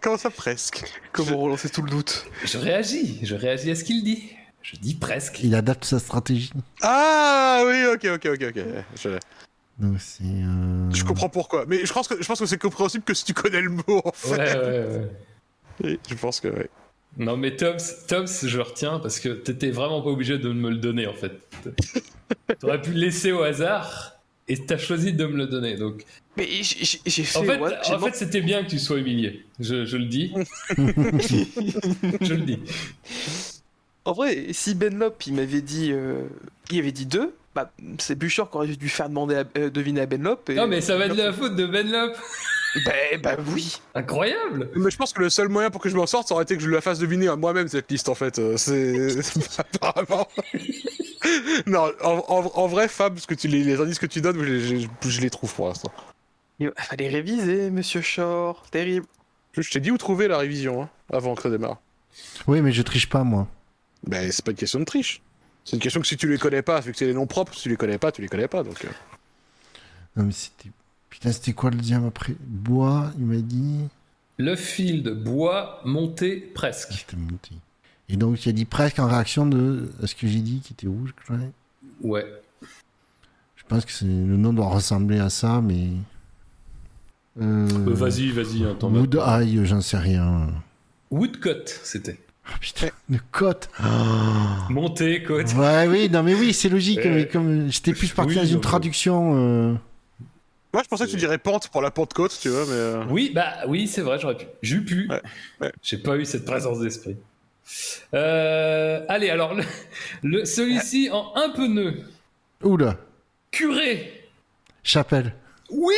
Comment ça presque? Comment relancer tout le doute? Je réagis. Je réagis à ce qu'il dit. Je dis presque. Il adapte sa stratégie. Ah oui, ok, ok, ok, ok. Je, Donc c'est. euh, je comprends pourquoi. Mais je pense que je pense que c'est compréhensible que si tu connais le mot, en fait. Ouais, ouais, ouais. Oui, Je pense que ouais. Non mais Toms, Toms, je retiens parce que t'étais vraiment pas obligé de me le donner en fait. T'aurais pu le laisser au hasard et t'as choisi de me le donner. Donc Mais j'ai- fait. en fait, en fait c'était bien que tu sois humilié. Je, je le dis. je le dis. En vrai, si Benlop il m'avait dit, euh, il avait dit deux, bah c'est Bûcher qui aurait dû faire demander à, euh, deviner à Benlop. Et... Non mais ça va être de la faute de Ben. Bah, bah oui. Incroyable. Mais je pense que le seul moyen pour que je m'en sorte, ça aurait été que je la fasse deviner à moi-même cette liste en fait. Euh, C'est apparemment. non, en, en- en vrai, Fab, parce que tu, les, les indices que tu donnes, je, les- je- je les trouve pour l'instant. Il fallait réviser, Monsieur Shore. Terrible. Je, je t'ai dit où trouver la révision hein, avant que ça démarre. Oui, mais je triche pas, moi. Ben, c'est pas une question de triche. C'est une question que si tu les connais pas, vu que c'est les noms propres, si tu les connais pas, tu les connais pas. Donc, euh. Non, mais c'était. Putain, c'était quoi le deuxième après? Bois, il m'a dit. Le field bois monté Ah, presque. c'était monté. Et donc, il a dit presque en réaction de à ce que j'ai dit qui était rouge, quand même. Ouais. Je pense que c'est le nom doit ressembler à ça, mais. Euh, Euh, vas-y, vas-y. Attends. Wood Eye, j'en sais rien. Woodcut, c'était. Ah putain, le cote. Ah. Monté, côte. Ouais, oui, non, mais oui, c'est logique. Euh, mais comme j'étais plus parti oui, dans une traduction. euh, Moi, je pensais que tu dirais pente pour la Pentecôte, tu vois, mais. euh, Oui, bah oui, c'est vrai, j'aurais pu. J'ai pu. Ouais, ouais. J'ai pas eu cette présence d'esprit. Euh, allez, alors, le, le- celui-ci en un peu nœud. Oula, Curé. chapelle. Oui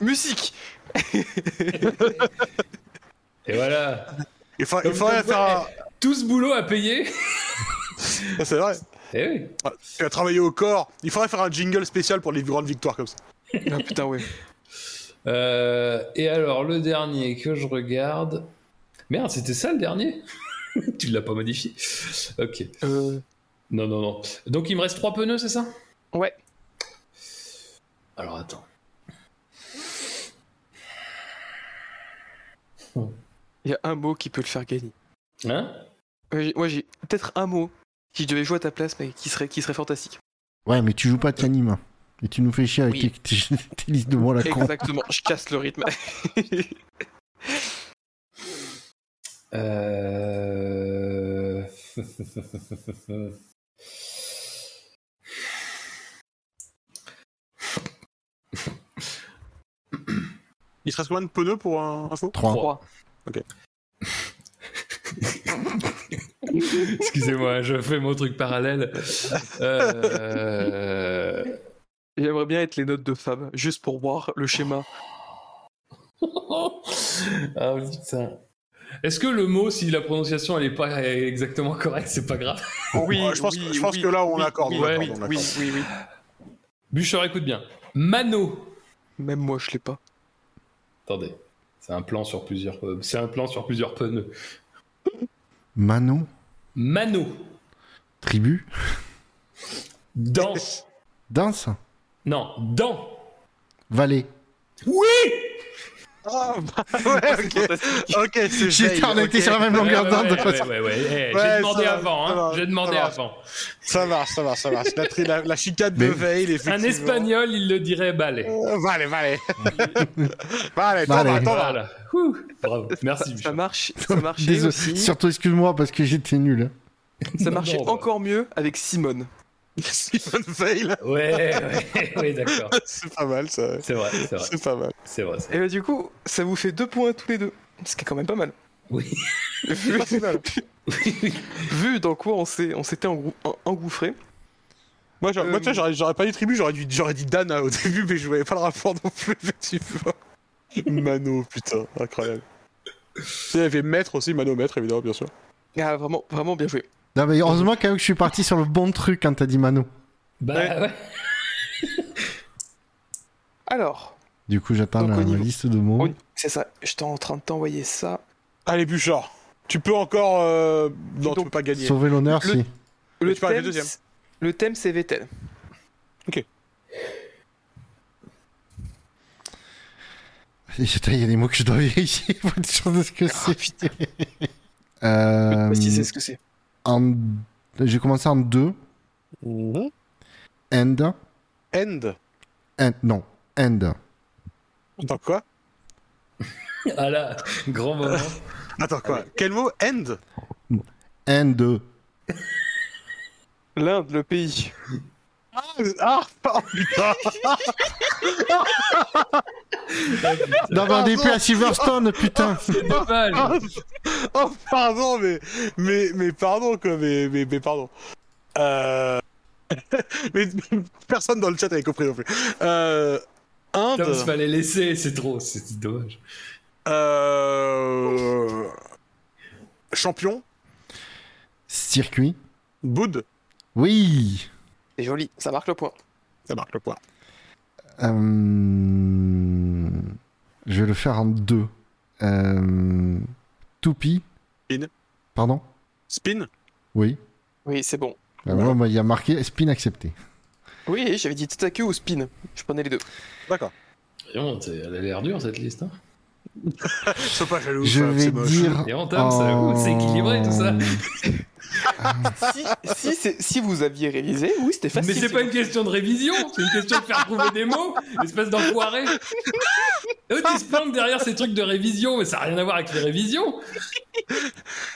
Musique. Et voilà. Il, fa- il faudrait faire un- Tout ce boulot à payer. C'est vrai. Eh oui. Ah, Tu as travaillé au corps. Il faudrait faire un jingle spécial pour les grandes victoires comme ça. Ah putain, ouais. Euh, et alors, le dernier que je regarde. Merde, c'était ça le dernier? Tu l'as pas modifié Ok. Euh, Non, non, non. Donc, il me reste trois pneus, c'est ça? Ouais. Alors attends. Il y a un mot qui peut le faire gagner. Hein? Ouais, j'ai- Moi, j'ai peut-être un mot qui devait jouer à ta place, mais qui serait, qui serait fantastique. Ouais, mais tu joues pas, t'animes. Et tu nous fais chier avec Oui. tes, tes- tes listes de mots à la con. Exactement, je casse le rythme. Euh... Il te reste combien de pneus pour un info 3. Trois. Excusez-moi, je fais mon truc parallèle. Euh... J'aimerais bien être les notes de Fab, juste pour voir le schéma. ah putain. Est-ce que le mot, si la prononciation elle est pas exactement correcte, c'est pas grave? Oui, Ouais, je pense- je pense que là, on l'accorde, Oui, on oui, oui, on oui, oui, oui. Bûcher, écoute bien. Mano. Même moi, je l'ai pas. Attendez, c'est un plan sur plusieurs, euh, c'est un plan sur plusieurs pneus. Mano, Mano. tribu, Dans. danse, Non, dans. vallée. Oui. Ah, bah, ouais, ok. Ok, c'est J'étais Veil, on était sur la même longueur d'onde. ouais, ouais, ouais, ouais. Ouais, J'ai demandé avant, ça hein. va, J'ai demandé ça va. avant. Ça marche, ça marche, ça marche. La, la, la chicane de Veil, Un espagnol, il le dirait balai. Vale, vale. vale, Vale. Voilà. Bravo. Merci. Ça, marche, ça aussi. Surtout, excuse-moi parce que j'étais nul. hein. Ça marchait Non, bah. encore mieux avec Simone. Simone Veil, Ouais, ouais, ouais, d'accord. c'est pas mal, ça. C'est vrai, c'est vrai, C'est pas mal. c'est vrai. Et bah, du coup, ça vous fait deux points tous les deux. Ce qui est quand même pas mal. Oui. Vu, vu dans quoi on s'est- on s'était engouffré. Moi, Euh, moi, tu vois, j'aurais, j'aurais pas dit tribu, j'aurais dit, j'aurais dit Dana au début, mais je voyais pas le rapport non plus, effectivement. Mano, putain, incroyable. Il y avait maître aussi, Mano maître, évidemment, bien sûr. Ah, vraiment, vraiment bien joué. Non, mais heureusement quand même que je suis parti sur le bon truc quand t'as dit Mano. Bah Ouais. ouais. Alors, Du coup, j'attends la, niveau- liste de mots. c'est ça, j'étais en train de t'envoyer ça. Allez, Bouchard, tu peux encore. euh, Non, tu Donc, peux pas gagner. Sauver l'honneur, Le- si. Le tu arrêter thème, deuxième. le thème, c'est Vettel. Et Putain, il y a des mots que je dois vérifier pour être sûr de ce que Ah, c'est. putain, Euh, si c'est ce que c'est. En... J'ai commencé en deux. Mhm. End. End. End. Non. End. Attends, quoi? Ah là, grand moment. Attends, quoi? Quel mot? End? End. L'Inde, le pays. Ah, ah, oh, putain est plus à Silverstone, putain. C'est dommage. Ah, Oh, pardon, mais, mais, mais pardon, quoi, mais, mais, mais pardon. Euh... mais personne dans le chat avait compris non plus. Euh... Inde, il fallait laisser, c'est trop, c'est dommage. euh... champion, Circuit. Boud, Oui. C'est joli, ça marque le point. ça marque le point. Euh, Je vais le faire en deux. Euh... Toupie. Spin. Pardon? Spin, Oui. Oui, c'est bon. Euh, moi, il y a marqué spin accepté. Oui, j'avais dit Tataku ou Spin. Je prenais les deux. d'accord. Elle a l'air dure cette liste. Hein? Sois pas jaloux, Je Fab, vais c'est moche. dire. Et en ça, ouh, c'est équilibré tout ça. si, si, vous aviez révisé, oui, c'était facile. Mais c'est pas une question de révision, c'est une question de faire trouver des mots, espèce d'enfoiré. Eux, ils se planquent derrière ces trucs de révision, mais ça n'a rien à voir avec les révisions.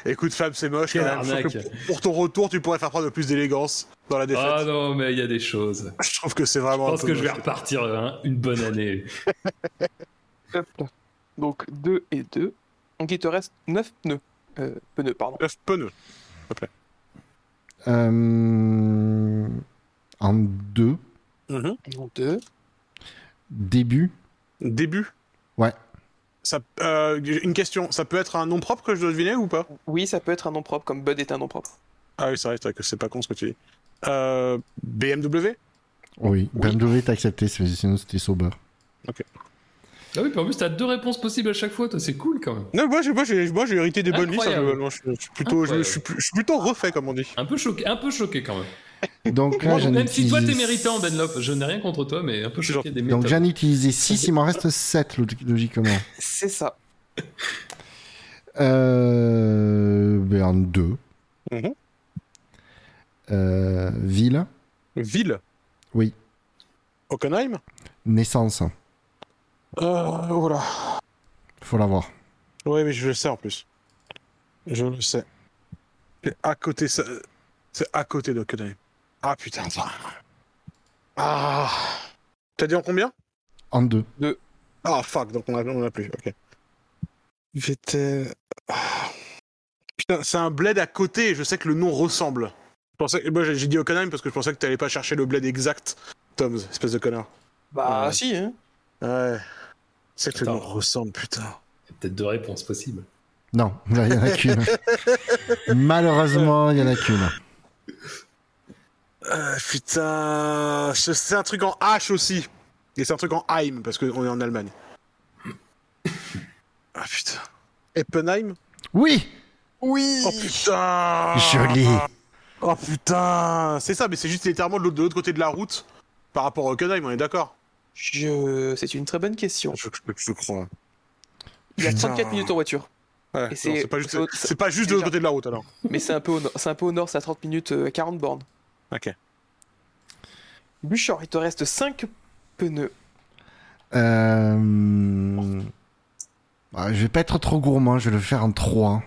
Écoute, Fab, c'est moche. Quelle quand même. Je trouve arnaque. que pour- ton retour, tu pourrais faire preuve de plus d'élégance dans la défaite. Ah non, mais il y a des choses. Je trouve que c'est Je vraiment. un pense peu que je vais repartir hein, une bonne année. Donc 2 et 2. Donc il te reste 9 pneus. Euh, pneus, pardon. Neuf pneus. Euh, En deux. Mhm. Non, 2. Début. Début. Ouais. Ça, euh, une question, ça peut être un nom propre que je dois deviner ou pas? Oui, ça peut être un nom propre, comme Bud est un nom propre. Ah oui, c'est vrai, c'est vrai que c'est pas con ce que tu dis. Euh, BMW Oui. BMW est accepté, sinon c'était Sauber. Ah oui, puis en plus, t'as deux réponses possibles à chaque fois, toi, c'est cool quand même. Non, moi j'ai, moi, j'ai, moi, j'ai hérité des bonnes listes. hein, globalement. je, je suis plutôt, je, je suis, plus- je suis plutôt refait, comme on dit. Un peu choqué, un peu choqué quand même. Donc là, j'en Même si toi t'es méritant, Benlop, je n'ai rien contre toi, mais un peu choqué des Donc méthodes. j'en ai utilisé 6, il m'en reste 7 logiquement. C'est ça. Euh, ben en 2. Mhm. Euh, ville, Ville. Oui. Hockenheim. naissance, Euh, voilà. faut l'avoir. Ouais, mais je le sais en plus. Je le sais. C'est à côté, ça... c'est à côté d'Hockenheim. Ah putain, ça. Ah. T'as dit en combien? En 2. Ah fuck, donc on a, on a plus, ok. J'étais. Ah. Putain, c'est un bled à côté et je sais que le nom ressemble. Je pensais... Moi j'ai dit Hockenheim parce que je pensais que t'allais pas chercher le bled exact, Tom's, espèce de connard. Bah Ouais. si, hein. Ouais. C'est que le nom Attends. ressemble, putain. Il y a peut-être deux réponses possibles. Non, là, il n'y en a qu'une. Malheureusement, il n'y en a qu'une. Euh, putain. C'est un truc en H aussi. Et c'est un truc en Heim parce qu'on est en Allemagne. Ah putain. Eppenheim Oui Oui Oh putain Joli Oh putain C'est ça, mais c'est juste littéralement de l'autre de l'autre côté de la route par rapport à Hockenheim, on est d'accord? Je... C'est une très bonne question. je, je, je crois. Il y a Putain. 34 minutes en voiture. Ouais, c'est- pas juste, c'est au- c'est pas juste de l'autre côté de la route alors. Mais c'est un, peu au nord- c'est un peu au nord, c'est à 30 minutes, euh, 40 bornes. Ok. Bouchard, il te reste 5 pneus. Euh... ah, je vais pas être trop gourmand, je vais le faire en 3,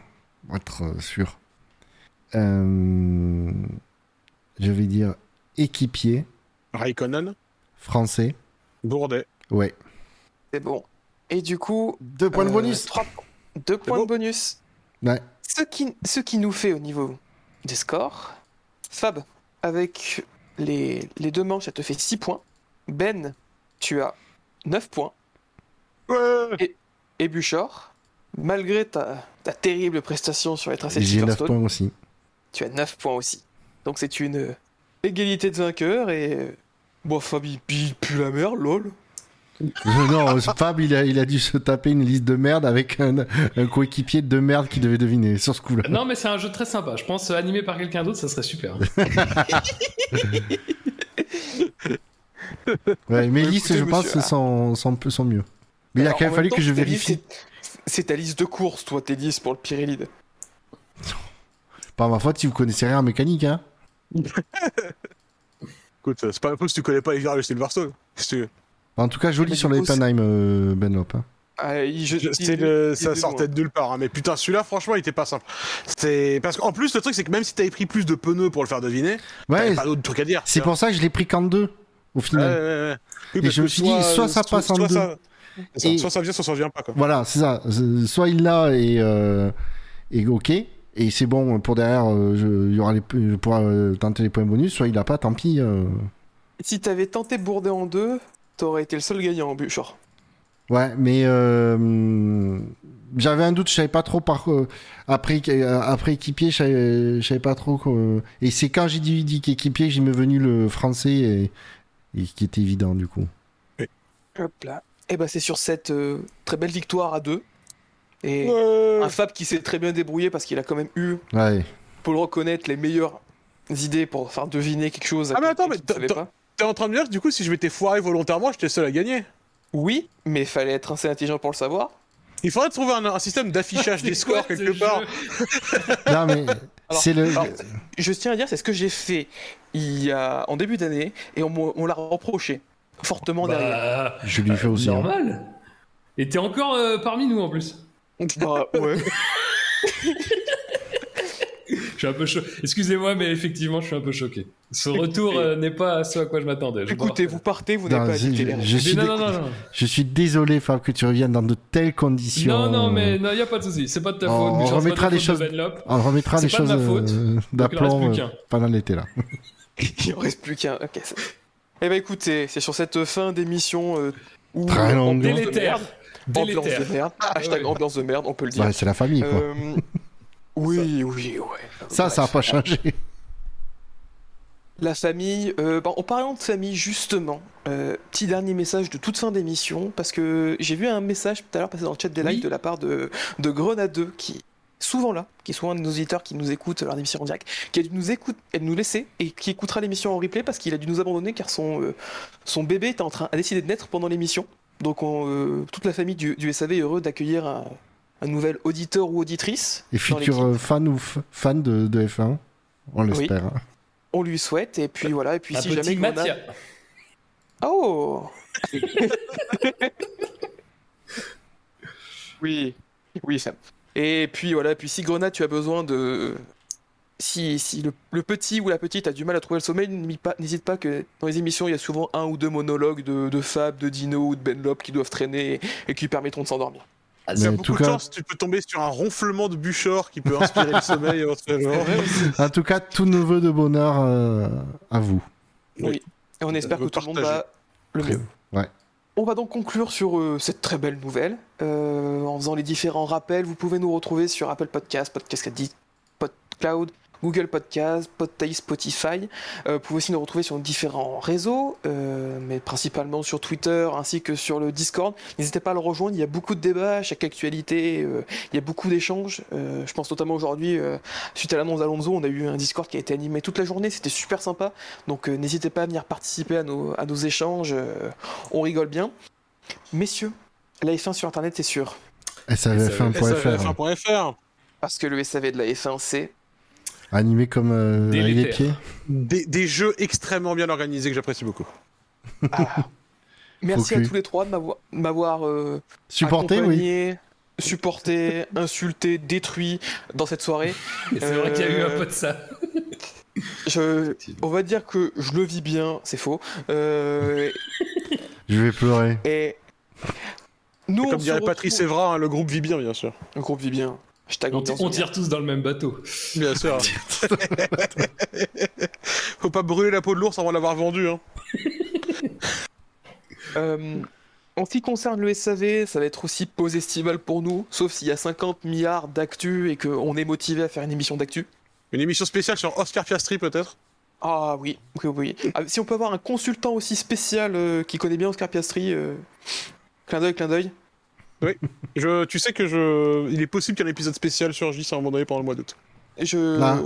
pour être euh, sûr. Euh, Je vais dire équipier, Raikkonen, français. Bourdet. Ouais. C'est bon. Et du coup... Deux points de euh, bonus. trois- Deux points de bonus. Ouais. Ce qui, ce qui nous fait au niveau des scores, Fab, avec les, les deux manches, ça te fait 6 points. Ben, tu as 9 points. Ouais Et Bouchard, malgré ta, ta terrible prestation sur les tracés de J'ai 9 Silverstone, points aussi. tu as 9 points aussi. Donc c'est une égalité de vainqueurs et... Bon, Fab, il il pue la merde, lol. Euh, non, Fab, il a, il a dû se taper une liste de merde avec un, un coéquipier de merde qui devait deviner sur ce coup-là. Non, mais c'est un jeu très sympa. Je pense euh, animé par quelqu'un d'autre, ça serait super. Ouais, mes listes, écoutez, je pense, sont, sont mieux. Mais il a quand même fallu temps, que je vérifie. c'est- C'est ta liste de courses, toi, tes listes pour le Pirelli. Pas ma faute si vous connaissez rien en mécanique, hein. Écoute, c'est pas un peu si tu connais pas les virages de Silverstone. Tu veux En tout cas, joli Bah, sur les Penheim, euh, Benlop. hein. Ah, il- je- Je- il- c'était le- il- ça sortait de nulle part, hein, mais putain, celui-là, franchement, il était pas simple. C'est parce qu'en plus, le truc, c'est que même si t'avais pris plus de pneus pour le faire deviner, Ouais, pas d'autre truc à dire. c'est pour ça que je l'ai pris qu'en deux, au final. ouais, ouais. Oui, Et je me suis dit, soit ça passe en soit deux. ça- Et- Soit ça vient, soit ça vient pas, quoi. Voilà, c'est ça. Soit il l'a et, euh, et ok, et c'est bon pour derrière, euh, je, il y aura les, je pourrai euh, tenter les points bonus, soit il l'a pas, tant pis. euh. Si t'avais tenté Bourdet en deux, t'aurais été le seul gagnant en Bouchard. Ouais, mais euh, j'avais un doute, je savais pas trop par euh, après euh, après équipier, je savais, je savais pas trop. quoi. et c'est quand j'ai dit, dit qu'équipier, j'ai m'est venu le français et, et qui était évident du coup. Hop là. Et bah c'est sur cette euh, très belle victoire à deux. Et Ouais. un Fab qui s'est très bien débrouillé parce qu'il a quand même eu, Ouais. pour le reconnaître, les meilleures idées pour faire deviner quelque chose. Ah, mais attends, mais. T'es en train de me dire que du coup, si je m'étais foiré volontairement, j'étais seul à gagner. Oui, mais il fallait être assez intelligent pour le savoir. Il faudrait trouver un, un système d'affichage des quoi scores quelque part. Non mais c'est le. alors, Je tiens à dire, c'est ce que j'ai fait il y a, en début d'année et on, l'a reproché fortement derrière. Bah, Je lui fais aussi. hein. Normal. Et t'es encore euh, parmi nous en plus. Bah, ouais. Je suis un peu choqué. Excusez-moi, mais effectivement, je suis un peu choqué. Ce retour euh, n'est pas ce à quoi je m'attendais. Écoutez, vous partez, vous n'avez pas les je- suis non, dé- non, non, non. Je suis désolé, Fab, que tu reviennes dans de telles conditions. Non, non, mais il n'y a pas de souci. C'est pas de ta faute. on remettra les choses-. On remettra C'est les pas de choses d'aplomb euh, pendant l'été là. Il en reste plus qu'un. Ok. Eh ben écoutez, c'est sur cette fin d'émission euh, où Très longue. de Délétère. ambiance de merde, hashtag ouais. ambiance de merde, on peut le dire. Ouais, c'est la famille quoi. Euh, oui, oui, ouais. ça, ça a Bref. pas changé. La famille, euh, bah, en parlant de famille justement, euh, petit dernier message de toute fin d'émission, parce que j'ai vu un message tout à l'heure passer dans le chat des Oui. lives de la part de, de Grenade 2 qui, souvent là, qui est souvent un de nos auditeurs qui nous écoute lors d'émissions en direct, qui a dû nous écouter, et nous laisser et qui écoutera l'émission en replay parce qu'il a dû nous abandonner car son, euh, son bébé était en train, a décidé de naître pendant l'émission. Donc on, euh, toute la famille du, du SAV est heureux d'accueillir un, un nouvel auditeur ou auditrice. Et futur euh, fan ou fan de, de F1, on l'espère. hein. On lui souhaite et puis voilà et puis Un si petit jamais Mathia. Oh Oui, oui, Sam. Et puis voilà, puis si Grenade, tu as besoin de. Si, si le, le petit ou la petite a du mal à trouver le sommeil, n'hésite pas, que dans les émissions, il y a souvent un ou deux monologues de, de Fab, de Dino ou de Benlop qui doivent traîner et, qui permettront de s'endormir. Ah, Mais Il y a en beaucoup tout de cas- chance, tu peux tomber sur un ronflement de Buchor qui peut inspirer le sommeil éventuellement. En tout cas, tous nos voeux de bonheur euh, à vous. Et on espère que tout le monde va le mieux. Ouais. On va donc conclure sur euh, cette très belle nouvelle. Euh, en faisant les différents rappels, vous pouvez nous retrouver sur Apple Podcast, Podcast Addict, PodCloud, Google Podcast, Podtail, Spotify. Euh, vous pouvez aussi nous retrouver sur différents réseaux, euh, mais principalement sur Twitter ainsi que sur le Discord. N'hésitez pas à le rejoindre, il y a beaucoup de débats, à chaque actualité, euh, il y a beaucoup d'échanges. Euh, je pense notamment aujourd'hui, euh, suite à l'annonce d'Alonso, on a eu un Discord qui a été animé toute la journée, c'était super sympa. Donc euh, n'hésitez pas à venir participer à nos, à nos échanges, euh, on rigole bien. Messieurs, la F1 sur Internet c'est sûr, SAVF1.fr. SAVF1.fr. parce que le SAV de la F1 c'est... Animé comme euh, les pieds. Des, des jeux extrêmement bien organisés que j'apprécie beaucoup. Ah. Merci à tous les trois de m'avoir- euh, Supporté, oui. supporté, insulté, détruit dans cette soirée. C'est vrai qu'il y a eu un Euh, peu de ça. Je, on va dire que je le vis bien, c'est faux. Euh, Je vais pleurer. et nous, Comme dirait retrouve- Patrice Evra, hein, le groupe vit bien, bien sûr. Le groupe vit bien. On, tire tous dans le même bateau. Bien sûr. Faut pas brûler la peau de l'ours avant de l'avoir vendu. Hein. Euh, en ce qui concerne le SAV, ça va être aussi pause estivale pour nous, sauf s'il y a 50 milliards d'actu et qu'on est motivé à faire une émission d'actu. Une émission spéciale sur Oscar Piastri, peut-être? Ah oui, oui, oui. Ah, si on peut avoir un consultant aussi spécial euh, qui connaît bien Oscar Piastri, euh, clin d'œil, clin d'œil. Je, Tu sais que je... il est possible qu'un épisode spécial surgisse à un moment donné pendant le mois d'août. Je, Ah.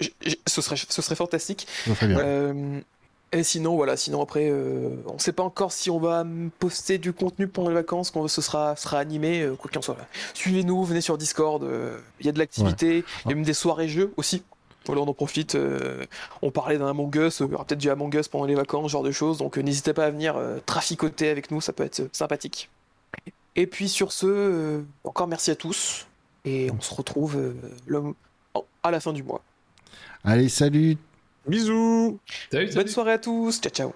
je- je- ce serait, ce serait fantastique. Serait bien. Euh, et sinon, voilà, sinon après, euh, on sait pas encore si on va poster du contenu pendant les vacances, quand ce sera, sera animé, euh, quoi qu'il en soit. Suivez-nous, venez sur Discord, euh, il y a de l'activité, il y a même des soirées jeux aussi. Voilà, on en profite. euh, on parlait d'un Among Us, il y aura peut-être du Among Us pendant les vacances, ce genre de choses. Donc euh, n'hésitez pas à venir euh, traficoter avec nous, ça peut être sympathique. Et puis sur ce, euh, encore merci à tous. Et on se retrouve euh, le- à la fin du mois. Allez, salut Bisous Salut, Bonne soirée à tous, ciao ciao